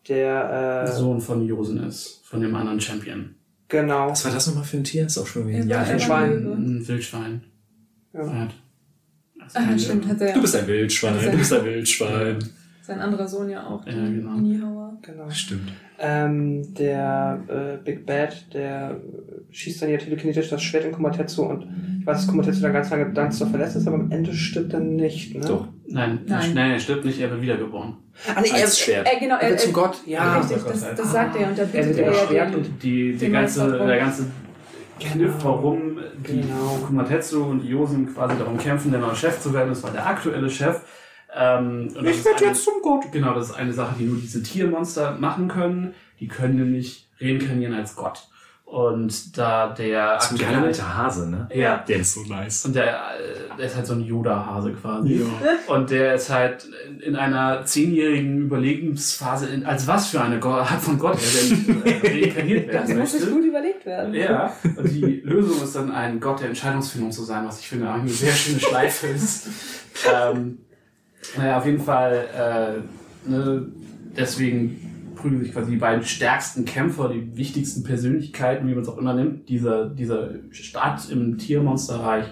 S2: der, äh,
S4: Sohn von Josen ist, von dem anderen Champion.
S2: genau,
S5: was war das nochmal für ein Tier? Ist auch schon wieder
S3: Er
S5: her.
S3: ein
S2: Schwein.
S4: Ein Wildschwein.
S2: Ja.
S4: Er er ist
S3: Ah, stimmt, hat er
S5: Du bist ein Wildschwein, du bist ein Wildschwein.
S3: Sein anderer Sohn ja auch,
S4: Ja, genau.
S3: Niehauer.
S2: genau.
S5: Stimmt.
S2: Ähm, der äh, Big Bad, der äh, schießt dann ja telekinetisch das Schwert in Kumatetsu und ich weiß, dass Kumatetsu dann ganz lange Dunstor verletzt ist, aber am Ende stirbt er nicht, ne?
S5: Doch.
S4: Nein,
S3: Nein.
S4: nein, er stirbt nicht, er wird wiedergeboren.
S2: Ah, nee, er,
S5: Als Schwert.
S3: Äh, genau,
S2: er
S3: er, er,
S2: Gott, ja.
S3: richtig, das, das sagt er und da
S2: Er
S3: bittet
S2: wird
S3: er ja
S2: und
S4: Die, die
S3: Den
S4: ganze, der ganze Kniff, warum die
S2: Genau.
S4: Kumatetsu und die Yosen quasi darum kämpfen, der neue Chef zu werden, das war der aktuelle Chef. Ähm,
S2: ich werde jetzt zum Gott.
S4: Genau, das ist eine Sache, die nur diese Tiermonster machen können. Die können nämlich reinkarnieren als Gott. Und da der
S5: Das ist ein geiler alter Hase, ne?
S4: Ja.
S5: Der ist so nice.
S4: Und der, äh, der ist halt so ein Yoda-Hase quasi. Und der ist halt in einer zehnjährigen Überlebensphase, in, als was für eine Go Art von Gott er denn äh, reinkarniert
S3: das
S4: werden
S3: muss sich
S4: möchte.
S3: gut überlegt werden.
S4: Ja, und die Lösung ist dann ein Gott der Entscheidungsfindung zu sein, was ich finde eigentlich eine sehr schöne Schleife ist. ähm, naja, auf jeden Fall, äh, ne, deswegen prügeln sich quasi die beiden stärksten Kämpfer, die wichtigsten Persönlichkeiten, wie man es auch immer nimmt, dieser, dieser Stadt im Tiermonsterreich.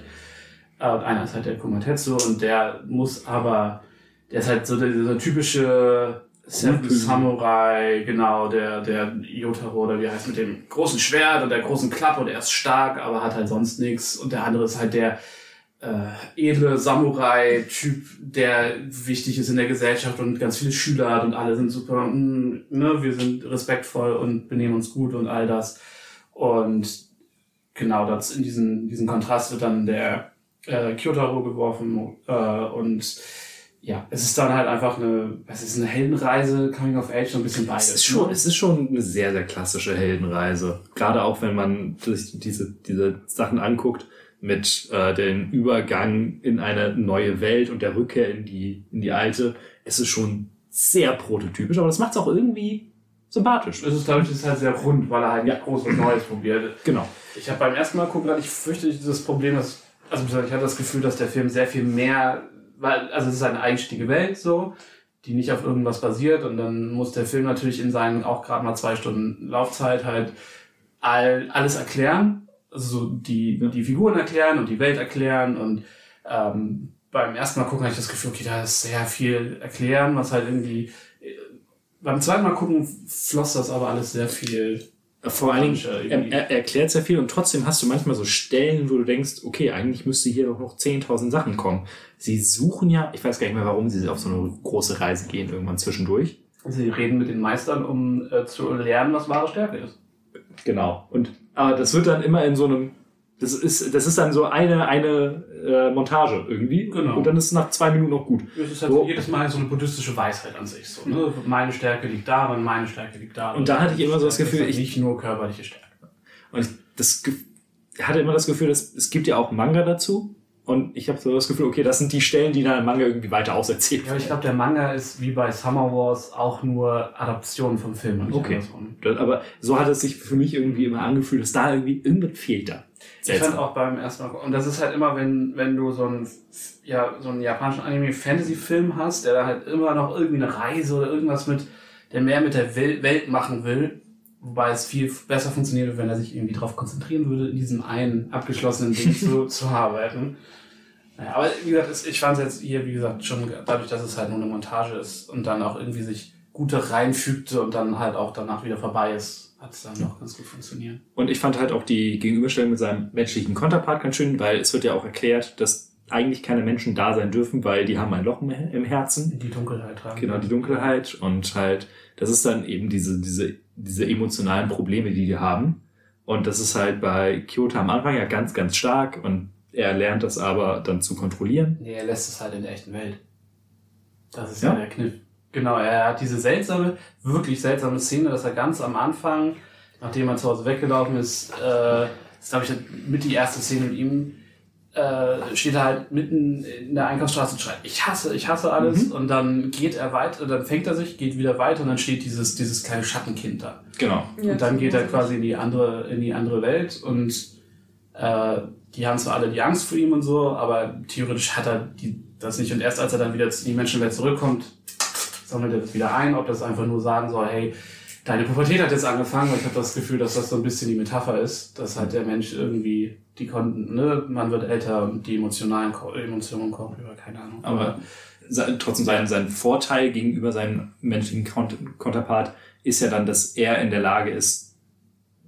S4: Äh, und einer ist halt der Kumatetsu und der muss aber, der ist halt so der, dieser typische Seven. Samurai, genau, der, der Yotaro oder wie heißt mit dem großen Schwert und der großen Klappe und er ist stark, aber hat halt sonst nichts. Und der andere ist halt der äh, edle Samurai-Typ, der wichtig ist in der Gesellschaft und ganz viele Schüler hat und alle sind super, mm, ne, wir sind respektvoll und benehmen uns gut und all das. Und genau, das in diesen, diesen Kontrast wird dann der äh, Kyotaro geworfen äh, und ja, es ist dann halt einfach eine, es ist eine Heldenreise, Coming of Age, so ein bisschen beides.
S5: Es ist, schon,
S4: ne?
S5: es ist schon eine sehr, sehr klassische Heldenreise. Gerade auch wenn man sich diese, diese Sachen anguckt mit äh, dem Übergang in eine neue Welt und der Rückkehr in die, in die alte. Es ist schon sehr prototypisch, aber das macht es auch irgendwie sympathisch.
S4: Es ist dadurch ist halt sehr rund, weil er halt nicht groß was Neues probiert.
S5: Genau.
S4: Ich habe beim ersten Mal gucken, ich fürchte dieses Problem, dass, also ich hatte das Gefühl, dass der Film sehr viel mehr, weil, also es ist eine eigenständige Welt so, die nicht auf irgendwas basiert und dann muss der Film natürlich in seinen auch gerade mal zwei Stunden Laufzeit halt all, alles erklären, also so die, die Figuren erklären und die Welt erklären und ähm, beim ersten Mal gucken hatte ich das Gefühl, okay, da ist sehr viel erklären, was halt irgendwie, äh, beim zweiten Mal gucken floss das aber alles sehr viel
S1: Vor allen Dingen, er, er erklärt sehr viel und trotzdem hast du manchmal so Stellen, wo du denkst, okay, eigentlich müsste hier doch noch 10.000 Sachen kommen. Sie suchen ja, ich weiß gar nicht mehr, warum sie auf so eine große Reise gehen, irgendwann zwischendurch.
S4: Sie reden mit den Meistern, um äh, zu lernen, was wahre Stärke ist.
S1: Genau. Und aber das wird dann immer in so einem, das ist, das ist dann so eine, eine äh, Montage irgendwie.
S4: Genau.
S1: Und dann ist es nach zwei Minuten noch gut.
S4: Es ist halt
S1: So.
S4: jedes Mal so eine buddhistische Weisheit an sich. So, ne? Meine Stärke liegt darin, meine Stärke liegt darin.
S1: Und da hatte ich immer so das Gefühl,
S4: halt
S1: ich-
S4: nicht nur körperliche Stärke.
S1: Und ich das hatte immer das Gefühl, dass es gibt ja auch Manga dazu. Und ich habe so das Gefühl, okay, das sind die Stellen, die dann im Manga irgendwie weiter auserzählt
S4: Ja, aber ich glaube, der Manga ist wie bei Summer Wars auch nur Adaption vom Film.
S1: Okay. Das- Aber so hat es sich für mich irgendwie immer angefühlt, dass da irgendwie irgendwas fehlt da.
S4: Ich fand auch beim ersten Mal, und das ist halt immer, wenn, wenn du so einen, ja, so einen japanischen Anime-Fantasy-Film hast, der da halt immer noch irgendwie eine Reise oder irgendwas mit, der mehr mit der Wel Welt machen will, wobei es viel besser funktioniert, wenn er sich irgendwie darauf konzentrieren würde, in diesem einen abgeschlossenen Ding zu, zu arbeiten. Naja, aber wie gesagt, es- ich fand es jetzt hier, wie gesagt, schon dadurch, dass es halt nur eine Montage ist und dann auch irgendwie sich gut reinfügte und dann halt auch danach wieder vorbei ist, hat es dann doch ganz gut funktioniert.
S1: Und ich fand halt auch die Gegenüberstellung mit seinem menschlichen Konterpart ganz schön, weil es wird ja auch erklärt, dass eigentlich keine Menschen da sein dürfen, weil die haben ein Loch im, Herzen.
S4: Die Dunkelheit tragen.
S1: Genau, die Dunkelheit und halt, das ist dann eben diese, diese, diese emotionalen Probleme, die die haben. Und das ist halt bei Kyoto am Anfang ja ganz, ganz stark und er lernt das aber dann zu kontrollieren.
S4: Nee, er lässt es halt in der echten Welt. Das ist
S1: Ja?
S4: ja, der Kniff. Genau, er hat diese seltsame, wirklich seltsame Szene, dass er ganz am Anfang, nachdem er zu Hause weggelaufen ist, äh, das ist, glaube ich, mit die erste Szene mit ihm, äh, steht er halt mitten in der Einkaufsstraße und schreit, ich hasse, ich hasse alles. Und dann geht er weiter, dann fängt er sich, geht wieder weiter und dann steht dieses, dieses kleine Schattenkind da.
S1: Genau.
S3: Ja,
S4: und dann geht er quasi in die andere, in die andere Welt und äh, die haben zwar alle die Angst vor ihm und so, aber theoretisch hat er die, das nicht. Und erst als er dann wieder in die Menschenwelt zurückkommt, sammelt er das wieder ein, ob das einfach nur sagen soll, hey, deine Pubertät hat jetzt angefangen, weil ich habe das Gefühl, dass das so ein bisschen die Metapher ist, dass halt der Mensch irgendwie die konnten, ne, man wird älter und die emotionalen Ko Emotionen kommen über, keine Ahnung.
S1: Aber trotzdem sein, sein Vorteil gegenüber seinem menschlichen Kont- Konterpart ist ja dann, dass er in der Lage ist,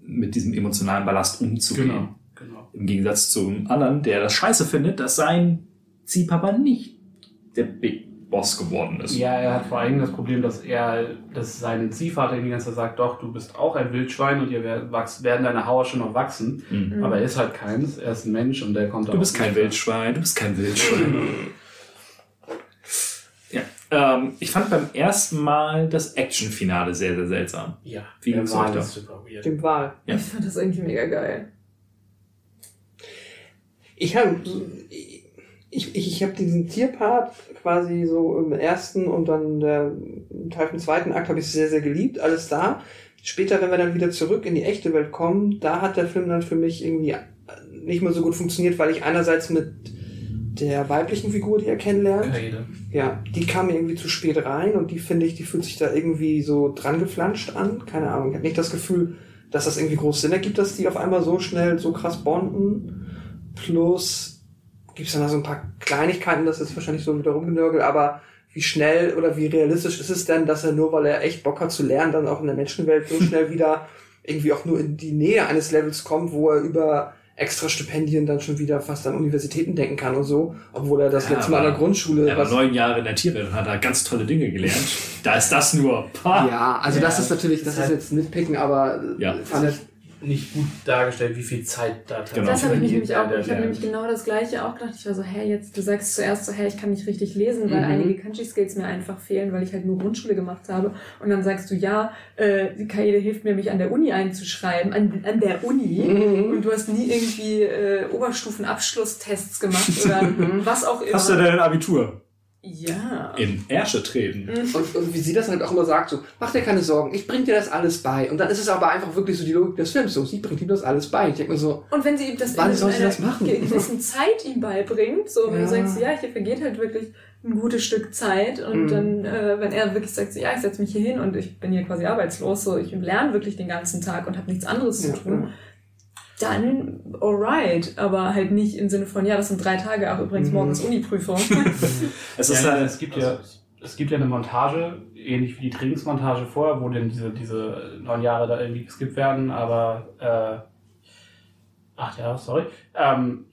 S1: mit diesem emotionalen Ballast umzugehen.
S4: genau, genau.
S1: Im Gegensatz zum anderen, der das scheiße findet, dass sein Ziehpapa nicht der Big Boss geworden ist.
S4: Ja, er hat vor allem das Problem, dass er, dass sein Ziehvater ihm die ganze Zeit sagt, doch, du bist auch ein Wildschwein und ihr werden deine Haare schon noch wachsen.
S1: Mhm.
S4: Aber er ist halt keins, er ist ein Mensch und der kommt
S1: Du bist kein Wildschwein, du bist kein Wildschwein. ja. Ähm, ich fand beim ersten Mal das Actionfinale sehr, sehr seltsam.
S4: Ja,
S1: Wie
S4: der
S1: da?
S4: ist super weird.
S2: Dem Wahl.
S1: Ja.
S3: Ich fand das irgendwie mega geil.
S2: Ich habe ich, ich, ich hab diesen Tierpart quasi so im ersten und dann der Teil im zweiten Akt habe ich sehr, sehr geliebt, alles da. Später, wenn wir dann wieder zurück in die echte Welt kommen, da hat der Film dann für mich irgendwie nicht mehr so gut funktioniert, weil ich einerseits mit der weiblichen Figur, die er kennenlernt,
S4: Kaede.
S2: ja, die kam mir irgendwie zu spät rein und die finde ich, die fühlt sich da irgendwie so dran geflanscht an. Keine Ahnung, ich habe nicht das Gefühl, dass das irgendwie groß Sinn ergibt, dass die auf einmal so schnell so krass bonden. Plus gibt's dann da so ein paar Kleinigkeiten, das ist wahrscheinlich so wieder rumgenörgelt, aber wie schnell oder wie realistisch ist es denn, dass er nur, weil er echt Bock hat zu lernen, dann auch in der Menschenwelt so schnell wieder irgendwie auch nur in die Nähe eines Levels kommt, wo er über extra Stipendien dann schon wieder fast an Universitäten denken kann und so, obwohl er das
S1: Ja,
S2: letzte Mal an der Grundschule
S1: Er war neun Jahre in der Tierwelt und hat da ganz tolle Dinge gelernt. Da ist das nur. Pah.
S2: Ja, also das
S4: Ja,
S2: ist natürlich, das
S4: das
S2: ist
S4: ist
S2: jetzt Nitpicken, aber
S1: Ja.
S2: fand ich,
S4: Nicht gut dargestellt, wie viel Zeit da
S1: Genau.
S3: Das habe ich mich nämlich auch, ich habe nämlich genau das gleiche auch gedacht. Ich war so, hä, jetzt, du sagst zuerst so, hä, ich kann nicht richtig lesen, weil
S2: Mhm.
S3: einige Kanji-Skills mir einfach fehlen, weil ich halt nur Grundschule gemacht habe. Und dann sagst du, ja, äh, die Kaede hilft mir, mich an der Uni einzuschreiben, an, an der Uni.
S2: Mhm.
S3: Und du hast nie irgendwie äh, Oberstufen-Abschlusstests gemacht oder was auch immer.
S1: Hast du denn ein Abitur?
S3: Ja.
S1: In Ärsche treten.
S2: und, und wie sie das halt auch immer sagt, so, mach dir keine Sorgen, ich bring dir das alles bei. Und dann ist es aber einfach wirklich so die Logik des Films, so, sie bringt ihm das alles bei. Ich denke mir so,
S3: Und wenn sie ihm das
S2: Wann
S3: in
S2: soll sie
S3: einer
S2: das machen?
S3: gewissen Zeit ihm beibringt, so wenn
S2: Ja.
S3: du sagst, ja, hier vergeht halt wirklich ein gutes Stück Zeit und
S2: Mhm.
S3: dann, äh, wenn er wirklich sagt, so, ja, ich setze mich hier hin und ich bin hier quasi arbeitslos, so ich lerne wirklich den ganzen Tag und habe nichts anderes
S2: Ja,
S3: zu tun, dann alright, aber halt nicht im Sinne von, ja, das sind drei Tage, auch übrigens
S2: Mhm.
S3: morgens Uni-Prüfung.
S1: Es ist
S4: ja,
S1: halt,
S4: es gibt ja, es gibt ja eine Montage, ähnlich wie die Trainingsmontage vorher, wo denn diese, diese neun Jahre da irgendwie geskippt werden, aber äh, acht Jahre, sorry. Ähm,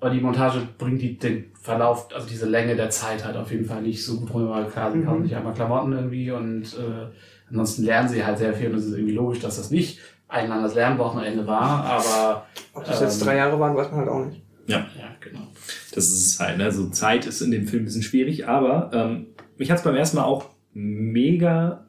S4: aber die Montage bringt die, den Verlauf, also diese Länge der Zeit halt auf jeden Fall nicht so gut rüber, weil klar, sie
S2: Mhm.
S4: kaufen sich einmal Klamotten irgendwie und äh, ansonsten lernen sie halt sehr viel und es ist irgendwie logisch, dass das nicht ein langes Lernwochenende war, aber
S2: Ob das jetzt
S4: Ähm,
S2: drei Jahre waren, weiß man halt auch nicht.
S4: ja, genau.
S1: Das ist es halt. Ne? Also Zeit ist in dem Film ein bisschen schwierig, aber ähm, mich hat es beim ersten Mal auch mega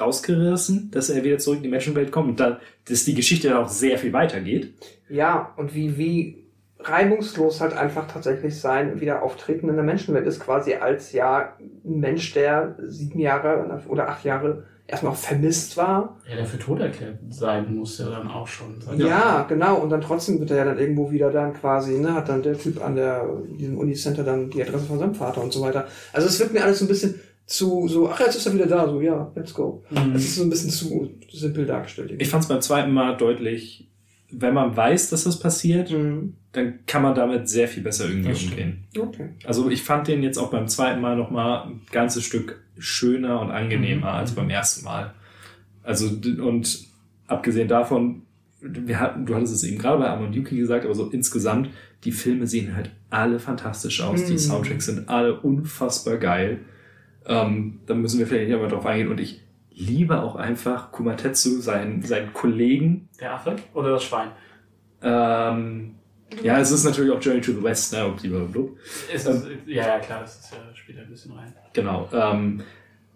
S1: rausgerissen, dass er wieder zurück in die Menschenwelt kommt und dann, dass die Geschichte dann auch sehr viel weitergeht.
S2: Ja, und wie, wie reibungslos halt einfach tatsächlich sein Wiederauftreten in der Menschenwelt ist, quasi als ja ein Mensch, der sieben Jahre oder acht Jahre erstmal auch vermisst war.
S4: Ja, der für tot erklärt sein muss ja dann auch schon.
S2: Ja. genau. Und dann trotzdem wird er ja dann irgendwo wieder dann quasi, ne, hat dann der Typ an der, diesem Unicenter dann die Adresse von seinem Vater und so weiter. Also es wird mir alles so ein bisschen zu, so, ach, jetzt ist er wieder da, so, ja, let's go.
S4: Mhm.
S2: Es ist so ein bisschen zu simpel dargestellt.
S1: Ich fand es beim zweiten Mal deutlich, wenn man weiß, dass das passiert,
S2: Mhm.
S1: Dann kann man damit sehr viel besser irgendwie umgehen.
S2: Okay.
S1: Also ich fand den jetzt auch beim zweiten Mal nochmal ein ganzes Stück schöner und angenehmer
S4: Mhm.
S1: als beim ersten Mal. Also und abgesehen davon, wir hatten, du hattest es eben gerade bei Amon Yuki gesagt, aber so insgesamt, die Filme sehen halt alle fantastisch aus, die
S2: Mhm.
S1: Soundtracks sind alle unfassbar geil. Ähm, da müssen wir vielleicht nicht mal drauf eingehen und ich liebe auch einfach Kumatetsu, seinen, seinen Kollegen.
S4: Der Affe oder das Schwein?
S1: Ähm, ja, es ist natürlich auch Journey to the West, ne, ob die blablabla.
S4: Ist das, ja, ja, klar, das ist ja später ein bisschen rein.
S1: Genau. Ähm,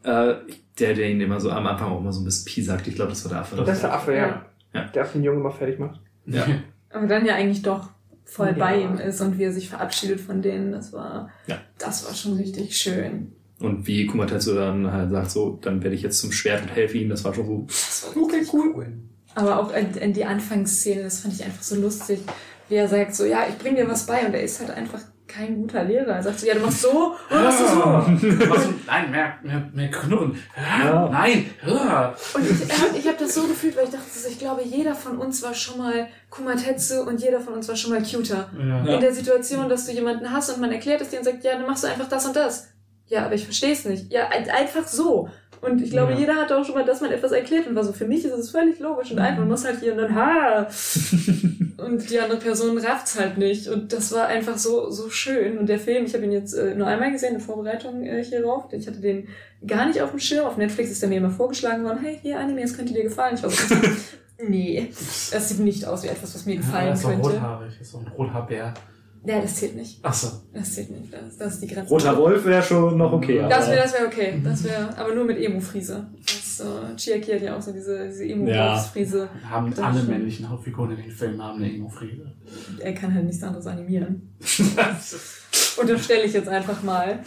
S1: äh, der, der ihn immer so am Anfang auch immer so ein bisschen Pi sagt. Ich glaube, das war der Affe.
S2: Das ist der Affe, ja.
S1: Ja.
S2: Der Affe den Jungen immer fertig macht.
S1: Ja.
S3: Aber dann ja eigentlich doch voll
S2: Ja.
S3: bei ihm ist und wie er sich verabschiedet von denen, das war,
S1: Ja.
S3: das war schon richtig schön.
S1: Und wie Kumatetsu dann halt sagt, so, dann werde ich jetzt zum Schwert und helfe ihm. Das war schon so.
S3: Das war okay, cool. Aber auch in, in die Anfangsszene, das fand ich einfach so lustig, wie er sagt so, ja, ich bring dir was bei und er ist halt einfach kein guter Lehrer. Er sagt so, ja, du machst so und machst du so.
S4: Nein, mehr, mehr, mehr Knurren.
S1: Ja.
S4: Nein. Ja.
S3: Und ich, ich habe das so gefühlt, weil ich dachte, ich glaube, jeder von uns war schon mal Kumatetsu und jeder von uns war schon mal Cuter.
S4: Ja.
S1: Ja.
S3: In der Situation, dass du jemanden hast und man erklärt es dir und sagt, ja, dann machst du einfach das und das. Ja, aber ich verstehe es nicht. Ja, ein- einfach so. Und ich glaube,
S4: Ja.
S3: jeder hat auch schon mal, dass man etwas erklärt und war so, für mich ist es völlig logisch und einfach. Man muss halt hier und dann, ha. und die andere Person rafft's halt nicht. Und das war einfach so, so schön. Und der Film, ich habe ihn jetzt äh, nur einmal gesehen in Vorbereitung äh, hierauf. Ich hatte den gar nicht auf dem Schirm. Auf Netflix ist der mir immer vorgeschlagen worden, hey, hier Anime, das könnte dir gefallen. Ich war so, nee, das sieht nicht aus wie etwas, was mir
S4: Ja,
S3: gefallen
S4: er ist so
S3: könnte.
S4: rothaarig, ist so ein Rothaarbär.
S3: Ja, das zählt nicht.
S4: Achso.
S3: Das zählt nicht. Das, das ist die Grenze.
S1: Roter Wolf wäre schon noch okay.
S3: Das
S1: aber-
S3: wäre das wär okay. Das wäre, aber nur mit Emo-Friese. Das, äh, Chiaki hat ja auch so diese, diese
S1: Ja.
S3: Emo-Friese.
S4: Haben
S3: Das
S4: alle männlichen Hauptfiguren in den Filmen haben eine Emo-Friese.
S3: Er kann halt nichts anderes animieren. Unterstelle ich jetzt einfach mal.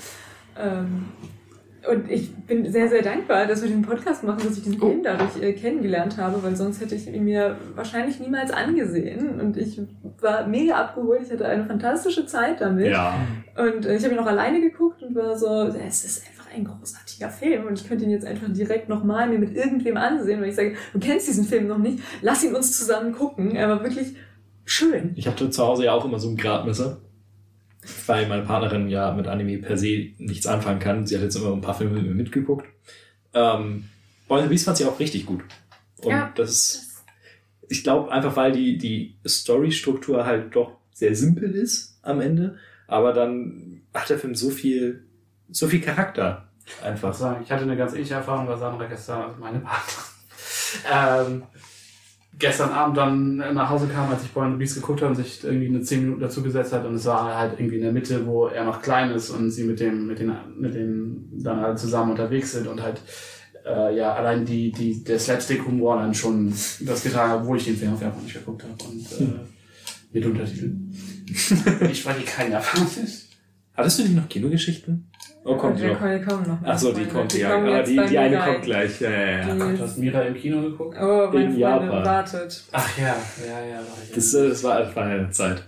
S3: Ähm, und ich bin sehr, sehr dankbar, dass wir den Podcast machen, dass ich diesen Film dadurch äh, kennengelernt habe, weil sonst hätte ich ihn mir wahrscheinlich niemals angesehen. Und ich war mega abgeholt. Ich hatte eine fantastische Zeit damit.
S1: Ja.
S3: Und äh, ich habe ihn auch alleine geguckt und war so, es ist einfach ein großartiger Film und ich könnte ihn jetzt einfach direkt nochmal mir mit irgendwem ansehen, weil ich sage, du kennst diesen Film noch nicht, lass ihn uns zusammen gucken. Er war wirklich schön.
S1: Ich hatte zu Hause ja auch immer so ein Gradmesser, weil meine Partnerin ja mit Anime per se nichts anfangen kann. Sie hat jetzt immer ein paar Filme mit mir mitgeguckt. Ähm, Boy and the Beast fand sie auch richtig gut. Und
S3: Ja.
S1: das ist, ich glaube einfach, weil die, die Storystruktur halt doch sehr simpel ist am Ende, aber dann hat der Film so viel, so viel Charakter einfach.
S4: sagen, ich hatte eine ganz ähnliche Erfahrung bei Sandra gestern, also meine Partnerin. Ähm, gestern Abend dann nach Hause kam, als ich the Beast geguckt habe und sich irgendwie eine 10 Minuten dazu gesetzt hat und es war halt irgendwie in der Mitte, wo er noch klein ist und sie mit dem, mit den, mit den dann halt zusammen unterwegs sind und halt äh, ja, allein die, die, der Slapstick-Humor dann schon das getragen hat, obwohl ich den Film auf einfach nicht geguckt habe und äh, mit Untertiteln. ich war die kein Japanisch.
S1: Hattest du nicht noch Kinogeschichten? Oh, kommt die
S3: der
S1: noch?
S3: kommt, kommen noch.
S1: Ach so, die kommt, ja.
S3: kommen
S1: Aber
S3: jetzt
S1: die, die eine
S3: rein.
S1: kommt gleich. Ja, ja, ja.
S3: Die-
S4: Gott, du hast Mira im Kino geguckt?
S3: Oh, meine
S1: In
S3: Freundin
S1: Japan.
S3: wartet.
S4: Ach ja, ja, ja. War ich
S1: Das, äh, das war war eine Zeit.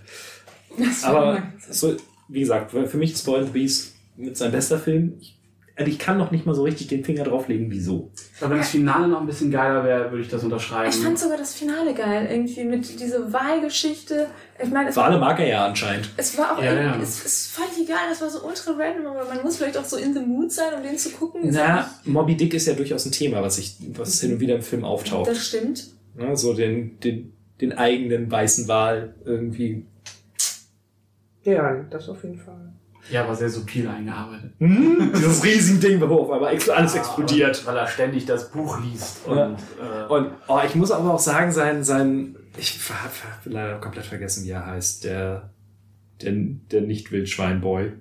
S3: Das war
S1: Aber
S3: mal-
S1: so, wie gesagt, für mich ist Boy and the Beast mit seinem bester Film. Ich also ich kann noch nicht mal so richtig den Finger drauflegen, wieso.
S4: Aber wenn das Finale noch ein bisschen geiler wäre, würde ich das unterschreiben.
S3: Ich fand sogar das Finale geil, irgendwie mit dieser Wahlgeschichte. Ich meine, es
S1: Wale mag er ja anscheinend.
S3: Es war auch
S4: Ja,
S3: irgendwie,
S4: ja.
S3: Es, es fand ich egal, das war so ultra random, aber man muss vielleicht auch so in the mood sein, um den zu gucken. Ist
S1: Na,
S3: auch
S1: Moby Dick ist ja durchaus ein Thema, was ich, was hin und wieder im Film auftaucht.
S3: Das stimmt.
S1: Ne, so den, den, den eigenen weißen Wal irgendwie.
S2: Ja, das auf jeden Fall.
S4: Ja, aber sehr subtil eingearbeitet.
S1: Hm, dieses riesige Ding, wo auf einmal alles explodiert.
S4: Weil er ständig das Buch liest. Und,
S1: Ja.
S4: äh,
S1: Und oh, ich muss aber auch sagen, sein, sein, ich habe leider komplett vergessen, wie er heißt, der, der, der Nicht-Wildschwein-Boy.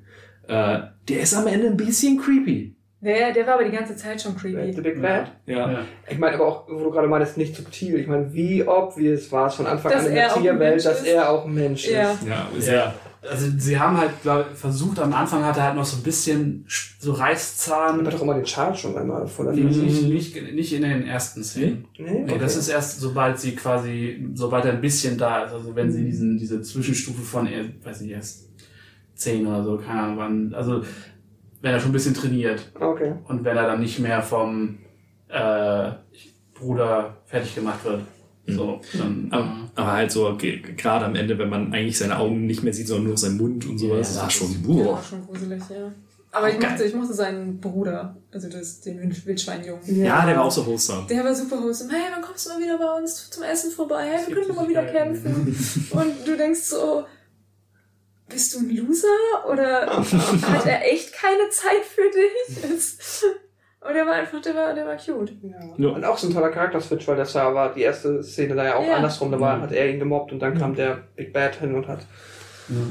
S1: Äh, der ist am Ende ein bisschen creepy.
S3: Der, der war aber die ganze Zeit schon
S2: The
S3: creepy.
S2: Big Bad.
S1: Ja.
S4: ja.
S2: Ich meine aber auch, wo du gerade meinst, nicht subtil. Ich meine, wie obvious war es von Anfang
S3: Dass
S2: an in
S3: er
S2: der Tierwelt,
S3: Mensch
S2: dass
S3: ist.
S2: er auch ein Mensch
S3: Ja.
S2: ist.
S1: Ja, ist
S4: Ja. Also sie haben halt glaub, versucht, am Anfang hat er halt noch so ein bisschen sch- so Reißzahn.
S2: Aber doch immer den Charles schon einmal vor der
S4: Nicht,
S2: Fresse.
S4: nicht, nicht in den ersten Szenen.
S2: Nee,
S4: Nee, das ist erst, sobald sie quasi, sobald er ein bisschen da ist. Also wenn sie diesen, diese Zwischenstufe von, weiß nicht, erst zehn oder so, keine Ahnung wann. Also wenn er schon ein bisschen trainiert
S2: Okay.
S4: und wenn er dann nicht mehr vom äh, Bruder fertig gemacht wird. So, dann.
S1: Aber,
S4: äh,
S1: aber halt so, gerade am Ende, wenn man eigentlich seine Augen nicht mehr sieht, sondern nur seinen Mund und sowas,
S4: Ja,
S1: das war schon,
S4: ist-
S3: Der war
S1: boah.
S3: schon gruselig, ja. Aber ich mochte, ich mochte seinen Bruder, also das, den Wild- Wildschweinjungen.
S1: Ja, der war auch so wholesome.
S3: Der war super wholesome. Hey, wann kommst du mal wieder bei uns zum Essen vorbei? Hey, wir können doch mal wieder kämpfen. Und du denkst so, bist du ein Loser? Oder hat er echt keine Zeit für dich? Und der war einfach, der war, der war cute.
S2: Ja.
S1: Ja.
S2: Und auch so ein toller Charakter-Switch, weil das ja war die erste Szene da ja auch
S3: Ja.
S2: andersrum. Da war, hat er ihn gemobbt und dann kam der Big Bad hin und hat.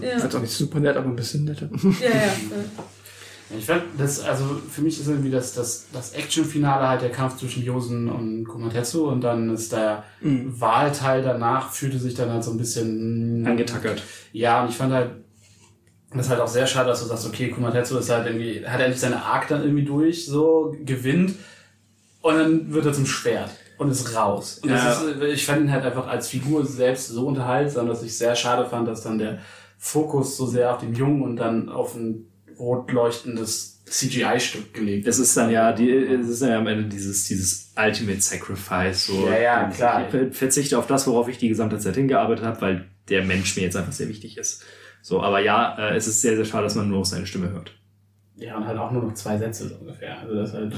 S3: Ja,
S2: auch nicht super nett, aber ein bisschen netter.
S3: ja, ja.
S4: Ich fand, das, also für mich ist irgendwie das, das, das Action-Finale halt der Kampf zwischen Yosen und Komatetsu und dann ist der
S2: Mhm.
S4: Wahlteil danach fühlte sich dann halt so ein bisschen
S1: Angetackert.
S4: Ja, und ich fand halt, das ist halt auch sehr schade, dass du sagst, okay, Kumatetsu ist halt irgendwie, hat endlich seine Arc dann irgendwie durch, so, gewinnt und dann wird er zum Schwert und ist raus. Und
S1: Ja.
S4: ist, ich fand ihn halt einfach als Figur selbst so unterhaltsam, dass ich sehr schade fand, dass dann der Fokus so sehr auf den Jungen und dann auf ein rot leuchtendes CGI-Stück gelegt
S1: Das ist dann ja, die, es ist ja am Ende dieses, dieses Ultimate Sacrifice. So.
S4: Ja, ja, klar.
S1: Ich verzichte auf das, worauf ich die gesamte Zeit hingearbeitet habe, weil der Mensch mir jetzt einfach sehr wichtig ist. So, aber ja, äh, es ist sehr, sehr schade, dass man nur noch seine Stimme hört.
S4: Ja, und halt auch nur noch zwei Sätze so ungefähr. Also das ist halt,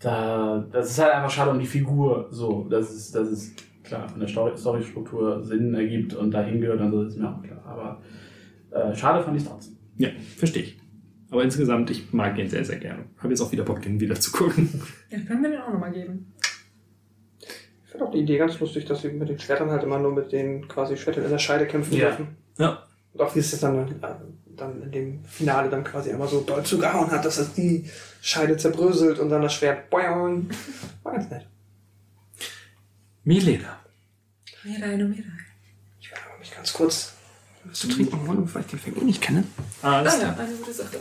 S4: da, das ist halt einfach schade um die Figur, so, dass es, dass es klar von der Story- Storystruktur Sinn ergibt und dahin gehört und so ist mir auch klar. Aber äh, schade fand ich trotzdem.
S1: Ja, verstehe ich. Aber insgesamt, ich mag ihn sehr, sehr gerne. Habe jetzt auch wieder Bock, den wieder zu gucken.
S3: Ja, können wir den auch nochmal geben.
S2: Ich finde auch die Idee ganz lustig, dass sie mit den Schwertern halt immer nur mit den quasi Schwertern in der Scheide kämpfen
S4: Ja.
S2: dürfen.
S1: Ja.
S2: Und auch wie es das dann, äh, dann in dem Finale dann quasi einmal so doll zugehauen hat, dass das die Scheide zerbröselt und dann das Schwert boing. War ganz nett.
S1: Milena.
S3: Mirai no Mirai.
S2: Ich werde aber mich ganz kurz was zu trinken holen, weil ich den Film eh nicht kenne.
S1: Alles
S3: Ah
S1: klar.
S3: ja, eine gute Sache.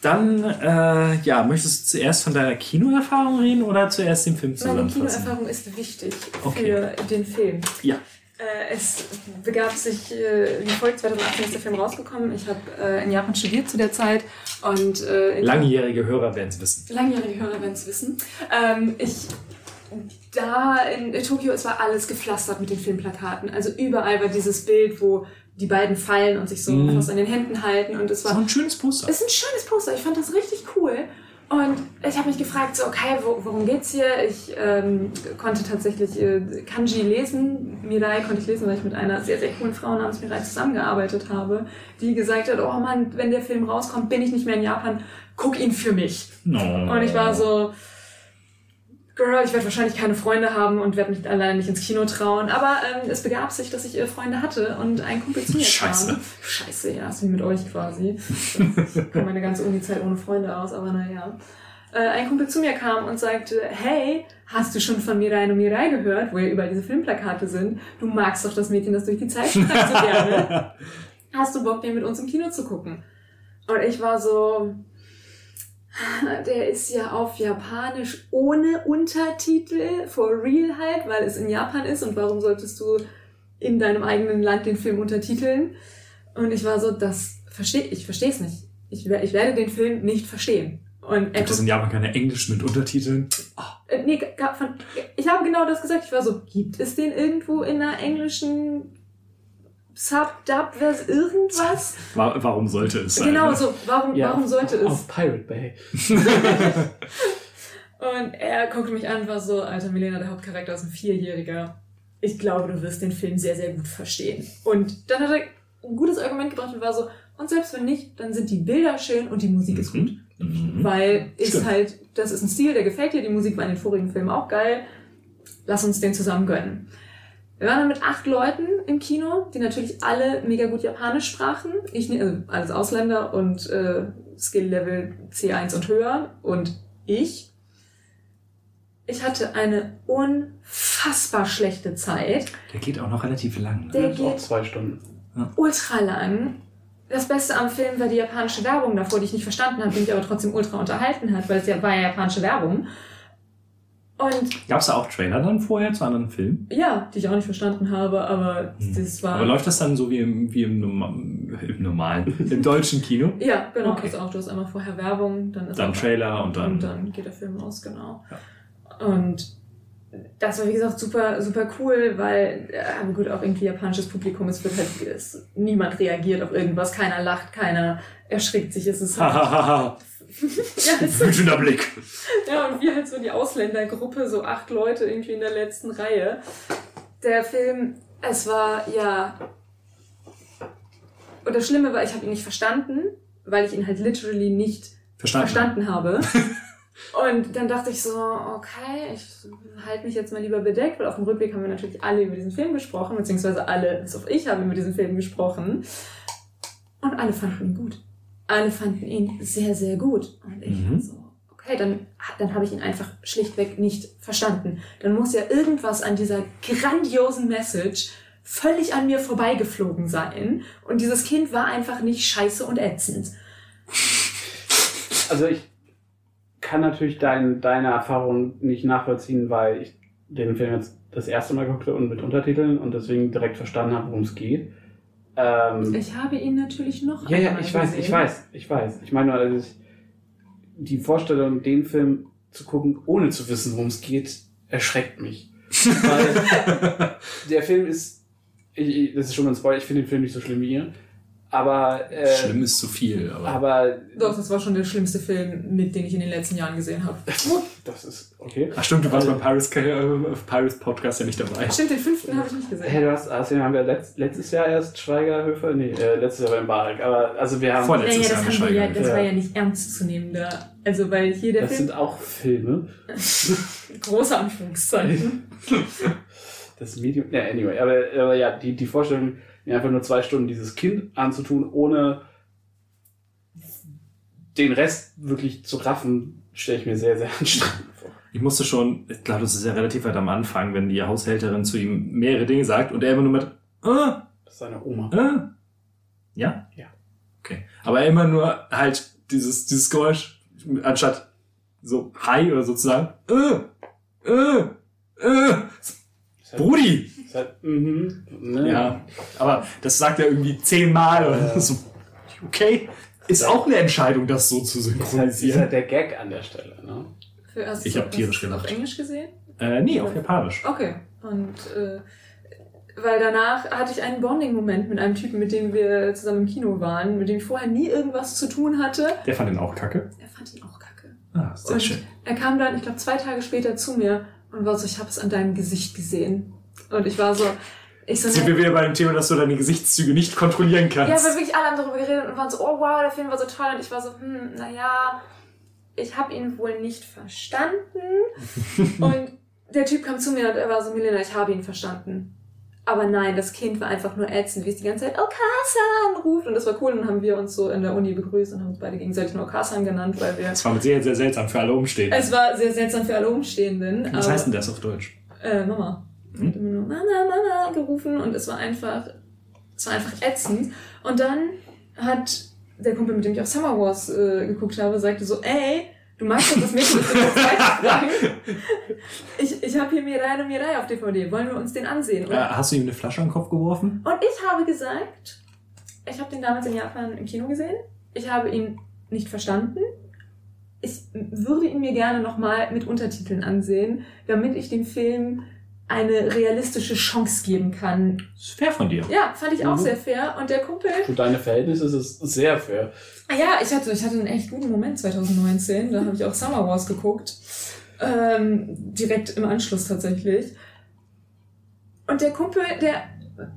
S1: Dann, äh, ja, möchtest du zuerst von deiner Kinoerfahrung reden oder zuerst den Film
S3: Meine
S1: zusammenfassen?
S3: Kinoerfahrung ist wichtig
S1: Okay.
S3: für den Film.
S1: Ja.
S3: Äh, es begab sich äh, wie folgt, 2018 ist der Film rausgekommen. Ich habe äh, in Japan studiert zu der Zeit und äh,
S1: Langjährige Hörer werden es wissen.
S3: langjährige Hörer werden es wissen. Ähm, ich da in Tokio, es war alles gepflastert mit den Filmplakaten. Also überall war dieses Bild, wo die beiden fallen und sich so
S1: Mhm.
S3: fast an den Händen halten und es
S1: So
S3: war
S1: ein schönes Poster.
S3: ist ein schönes Poster. Ich fand das richtig cool. Und ich habe mich gefragt, so, okay, wo, worum geht's hier? Ich ähm, konnte tatsächlich äh, Kanji lesen. Mirai konnte ich lesen, weil ich mit einer sehr, sehr coolen Frau namens Mirai zusammengearbeitet habe, die gesagt hat, oh Mann, wenn der Film rauskommt, bin ich nicht mehr in Japan. Guck ihn für mich.
S1: No.
S3: Und ich war so, Girl, ich werde wahrscheinlich keine Freunde haben und werde mich alleine nicht ins Kino trauen. Aber ähm, es begab sich, dass ich äh, Freunde hatte und ein Kumpel zu mir
S1: Scheiße.
S3: kam. Scheiße, ja, ist wie mit euch quasi. Ich komme meine ganze Uni-Zeit ohne Freunde aus, aber naja. Äh, ein Kumpel zu mir kam und sagte, hey, hast du schon von Mirai no Mirai gehört, wo ja überall diese Filmplakate sind? Du magst doch das Mädchen, das durch die Zeit streicht so gerne. Hast du Bock, den mit uns im Kino zu gucken? Und ich war so, der ist ja auf Japanisch ohne Untertitel, for real halt, weil es in Japan ist und warum solltest du in deinem eigenen Land den Film untertiteln? Und ich war so, das verstehe ich, verstehe es nicht. Ich, ich werde den Film nicht verstehen. Und
S1: Gibt es in Japan keine Englisch mit Untertiteln?
S3: äh, nee, von, ich habe genau das gesagt. Ich war so, gibt es den irgendwo in einer englischen Sub, Dub, vers irgendwas?
S1: Wa- Warum sollte es sein?
S3: Genau
S1: ne?
S3: so, warum,
S6: Ja,
S3: warum sollte es?
S6: Auf Pirate Bay.
S3: Und er guckte mich an und war so, Alter, Milena, der Hauptcharakter ist ein Vierjähriger. Ich glaube, du wirst den Film sehr, sehr gut verstehen. Und dann hat er ein gutes Argument gebracht und war so, und selbst wenn nicht, dann sind die Bilder schön und die Musik ist gut.
S1: Mhm.
S3: Weil ist
S1: Stimmt.
S3: halt, das ist ein Stil, der gefällt dir, die Musik war in den vorigen Filmen auch geil. Lass uns den zusammen gönnen. Wir waren dann mit acht Leuten im Kino, die natürlich alle mega gut Japanisch sprachen. Ich, ne- also alles Ausländer und äh, Skill-Level C1 und höher. Und ich. Ich hatte eine unfassbar schlechte Zeit.
S1: Der geht auch noch relativ lang. Ne?
S3: Der
S6: ist auch
S3: geht
S6: zwei Stunden.
S3: ultra lang. Das Beste am Film war die japanische Werbung davor, die ich nicht verstanden habe, die mich aber trotzdem ultra unterhalten hat, weil es ja war ja japanische Werbung. Und
S1: Gab es da auch Trailer dann vorher zu anderen Filmen?
S3: ja, die ich auch nicht verstanden habe, aber
S1: Hm.
S3: das war.
S1: Aber läuft das dann so wie im, wie im, im normalen, im deutschen Kino?
S3: ja, genau.
S1: Okay.
S3: Also auch, du hast einmal vorher Werbung, dann ist
S1: Dann
S3: auch,
S1: Trailer und dann.
S3: und dann geht der Film los, genau. Und das war wie gesagt super, super cool, weil, äh, gut, auch irgendwie japanisches Publikum, es wird halt, es, niemand reagiert auf irgendwas, keiner lacht, keiner erschrickt sich, es ist halt, ja,
S1: wütender Blick.
S3: Ja, und wir halt so die Ausländergruppe, so acht Leute irgendwie in der letzten Reihe. Der Film, es war ja. Und das Schlimme war, ich habe ihn nicht verstanden, weil ich ihn halt literally nicht
S1: Verstanden.
S3: verstanden habe. Und dann dachte ich so, okay, ich halte mich jetzt mal lieber bedeckt, weil auf dem Rückweg haben wir natürlich alle über diesen Film gesprochen, beziehungsweise alle, bis auf ich, haben über diesen Film gesprochen. Und alle fanden ihn gut. Alle fanden ihn sehr, sehr gut. Und ich
S1: Mhm.
S3: so, okay, dann, dann habe ich ihn einfach schlichtweg nicht verstanden. Dann muss ja irgendwas an dieser grandiosen Message völlig an mir vorbeigeflogen sein. Und dieses Kind war einfach nicht scheiße und ätzend.
S4: Also ich kann natürlich dein, deine Erfahrung nicht nachvollziehen, weil ich den Film jetzt das erste Mal geguckt habe und mit Untertiteln und deswegen direkt verstanden habe, worum es geht. Ähm,
S3: Ich habe ihn natürlich noch
S4: ja, ja, ich weiß,
S3: gesehen.
S4: ich weiß, ich weiß. Ich meine nur, also ich, die Vorstellung, den Film zu gucken, ohne zu wissen, worum es geht, erschreckt mich. Weil der Film ist, ich, ich, das ist schon mal ein Spoiler, ich finde den Film nicht so schlimm wie ihr, aber, äh,
S1: Schlimm ist zu viel, aber.
S4: aber
S3: Doch, das war schon der schlimmste Film, mit den ich in den letzten Jahren gesehen habe.
S4: das ist okay.
S1: Ach stimmt, du warst beim Pirates, äh, Pirates Podcast ja nicht dabei.
S3: Stimmt, den fünften habe ich nicht gesehen.
S4: Hey, du hast, also haben wir letzt, letztes Jahr erst Schweigerhöfer? Nee, äh, letztes Jahr beim Barek. Aber also wir haben.
S1: Voll.
S3: Naja,
S1: Jahr
S3: haben wir ja, das war ja nicht ernst zu nehmen da. Also, weil hier der
S4: das
S3: Film,
S4: sind auch Filme.
S3: große Anführungszeichen.
S4: Das Medium. Ja, anyway. Aber, aber ja, die, die Vorstellung, mir einfach nur zwei Stunden dieses Kind anzutun, ohne den Rest wirklich zu raffen, stelle ich mir sehr, sehr anstrengend vor.
S1: Ich musste schon, ich glaube, das ist ja relativ weit am Anfang, wenn die Haushälterin zu ihm mehrere Dinge sagt und er immer nur mit, ah,
S4: Das ist seine Oma.
S1: ah. Ja?
S4: Ja.
S1: Okay. Aber immer nur halt dieses, dieses Geräusch, anstatt so Hi oder sozusagen, äh, äh, äh, Brudi!
S4: Ist halt, mhm, ne?
S1: Ja, aber das sagt er irgendwie zehnmal oder
S4: Ja.
S1: so. Okay, ist auch eine Entscheidung, das so zu
S4: Ist halt, ist
S1: synchronisieren.
S4: halt der Gag an der Stelle. Ne?
S3: Für, hast
S1: Ich
S3: du-
S1: hab tierisch
S3: hast du
S1: gelacht.
S3: Auf Englisch gesehen?
S1: Äh, nee, auf Japanisch.
S3: Okay. Und, äh, weil danach hatte ich einen Bonding-Moment mit einem Typen, mit dem wir zusammen im Kino waren, mit dem ich vorher nie irgendwas zu tun hatte.
S1: Der fand den auch kacke.
S3: Er fand ihn auch kacke.
S1: Ah, sehr
S3: Und
S1: schön.
S3: er kam dann, ich glaube, zwei Tage später zu mir und war so, ich habe es an deinem Gesicht gesehen. Und ich war so, ich so,
S1: Sind wir wieder bei dem Thema, dass du deine Gesichtszüge nicht kontrollieren
S3: ja,
S1: kannst.
S3: weil wirklich alle haben darüber geredet und waren so, oh wow, der Film war so toll. Und ich war so, hm, naja, ich habe ihn wohl nicht verstanden. und der Typ kam zu mir und er war so, Milena, ich habe ihn verstanden. Aber nein, das Kind war einfach nur ätzend, wie es die ganze Zeit Okasan ruft. Und das war cool. Und dann haben wir uns so in der Uni begrüßt und haben uns beide gegenseitig nur Okasan genannt, weil wir...
S1: Das war mit Sicherheit sehr seltsam für alle Umstehenden.
S3: Es war sehr seltsam für alle Umstehenden.
S1: Was heißt denn das auf Deutsch?
S3: äh, Mama.
S1: Hm?
S3: Hat immer nur Mama, Mama gerufen und es war einfach, es war einfach ätzend. Und dann hat der Kumpel, mit dem ich auf Summer Wars äh, geguckt habe, sagte so, ey, du magst doch das Mädchen mit dem fragen. Ich, ich habe hier Mirai und Mirai auf DVD, wollen wir uns den ansehen? Und,
S1: Äh, hast du ihm eine Flasche an den Kopf geworfen?
S3: und ich habe gesagt, ich habe den damals in Japan im Kino gesehen, ich habe ihn nicht verstanden, ich würde ihn mir gerne nochmal mit Untertiteln ansehen, damit ich dem Film eine realistische Chance geben kann.
S5: ist fair von dir.
S3: Ja, fand ich auch
S4: Mhm.
S3: sehr fair. Und der Kumpel,
S4: Für deine Verhältnisse ist es sehr fair.
S3: ah ja, ich hatte, ich hatte einen echt guten Moment 2019. Da habe ich auch Summer Wars geguckt. Ähm, direkt im Anschluss tatsächlich. Und der Kumpel, der,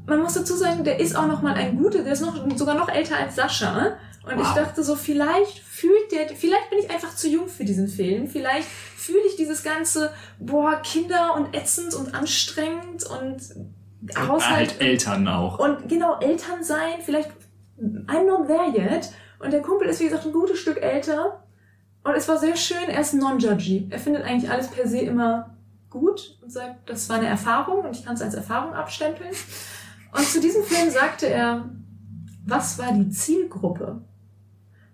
S3: man muss dazu sagen, der ist auch noch mal ein guter, der ist noch, sogar noch älter als Sascha. Und ich
S5: Wow.
S3: dachte so, vielleicht fühlt der, vielleicht bin ich einfach zu jung für diesen Film. Vielleicht fühle ich dieses ganze, boah, Kinder und ätzend und anstrengend und Haushalt.
S5: Halt Eltern auch.
S3: Und genau, Eltern sein, vielleicht, I'm not there yet. Und der Kumpel ist, wie gesagt, ein gutes Stück älter. Und es war sehr schön, er ist non-judgy. Er findet eigentlich alles per se immer gut und sagt, das war eine Erfahrung und ich kann es als Erfahrung abstempeln. Und zu diesem Film sagte er, was war die Zielgruppe?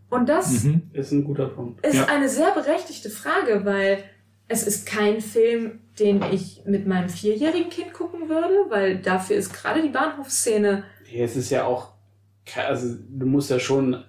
S3: Und das
S5: Mhm.
S4: Ist ein guter Punkt.
S3: ist
S5: Ja.
S3: eine sehr berechtigte Frage, weil es ist kein Film, den ich mit meinem vierjährigen Kind gucken würde, weil dafür ist gerade die Bahnhofsszene
S4: Ja, es ist ja auch, also du musst ja schon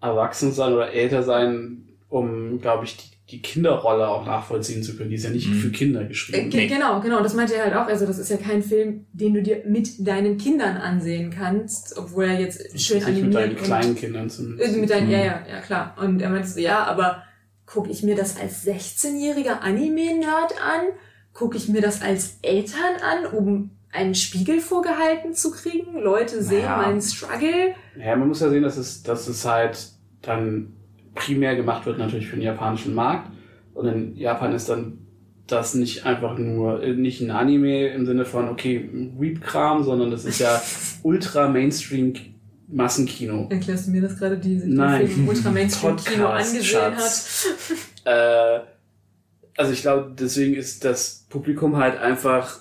S4: erwachsen sein oder älter sein, um, glaube ich, die, die Kinderrolle auch nachvollziehen zu können. Die ist ja nicht
S5: Mhm.
S4: für Kinder
S3: Äh,
S4: geschrieben.
S3: ge- Genau, genau, das meinte er halt auch. Also das ist ja kein Film, den du dir mit deinen Kindern ansehen kannst, obwohl er jetzt schön
S4: Nicht mit
S3: animiert
S4: deinen
S3: und
S4: kleinen Kindern
S3: äh,
S4: zumindest.
S3: mit deinen,
S5: Mhm.
S3: ja, ja, ja klar. Und er meinte so, ja, aber gucke ich mir das als 16-jähriger Anime-Nerd an? Gucke ich mir das als Eltern an, um einen Spiegel vorgehalten zu kriegen? Leute sehen
S4: Naja.
S3: meinen Struggle.
S4: Ja, man muss ja sehen, dass es, dass es halt dann primär gemacht wird natürlich für den japanischen Markt. Und in Japan ist dann das nicht einfach nur, äh, nicht ein Anime im Sinne von, okay, Weep-Kram, sondern das ist ja ultra Mainstream Massenkino.
S3: Erklärst du mir das gerade, die sich
S4: Nein.
S3: Film im Ultra-Mainstream-Kino
S4: Podcast,
S3: angesehen hat?
S4: Schatz. Äh, also ich glaube, deswegen ist das Publikum halt einfach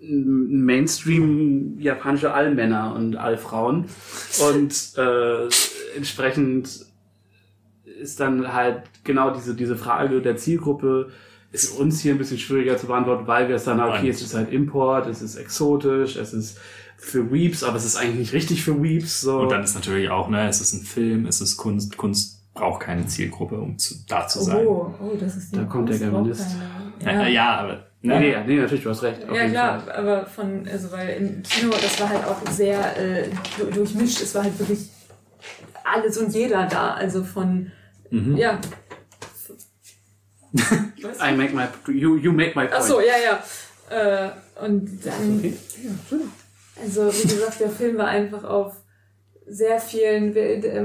S4: ein Mainstream japanische Allmänner und Allfrauen. Und äh, entsprechend ist dann halt genau diese, diese Frage der Zielgruppe ist uns hier ein bisschen schwieriger zu beantworten, weil wir es dann, okay, es ist halt Import, es ist exotisch, es ist für Weeps, aber es ist eigentlich nicht richtig für Weeps. So.
S5: Und dann ist natürlich auch, ne, es ist ein Film, es ist Kunst. Kunst braucht keine Zielgruppe, um zu, da zu sein.
S3: Oh, oh, das ist die
S4: Da kommt der Germanist.
S5: Ja, ja aber.
S4: Nee,
S5: Ne?
S4: nee, nee, natürlich, du hast recht.
S3: Ja klar,
S4: Fall.
S3: aber von, also weil im Kino, das war halt auch sehr äh, du- durchmischt, es war halt wirklich alles und jeder da, also von,
S5: Mhm.
S3: ja.
S4: I make my, you, you make my point.
S3: Ach so, ja, ja. Äh, und dann,
S4: Okay.
S3: also wie gesagt, der Film war einfach auf sehr vielen,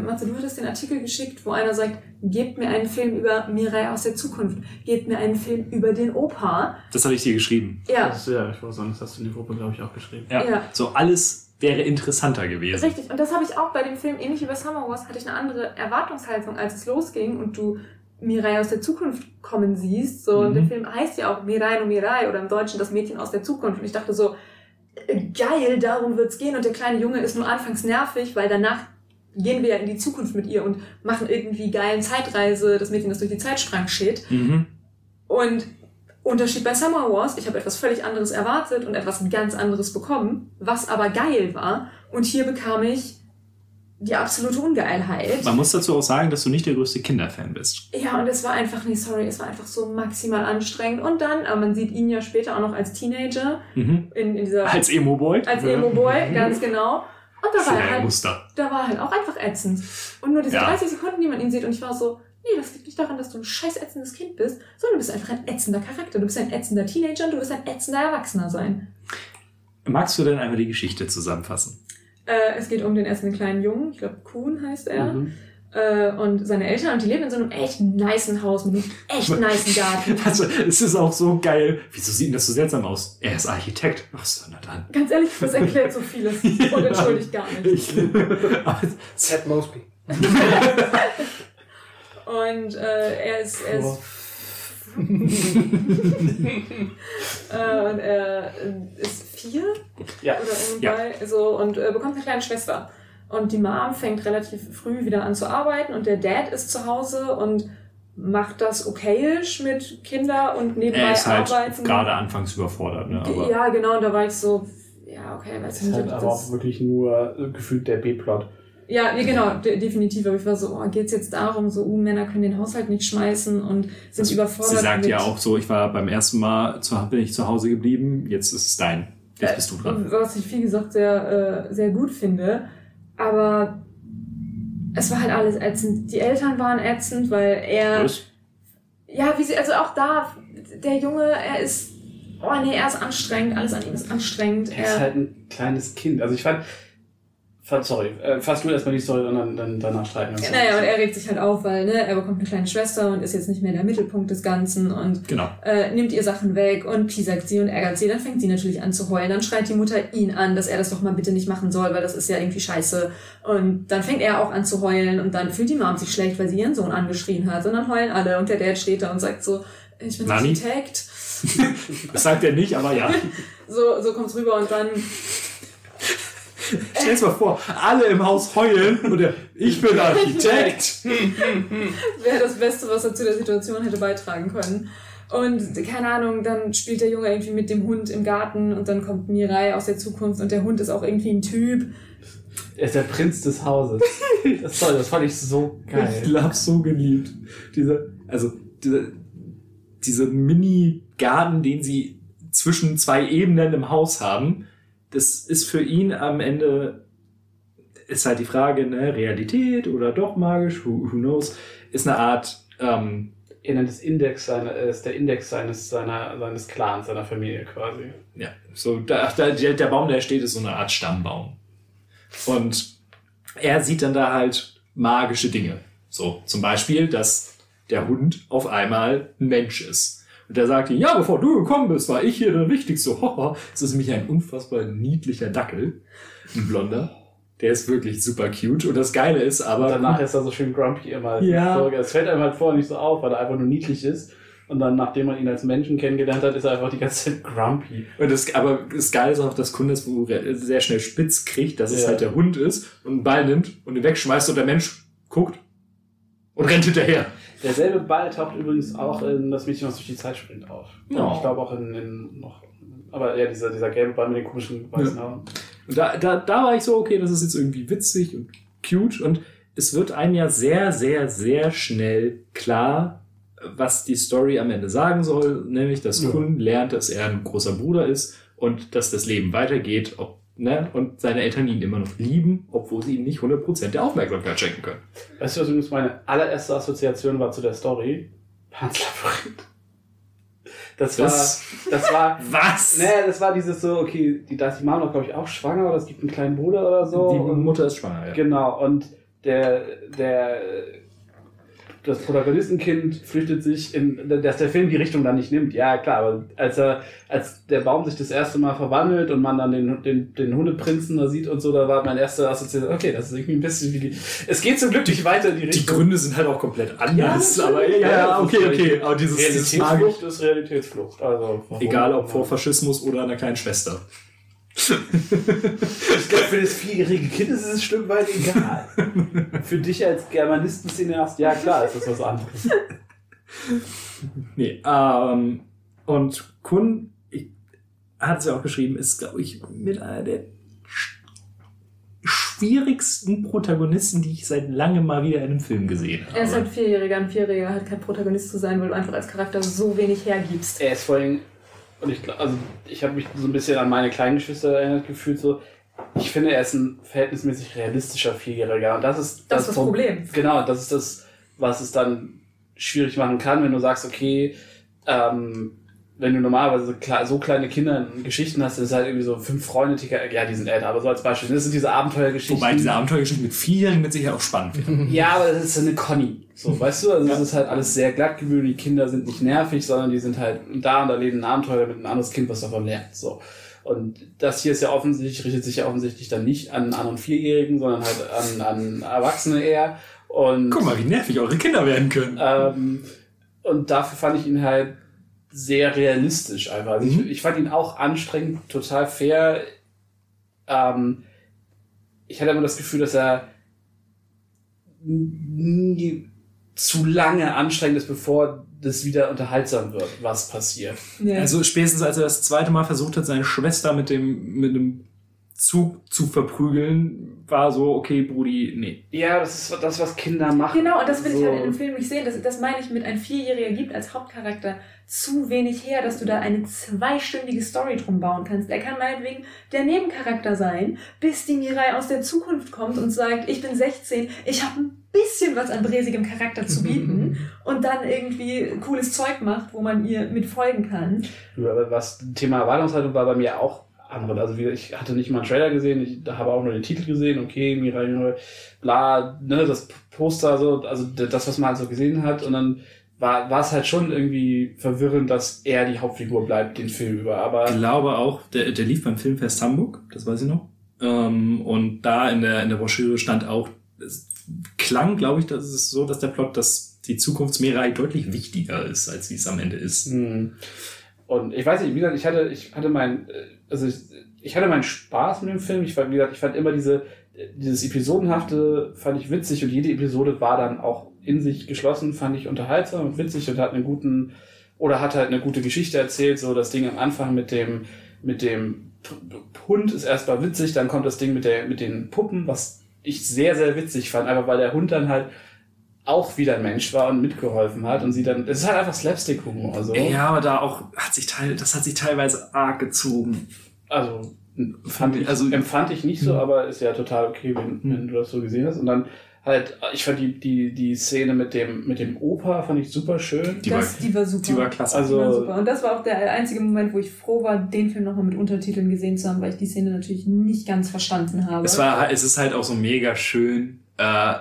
S3: Matze, du hattest den Artikel geschickt, wo einer sagt, gebt mir einen Film über Mirai aus der Zukunft, gebt mir einen Film über den Opa.
S5: Das hatte ich dir geschrieben.
S3: Ja,
S4: Das, ja, ich weiß sagen, das hast du in die Gruppe, glaube ich, auch geschrieben.
S5: Ja.
S3: Ja.
S5: So alles wäre interessanter gewesen.
S3: Richtig, und das habe ich auch bei dem Film, ähnlich wie bei Summer Wars, hatte ich eine andere Erwartungshaltung, als es losging und du Mirai aus der Zukunft kommen siehst. So, und
S5: Mhm.
S3: der Film heißt ja auch Mirai no Mirai oder im Deutschen das Mädchen aus der Zukunft. Und ich dachte so, äh, geil, darum wird's gehen. Und der kleine Junge ist nur anfangs nervig, weil danach gehen wir ja in die Zukunft mit ihr und machen irgendwie geilen Zeitreise, das Mädchen, das durch die Zeit sprang, shit.
S5: Mhm.
S3: Und Unterschied bei Summer Wars, ich habe etwas völlig anderes erwartet und etwas ganz anderes bekommen, was aber geil war. Und hier bekam ich die absolute Ungeilheit.
S5: Man muss dazu auch sagen, dass du nicht der größte Kinderfan bist.
S3: Ja, und es war einfach, nee, sorry, es war einfach so maximal anstrengend. Und dann, aber man sieht ihn ja später auch noch als Teenager
S5: Mhm.
S3: in, in dieser,
S5: Als Emo-Boy.
S3: als Emo-Boy, ganz genau. Und da war, er halt, da war halt auch einfach ätzend. Und nur diese
S5: Ja.
S3: 30 Sekunden, die man ihn sieht, und ich war so, nee, das liegt nicht daran, dass du ein scheiß ätzendes Kind bist, sondern du bist einfach ein ätzender Charakter. Du bist ein ätzender Teenager und du wirst ein ätzender Erwachsener sein.
S5: Magst du denn einmal die Geschichte zusammenfassen?
S3: Äh, es geht um den ersten kleinen Jungen, ich glaube Kuhn heißt er,
S4: Mhm.
S3: äh, und seine Eltern, und die leben in so einem echt nicen Haus mit einem echt nicen Garten.
S5: Also, es ist auch so geil. Wieso sieht denn das so seltsam aus? Er ist Architekt. Ach so, na dann.
S3: Ganz ehrlich, das erklärt so vieles und entschuldigt gar nicht.
S5: Ich, aber
S2: Ted Mosby.
S3: Und äh, er ist, er ist äh, und er ist vier
S4: Ja.
S3: oder irgendwie so und äh, bekommt eine kleine Schwester. Und die Mom fängt relativ früh wieder an zu arbeiten und der Dad ist zu Hause und macht das okayisch mit Kinder und nebenbei
S5: er ist halt
S3: arbeiten.
S5: gerade anfangs überfordert, ne? Aber
S3: ja, genau, und da war ich so, ja, okay, weiß
S4: Das
S3: ich
S4: ist
S3: nicht,
S4: halt aber auch
S3: das...
S4: wirklich nur äh, gefühlt der B-Plot.
S3: Ja, nee, genau, de definitiv. Aber ich war so, oh, geht's jetzt darum, so, uh, Männer können den Haushalt nicht schmeißen und sind überfordert.
S1: Sie sagt
S3: mit,
S1: ja auch so, ich war beim ersten Mal, zu, bin ich zu Hause geblieben, jetzt ist es dein. Jetzt bist du dran.
S3: Was ich, wie gesagt, sehr, äh, sehr gut finde. Aber es war halt alles ätzend. Die Eltern waren ätzend, weil er.
S1: Was?
S3: Ja, wie sie, also auch da, der Junge, er ist. Oh nee, er ist anstrengend, alles an ihm ist anstrengend.
S4: Er ist halt ein kleines Kind. Also ich fand sorry, äh, fass du erstmal die Story und dann, dann danach streiten wir uns.
S3: Naja, und er regt sich halt auf, weil ne, er bekommt eine kleine Schwester und ist jetzt nicht mehr der Mittelpunkt des Ganzen und
S1: Genau.
S3: äh, nimmt ihr Sachen weg und piesackt sie und ärgert sie. Dann fängt sie natürlich an zu heulen. Dann schreit die Mutter ihn an, dass er das doch mal bitte nicht machen soll, weil das ist ja irgendwie scheiße. Und dann fängt er auch an zu heulen und dann fühlt die Mom sich schlecht, weil sie ihren Sohn angeschrien hat. Und dann heulen alle und der Dad steht da und sagt so, ich bin
S1: Nani?
S3: Architekt.
S1: Das sagt er nicht, aber ja.
S3: So, so kommt's rüber und dann
S1: Stell dir mal vor, alle im Haus heulen und er, ich bin Architekt.
S3: wäre das Beste, was er zu der Situation hätte beitragen können. Und keine Ahnung, dann spielt der Junge irgendwie mit dem Hund im Garten und dann kommt Mirai aus der Zukunft und der Hund ist auch irgendwie ein Typ.
S4: Er ist der Prinz des Hauses. Das, ist toll, das fand ich so
S1: Ich
S4: geil.
S1: hab's so geliebt. Diese, also, diese, diese Mini-Garten, den sie zwischen zwei Ebenen im Haus haben, das ist für ihn am Ende, ist halt die Frage, ne, Realität oder doch magisch, who, who knows, ist eine Art, ähm,
S4: Er nennt es Index seiner, er ist der Index seines, seiner, seines Clans, seiner Familie quasi.
S1: ja, so, da, da, der, der Baum, der steht, ist so eine Art Stammbaum. Und er sieht dann da halt magische Dinge. So, zum Beispiel, dass der Hund auf einmal ein Mensch ist. Und der sagt ihm, ja, bevor du gekommen bist, war ich hier der Wichtigste. Hoho. Es ist nämlich ein unfassbar niedlicher Dackel. Ein blonder. Der ist wirklich super cute. Und das Geile ist aber...
S4: Und danach ist er so schön grumpy immer.
S1: Ja.
S4: Es fällt einem halt vorher nicht so auf, weil er einfach nur niedlich ist. Und dann, nachdem man ihn als Menschen kennengelernt hat, ist er einfach die ganze Zeit grumpy.
S1: Und das, aber das Geile ist auch, dass Kunde es sehr schnell spitz kriegt, dass es
S4: Ja.
S1: halt der Hund ist und einen Ball nimmt und ihn wegschmeißt und der Mensch guckt und rennt hinterher.
S4: Derselbe Ball taucht übrigens auch in das Mädchen, was durch die Zeit springt, auf.
S1: Ja.
S4: Ich glaube auch in, in noch. Aber ja, dieser, dieser gelbe Ball mit den komischen weißen Haaren.
S1: Und da, da, da war ich so, okay, das ist jetzt irgendwie witzig und cute und es wird einem ja sehr, sehr, sehr schnell klar, was die Story am Ende sagen soll, nämlich, dass
S4: Ja.
S1: Kun lernt, dass er ein großer Bruder ist und dass das Leben weitergeht, ob, ne, und seine Eltern ihn immer noch lieben, obwohl sie ihm nicht 100% der Aufmerksamkeit schenken können.
S4: Weißt du, was übrigens meine allererste Assoziation war zu der Story? Pans Labyrinth. Das war,
S1: Das-
S4: war,
S1: Was?
S4: naja, das war dieses so, okay, die, da ist die Mama noch, glaube ich, auch schwanger oder es gibt einen kleinen Bruder oder so.
S1: Die Mutter ist schwanger, ja.
S4: Genau, und der, der, das Protagonistenkind flüchtet sich in, dass der Film die Richtung dann nicht nimmt. Ja, klar, aber als er, als der Baum sich das erste Mal verwandelt und man dann den, den, den Hundeprinzen da sieht und so, da war mein erster Assoziation, okay, das ist irgendwie ein bisschen wie die, es geht zum Glück nicht weiter in die
S1: Die
S4: Richtung.
S1: Gründe sind halt auch komplett anders,
S4: Ja,
S1: aber ja, ja, okay, okay. Aber dieses, dieses
S4: Realitätsflucht ist Realitätsflucht. Also,
S1: egal ob vor Faschismus oder einer kleinen Schwester.
S4: Ich glaube, für das vierjährige Kind ist es ein Stück weit egal. für dich als Germanisten-Cineast, ja klar, ist das was anderes.
S1: Nee, ähm, und Kun, ich, hat es ja auch geschrieben, ist, glaube ich, mit einer der sch schwierigsten Protagonisten, die ich seit langem mal wieder in einem Film gesehen habe.
S3: Er ist halt Vierjähriger. Ein Vierjähriger hat kein Protagonist zu sein, weil du einfach als Charakter so wenig hergibst.
S4: Er ist vor allem, und ich also ich habe mich so ein bisschen an meine kleinen Geschwister erinnert gefühlt, so. Ich finde, er ist ein verhältnismäßig realistischer Vierjähriger. Und das ist
S3: Das ist das
S4: Pro-
S3: Problem.
S4: Genau, das ist das, was es dann schwierig machen kann, wenn du sagst, okay, ähm, wenn du normalerweise so, so kleine Kinder in Geschichten hast, das ist halt irgendwie so fünf Freunde, die, ja, die sind älter, aber so als Beispiel, das sind diese Abenteuergeschichten.
S1: Wobei diese Abenteuergeschichte mit Vierjährigen mit Sicherheit auch spannend wäre.
S4: Ja, aber das ist eine Conny. So, weißt du? Also das ist halt alles sehr glatt gebügelt. Die Kinder sind nicht nervig, sondern die sind halt da und erleben ein Abenteuer mit einem anderes Kind, was davon lernt. So. Und das hier ist ja offensichtlich, richtet sich ja offensichtlich dann nicht an an- und Vierjährigen, sondern halt an, an Erwachsene eher. Und,
S1: Guck mal, wie nervig eure Kinder werden können.
S4: ähm, und dafür fand ich ihn halt sehr realistisch einfach. Also
S1: Mhm.
S4: ich, ich fand ihn auch anstrengend, total fair. Ähm, ich hatte immer das Gefühl, dass er nie zu lange anstrengend ist, bevor das wieder unterhaltsam wird, was passiert.
S3: Ja.
S1: Also spätestens als er das zweite Mal versucht hat, seine Schwester mit dem mit einem Zug zu verprügeln, war so, okay, Brudi, nee.
S4: Ja, das ist das, was Kinder machen.
S3: Genau, und das will ich
S4: So.
S3: halt in dem Film nicht sehen. Das, das meine ich mit ein Vierjähriger gibt als Hauptcharakter zu wenig her, dass du da eine zweistündige Story drum bauen kannst. Er kann meinetwegen der Nebencharakter sein, bis die Mirai aus der Zukunft kommt und sagt, ich bin 16, ich habe ein bisschen was an bräsigem Charakter zu bieten und dann irgendwie cooles Zeug macht, wo man ihr mit folgen kann.
S4: Aber was Thema Erwartungshaltung war bei mir auch andere. Also wie, ich hatte nicht mal einen Trailer gesehen, ich habe auch nur den Titel gesehen, okay, Mirai, Mirai, bla, ne, das Poster, so, also das, was man halt so gesehen hat und dann war, war es halt schon irgendwie verwirrend, dass er die Hauptfigur bleibt, den Film über. Aber
S1: Ich glaube auch, der, der lief beim Filmfest Hamburg, das weiß ich noch. Ähm, und da in der, in der Broschüre stand auch, es klang, glaube ich, dass es so, dass der Plot, dass die Zukunftsmeerei deutlich wichtiger ist, als sie es am Ende ist.
S4: Hm. Und ich weiß nicht, wie gesagt, ich hatte, ich hatte mein, äh, also ich, ich hatte meinen Spaß mit dem Film. Ich fand, wie gesagt, ich fand immer diese, dieses Episodenhafte fand ich witzig und jede Episode war dann auch in sich geschlossen, fand ich unterhaltsam und witzig und hat einen guten, oder hat halt eine gute Geschichte erzählt. So das Ding am Anfang mit dem, mit dem Hund ist erstmal witzig, dann kommt das Ding mit der, mit den Puppen, was ich sehr, sehr witzig fand, einfach weil der Hund dann halt auch wieder ein Mensch war und mitgeholfen hat und sie dann, es ist halt einfach Slapstick-Humor. Also.
S1: Ja, aber da auch hat sich teil, das hat sich teilweise arg gezogen.
S4: Also fand ich,
S1: Also-
S4: empfand ich nicht so, aber ist ja total okay, wenn,
S1: Hm.
S4: wenn du das so gesehen hast. Und dann halt, ich fand die, die, die Szene mit dem, mit dem Opa fand ich super schön.
S1: Die
S3: das,
S1: war-
S3: die war super.
S1: Die war klasse.
S4: Also-
S3: Die war super. Und das war auch der einzige Moment, wo ich froh war, den Film nochmal mit Untertiteln gesehen zu haben, weil ich die Szene natürlich nicht ganz verstanden habe.
S1: Es war, es ist halt auch so mega schön, äh,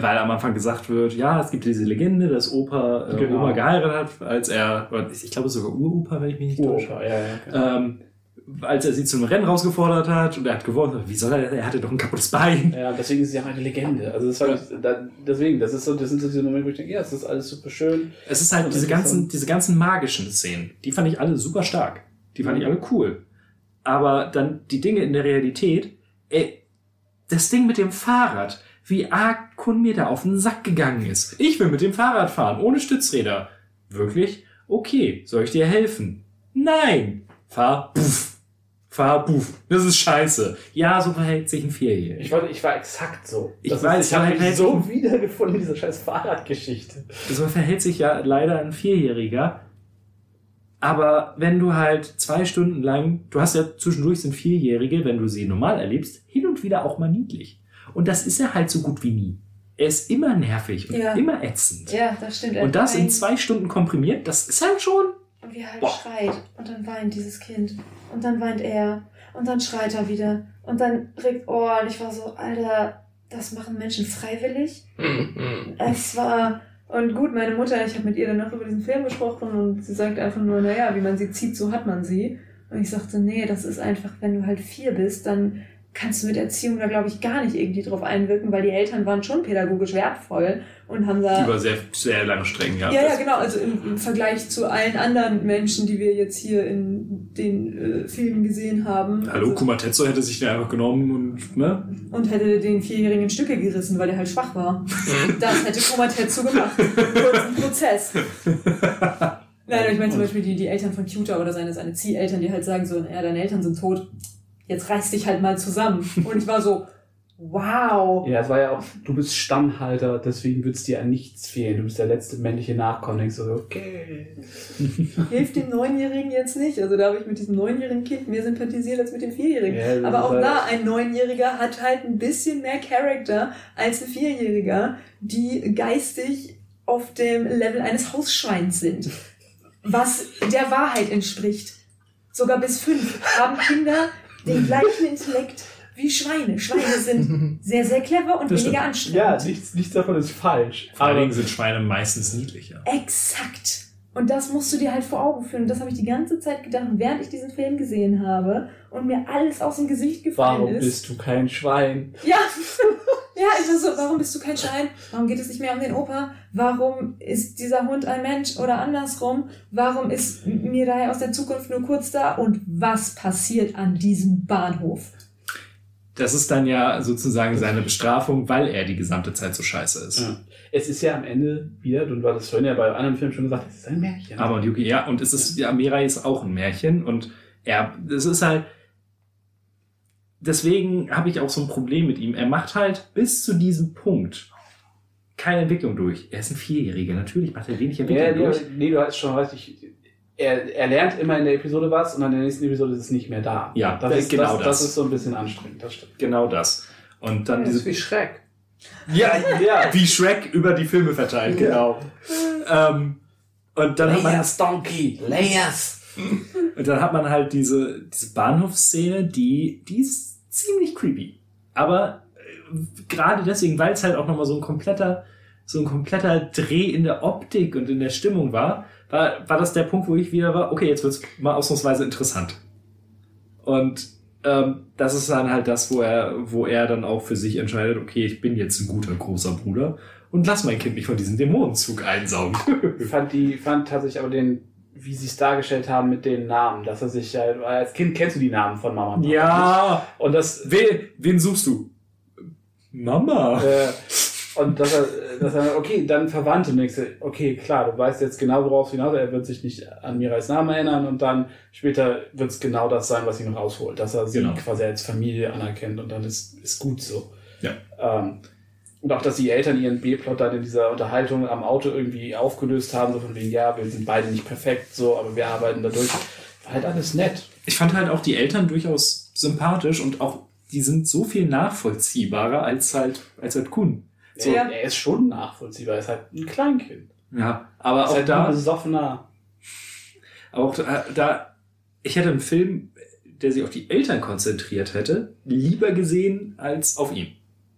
S1: weil am Anfang gesagt wird, ja, es gibt diese Legende, dass Opa äh,
S4: Genau.
S1: Oma geheiratet hat, als er, ich glaube sogar Uropa, wenn ich mich nicht täusche.
S4: Ja, ja. genau.
S1: Ähm, als er sie zum Rennen rausgefordert hat und er hat gewonnen, wie soll er, er hatte doch ein kaputtes Bein.
S4: Ja, deswegen ist es ja auch eine Legende. Also das war, da, deswegen, das ist so, das sind so diese Momente, wo ich denke, ja, das ist alles super schön.
S1: Es ist halt diese ganzen, diese ganzen magischen Szenen, die fand ich alle super stark. Die fand ich alle cool. Aber dann die Dinge in der Realität, ey, das Ding mit dem Fahrrad, wie arg Kun mir da auf den Sack gegangen ist. Ich will mit dem Fahrrad fahren, ohne Stützräder. Wirklich? Okay, soll ich dir helfen? Nein! Fahr, puff. Fahr, puff. Das ist scheiße. Ja, so verhält sich ein Vierjähriger.
S4: Ich war, ich war exakt so.
S1: Ich
S4: Das
S1: weiß,
S4: ist, ich habe mich so wiedergefunden in dieser scheiß Fahrradgeschichte.
S1: So verhält sich ja leider ein Vierjähriger. Aber wenn du halt zwei Stunden lang, du hast ja zwischendurch sind Vierjährige, wenn du sie normal erlebst, hin und wieder auch mal niedlich. Und das ist er halt so gut wie nie. Er ist immer nervig und
S3: Ja.
S1: immer ätzend.
S3: ja, das stimmt.
S1: Und das in zwei Stunden komprimiert, das ist halt schon.
S3: Und wie er halt
S1: Boah.
S3: schreit. Und dann weint dieses Kind. Und dann weint er. Und dann schreit er wieder. Und dann regt, oh, und ich war so, Alter, das machen Menschen freiwillig. Es war, und gut, meine Mutter, ich habe mit ihr dann noch über diesen Film gesprochen und sie sagt einfach nur, naja, wie man sie zieht, so hat man sie. Und ich sagte, nee, das ist einfach, wenn du halt vier bist, dann kannst du mit Erziehung da, glaube ich, gar nicht irgendwie drauf einwirken, weil die Eltern waren schon pädagogisch wertvoll und haben da
S1: Über sehr, sehr lange Strecken gehabt.
S3: ja, ja, genau. Also im, im Vergleich zu allen anderen Menschen, die wir jetzt hier in den äh, Filmen gesehen haben.
S1: Hallo,
S3: also,
S1: Kumatetsu hätte sich den einfach genommen und, ne?
S3: und hätte den Vierjährigen in Stücke gerissen, weil er halt schwach war. das hätte Komatetsu gemacht. Kurzen Prozess. Nein, ich meine zum Beispiel die, die Eltern von Cuter oder seine, seine Zieheltern, die halt sagen so, ja, deine Eltern sind tot. Jetzt reiß dich halt mal zusammen. Und ich war so, wow.
S4: Ja, es war ja auch, du bist Stammhalter, deswegen wird es dir an nichts fehlen. Du bist der letzte männliche Nachkomme. Du so, okay.
S3: Hilft dem Neunjährigen jetzt nicht. Also da habe ich mit diesem neunjährigen Kind mehr sympathisiert als mit dem Vierjährigen.
S4: Ja,
S3: Aber auch
S4: halt-
S3: da, ein Neunjähriger hat halt ein bisschen mehr Charakter als ein Vierjähriger, die geistig auf dem Level eines Hausschweins sind. Was der Wahrheit entspricht. Sogar bis fünf haben Kinder den gleichen Intellekt wie Schweine. Schweine sind sehr, sehr clever und
S1: Das
S3: weniger
S1: stimmt.
S3: anstrengend.
S4: Ja, nichts, nichts davon ist falsch.
S1: Vor allen Dingen sind Schweine meistens niedlicher.
S3: Exakt. Und das musst du dir halt vor Augen führen. Und das habe ich die ganze Zeit gedacht, während ich diesen Film gesehen habe und mir alles aus dem Gesicht gefallen
S4: warum
S3: ist.
S4: bist du kein Schwein?
S3: Ja, ja, ich war so, warum bist du kein Schein? Warum geht es nicht mehr um den Opa? Warum ist dieser Hund ein Mensch oder andersrum? Warum ist Mirai aus der Zukunft nur kurz da? Und was passiert an diesem Bahnhof?
S1: Das ist dann ja sozusagen seine Bestrafung, weil er die gesamte Zeit so scheiße ist.
S4: Ja. Es ist ja am Ende wieder, du hattest vorhin ja bei einem anderen Film schon gesagt, es ist ein Märchen.
S1: Aber und Yuki, ja, und es ist, ja, Mirai ist auch ein Märchen und er, es ist halt, deswegen habe ich auch so ein Problem mit ihm. Er macht halt bis zu diesem Punkt keine Entwicklung durch. Er ist ein Vierjähriger, natürlich macht er wenig Entwicklung
S4: Ja,
S1: durch.
S4: nee, du hast schon recht. Ich, er, er lernt immer in der Episode was und dann in der nächsten Episode ist es nicht mehr da.
S1: Ja,
S4: das
S1: das-
S4: ist,
S1: genau
S4: das,
S1: das.
S4: das ist so ein bisschen anstrengend, das stimmt.
S1: Genau das. Und dann
S2: Das ist
S1: diese.
S2: wie Schreck.
S1: Ja, ja, wie Shrek über die Filme verteilt, genau. Ähm, und dann hat man
S4: Donkey, Layers.
S1: Und dann hat man halt diese, diese Bahnhofsszene, die, die ist ziemlich creepy. Aber äh, gerade deswegen, weil es halt auch nochmal so ein kompletter, so ein kompletter Dreh in der Optik und in der Stimmung war, war, war das der Punkt, wo ich wieder war, okay, jetzt wird's mal ausnahmsweise interessant. Und ähm, das ist dann halt das, wo er, wo er dann auch für sich entscheidet, okay, ich bin jetzt ein guter großer Bruder und lass mein Kind nicht von diesem Dämonenzug einsaugen.
S4: Fand die, fand tatsächlich aber den, wie sie es dargestellt haben mit den Namen, dass er sich weil als Kind kennst du die Namen von Mama und
S1: ja,
S4: Und das,
S1: wen, wen suchst du? Mama.
S4: äh, und dass er, dass er, okay, dann Verwandte und denkst du, okay, klar, du weißt jetzt genau, worauf es hinaus, er wird sich nicht an Mirais Namen erinnern und dann später wird es genau das sein, was ihn rausholt, dass er sie
S1: Genau.
S4: quasi als Familie anerkennt und dann ist, ist gut so.
S1: Ja.
S4: Ähm, und auch, dass die Eltern ihren B-Plot dann in dieser Unterhaltung am Auto irgendwie aufgelöst haben, so von wegen, ja, wir sind beide nicht perfekt, so, aber wir arbeiten dadurch. War halt alles nett.
S1: Ich fand halt auch die Eltern durchaus sympathisch und auch die sind so viel nachvollziehbarer als halt, als halt Kuhn. So,
S4: er, er ist schon nachvollziehbar, er ist halt ein Kleinkind.
S1: ja, aber
S4: Er ist
S1: auch
S4: halt
S1: da,
S4: besoffener.
S1: auch da, da, ich hätte einen Film, der sich auf die Eltern konzentriert hätte, lieber gesehen als auf ihn.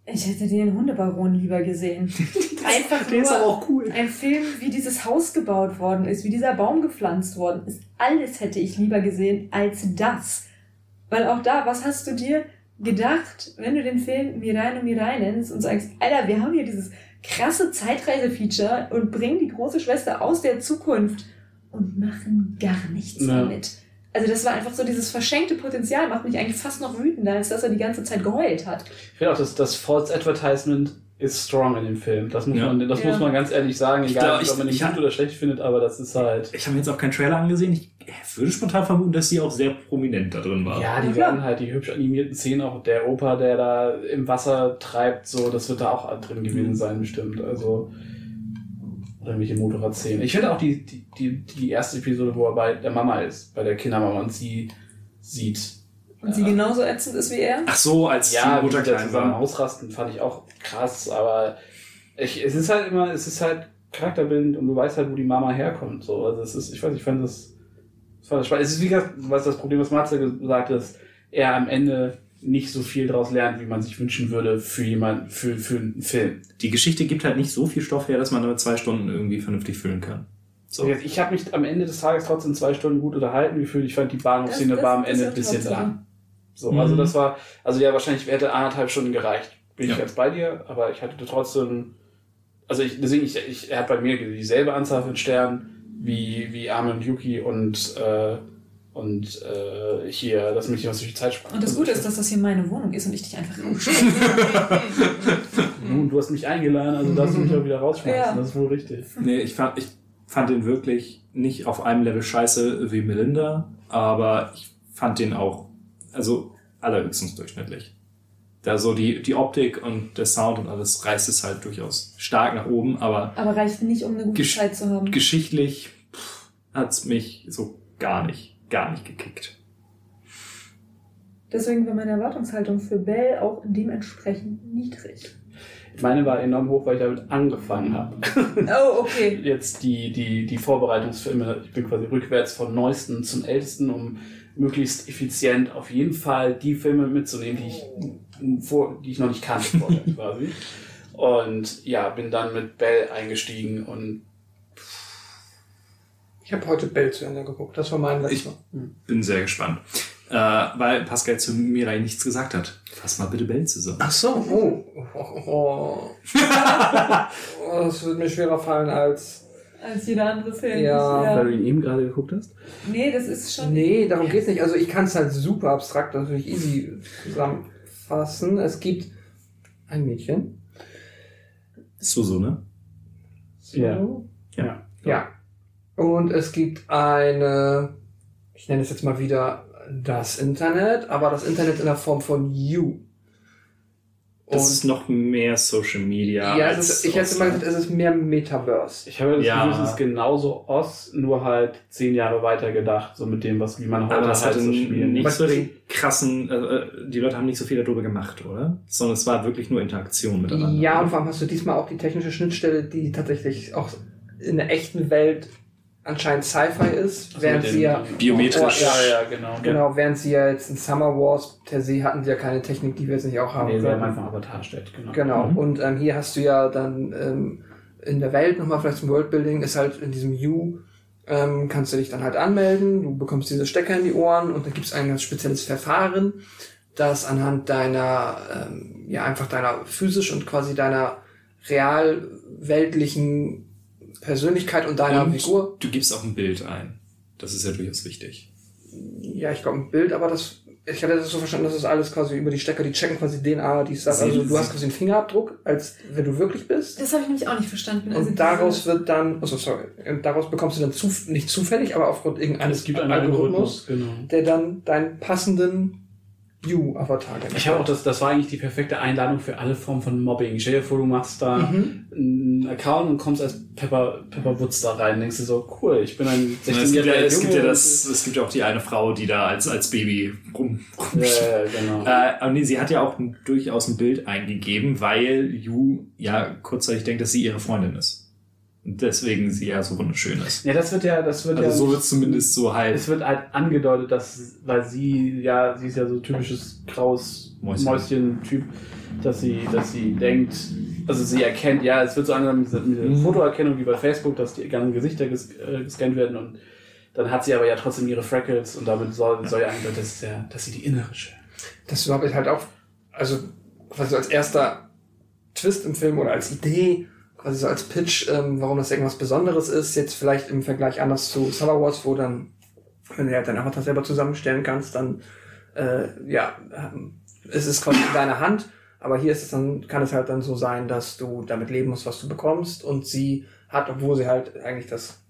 S3: Ich hätte den Hundebaron lieber gesehen. Einfach
S1: Der ist
S3: nur
S1: aber auch cool.
S3: ein Film, wie dieses Haus gebaut worden ist, wie dieser Baum gepflanzt worden ist. Alles hätte ich lieber gesehen als das. Weil auch da, was hast du dir gedacht, wenn du den Film Mirai no Mirai nennst und sagst, Alter, wir haben hier dieses krasse Zeitreise-Feature und bringen die große Schwester aus der Zukunft und machen gar nichts
S4: Ja.
S3: damit. Also das war einfach so dieses verschenkte Potenzial, macht mich eigentlich fast noch wütender, als dass er die ganze Zeit geheult hat.
S4: Ich finde auch, dass das False Advertisement ist strong in dem Film. Das muss,
S1: Ja.
S4: man, das
S3: Ja.
S4: muss man ganz ehrlich sagen,
S1: Ich
S4: egal
S1: glaub, ich-
S4: ob man ihn gut oder schlecht findet, aber das ist halt.
S1: Ich habe mir jetzt auch keinen Trailer angesehen. Ich würde spontan vermuten, dass sie auch sehr prominent da drin war.
S4: Ja, die
S3: Ja,
S4: werden halt die hübsch animierten Szenen, auch der Opa, der da im Wasser treibt, so, das wird da auch drin gewesen sein, bestimmt. Also, oder irgendwelche Motorradszenen. Ich finde auch die, die, die, die erste Episode, wo er bei der Mama ist, bei der Kindermama und sie sieht.
S3: Und sie
S4: Ja.
S3: genauso ätzend ist wie er.
S1: Ach so, als
S4: Ja,
S1: die
S4: wie
S1: Mutter klein
S4: zusammen
S1: war.
S4: ausrasten, fand ich auch krass, aber ich, es ist halt immer, es ist halt charakterbildend und du weißt halt, wo die Mama herkommt. So. Also es ist, ich weiß, ich fand das, das war spannend. Es ist wie gesagt, was das Problem, was Matze gesagt hat, dass er am Ende nicht so viel daraus lernt, wie man sich wünschen würde für jemand, für, für einen Film.
S1: Die Geschichte gibt halt nicht so viel Stoff her, dass man damit zwei Stunden irgendwie vernünftig füllen kann. So.
S4: Ich habe mich am Ende des Tages trotzdem zwei Stunden gut unterhalten gefühlt. Ich fand die
S3: das-
S4: war am Ende ein bisschen lang. So,
S1: Mhm.
S4: also das war, also ja, wahrscheinlich hätte anderthalb Stunden gereicht. Bin ich
S1: Ja.
S4: jetzt bei dir, aber ich hatte trotzdem, also ich, deswegen, ich, ich, er hat bei mir dieselbe Anzahl von Sternen wie, wie Arme und Yuki und, äh, und äh, hier das Mädchen, was durch die Zeit sprach.
S3: Und das Gute ist, dass das hier meine Wohnung ist und ich dich einfach rausschmeiße.
S4: Nun, du hast mich eingeladen, also darfst du mich auch wieder rausschmeißen.
S3: Ja.
S4: Das ist wohl richtig.
S1: Nee, ich fand, ich fand den wirklich nicht auf einem Level scheiße wie Melinda, aber ich fand den auch, also allerhöchstens durchschnittlich. Da so die, die Optik und der Sound und alles reißt es halt durchaus stark nach oben, aber
S3: Aber reicht nicht, um eine gute Zeit zu haben.
S1: geschichtlich hat es mich so gar nicht, gar nicht gekickt.
S3: Deswegen war meine Erwartungshaltung für Bell auch dementsprechend niedrig.
S4: Meine war enorm hoch, weil ich damit angefangen habe.
S3: Oh, okay.
S4: jetzt die, die, die Vorbereitungsfilme, ich bin quasi rückwärts von neuesten zum ältesten, um möglichst effizient auf jeden Fall die Filme mitzunehmen, die ich, vor, die ich noch nicht kannte vorher quasi. Und ja, bin dann mit Bell eingestiegen und
S2: Ich habe heute Bell zu Ende geguckt. Das war mein
S1: Ich-
S2: letzter.
S1: Bin sehr gespannt. Äh, weil Pascal zu Mirai nichts gesagt hat. Fass mal bitte Bell zusammen.
S2: Ach so, oh. oh, oh. oh das wird mir schwerer fallen als.
S3: Als jeder andere Film.
S2: Ja.
S4: weil du ihn eben gerade geguckt hast.
S3: Nee, das ist schon.
S2: Nee, darum geht's nicht. Also ich kann es halt super abstrakt natürlich easy zusammenfassen. Es gibt ein Mädchen.
S1: So, so, ne?
S4: Ja.
S1: Ja.
S2: Ja. Und es gibt eine, ich nenne es jetzt mal wieder Das Internet, aber das Internet in der Form von You.
S1: Das ist noch mehr Social Media.
S2: ja,
S1: als
S2: es ist, ich hätte mal gesagt, es ist mehr Metaverse.
S4: Ich habe das
S1: Ja.
S4: Gefühl, es ist genauso Oz, nur halt zehn Jahre weiter gedacht, so mit dem, was wie man heute
S1: Aber das
S4: halt so spielen.
S1: nicht
S2: Was
S1: so den krassen, äh, äh, die Leute haben nicht so viel darüber gemacht, oder? Sondern es war wirklich nur Interaktion miteinander.
S2: Ja, und vor allem hast du diesmal auch die technische Schnittstelle, die tatsächlich auch in der echten Welt anscheinend Sci-Fi ist,
S4: Also
S2: während sie ja
S1: Biometrisch.
S2: Ja,
S4: ja, ja, genau.
S2: Genau, während sie ja jetzt in Summer Wars per se hatten sie ja keine Technik, die wir jetzt nicht auch haben
S4: Nee, sie haben
S2: können.
S4: einfach Avatar stellt, genau.
S2: Genau.
S1: Mhm.
S2: Und ähm, hier hast du ja dann ähm, in der Welt nochmal vielleicht zum Worldbuilding, ist halt in diesem U, ähm, kannst du dich dann halt anmelden, du bekommst diese Stecker in die Ohren und dann gibt es ein ganz spezielles Verfahren, das anhand deiner, ähm, ja einfach deiner physisch und quasi deiner real weltlichen Persönlichkeit und deiner
S1: Und
S2: Figur,
S1: du gibst auch ein Bild ein. Das ist ja durchaus wichtig.
S2: ja ich glaube ein Bild, aber das, ich hatte das so verstanden, dass das alles quasi über die Stecker, die checken quasi DNA, die
S1: Sie-
S2: also du hast quasi einen Fingerabdruck, als wenn du wirklich bist.
S3: Das habe ich nämlich auch nicht verstanden. Also
S2: Und daraus wird dann, also sorry, und daraus bekommst du dann zu, nicht zufällig, aber aufgrund irgendeines
S4: einen Algorithmus, genau.
S2: der dann deinen passenden You-Avatar generiert.
S4: Ich habe auch das, das war eigentlich die perfekte Einladung für alle Formen von Mobbing. Stell dir vor, du machst da
S2: Mhm.
S4: einen Account und kommst als Pepper, Pepper Woods da rein. Denkst du so, cool, ich bin ein
S1: Es gibt, ja,
S4: 16-jähriger
S1: es, gibt ja das, es gibt ja auch die eine Frau, die da als, als Baby rum, rum
S4: Ja, ja, genau.
S1: Äh, aber nee, sie hat ja auch durchaus ein Bild eingegeben, weil Yu ja kurzzeitig denkt, dass sie ihre Freundin ist. Deswegen sie ja so wunderschön ist.
S4: Ja, das wird ja, das wird
S1: Also
S4: ja.
S1: so wird es zumindest so halt.
S4: Es wird halt angedeutet, dass, weil sie, ja, sie ist ja so typisches graues
S1: Mäuschen.
S4: Mäuschen-Typ, dass sie, dass sie denkt, also sie erkennt, ja, es wird so angenommen mit dieser-
S1: Mhm.
S4: Fotoerkennung wie bei Facebook, dass die ganzen Gesichter ges äh, gescannt werden und dann hat sie aber ja trotzdem ihre Freckles und damit soll, soll ja angedeutet, dass, ja, dass sie die innere schön.
S2: Das überhaupt halt auch, also quasi so als erster Twist im Film oder als Idee, quasi so als Pitch, ähm, warum das irgendwas Besonderes ist, jetzt vielleicht im Vergleich anders zu Summer Wars, wo dann, wenn du halt dein Avatar selber zusammenstellen kannst, dann, äh, ja, ähm, es ist quasi in deiner Hand, aber hier ist es dann, kann es halt dann so sein, dass du damit leben musst, was du bekommst und sie hat, obwohl sie halt eigentlich das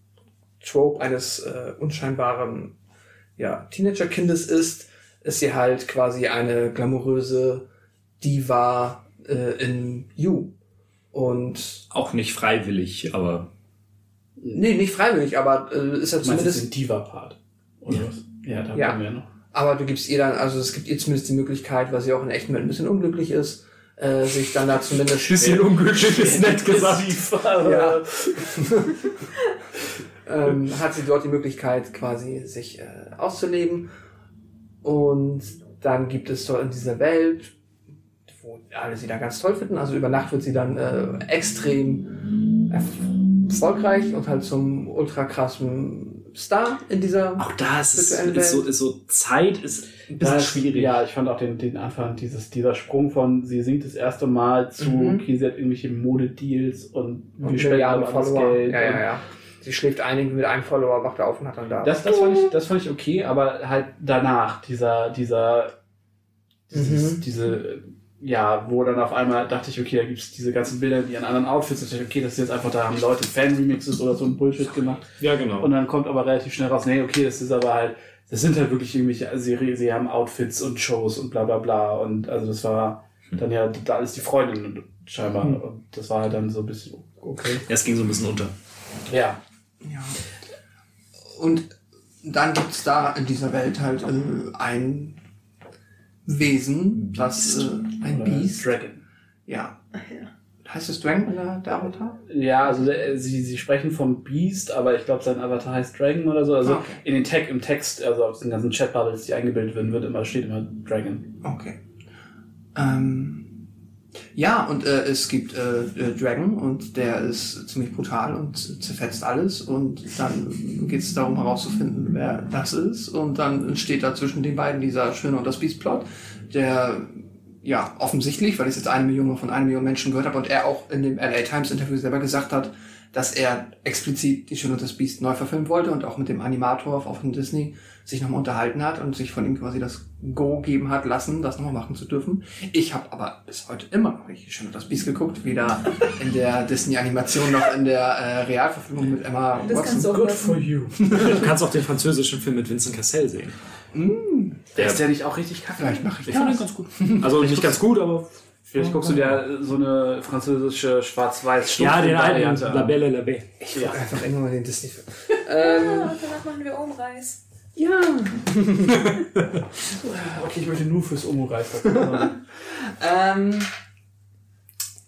S2: Trope eines äh, unscheinbaren ja, Teenager-Kindes ist, ist sie halt quasi eine glamouröse Diva äh, in You. Und
S1: auch nicht freiwillig, aber
S2: nee, nicht freiwillig, aber äh, ist ja
S4: Du meinst jetzt
S2: zumindest.
S4: den Diva-Part? Oder was? Ja, da
S2: Ja.
S4: kommen wir noch.
S2: Aber du gibst ihr dann, also es gibt ihr zumindest die Möglichkeit, weil sie auch in echten Welt ein bisschen unglücklich ist, äh, sich dann da zumindest.
S1: unglücklich ist nett
S2: Ja. ähm, hat sie dort die Möglichkeit, quasi sich äh, auszuleben. Und dann gibt es dort in dieser Welt, wo alle sie da ganz toll finden. Also über Nacht wird sie dann äh, extrem erfolgreich und halt zum ultra krassen Star in dieser.
S1: Auch da ist es ist so, ist so Zeit ist ein bisschen
S4: Das-
S1: schwierig.
S4: Ja, ich fand auch den, den Anfang, dieses, dieser Sprung von, sie singt das erste Mal zu,
S2: Mhm.
S4: okay, sie hat irgendwelche Modedeals und
S2: und
S4: wir spenden
S2: Follower.
S4: Geld.
S2: Ja, ja,
S4: und
S2: ja. Sie schläft ein mit einem Follower, wacht auf und hat dann da.
S4: Das, das, fand ich, das fand ich okay, aber halt danach, dieser, dieser, dieses,
S2: Mhm.
S4: diese, ja, wo dann auf einmal dachte ich, okay, da gibt's diese ganzen Bilder, die an anderen Outfits, ich, okay, das ist jetzt einfach, da haben Leute Fan-Remixes oder so ein Bullshit gemacht.
S1: ja, genau.
S4: Und dann kommt aber relativ schnell raus, nee, okay, das ist aber halt, das sind halt wirklich irgendwelche, also sie, sie haben Outfits und Shows und bla bla bla. Und also das war dann ja, da ist die Freundin scheinbar.
S2: Hm.
S4: Und das war halt dann so ein bisschen okay.
S1: Ja, es ging so ein bisschen unter.
S4: Ja.
S2: Ja. Und dann gibt's da in dieser Welt halt äh, ein Wesen, das äh, ein Beast.
S4: Dragon.
S2: Ja.
S3: Ach ja.
S2: Heißt es Dragon oder der Avatar?
S4: Ja, also der, sie, sie sprechen vom Beast, aber ich glaube, sein Avatar heißt Dragon oder so. Also
S2: Ah, okay.
S4: in den Tag, im Text, also auf den ganzen Chat-Bubbles, die eingebildet werden, wird immer, steht immer Dragon.
S2: Okay. Ähm, ja, und äh, es gibt äh, äh, Dragon und der ist ziemlich brutal und zerfetzt alles und dann geht es darum herauszufinden, wer das ist und dann entsteht da zwischen den beiden dieser Schöne und das Beast-Plot, der ja offensichtlich, weil ich es jetzt eine Million von einer Million Menschen gehört habe und er auch in dem LA Times Interview selber gesagt hat, dass er explizit die Schöne und das Biest neu verfilmen wollte und auch mit dem Animator auf von Disney sich nochmal unterhalten hat und sich von ihm quasi das Go geben hat lassen, das nochmal machen zu dürfen. Ich habe aber bis heute immer noch nicht die Schöne und das Biest geguckt, weder in der Disney-Animation noch in der äh, Realverfilmung mit Emma
S3: Das kannst du
S2: Watson.
S3: auch lassen.
S4: you.
S1: Du kannst auch den französischen Film mit Vincent Cassel sehen.
S2: Mm,
S1: Der,
S7: ist der nicht auch richtig kacke?
S2: Vielleicht mache ich
S1: ich fand den ganz gut. Also nicht ganz gut, aber
S7: Vielleicht guckst du dir so eine französische schwarz-weiß
S1: ja, den alten La
S7: an.
S1: Belle La Belle.
S2: Ich gucke einfach irgendwann mal den Disney-Film. ähm,
S3: Ja, und danach machen wir Umreiß.
S2: ja.
S7: Okay, ich möchte nur fürs verkaufen.
S2: Ähm,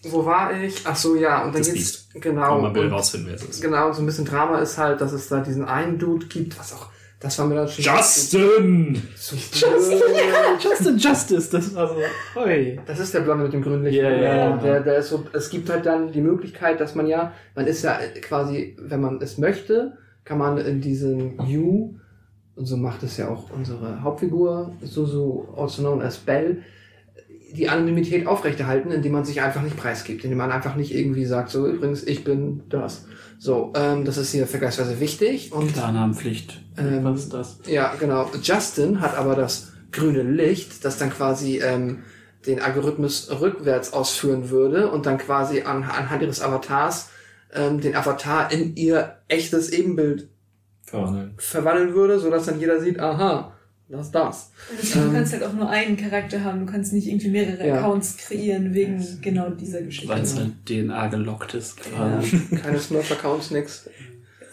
S2: wo war ich? Ach so, ja. Und dann
S1: Das
S2: geht's genau.
S1: Will
S2: und-
S1: rausfinden, wer es ist.
S2: Genau, so ein bisschen Drama ist halt, dass es da diesen einen Dude gibt, was auch, das war mir dann schon
S1: Justin!
S2: so blöd.
S1: Justin Justice, das war so. Oi.
S2: Das ist der Blonde mit dem grünen Licht.
S1: Ja, ja, ja.
S2: Der, der ist so, es gibt halt dann die Möglichkeit, dass man ja, man ist ja quasi, wenn man es möchte, kann man in diesen You, und so macht es ja auch unsere Hauptfigur, Suzu, also known as Bell, die Anonymität aufrechterhalten, indem man sich einfach nicht preisgibt, indem man einfach nicht irgendwie sagt, so übrigens, ich bin das. So, ähm, das ist hier vergleichsweise wichtig und
S7: Klarnamenpflicht.
S2: Ähm,
S7: Was ist das?
S2: ja, genau. Justin hat aber das grüne Licht, das dann quasi ähm, den Algorithmus rückwärts ausführen würde und dann quasi an, anhand ihres Avatars ähm, den Avatar in ihr echtes Ebenbild
S1: Verwandeln.
S2: verwandeln würde, sodass dann jeder sieht, aha, das ist das.
S3: Du
S2: Ähm.
S3: kannst halt auch nur einen Charakter haben. Du kannst nicht irgendwie mehrere
S2: Ja.
S3: Accounts kreieren wegen genau dieser Geschichte.
S7: Weil es halt DNA gelockt ist.
S3: Ja.
S7: quasi.
S2: Keine Smurf-Accounts, nix.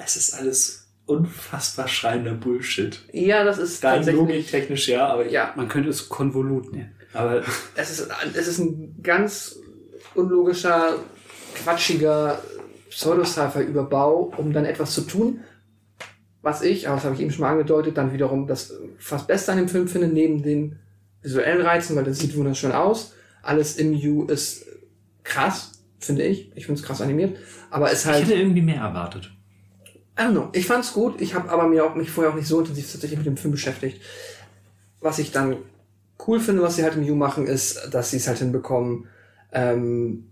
S1: Es ist alles unfassbar schreiender Bullshit.
S2: Ja, das ist
S1: Rein
S2: tatsächlich...
S1: logiktechnisch ja, aber
S2: Ja,
S7: Man könnte es Konvolut nennen.
S1: Aber
S2: es ist, es ist ein ganz unlogischer, quatschiger Pseudo-Sci-Fi-Überbau, um dann etwas zu tun, was ich, aber das habe ich eben schon mal angedeutet, dann wiederum das fast Beste an dem Film finde, neben den visuellen Reizen, weil das sieht wunderschön aus. Alles im U ist krass, finde ich. Ich finde es krass animiert. Aber
S1: ich
S2: halt,
S1: hätte irgendwie mehr erwartet.
S2: I don't know. Ich fand's gut. Ich habe aber mir auch mich vorher auch nicht so intensiv tatsächlich mit dem Film beschäftigt. Was ich dann cool finde, was sie halt im U machen, ist, dass sie es halt hinbekommen, ähm,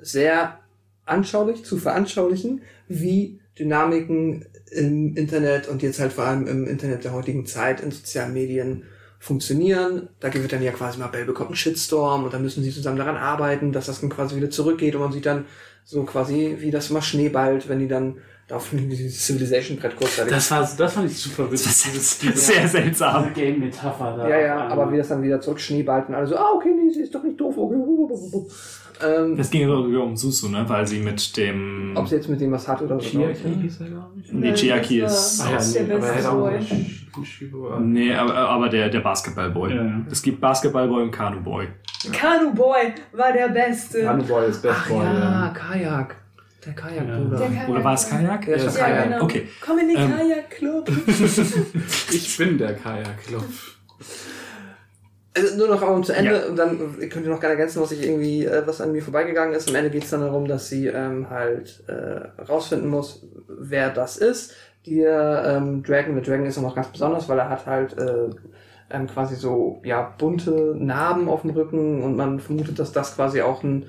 S2: sehr anschaulich zu veranschaulichen, wie Dynamiken im Internet und jetzt halt vor allem im Internet der heutigen Zeit in sozialen Medien funktionieren. Da wird dann ja quasi mal Bell bekommt einen Shitstorm und dann müssen sie zusammen daran arbeiten, dass das dann quasi wieder zurückgeht und man sieht dann so quasi, wie das immer schneeballt, wenn die dann da auf dieses Civilization-Brett kurzzeitig
S7: Das, war, das fand ich super witzig. Dieses, diese,
S1: Sehr seltsam.
S7: diese Game-Metapher da.
S2: Ja, ja, aber wie das dann wieder zurück schneeballt und alle so, ah, okay, nee, sie ist doch nicht doof. Okay. Ähm,
S1: Es ging sogar um Susu, ne? Weil sie mit dem.
S2: ob sie jetzt mit dem was hat oder so.
S7: Chiaki
S2: ne?
S7: hieß er, glaube ich.
S1: Nee, Chiaki ist.
S7: Ah, ja,
S3: der
S7: nee, aber er hätte auch.
S1: Nee, aber, aber der, der Basketballboy.
S7: Ja, ja.
S1: Es gibt Basketballboy und Kanuboy.
S3: Kanu Boy war der Beste.
S7: Boy ist Best
S2: Ach
S7: Boy.
S2: ja, Kajak. Der Kajakbruder.
S3: Der Kajak-
S1: Oder war es Kajak?
S2: Ja,
S7: Ja,
S2: das
S3: Ja,
S2: Kajak.
S3: genau.
S1: Okay.
S3: Komm in den
S1: Ähm.
S3: Kajak-Club.
S7: Ich bin der Kajak-Club.
S2: Also nur noch um zu Ende
S1: Ja.
S2: und dann könnt ihr noch gerne ergänzen, was ich irgendwie, äh, was an mir vorbeigegangen ist. Am Ende geht es dann darum, dass sie ähm, halt äh, rausfinden muss, wer das ist. Der ähm, Dragon, der Dragon ist auch noch ganz besonders, weil er hat halt äh, ähm, quasi so ja bunte Narben auf dem Rücken und man vermutet, dass das quasi auch ein,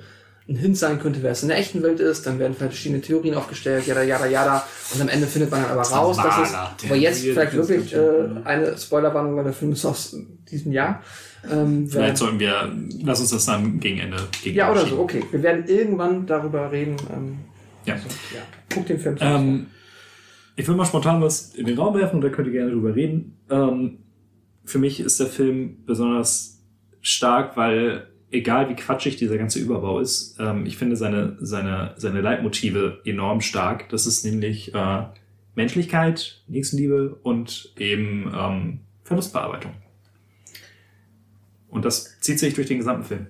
S2: ein Hint sein könnte, wer es in der echten Welt ist. Dann werden verschiedene Theorien aufgestellt, jada, jada, jada. Und am Ende findet man dann aber raus, dass es, aber jetzt vielleicht wirklich äh, eine Spoilerwarnung, weil der Film ist aus diesem Jahr. Ähm,
S1: Vielleicht sollten wir. Lass uns das dann gegen Ende. Gegen
S2: ja, oder so, okay. Wir werden irgendwann darüber reden. Ähm,
S1: Ja.
S2: Also, ja. Guck den Film.
S1: Ähm, ich will mal spontan was in den Raum werfen und da könnt ihr gerne drüber reden. Ähm, für mich ist der Film besonders stark, weil egal wie quatschig dieser ganze Überbau ist, ähm, ich finde seine, seine, seine Leitmotive enorm stark. Das ist nämlich äh, Menschlichkeit, Nächstenliebe und eben ähm, Verlustbearbeitung. Und das zieht sich durch den gesamten Film.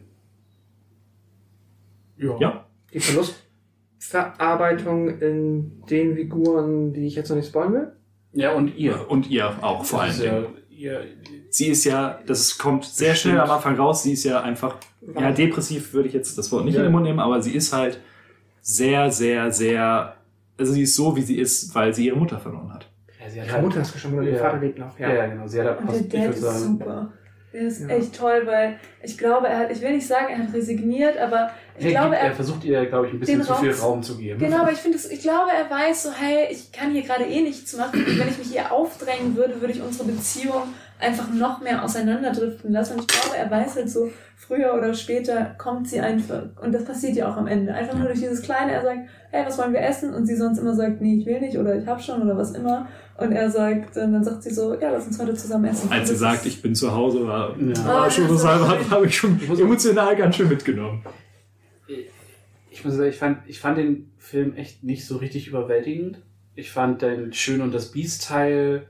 S1: Ja.
S2: Die Verlustverarbeitung in den Figuren, die ich jetzt noch nicht spoilen will.
S7: Ja, und ihr.
S1: Und ihr auch vor allem.
S7: Ja, ihr,
S1: sie ist ja, das kommt sehr schnell am Anfang raus, sie ist ja einfach, ja, depressiv würde ich jetzt das Wort nicht
S7: Ja.
S1: in den Mund nehmen, aber sie ist halt sehr, sehr, sehr, also sie ist so, wie sie ist, weil sie ihre Mutter verloren hat.
S7: ja, sie hat
S2: Ihre Mutter ist schon, ihr
S7: Ja.
S2: Vater lebt noch.
S7: Ja,
S2: Ja.
S7: ja, genau. Sie hat halt
S3: Und der
S7: ich
S3: Dad ist
S7: sagen.
S3: super. Der ist
S2: Ja.
S3: echt toll, weil ich glaube, er hat, ich will nicht sagen, er hat resigniert, aber Ich
S4: er,
S3: glaube,
S4: gibt, er
S3: er,
S4: versucht ihr, glaube ich, ein bisschen zu viel
S3: Raum-
S4: zu geben.
S3: Genau, aber ich finde, ich glaube, er weiß so, hey, ich kann hier gerade eh nichts machen. Und wenn ich mich hier aufdrängen würde, würde ich unsere Beziehung einfach noch mehr auseinanderdriften lassen. Und ich glaube, er weiß halt so, früher oder später kommt sie einfach. Und das passiert ja auch am Ende. Einfach nur durch dieses Kleine, er sagt, hey, was wollen wir essen? Und sie sonst immer sagt, nee, ich will nicht oder ich hab schon oder was immer. Und er sagt, und dann sagt sie so, ja, lass uns heute zusammen essen.
S1: Als
S3: Und
S1: sie sagt, ich bin zu Hause, war,
S4: Ja.
S1: war
S3: Ah,
S1: schon
S3: das
S1: habe hab ich schon emotional ganz schön mitgenommen.
S4: ich muss sagen, ich fand, ich fand den Film echt nicht so richtig überwältigend. Ich fand den Schön und das Biest-Teil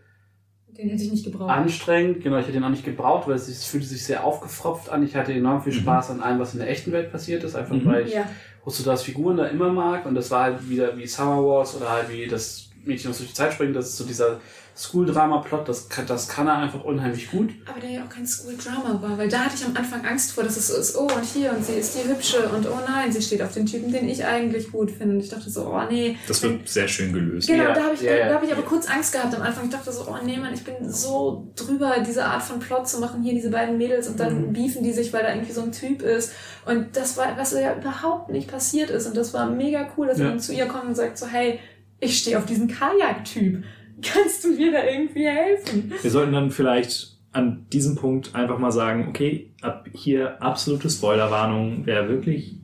S3: Den hätte ich nicht gebraucht.
S4: anstrengend. Genau, ich hätte ihn auch nicht gebraucht, weil es, es fühlte sich sehr aufgefropft an. Ich hatte enorm viel Spaß an allem, was in der echten Welt passiert ist, einfach
S1: Mhm.
S4: weil ich
S3: ja.
S4: Hosodas Figuren da immer mag. Und das war halt wieder wie Summer Wars oder halt wie das Mädchen, das durch die Zeit springt. Das ist so dieser School-Drama-Plot, das, kann- das kann er einfach unheimlich gut.
S3: Aber der ja auch kein School-Drama war, weil da hatte ich am Anfang Angst vor, dass es so ist, oh, und hier, und sie ist die Hübsche, und oh nein, sie steht auf den Typen, den ich eigentlich gut finde. Und ich dachte so, oh nee.
S1: Das
S3: Wenn-
S1: wird sehr schön gelöst.
S3: Genau,
S4: Ja,
S3: da habe ich,
S4: ja, ja.
S3: da hab ich aber kurz Angst gehabt am Anfang. Ich dachte so, oh nee, Mann, ich bin so drüber, diese Art von Plot zu machen, hier diese beiden Mädels und dann
S4: Mhm.
S3: beefen die sich, weil da irgendwie so ein Typ ist. Und das war, was ja überhaupt nicht passiert ist. Und das war mega cool, dass
S4: Ja.
S3: dann zu ihr kommt und sagt so, hey, ich stehe auf diesen Kajak-Typ. Kannst du mir da irgendwie helfen?
S1: Wir sollten dann vielleicht an diesem Punkt einfach mal sagen, okay, ab hier absolute Spoilerwarnung. Wer wirklich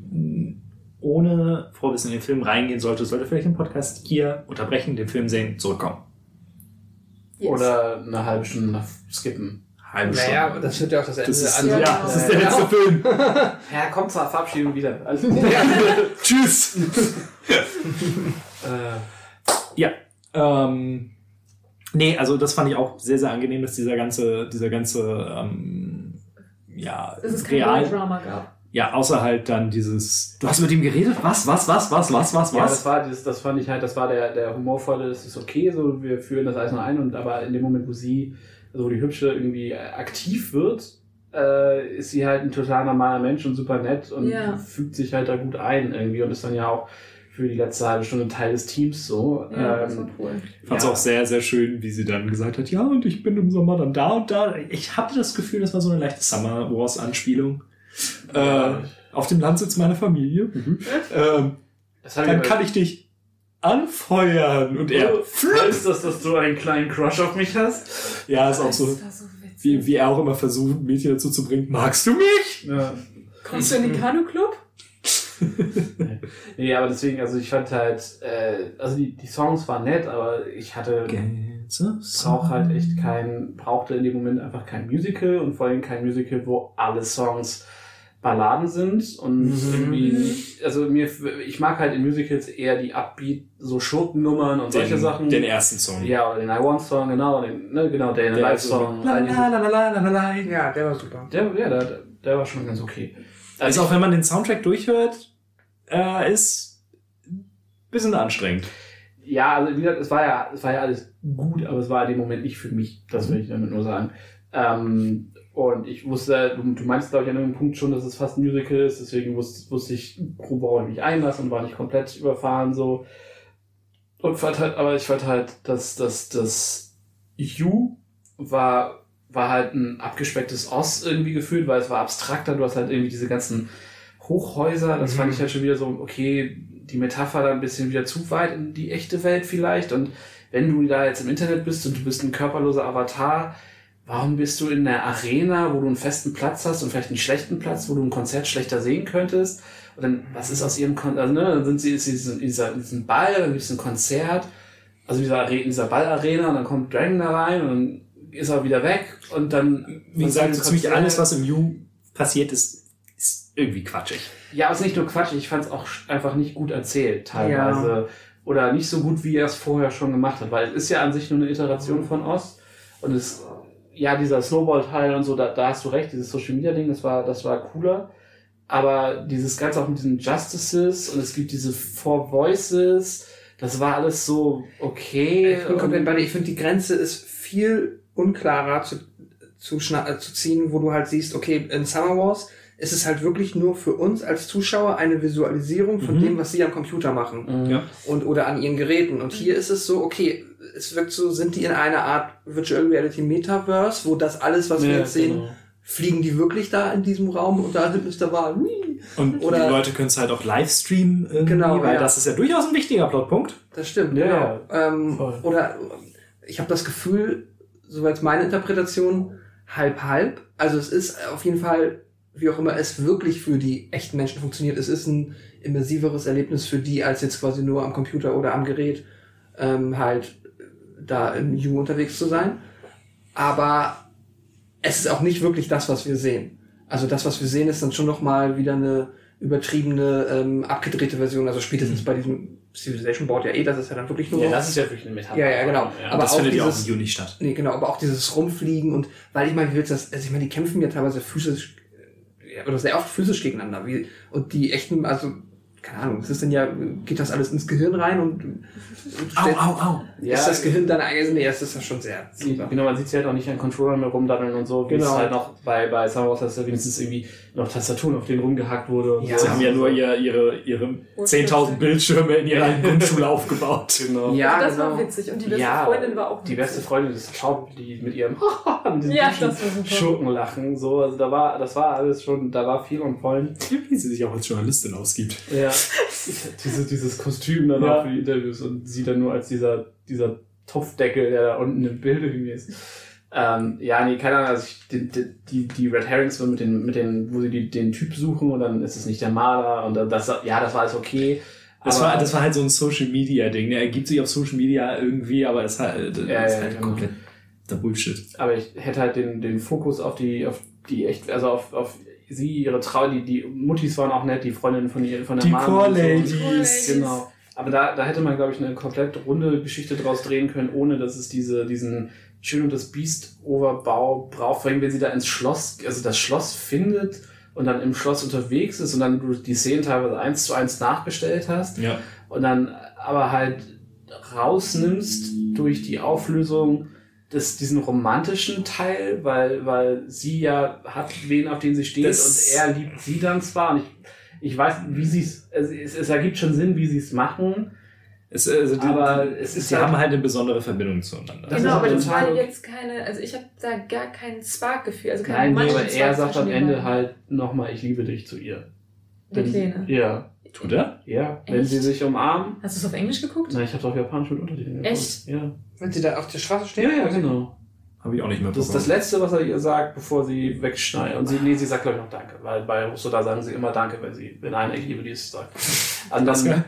S1: ohne Vorwissen in den Film reingehen sollte, sollte vielleicht den Podcast hier unterbrechen, den Film sehen, zurückkommen.
S3: Yes.
S4: Oder eine halbe Stunde nach skippen.
S1: Halbe
S2: Naja,
S1: Stunde.
S2: das wird ja auch das Ende
S1: Das ist, ja,
S3: Ja,
S1: das ist der letzte Film.
S4: Ja, kommt zur Verabschiedung wieder. Also,
S1: Tschüss.
S4: äh,
S1: Ja. Ähm, nee, also das fand ich auch sehr, sehr angenehm, dass dieser ganze, dieser ganze, ähm, ja,
S3: Dass es kein
S1: real,
S3: Drama gab.
S1: ja, außer halt dann dieses, du hast mit ihm geredet? Was, was, was, was, was, was,
S4: Ja, das
S1: was?
S4: war, das, das fand ich halt, das war der, der humorvolle, das ist okay, so, wir führen das alles noch ein, und aber in dem Moment, wo sie, also wo die Hübsche irgendwie äh, aktiv wird, äh, ist sie halt ein total normaler Mensch und super nett und
S3: Ja.
S4: fügt sich halt da gut ein irgendwie und ist dann ja auch für die letzte halbe Stunde Teil des Teams so.
S3: Ja, das war
S4: ähm,
S3: cool.
S1: Ich fand's
S4: ja.
S1: auch sehr, sehr schön, wie sie dann gesagt hat, ja, und ich bin im Sommer dann da und da. Ich hatte das Gefühl, das war so eine leichte Summer Wars Anspielung. Äh, auf dem Landsitz meiner Familie. Mhm. ähm, dann kann ich dich anfeuern. Und er,
S4: Heißt das, dass du einen kleinen Crush auf mich hast?
S1: ja, ist auch so,
S3: so
S1: wie, wie er auch immer versucht, Mädchen dazu zu bringen, magst du mich?
S4: Ja.
S3: Kommst du in den Kanu-Club?
S4: Nee, aber deswegen, also ich fand halt, äh, also die, die Songs waren nett, aber ich hatte brauch halt echt kein, brauchte in dem Moment einfach kein Musical und vor allem kein Musical, wo alle Songs Balladen sind und
S2: Mhm.
S4: irgendwie nicht, also mir, ich mag halt in Musicals eher die Upbeat, so Schurkennummern und solche
S1: den,
S4: Sachen.
S1: Den ersten Song.
S4: ja, oder den I Want Song, genau, den, ne, genau, der,
S1: Der
S4: Live
S1: so-
S4: Song.
S1: La,
S4: all
S1: la,
S4: diese-
S1: la, la, la, la, la.
S2: Ja, der war super.
S4: Der, ja, der, der war schon ganz okay.
S1: Also auch wenn man den Soundtrack durchhört, äh, ist ein bisschen anstrengend.
S4: Ja, also wie gesagt, es war ja, es war ja alles gut, aber es war in dem Moment nicht für mich. Das will ich damit nur sagen. Ähm, und ich wusste, du, du meinst, glaube ich, an irgendeinem Punkt schon, dass es fast ein Musical ist, deswegen wusste, wusste ich, grob, worauf ich mich einlasse und war nicht komplett überfahren so. Und fand halt, aber ich fand halt, dass dass das You war, war halt ein abgespecktes Oz irgendwie gefühlt, weil es war abstrakter, du hast halt irgendwie diese ganzen Hochhäuser, das fand ich halt schon wieder so, okay, die Metapher da ein bisschen wieder zu weit in die echte Welt vielleicht und wenn du da jetzt im Internet bist und du bist ein körperloser Avatar, warum bist du in der Arena, wo du einen festen Platz hast und vielleicht einen schlechten Platz, wo du ein Konzert schlechter sehen könntest? Und dann, was ist aus ihrem Konzert? Also, ne, dann sind sie ist sie in dieser, in diesem Ball, dann gibt es ein Konzert, also in dieser, in dieser Ballarena und dann kommt Dragon da rein und dann ist er wieder weg und dann.
S1: Wie gesagt, so ziemlich alles, was im You passiert ist, ist irgendwie quatschig.
S4: Ja, aber es ist nicht nur Quatsch, ich fand es auch einfach nicht gut erzählt, teilweise. Oder nicht so gut, wie er es vorher schon gemacht hat, weil es ist ja an sich nur eine Iteration von Oz. Und es, ja, dieser Snowball-Teil und so, da, da hast du recht, dieses Social Media-Ding, das war, das war cooler. Aber dieses Ganze auch mit diesen Justices und es gibt diese Four Voices, das war alles so okay.
S2: Ich bin komplett
S4: Und-
S2: bei dir. Ich finde, die Grenze ist viel unklarer zu, zu, äh, zu ziehen, wo du halt siehst, okay, in Summer Wars ist es halt wirklich nur für uns als Zuschauer eine Visualisierung von
S1: Mhm.
S2: dem, was sie am Computer machen
S4: Mhm.
S2: Und oder an ihren Geräten. Und hier ist es so, okay, es wirkt so, sind die in einer Art Virtual Reality Metaverse, wo das alles, was wir
S4: Ja,
S2: jetzt sehen,
S4: genau.
S2: fliegen die wirklich da in diesem Raum und da ist Mr. Wahl.
S1: Und
S2: Oder-
S1: die Leute können es halt auch live streamen
S2: Genau,
S1: weil
S2: ja.
S1: das ist ja durchaus ein wichtiger Plotpunkt.
S2: Das stimmt,
S7: Ja,
S2: genau. Ähm, oder ich habe das Gefühl, soweit meine Interpretation, halb halb. Also es ist auf jeden Fall, wie auch immer es wirklich für die echten Menschen funktioniert, es ist ein immersiveres Erlebnis für die, als jetzt quasi nur am Computer oder am Gerät ähm, halt da im U unterwegs zu sein. Aber es ist auch nicht wirklich das, was wir sehen. Also das, was wir sehen, ist dann schon nochmal wieder eine übertriebene, ähm, abgedrehte Version. Also spätestens bei diesem Civilization Board ja eh, das ist ja dann wirklich nur.
S4: Ja, das ist ja wirklich eine Metapher.
S2: Ja, ja, genau.
S4: Ja.
S2: Aber
S1: das
S2: auch
S1: findet ja auch
S2: dieses-
S1: im Juni statt.
S2: Nee, genau, aber auch dieses Rumfliegen und weil ich meine, wie willst du das, also ich meine, die kämpfen ja teilweise physisch äh, oder sehr oft physisch gegeneinander. Wie, und die echten, also, keine Ahnung, es ist dann ja, geht das alles ins Gehirn rein und, und
S1: Au, au, au.
S4: Ja,
S2: ist das Gehirn dann eigentlich, nee, das ist ja schon sehr.
S4: Sie, genau, man sieht sie halt auch nicht an Controllern mehr rumdaddeln und so, wie
S2: Genau.
S4: es halt noch bei, bei Summer Wars hast du wenigstens irgendwie noch Tastaturen, auf denen rumgehackt wurde. Und
S2: Ja.
S4: so.
S1: Sie haben ja nur ihr, ihre, ihre 10.000 Bildschirme in ihrer Grundschule aufgebaut.
S4: Genau.
S2: Ja,
S3: das
S2: genau.
S3: war witzig. Und die beste
S4: Ja,
S3: Freundin war auch
S4: Die
S3: witzig.
S4: beste Freundin des Schaub, die mit ihrem
S3: Ja, das super.
S4: Schurkenlachen, so, also da war, das war alles schon, da war viel on point.
S1: Wie sie sich auch als Journalistin ausgibt.
S4: Ja. Diese, dieses Kostüm dann
S1: Ja.
S4: auch für die Interviews und sie dann nur als dieser, dieser Topfdeckel, der da unten im Bilde irgendwie ist. Ähm, ja, nee, keine Ahnung, also ich, die, die- die, Red Herrings mit den, mit den, wo sie die, den Typ suchen und dann ist es nicht der Maler und dann das, ja, das war alles okay.
S1: Das war, das war halt so ein Social Media Ding. Er gibt sich auf Social Media irgendwie, aber es ist halt, das
S4: Ja,
S1: ist
S4: ja,
S1: halt
S4: genau.
S1: komplett der Bullshit.
S4: aber ich hätte halt den, den Fokus auf die, auf die echt, also auf, auf sie, ihre Trau, die, die Muttis waren auch nett, die Freundin von ihr, von der
S1: Die
S4: Mom
S1: Core
S4: so.
S1: Ladies.
S3: Ladies.
S4: Genau. Aber da, da hätte man, glaube ich, eine komplett runde Geschichte draus drehen können, ohne dass es diese, diesen Schön und das Biest-Oberbau braucht. Vor allem, wenn sie da ins Schloss, also das Schloss findet und dann im Schloss unterwegs ist und dann du die Szenen teilweise eins zu eins nachgestellt hast
S1: Ja.
S4: und dann aber halt rausnimmst durch die Auflösung des, diesen romantischen Teil, weil, weil sie ja hat wen, auf den sie steht
S1: Das-
S4: und er liebt sie dann zwar und ich, ich weiß, wie sie es, es, es, ergibt schon Sinn, wie sie es machen,
S1: Es, also die,
S4: Aber es ist
S1: die
S4: halt-
S1: haben halt eine besondere Verbindung zueinander.
S4: Das
S3: Genau, aber das war jetzt keine, also ich habe da gar kein Spark-Gefühl. Also kein
S4: Nein, nee, aber
S3: Spark
S4: er sagt am Ende halt nochmal, ich liebe dich zu ihr.
S3: Der Kleine.
S4: Ja.
S1: Tut er?
S4: Ja, wenn
S3: Echt?
S4: sie sich umarmen.
S3: Hast du es auf Englisch geguckt?
S4: Na, ich hab's auf Japanisch mit Untertiteln geguckt.
S3: Echt?
S4: Ja.
S2: Wenn sie da auf der Straße stehen?
S4: Ja, ja, genau.
S1: Habe ich auch nicht mehr
S4: Das ist das Letzte, was er ihr sagt, bevor sie wegschneidet. Und sie, nee, sie sagt, glaube ich, noch Danke. Weil bei Russo da sagen sie immer Danke, wenn sie, wenn einer ich liebe dies sagt. Und
S1: Das
S4: dann.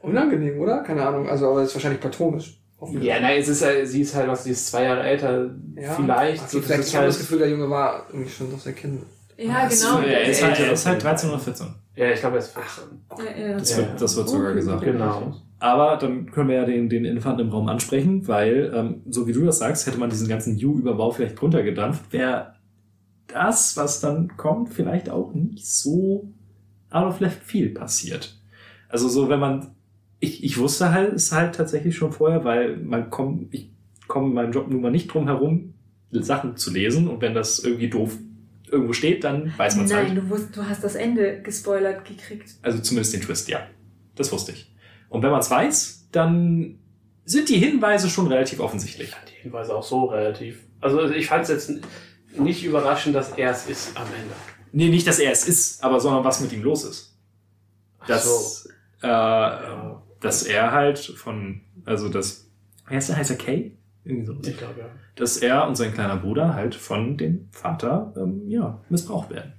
S2: Unangenehm, oder? Keine Ahnung. Also, aber es ist wahrscheinlich platonisch.
S4: Ja, nein, es ist halt, sie ist halt, was, sie ist zwei Jahre älter,
S2: Ja.
S4: vielleicht.
S2: Okay,
S4: So,
S2: vielleicht
S4: das
S2: ich habe das
S4: halt,
S2: Gefühl, der Junge war irgendwie schon noch sehr Kind.
S3: Ja, genau.
S1: Ja, er ist halt, er ist halt
S4: ja.
S1: 13 oder 14.
S4: ja, ich glaube, er ist 14.
S3: Ja, ja.
S1: Das,
S4: Ja,
S1: wird, das wird sogar gesagt.
S4: Genau.
S1: Aber dann können wir ja den, den Elefanten im Raum ansprechen, weil, ähm, so wie du das sagst, hätte man diesen ganzen U-Überbau vielleicht runtergedampft, wäre das, was dann kommt, vielleicht auch nicht so out of left field passiert. Also so, wenn man, ich, ich wusste halt, es halt tatsächlich schon vorher, weil man kommt, ich komme in meinem Job nun mal nicht drum herum, Sachen zu lesen und wenn das irgendwie doof irgendwo steht, dann weiß man es halt.
S3: Nein, du, wusst, du hast das Ende gespoilert gekriegt.
S1: Also zumindest den Twist, ja. Das wusste ich. Und wenn man es weiß, dann sind die Hinweise schon relativ offensichtlich.
S4: Ich fand die Hinweise auch so relativ. Also ich fand es jetzt nicht überraschend, dass er es ist am Ende.
S1: Nee, nicht, dass er es ist, aber sondern was mit ihm los ist. Dass, äh,
S4: Ja.
S1: dass er halt von, also das, wie heißt der, heißt er Kay? Irgendwie so.
S4: Ich glaube, ja.
S1: Dass er und sein kleiner Bruder halt von dem Vater, ähm, ja, missbraucht werden.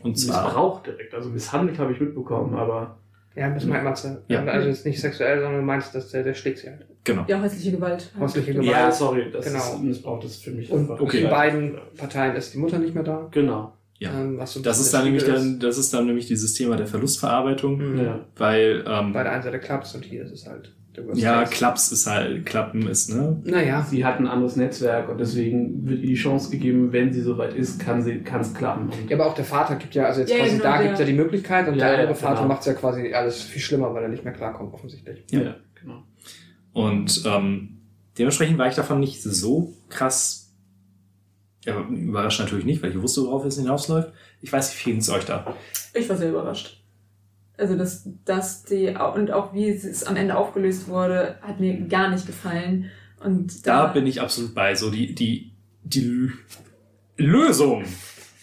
S1: Und zwar,
S4: Missbrauch direkt. Also misshandelt habe ich mitbekommen, aber
S2: Ja, das meint Matze.
S1: Ja.
S2: Also jetzt nicht sexuell, sondern du meinst, dass der, der schlägt sie halt.
S1: genau.
S3: Ja, häusliche Gewalt.
S2: Häusliche Gewalt.
S4: ja, sorry, das
S2: Genau.
S4: ist Missbrauch, das ist für mich
S2: Und
S1: Okay.
S2: in beiden Parteien ist die Mutter nicht mehr da.
S4: Genau.
S1: Ja.
S2: Ähm, was so
S1: Das ist dann nämlich
S2: Spiegel
S1: dann, das ist dann nämlich dieses Thema der Verlustverarbeitung,
S2: Mhm.
S4: Ja.
S1: weil, ähm,
S2: Bei der einen Seite klappt und hier ist es halt
S1: ja,
S2: Case.
S1: Klaps ist halt, Klappen ist, ne?
S2: Naja,
S4: Sie hat ein anderes Netzwerk und deswegen wird ihr die Chance gegeben, wenn sie soweit ist, kann sie kann es klappen.
S2: Ja, aber auch der Vater gibt ja, also jetzt
S3: Ja,
S2: quasi
S3: genau,
S2: da gibt ja die Möglichkeit und
S4: Ja,
S2: der
S4: ja,
S2: andere Vater
S4: genau.
S2: macht es ja quasi alles viel schlimmer, weil er nicht mehr klarkommt, offensichtlich.
S1: Ja.
S4: ja, genau.
S1: Und ähm, dementsprechend war ich davon nicht so krass ja, überrascht natürlich nicht, weil ich wusste, worauf es hinausläuft. Ich weiß, wie ging es euch da?
S3: Ich war sehr überrascht. Also, dass, dass die, und auch wie es am Ende aufgelöst wurde, hat mir gar nicht gefallen. Und
S1: Da bin ich absolut bei. So die, die, die Lösung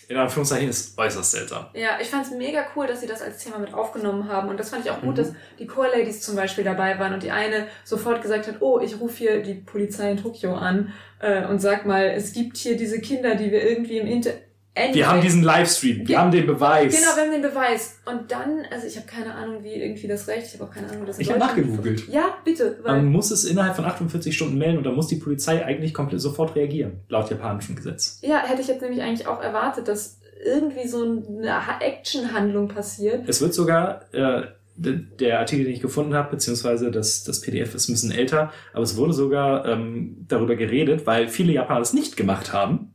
S1: in Anführungszeichen ist äußerst seltsam.
S3: Ja, ich fand es mega cool, dass sie das als Thema mit aufgenommen haben. Und das fand ich auch gut,
S8: Mhm.
S3: dass die Core-Ladies zum Beispiel dabei waren und die eine sofort gesagt hat, oh, ich rufe hier die Polizei in Tokio an äh, und sag mal, es gibt hier diese Kinder, die wir irgendwie im Inter... Anyway,
S1: Wir haben diesen Livestream, wir
S3: Ja.
S1: haben den Beweis.
S3: Genau, wir haben den Beweis. Und dann, also ich habe keine Ahnung, wie irgendwie das Recht, ich habe auch keine Ahnung, wie das
S1: ich habe nachgegoogelt.
S3: Ja, bitte.
S1: Man muss es innerhalb von 48 Stunden melden und dann muss die Polizei eigentlich komplett sofort reagieren, laut japanischem Gesetz.
S3: ja, hätte ich jetzt nämlich eigentlich auch erwartet, dass irgendwie so eine Ha- Action-Handlung passiert.
S1: Es wird sogar, äh, der Artikel, den ich gefunden habe, beziehungsweise das, das PDF ist ein bisschen älter, aber es wurde sogar ähm, darüber geredet, weil viele Japaner es nicht gemacht haben,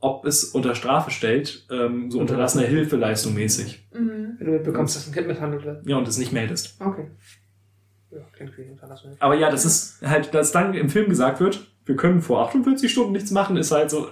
S1: ob es unter Strafe stellt, ähm, so unterlassene Hilfeleistung mäßig.
S3: Mhm.
S2: Wenn du mitbekommst, dass ein Kind misshandelt wird.
S1: Ja, und es nicht meldest.
S2: Okay. Ja, klingt wie unterlassen.
S1: Aber ja, das ist halt, dass dann im Film gesagt wird, wir können vor 48 Stunden nichts machen, ist halt so.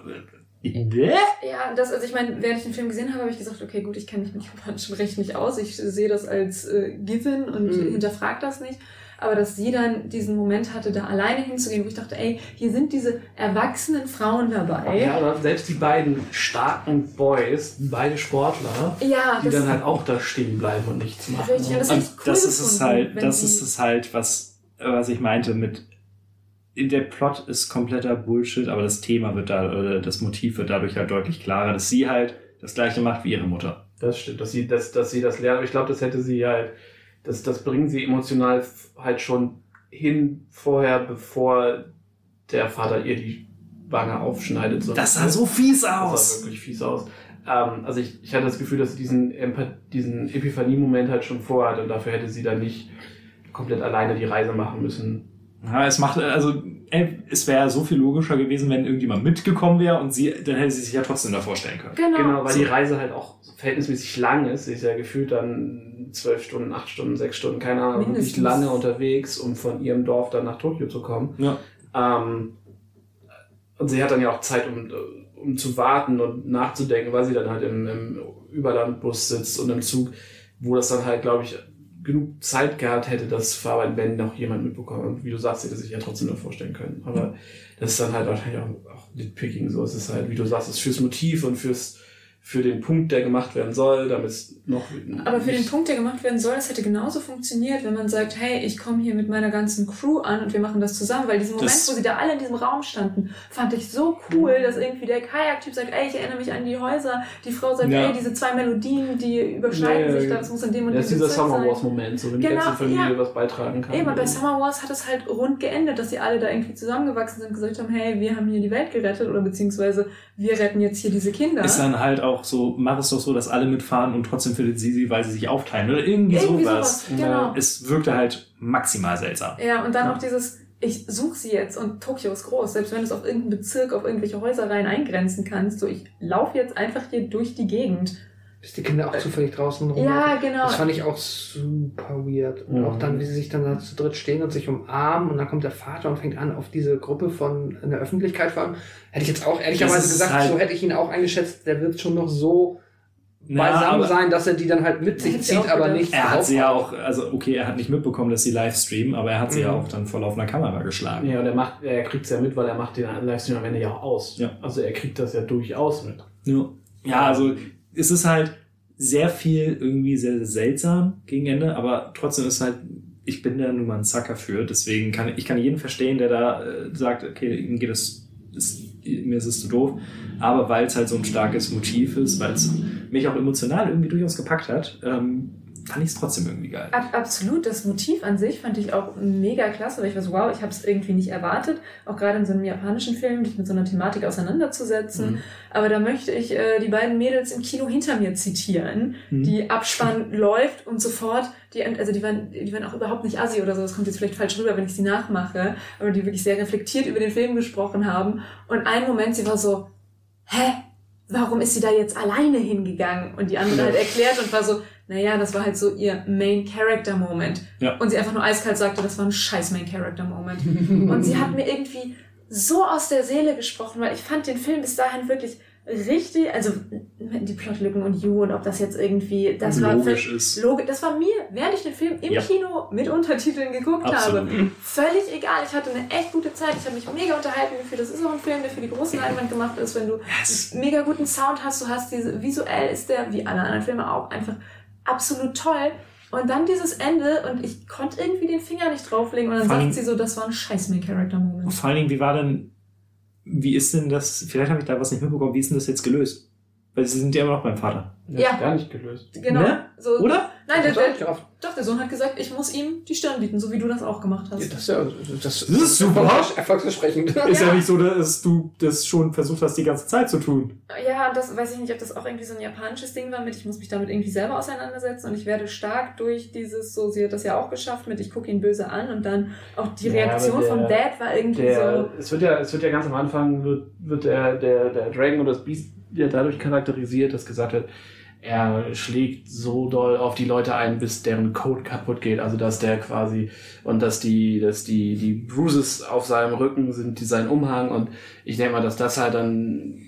S1: Äh?
S3: Ja, das, also ich meine, während ich den Film gesehen habe, habe ich gesagt, okay, gut, ich kenne mich mit japanischem Recht nicht aus. Ich sehe das als äh, Given und
S2: Mhm.
S3: hinterfrag das nicht. Aber dass sie dann diesen Moment hatte, da alleine hinzugehen, wo ich dachte, ey, hier sind diese erwachsenen Frauen dabei.
S4: Ja, aber selbst die beiden starken Boys, beide Sportler,
S3: Ja,
S4: die dann halt auch da stehen bleiben und nichts machen.
S3: Richtig, das
S1: Und
S3: cool
S1: das ist es halt, das ist es halt, was, was ich meinte mit, der Plot ist kompletter Bullshit, aber das Thema wird da, oder das Motiv wird dadurch halt deutlich klarer, dass sie halt das gleiche macht wie ihre Mutter.
S4: Das stimmt, dass sie, dass, dass sie das lernt. Aber ich glaube, das hätte sie halt, das, das bringen sie emotional halt schon hin vorher, bevor der Vater ihr die Wange aufschneidet. So.
S1: Das sah so fies
S4: Das
S1: aus.
S4: sah wirklich fies aus. Ähm, also ich, ich hatte das Gefühl, dass sie diesen, Empath diesen Epiphanie-Moment halt schon vorhat und dafür hätte sie dann nicht komplett alleine die Reise machen müssen.
S1: Ja, es macht, also, ey, es wäre so viel logischer gewesen, wenn irgendjemand mitgekommen wäre und sie, dann hätte sie sich ja trotzdem da vorstellen können.
S3: Genau.
S4: Genau, weil
S1: So.
S4: die Reise halt auch verhältnismäßig lang ist. Sie ist ja gefühlt dann zwölf Stunden, acht Stunden, sechs Stunden, keine Ahnung, wirklich
S3: Mindestens.
S4: lange unterwegs, um von ihrem Dorf dann nach Tokio zu kommen.
S1: Ja.
S4: Ähm, und sie hat dann ja auch Zeit, um, um zu warten und nachzudenken, weil sie dann halt im, im Überlandbus sitzt und im Zug, wo das dann halt, glaube ich, genug Zeit gehabt hätte, das zu verarbeiten, wenn noch jemand mitbekommt. Und wie du sagst, hätte sich ja trotzdem nur vorstellen können. Aber das ist dann halt wahrscheinlich auch, auch Nitpicking. So, es ist halt, wie du sagst, es ist fürs Motiv und fürs, für den Punkt, der gemacht werden soll, damit es noch.
S3: Aber für den Punkt, der gemacht werden soll, es hätte genauso funktioniert, wenn man sagt, hey, ich komme hier mit meiner ganzen Crew an und wir machen das zusammen. Weil diesen Moment,
S1: Das-
S3: wo sie da alle in diesem Raum standen, fand ich so cool, dass irgendwie der Kajak-Typ sagt, ey, ich erinnere mich an die Häuser. Die Frau sagt,
S1: Ja.
S3: ey, diese zwei Melodien, die überschneiden
S4: Ja, ja,
S3: sich da, das muss in dem und
S4: Das ist
S3: dem
S4: dieser Summer
S3: sein.
S4: Wars Moment, so wenn die
S3: Genau,
S4: ganze Familie was beitragen kann.
S3: Eben, bei Summer Wars hat es halt rund geendet, dass sie alle da irgendwie zusammengewachsen sind und gesagt haben, hey, wir haben hier die Welt gerettet oder beziehungsweise wir retten jetzt hier diese Kinder.
S1: Ist dann halt auch so, mach es doch so, dass alle mitfahren und trotzdem findet sie sie, weil sie sich aufteilen oder irgendwie,
S3: Irgendwie
S1: sowas.
S3: sowas, genau.
S1: Es wirkte halt maximal seltsam.
S3: Ja, und dann auch dieses, ich suche sie jetzt und Tokio ist groß, selbst wenn du es auf irgendeinen Bezirk, auf irgendwelche Häuserreihen eingrenzen kannst, so ich laufe jetzt einfach hier durch die Gegend.
S2: Bis die Kinder auch zufällig draußen rum.
S3: Ja, genau.
S2: Das fand ich auch super weird. Und
S4: Mhm.
S2: auch dann, wie sie sich dann da zu dritt stehen und sich umarmen und dann kommt der Vater und fängt an, auf diese Gruppe von in der Öffentlichkeit vor allem. Hätte ich jetzt auch ehrlicherweise gesagt,
S1: halt-
S2: so hätte ich ihn auch eingeschätzt, der wird schon noch so beisammen
S1: aber
S2: sein, dass er die dann halt mit sich zieht, aber nicht
S1: er hat sie ja auch, also okay, er hat nicht mitbekommen, dass sie live streamen, aber er hat sie
S2: Mhm.
S1: ja auch dann vor laufender Kamera geschlagen.
S4: Ja, und er macht, er kriegt es ja mit, weil er macht den Livestream am Ende ja auch aus.
S1: Ja.
S4: Also er kriegt das ja durchaus mit.
S1: Ja. ja, also es ist halt sehr viel irgendwie sehr, sehr seltsam gegen Ende, aber trotzdem ist halt, ich bin da nun mal ein Sucker für, deswegen kann ich kann jeden verstehen, der da äh, sagt, okay, ihm geht es, mir ist es zu doof, aber weil es halt so ein starkes Motiv ist, weil es mich auch emotional irgendwie durchaus gepackt hat, ähm, fand ich es trotzdem irgendwie geil.
S3: Ab, absolut, das Motiv an sich fand ich auch mega klasse, weil ich war so, wow, ich habe es irgendwie nicht erwartet, auch gerade in so einem japanischen Film, dich mit so einer Thematik auseinanderzusetzen.
S1: Mhm.
S3: Aber da möchte ich äh, die beiden Mädels im Kino hinter mir zitieren,
S1: Mhm.
S3: die Abspann läuft und sofort, die, also die waren, die waren auch überhaupt nicht assi oder so, das kommt jetzt vielleicht falsch rüber, wenn ich sie nachmache, aber die wirklich sehr reflektiert über den Film gesprochen haben. Und einen Moment, sie war so, hä? Warum ist sie da jetzt alleine hingegangen? Und die andere halt erklärt und war so, naja, das war halt so ihr Main Character Moment.
S1: Ja.
S3: Und sie einfach nur eiskalt sagte, das war ein scheiß Main Character Moment. Und sie hat mir irgendwie so aus der Seele gesprochen, weil ich fand den Film bis dahin wirklich richtig, also die Plotlücken und You und ob das jetzt irgendwie, das war
S9: Logisch
S3: völ-
S9: ist.
S3: Logisch, das war mir, während ich den Film im
S9: Ja.
S3: Kino mit Untertiteln geguckt
S9: Absolut.
S3: habe, völlig egal. Ich hatte eine echt gute Zeit, ich habe mich mega unterhalten gefühlt. Das ist auch ein Film, der für die große Leinwand gemacht ist, wenn du
S9: es-
S3: einen mega guten Sound hast, du hast diese, visuell ist der, wie alle anderen Filme auch, einfach absolut toll. Und dann dieses Ende und ich konnte irgendwie den Finger nicht drauflegen und dann
S1: Vor
S3: sagt sie so, das war ein scheiß Main-Character-Moment.
S1: Vor allen Dingen, wie war denn, wie ist denn das, vielleicht habe ich da was nicht mitbekommen, wie ist denn das jetzt gelöst? Weil sie sind ja immer noch beim Vater.
S4: Das
S3: Ja.
S4: ist gar nicht gelöst.
S3: Genau.
S1: Ne?
S3: So,
S1: Oder?
S3: Nein, der,
S2: Das
S3: der,
S2: gerafft.
S3: doch, der Sohn hat gesagt, ich muss ihm die Stirn bieten, so wie du das auch gemacht hast.
S2: Ja, das, ist ja, das,
S1: ist super.
S2: erfolgs- Erfolgsversprechend.
S1: Ist ja
S3: Ja.
S1: nicht so, dass du das schon versucht hast, die ganze Zeit zu tun.
S3: Ja, das weiß ich nicht, ob das auch irgendwie so ein japanisches Ding war mit, ich muss mich damit irgendwie selber auseinandersetzen und ich werde stark durch dieses, so, sie hat das ja auch geschafft mit, ich gucke ihn böse an und dann auch die
S4: Ja,
S3: Reaktion vom
S4: der-
S3: Dad war irgendwie
S4: Der, es, wird ja, es wird ja ganz am Anfang, wird, wird der, der, der Dragon oder das Beast ja dadurch charakterisiert, dass gesagt wird, er schlägt so doll auf die Leute ein, bis deren Code kaputt geht. Also dass der quasi und dass die, dass die, die Bruises auf seinem Rücken sind, die sein Umhang und ich denke mal, dass das halt dann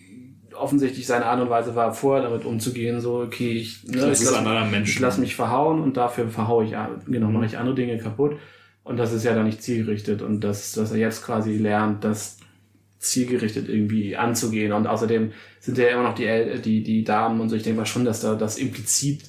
S4: offensichtlich seine Art und Weise war, vorher damit umzugehen, so, okay, ich, ne,
S1: Das
S4: ich lass- ich lasse mich verhauen und dafür verhaue ich, genau, mache ich andere Dinge kaputt. Und das ist ja dann nicht zielgerichtet. Und dass, dass er jetzt quasi lernt, das zielgerichtet irgendwie anzugehen. Und außerdem sind ja immer noch die, El die, die Damen und so. Ich denke mal schon, dass da das implizit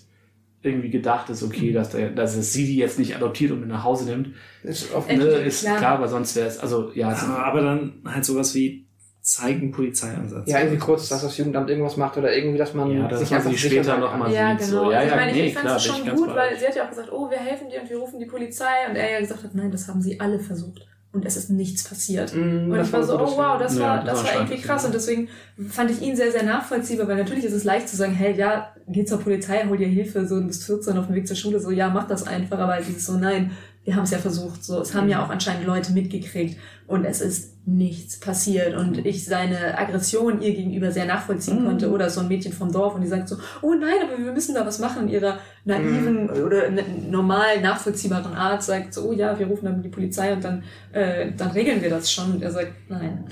S4: irgendwie gedacht ist, okay, dass, der, dass es sie die jetzt nicht adoptiert und mit nach Hause nimmt.
S2: Ist
S3: Äh,
S4: Ne, ist
S3: klar.
S4: klar, weil sonst wäre es, also ja,
S1: Aber, aber dann halt sowas wie zeigen Polizeieinsatz.
S2: ja, irgendwie kurz, dass das Jugendamt irgendwas macht oder irgendwie, dass man
S4: Ja, dass
S2: sich
S4: man
S2: einfach
S4: später
S2: sein
S4: noch
S2: kann.
S4: mal
S3: Ja,
S4: sieht,
S3: genau.
S4: so. Ja,
S3: also ich
S4: ja,
S3: meine,
S4: nee,
S3: ich fand es schon gut, weil sie hat ja auch gesagt, oh, wir helfen dir und wir rufen die Polizei. Und er ja gesagt hat, nein, das haben sie alle versucht. Und es ist nichts passiert.
S2: Mm,
S3: Und
S2: das
S3: ich war so, oh wow, das
S4: Ja,
S3: war,
S4: das
S3: das
S4: war
S3: irgendwie krass. Und deswegen fand ich ihn sehr, sehr nachvollziehbar, weil natürlich ist es leicht zu sagen, hey, ja, geh zur Polizei, hol dir Hilfe, so, du bist 14 auf dem Weg zur Schule, so, ja, mach das einfach. Aber dieses so, nein, wir haben es ja versucht. So, es haben ja auch anscheinend Leute mitgekriegt und es ist nichts passiert. Und ich seine Aggression ihr gegenüber sehr nachvollziehen
S4: Mhm.
S3: konnte. Oder so ein Mädchen vom Dorf und die sagt so, oh nein, aber wir müssen da was machen. In ihrer naiven oder ne- normal nachvollziehbaren Art sagt so, oh ja, wir rufen dann die Polizei und dann, äh, dann regeln wir das schon. Und er sagt, nein.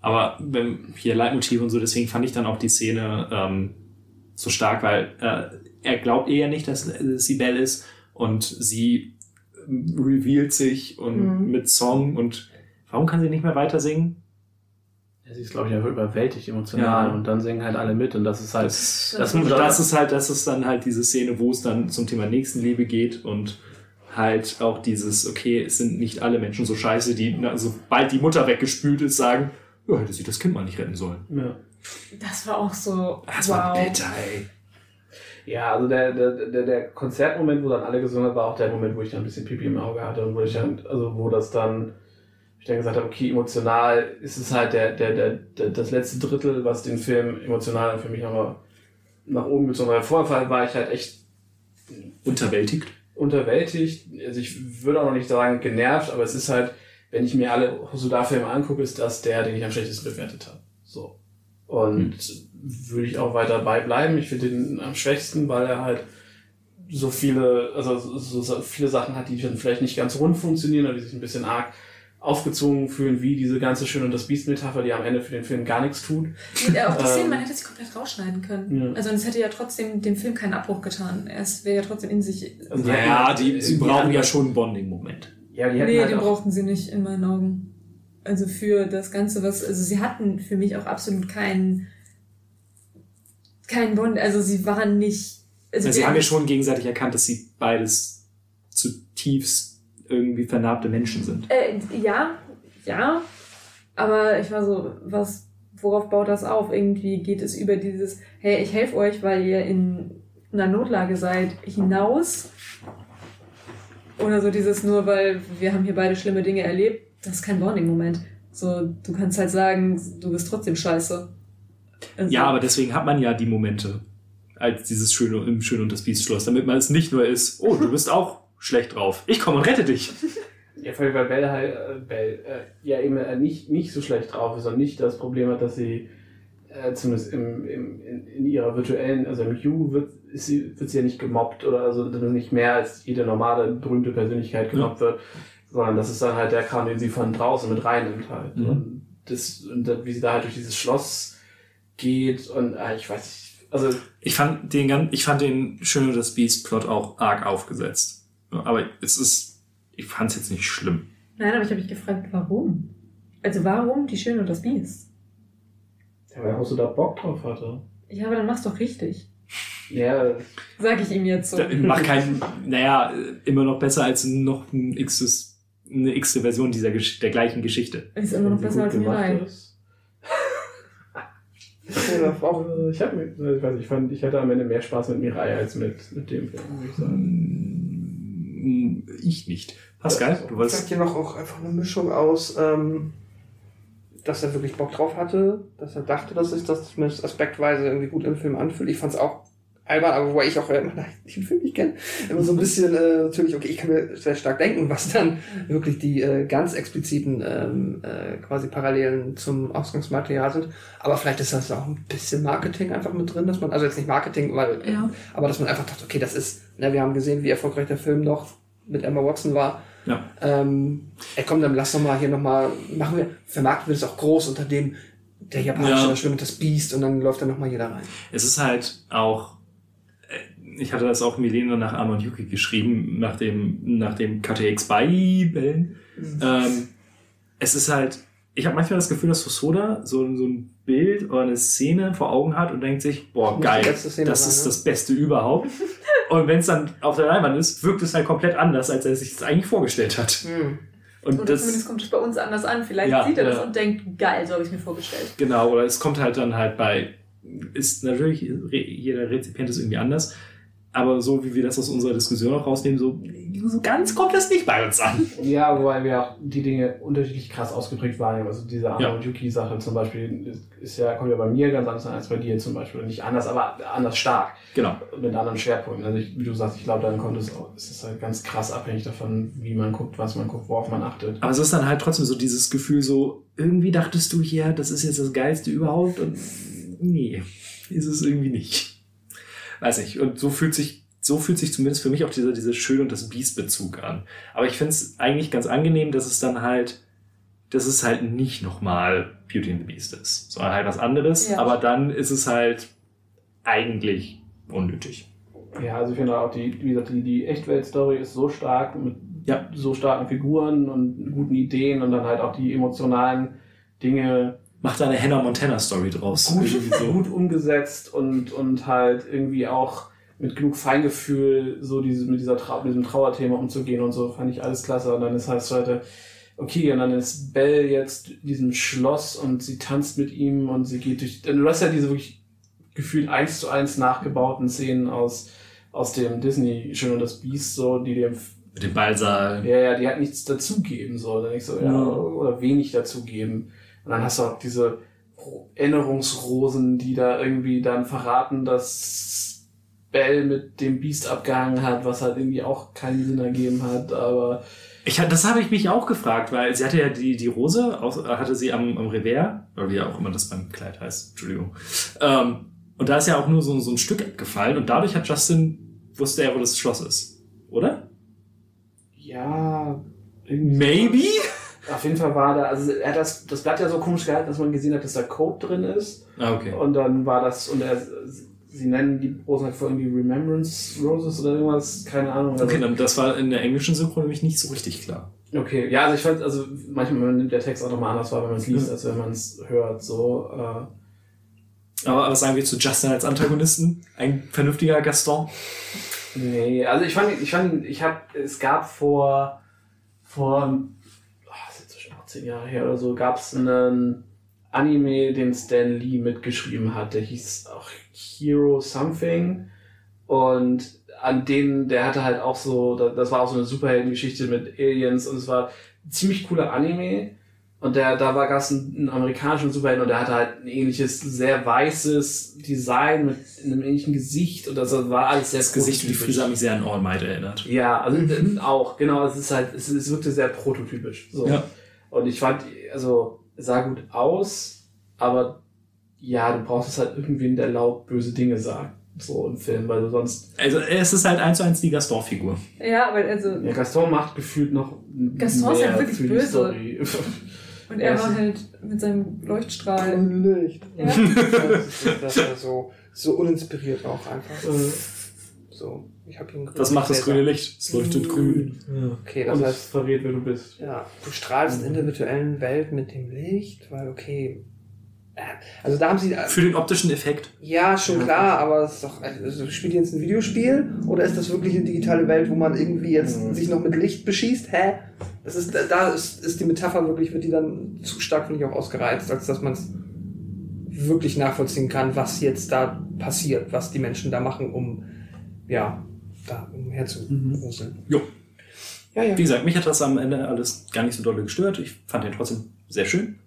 S1: Aber wenn, hier Leitmotiv und so, deswegen fand ich dann auch die Szene ähm, so stark, weil äh, er glaubt eher nicht, dass äh, sie Belle ist und sie revealt sich und
S3: Mhm.
S1: mit Song und warum kann sie nicht mehr weiter singen?
S4: Ja, sie ist, glaube ich, einfach überwältigt emotional
S1: Ja.
S4: und dann singen halt alle mit und das ist halt,
S1: Das,
S4: das
S1: und
S4: muss-
S1: das ist halt, das ist dann halt diese Szene, wo es dann zum Thema Nächstenliebe geht und halt auch dieses, okay, es sind nicht alle Menschen so scheiße, die, na, sobald die Mutter weggespült ist, sagen, ja, hätte sie das Kind mal nicht retten sollen.
S4: ja.
S3: Das war auch so,
S1: Das war
S3: wow.
S1: bitter, ey.
S4: Ja, also der, der, der, der Konzertmoment, wo dann alle gesungen haben, war auch der Moment, wo ich dann ein bisschen Pipi im Auge hatte und wo ich dann, also wo das dann, ich dann gesagt habe, okay, emotional ist es halt der, der, der, der, das letzte Drittel, was den Film emotional dann für mich nochmal nach oben gezogen hat. Vorher war ich halt echt
S1: Unterwältigt.
S4: unterwältigt. Also ich würde auch noch nicht sagen genervt, aber es ist halt, wenn ich mir alle Hosoda-Filme angucke, ist das der, den ich am schlechtesten bewertet habe. So. Und würde ich auch weiter bei bleiben. Ich finde den am schwächsten, weil er halt so viele, also so, viele Sachen hat, die dann vielleicht nicht ganz rund funktionieren oder die sich ein bisschen arg aufgezogen fühlen, wie diese ganze Schön und das Biest-Metapher, die am Ende für den Film gar nichts tut.
S3: Ja, auch die Szene,
S4: Ähm,
S3: man hätte sie komplett rausschneiden können.
S4: Ja.
S3: Also und es hätte ja trotzdem dem Film keinen Abbruch getan. Es wäre ja trotzdem in sich.
S4: Also hatten-
S1: die, sie
S4: die
S1: brauchen ja schon einen Bonding-Moment.
S4: Ja, die
S3: Nee,
S4: halt
S3: den
S4: auch,
S3: brauchten sie nicht in meinen Augen. Also für das Ganze, was, also sie hatten für mich auch absolut keinen, keinen Bond, also sie waren nicht, also
S1: sie haben ja schon gegenseitig erkannt, dass sie beides zutiefst irgendwie vernarbte Menschen sind.
S3: Äh, ja, ja. Aber ich war so, was, worauf baut das auf? Irgendwie geht es über dieses, hey, ich helfe euch, weil ihr in einer Notlage seid, hinaus. Oder so dieses nur, weil wir haben hier beide schlimme Dinge erlebt. Das ist kein Bonding-Moment. So, du kannst halt sagen, du bist trotzdem scheiße. Also,
S1: Ja, aber deswegen hat man ja die Momente als dieses Schöne im Schön und das Biest Schloss, damit man es nicht nur ist, oh, du bist auch schlecht drauf. Ich komme und rette dich.
S4: Ja, vor allem, weil Belle halt, äh, Belle, äh, ja eben äh, nicht, nicht so schlecht drauf ist und nicht das Problem hat, dass sie äh, zumindest im, im, in, in ihrer virtuellen, also im Hugh wird, ist sie, wird sie ja nicht gemobbt oder also nicht mehr als jede normale berühmte Persönlichkeit gemobbt wird, sondern das ist dann halt der Kram, den sie von draußen mit reinnimmt halt.
S1: Mhm.
S4: Und, das, und wie sie da halt durch dieses Schloss geht und äh, ich weiß nicht, also
S1: Ich fand den, gan- ich fand den Schön und das Beast-Plot auch arg aufgesetzt. Aber es ist, ich fand es jetzt nicht schlimm.
S3: Nein, aber ich habe mich gefragt, warum? Also warum die Schöne und das Biest?
S4: ja, weil Hosso da Bock drauf hatte.
S3: Ja, aber dann mach's doch richtig.
S4: Ja,
S3: Sag ich ihm jetzt so.
S1: Da- Macht keinen, naja, immer noch besser als noch ein xtes, eine x Version dieser, der gleichen Geschichte.
S3: Ist immer noch besser als
S4: gemacht
S3: Mirai.
S4: ist. Äh, Ich, hab, mir- ich weiß nicht, ich fand, ich hatte am Ende mehr Spaß mit Mirai als mit, mit dem Film, würde ich sagen.
S1: Hm, Ich nicht. Pascal, du wolltest.
S2: hier noch auch einfach eine Mischung aus, ähm, dass er wirklich Bock drauf hatte, dass er dachte, dass sich das zumindest aspektweise irgendwie gut im Film anfühlt. Ich fand es auch albern, aber wobei ich auch äh, den Film nicht kenne, immer so ein bisschen äh, natürlich, okay, ich kann mir sehr stark denken, was dann wirklich die äh, ganz expliziten ähm, äh, quasi Parallelen zum Ausgangsmaterial sind. Aber vielleicht ist das auch ein bisschen Marketing einfach mit drin, dass man, also jetzt nicht Marketing, weil,
S3: Ja.
S2: aber dass man einfach dachte, okay, das ist, ne, wir haben gesehen, wie erfolgreich der Film noch mit Emma Watson war.
S1: Ja.
S2: Ähm, ey, komm, dann lass doch mal hier nochmal, machen wir, vermarkten wir das auch groß unter dem, der japanische
S1: Ja.
S2: Schwimmt mit das Biest und dann läuft da nochmal jeder rein.
S1: Es ist halt auch, äh, ich hatte das auch Milena nach Amon Yuki geschrieben, nach dem, nach dem KTX Beibellen. Ähm, es ist halt, ich habe manchmal das Gefühl, dass Hosoda so, so ein Bild oder eine Szene vor Augen hat und denkt sich, boah, geil, das
S2: sein,
S1: ist
S2: ne?
S1: das Beste überhaupt. und wenn es dann auf der Leinwand ist, wirkt es halt komplett anders, als er sich das eigentlich vorgestellt hat.
S2: Hm.
S1: Und
S3: Oder
S1: das,
S3: zumindest kommt es bei uns anders an. Vielleicht
S1: Ja,
S3: sieht er das
S1: ja.
S3: und denkt, geil, so habe ich mir vorgestellt.
S1: Genau, oder es kommt halt dann halt bei, ist natürlich, jeder Rezipient ist irgendwie anders, aber so wie wir das aus unserer Diskussion auch rausnehmen, so, so ganz kommt das nicht bei uns an.
S4: Ja, wobei wir auch die Dinge unterschiedlich krass ausgeprägt wahrnehmen. Also diese. Arno Yuki-Sache zum Beispiel ist, ist ja, kommt ja bei mir ganz anders an als bei dir zum Beispiel. Nicht anders, aber anders stark.
S1: Genau.
S4: Mit anderen Schwerpunkten. Also ich, wie du sagst, ich glaube, dann kommt es auch, es ist halt ganz krass abhängig davon, wie man guckt, was man guckt, worauf man achtet.
S1: Aber es ist dann halt trotzdem so dieses Gefühl so, irgendwie dachtest du hier, das ist jetzt das Geilste überhaupt und nee, ist es irgendwie nicht. Weiß nicht. Und so fühlt sich, so fühlt sich zumindest für mich auch dieser, dieser Schön und das Biest-Bezug an. Aber ich finde es eigentlich ganz angenehm, dass es dann halt, dass es halt nicht nochmal Beauty and the Beast ist, sondern halt was anderes.
S3: Ja.
S1: Aber dann ist es halt eigentlich unnötig.
S4: Ja, also ich finde auch die, wie gesagt, die, die Echtwelt-Story ist so stark mit
S1: Ja.
S4: so starken Figuren und guten Ideen und dann halt auch die emotionalen Dinge
S1: Mach da eine Hannah Montana Story draus.
S4: gut,
S1: so.
S4: gut umgesetzt und, und halt irgendwie auch mit genug Feingefühl so diese, mit, dieser Trau mit diesem Trauerthema umzugehen und so, fand ich alles klasse. Und dann ist halt heute, okay, und dann ist Belle jetzt in diesem Schloss und sie tanzt mit ihm und sie geht durch. Du hast ja diese wirklich gefühlt eins zu eins nachgebauten Szenen aus, aus dem Disney Schön und das Biest, so, die dem
S1: Mit dem Ballsaal.
S4: ja, ja, die hat nichts dazugeben, so. Dann ich so, ja,
S1: Ja.
S4: oder wenig dazugeben. Und dann hast du auch diese Erinnerungsrosen, die da irgendwie dann verraten, dass Bell mit dem Biest abgehangen hat, was halt irgendwie auch keinen Sinn ergeben hat, aber
S1: Ich, das habe ich mich auch gefragt, weil sie hatte ja die, die Rose, hatte sie am, am Revers, oder wie auch immer das beim Kleid heißt, Entschuldigung. Ähm, und da ist ja auch nur so, so ein Stück abgefallen und dadurch hat Justin, wusste er, wo das Schloss ist. Oder?
S4: ja.
S1: Maybe?
S4: Auf jeden Fall war da, also er hat das, das Blatt ja so komisch gehalten, dass man gesehen hat, dass da Code drin ist.
S1: Ah, okay.
S4: Und dann war das, und er, sie nennen die Rosen halt vor irgendwie Remembrance Roses oder irgendwas, keine Ahnung. Also,
S1: Okay, das war in der englischen Synchro nämlich nicht so richtig klar.
S4: okay, ja, also ich fand, also manchmal nimmt der Text auch nochmal anders wahr, wenn man es liest, als wenn man es hört, so. Äh,
S1: Aber was sagen wir zu Justin als Antagonisten? Ein vernünftiger Gaston?
S4: nee, also ich fand, ich fand, ich hab, es gab vor, vor, 18 Jahre her oder so, gab es einen Anime, den Stan Lee mitgeschrieben hat, der hieß auch Hero Something und an denen, der hatte halt auch so, da- das war auch so eine Superheldengeschichte mit Aliens und es war ein ziemlich cooler Anime und der, da war gab's einen, einen amerikanischen Superhelden und der hatte halt ein ähnliches, sehr weißes Design mit einem ähnlichen Gesicht und das war alles sehr
S1: Das Gesicht und die. Frise haben mich sehr an All Might erinnert.
S4: Ja, also auch, genau, es ist halt, es, es wirkte sehr prototypisch. So.
S1: Ja.
S4: Und ich fand, also, es sah gut aus, aber ja, du brauchst es halt irgendwen, der laut böse Dinge sagt. So im Film, weil du sonst.
S1: Also es ist halt eins zu eins die Gaston-Figur.
S3: Ja, aber also,
S4: Ja, Gaston macht gefühlt noch
S3: Gaston ist ja
S4: mehr
S3: wirklich böse.
S4: Story.
S3: Und er
S2: Ja,
S3: war halt mit seinem Leuchtstrahl.
S2: Licht.
S3: Ja.
S2: Das, ist, das war so, so uninspiriert auch einfach. So, ich habe ihn
S1: Was macht das grüne Licht? Es leuchtet grün.
S2: Okay, das
S4: Und es
S2: heißt,
S4: verrät, wer du bist.
S2: ja, du strahlst in der virtuellen Welt mit dem Licht, weil okay. äh, Also da haben sie.
S1: Für den optischen Effekt.
S2: Ja, schon klar, aber es ist doch. Also spielt ihr jetzt ein Videospiel oder ist das wirklich eine digitale Welt, wo man irgendwie jetzt
S4: Mhm.
S2: sich noch mit Licht beschießt? Hä? Das ist, da ist, ist die Metapher wirklich, wird die dann zu stark, finde ich, auch ausgereizt, als dass man es wirklich nachvollziehen kann, was jetzt da passiert, was die Menschen da machen, um ja, da umherzuruseln.
S1: Jo.
S2: Ja, ja.
S1: Wie gesagt, mich hat das am Ende alles gar nicht so doll gestört. Ich fand den trotzdem sehr schön.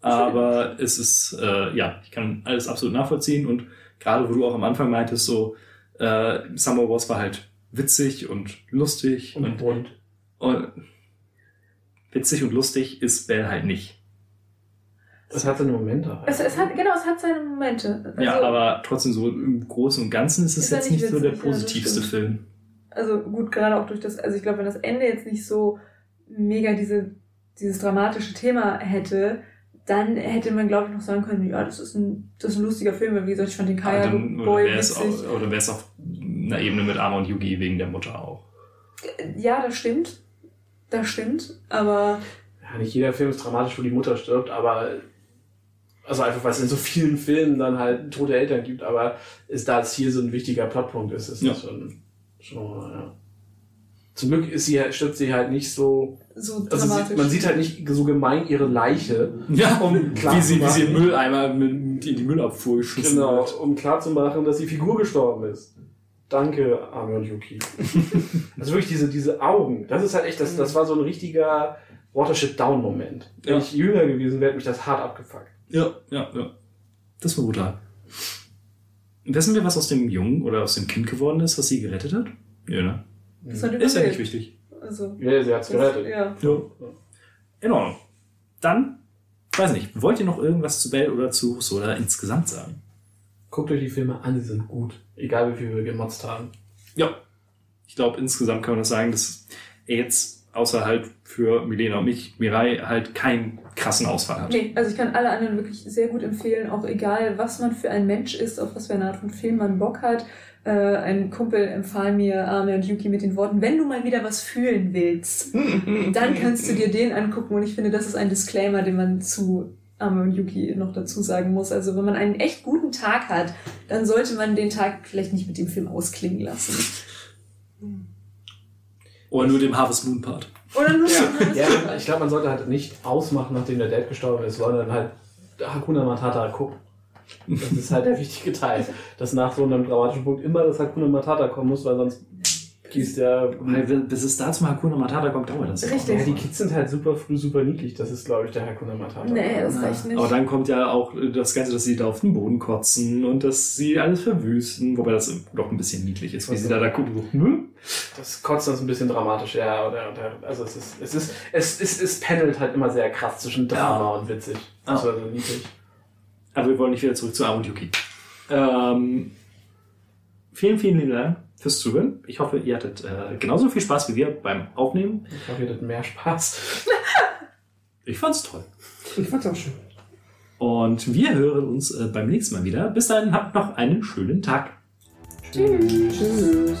S1: Aber es ist, äh, ja, ich kann alles absolut nachvollziehen. Und gerade wo du auch am Anfang meintest, so, äh, Summer Wars war halt witzig und lustig.
S4: Und
S1: Und,
S4: bunt.
S1: und witzig und lustig ist Bell halt nicht.
S4: Das hat seine Momente.
S3: Es, es hat, genau, es hat seine Momente. Also,
S1: ja, aber trotzdem so im Großen und Ganzen ist es
S3: Ist
S1: jetzt
S3: nicht
S1: nicht so der
S3: witzig, ja,
S1: positivste
S3: stimmt.
S1: Film.
S3: Also gut, gerade auch durch das, also ich glaube, wenn das Ende jetzt nicht so mega diese, dieses dramatische Thema hätte, dann hätte man, glaube ich, noch sagen können, ja, das ist ein, das ist ein lustiger Film, weil wie gesagt, ich fand den Kaya
S1: dann, oder
S3: Boy
S1: wäre es
S3: witzig.
S1: auch, oder wär's auf einer Ebene mit Arma und Yugi wegen der Mutter auch.
S3: Ja, das stimmt. Das stimmt, aber
S4: Ja, nicht jeder Film ist dramatisch, wo die Mutter stirbt, aber also einfach, weil es in so vielen Filmen dann halt tote Eltern gibt, aber ist da es hier so ein wichtiger Plotpunkt ist, ist
S1: Ja.
S4: das schon, schon ja. Zum Glück ist sie, stirbt sie halt nicht so,
S3: so
S4: also sie, man sieht halt nicht so gemein ihre Leiche,
S1: Ja,
S4: um klar
S1: wie
S4: zu
S1: sie, wie sie
S4: machen.
S1: im Mülleimer mit, in die Müllabfuhr geschossen
S4: genau,
S1: wird.
S4: um klarzumachen, dass die Figur gestorben ist. Danke, Ami und Yuki. also wirklich diese, diese Augen, das ist halt echt, das, das war so ein richtiger Watership-Down-Moment. Wenn
S1: Ja.
S4: ich jünger gewesen wäre, hätte mich das hart abgefuckt.
S1: Ja, ja, ja. Das war brutal. Wissen wir, was aus dem Jungen oder aus dem Kind geworden ist, was sie gerettet hat? Ja, ne?
S3: Das hat
S1: Ist ja nicht wichtig.
S3: Also,
S4: Ja, sie hat's
S3: das,
S4: gerettet.
S3: ja.
S1: Ja. In Ordnung. Dann, weiß nicht, wollt ihr noch irgendwas zu Bell oder zu Soda insgesamt sagen?
S4: Guckt euch die Filme an, die sind gut. Egal wie viel wir gemotzt haben.
S1: Ja. Ich glaube, insgesamt kann man das sagen, dass er jetzt, außer halt für Milena und mich, Mirai halt keinen krassen Ausfall hat.
S3: Nee, also ich kann alle anderen wirklich sehr gut empfehlen, auch egal, was man für ein Mensch ist, auf was für eine Art von Film man Bock hat. Äh, ein Kumpel empfahl mir Ame und Yuki mit den Worten, wenn du mal wieder was fühlen willst, dann kannst du dir den angucken. Und ich finde, das ist ein Disclaimer, den man zu Ame und Yuki noch dazu sagen muss. Also wenn man einen echt guten Tag hat, dann sollte man den Tag vielleicht nicht mit dem Film ausklingen lassen.
S1: Oder nur dem Harvest Moon Part.
S3: Oder nur so
S4: Ja, ich glaube, man sollte halt nicht ausmachen, nachdem der Dad gestorben ist, sondern halt Hakuna Matata gucken. Das ist halt der wichtige Teil, dass nach so einem dramatischen Punkt immer das Hakuna Matata kommen muss, weil sonst gießt der...
S1: Bis es da zum Hakuna Matata kommt, dauert das. ja auch
S3: Richtig.
S4: Ja, die Kids sind halt super früh, super niedlich. Das ist, glaube ich, der Hakuna Matata.
S3: Nee, das reicht nicht.
S1: Aber dann kommt ja auch das Ganze, dass sie da auf den Boden kotzen und dass sie alles verwüsten, wobei das doch ein bisschen niedlich ist, wie sie da da gucken. Hm?
S4: Das kotzt uns ein bisschen dramatisch, ja. Oder, oder, also es ist, es ist, es ist, es pendelt halt immer sehr krass zwischen Drama und witzig. Das war so niedlich.
S1: Aber wir wollen nicht wieder zurück zu Arm und Yuki. Ähm, vielen, vielen lieben Dank fürs Zuhören. Ich hoffe, ihr hattet äh, genauso viel Spaß wie wir beim Aufnehmen.
S4: Ich hoffe, ihr hattet mehr Spaß.
S1: Ich fand's toll.
S2: Ich fand's auch schön.
S1: Und wir hören uns äh, beim nächsten Mal wieder. Bis dahin, habt noch einen schönen Tag.
S2: Tschüss.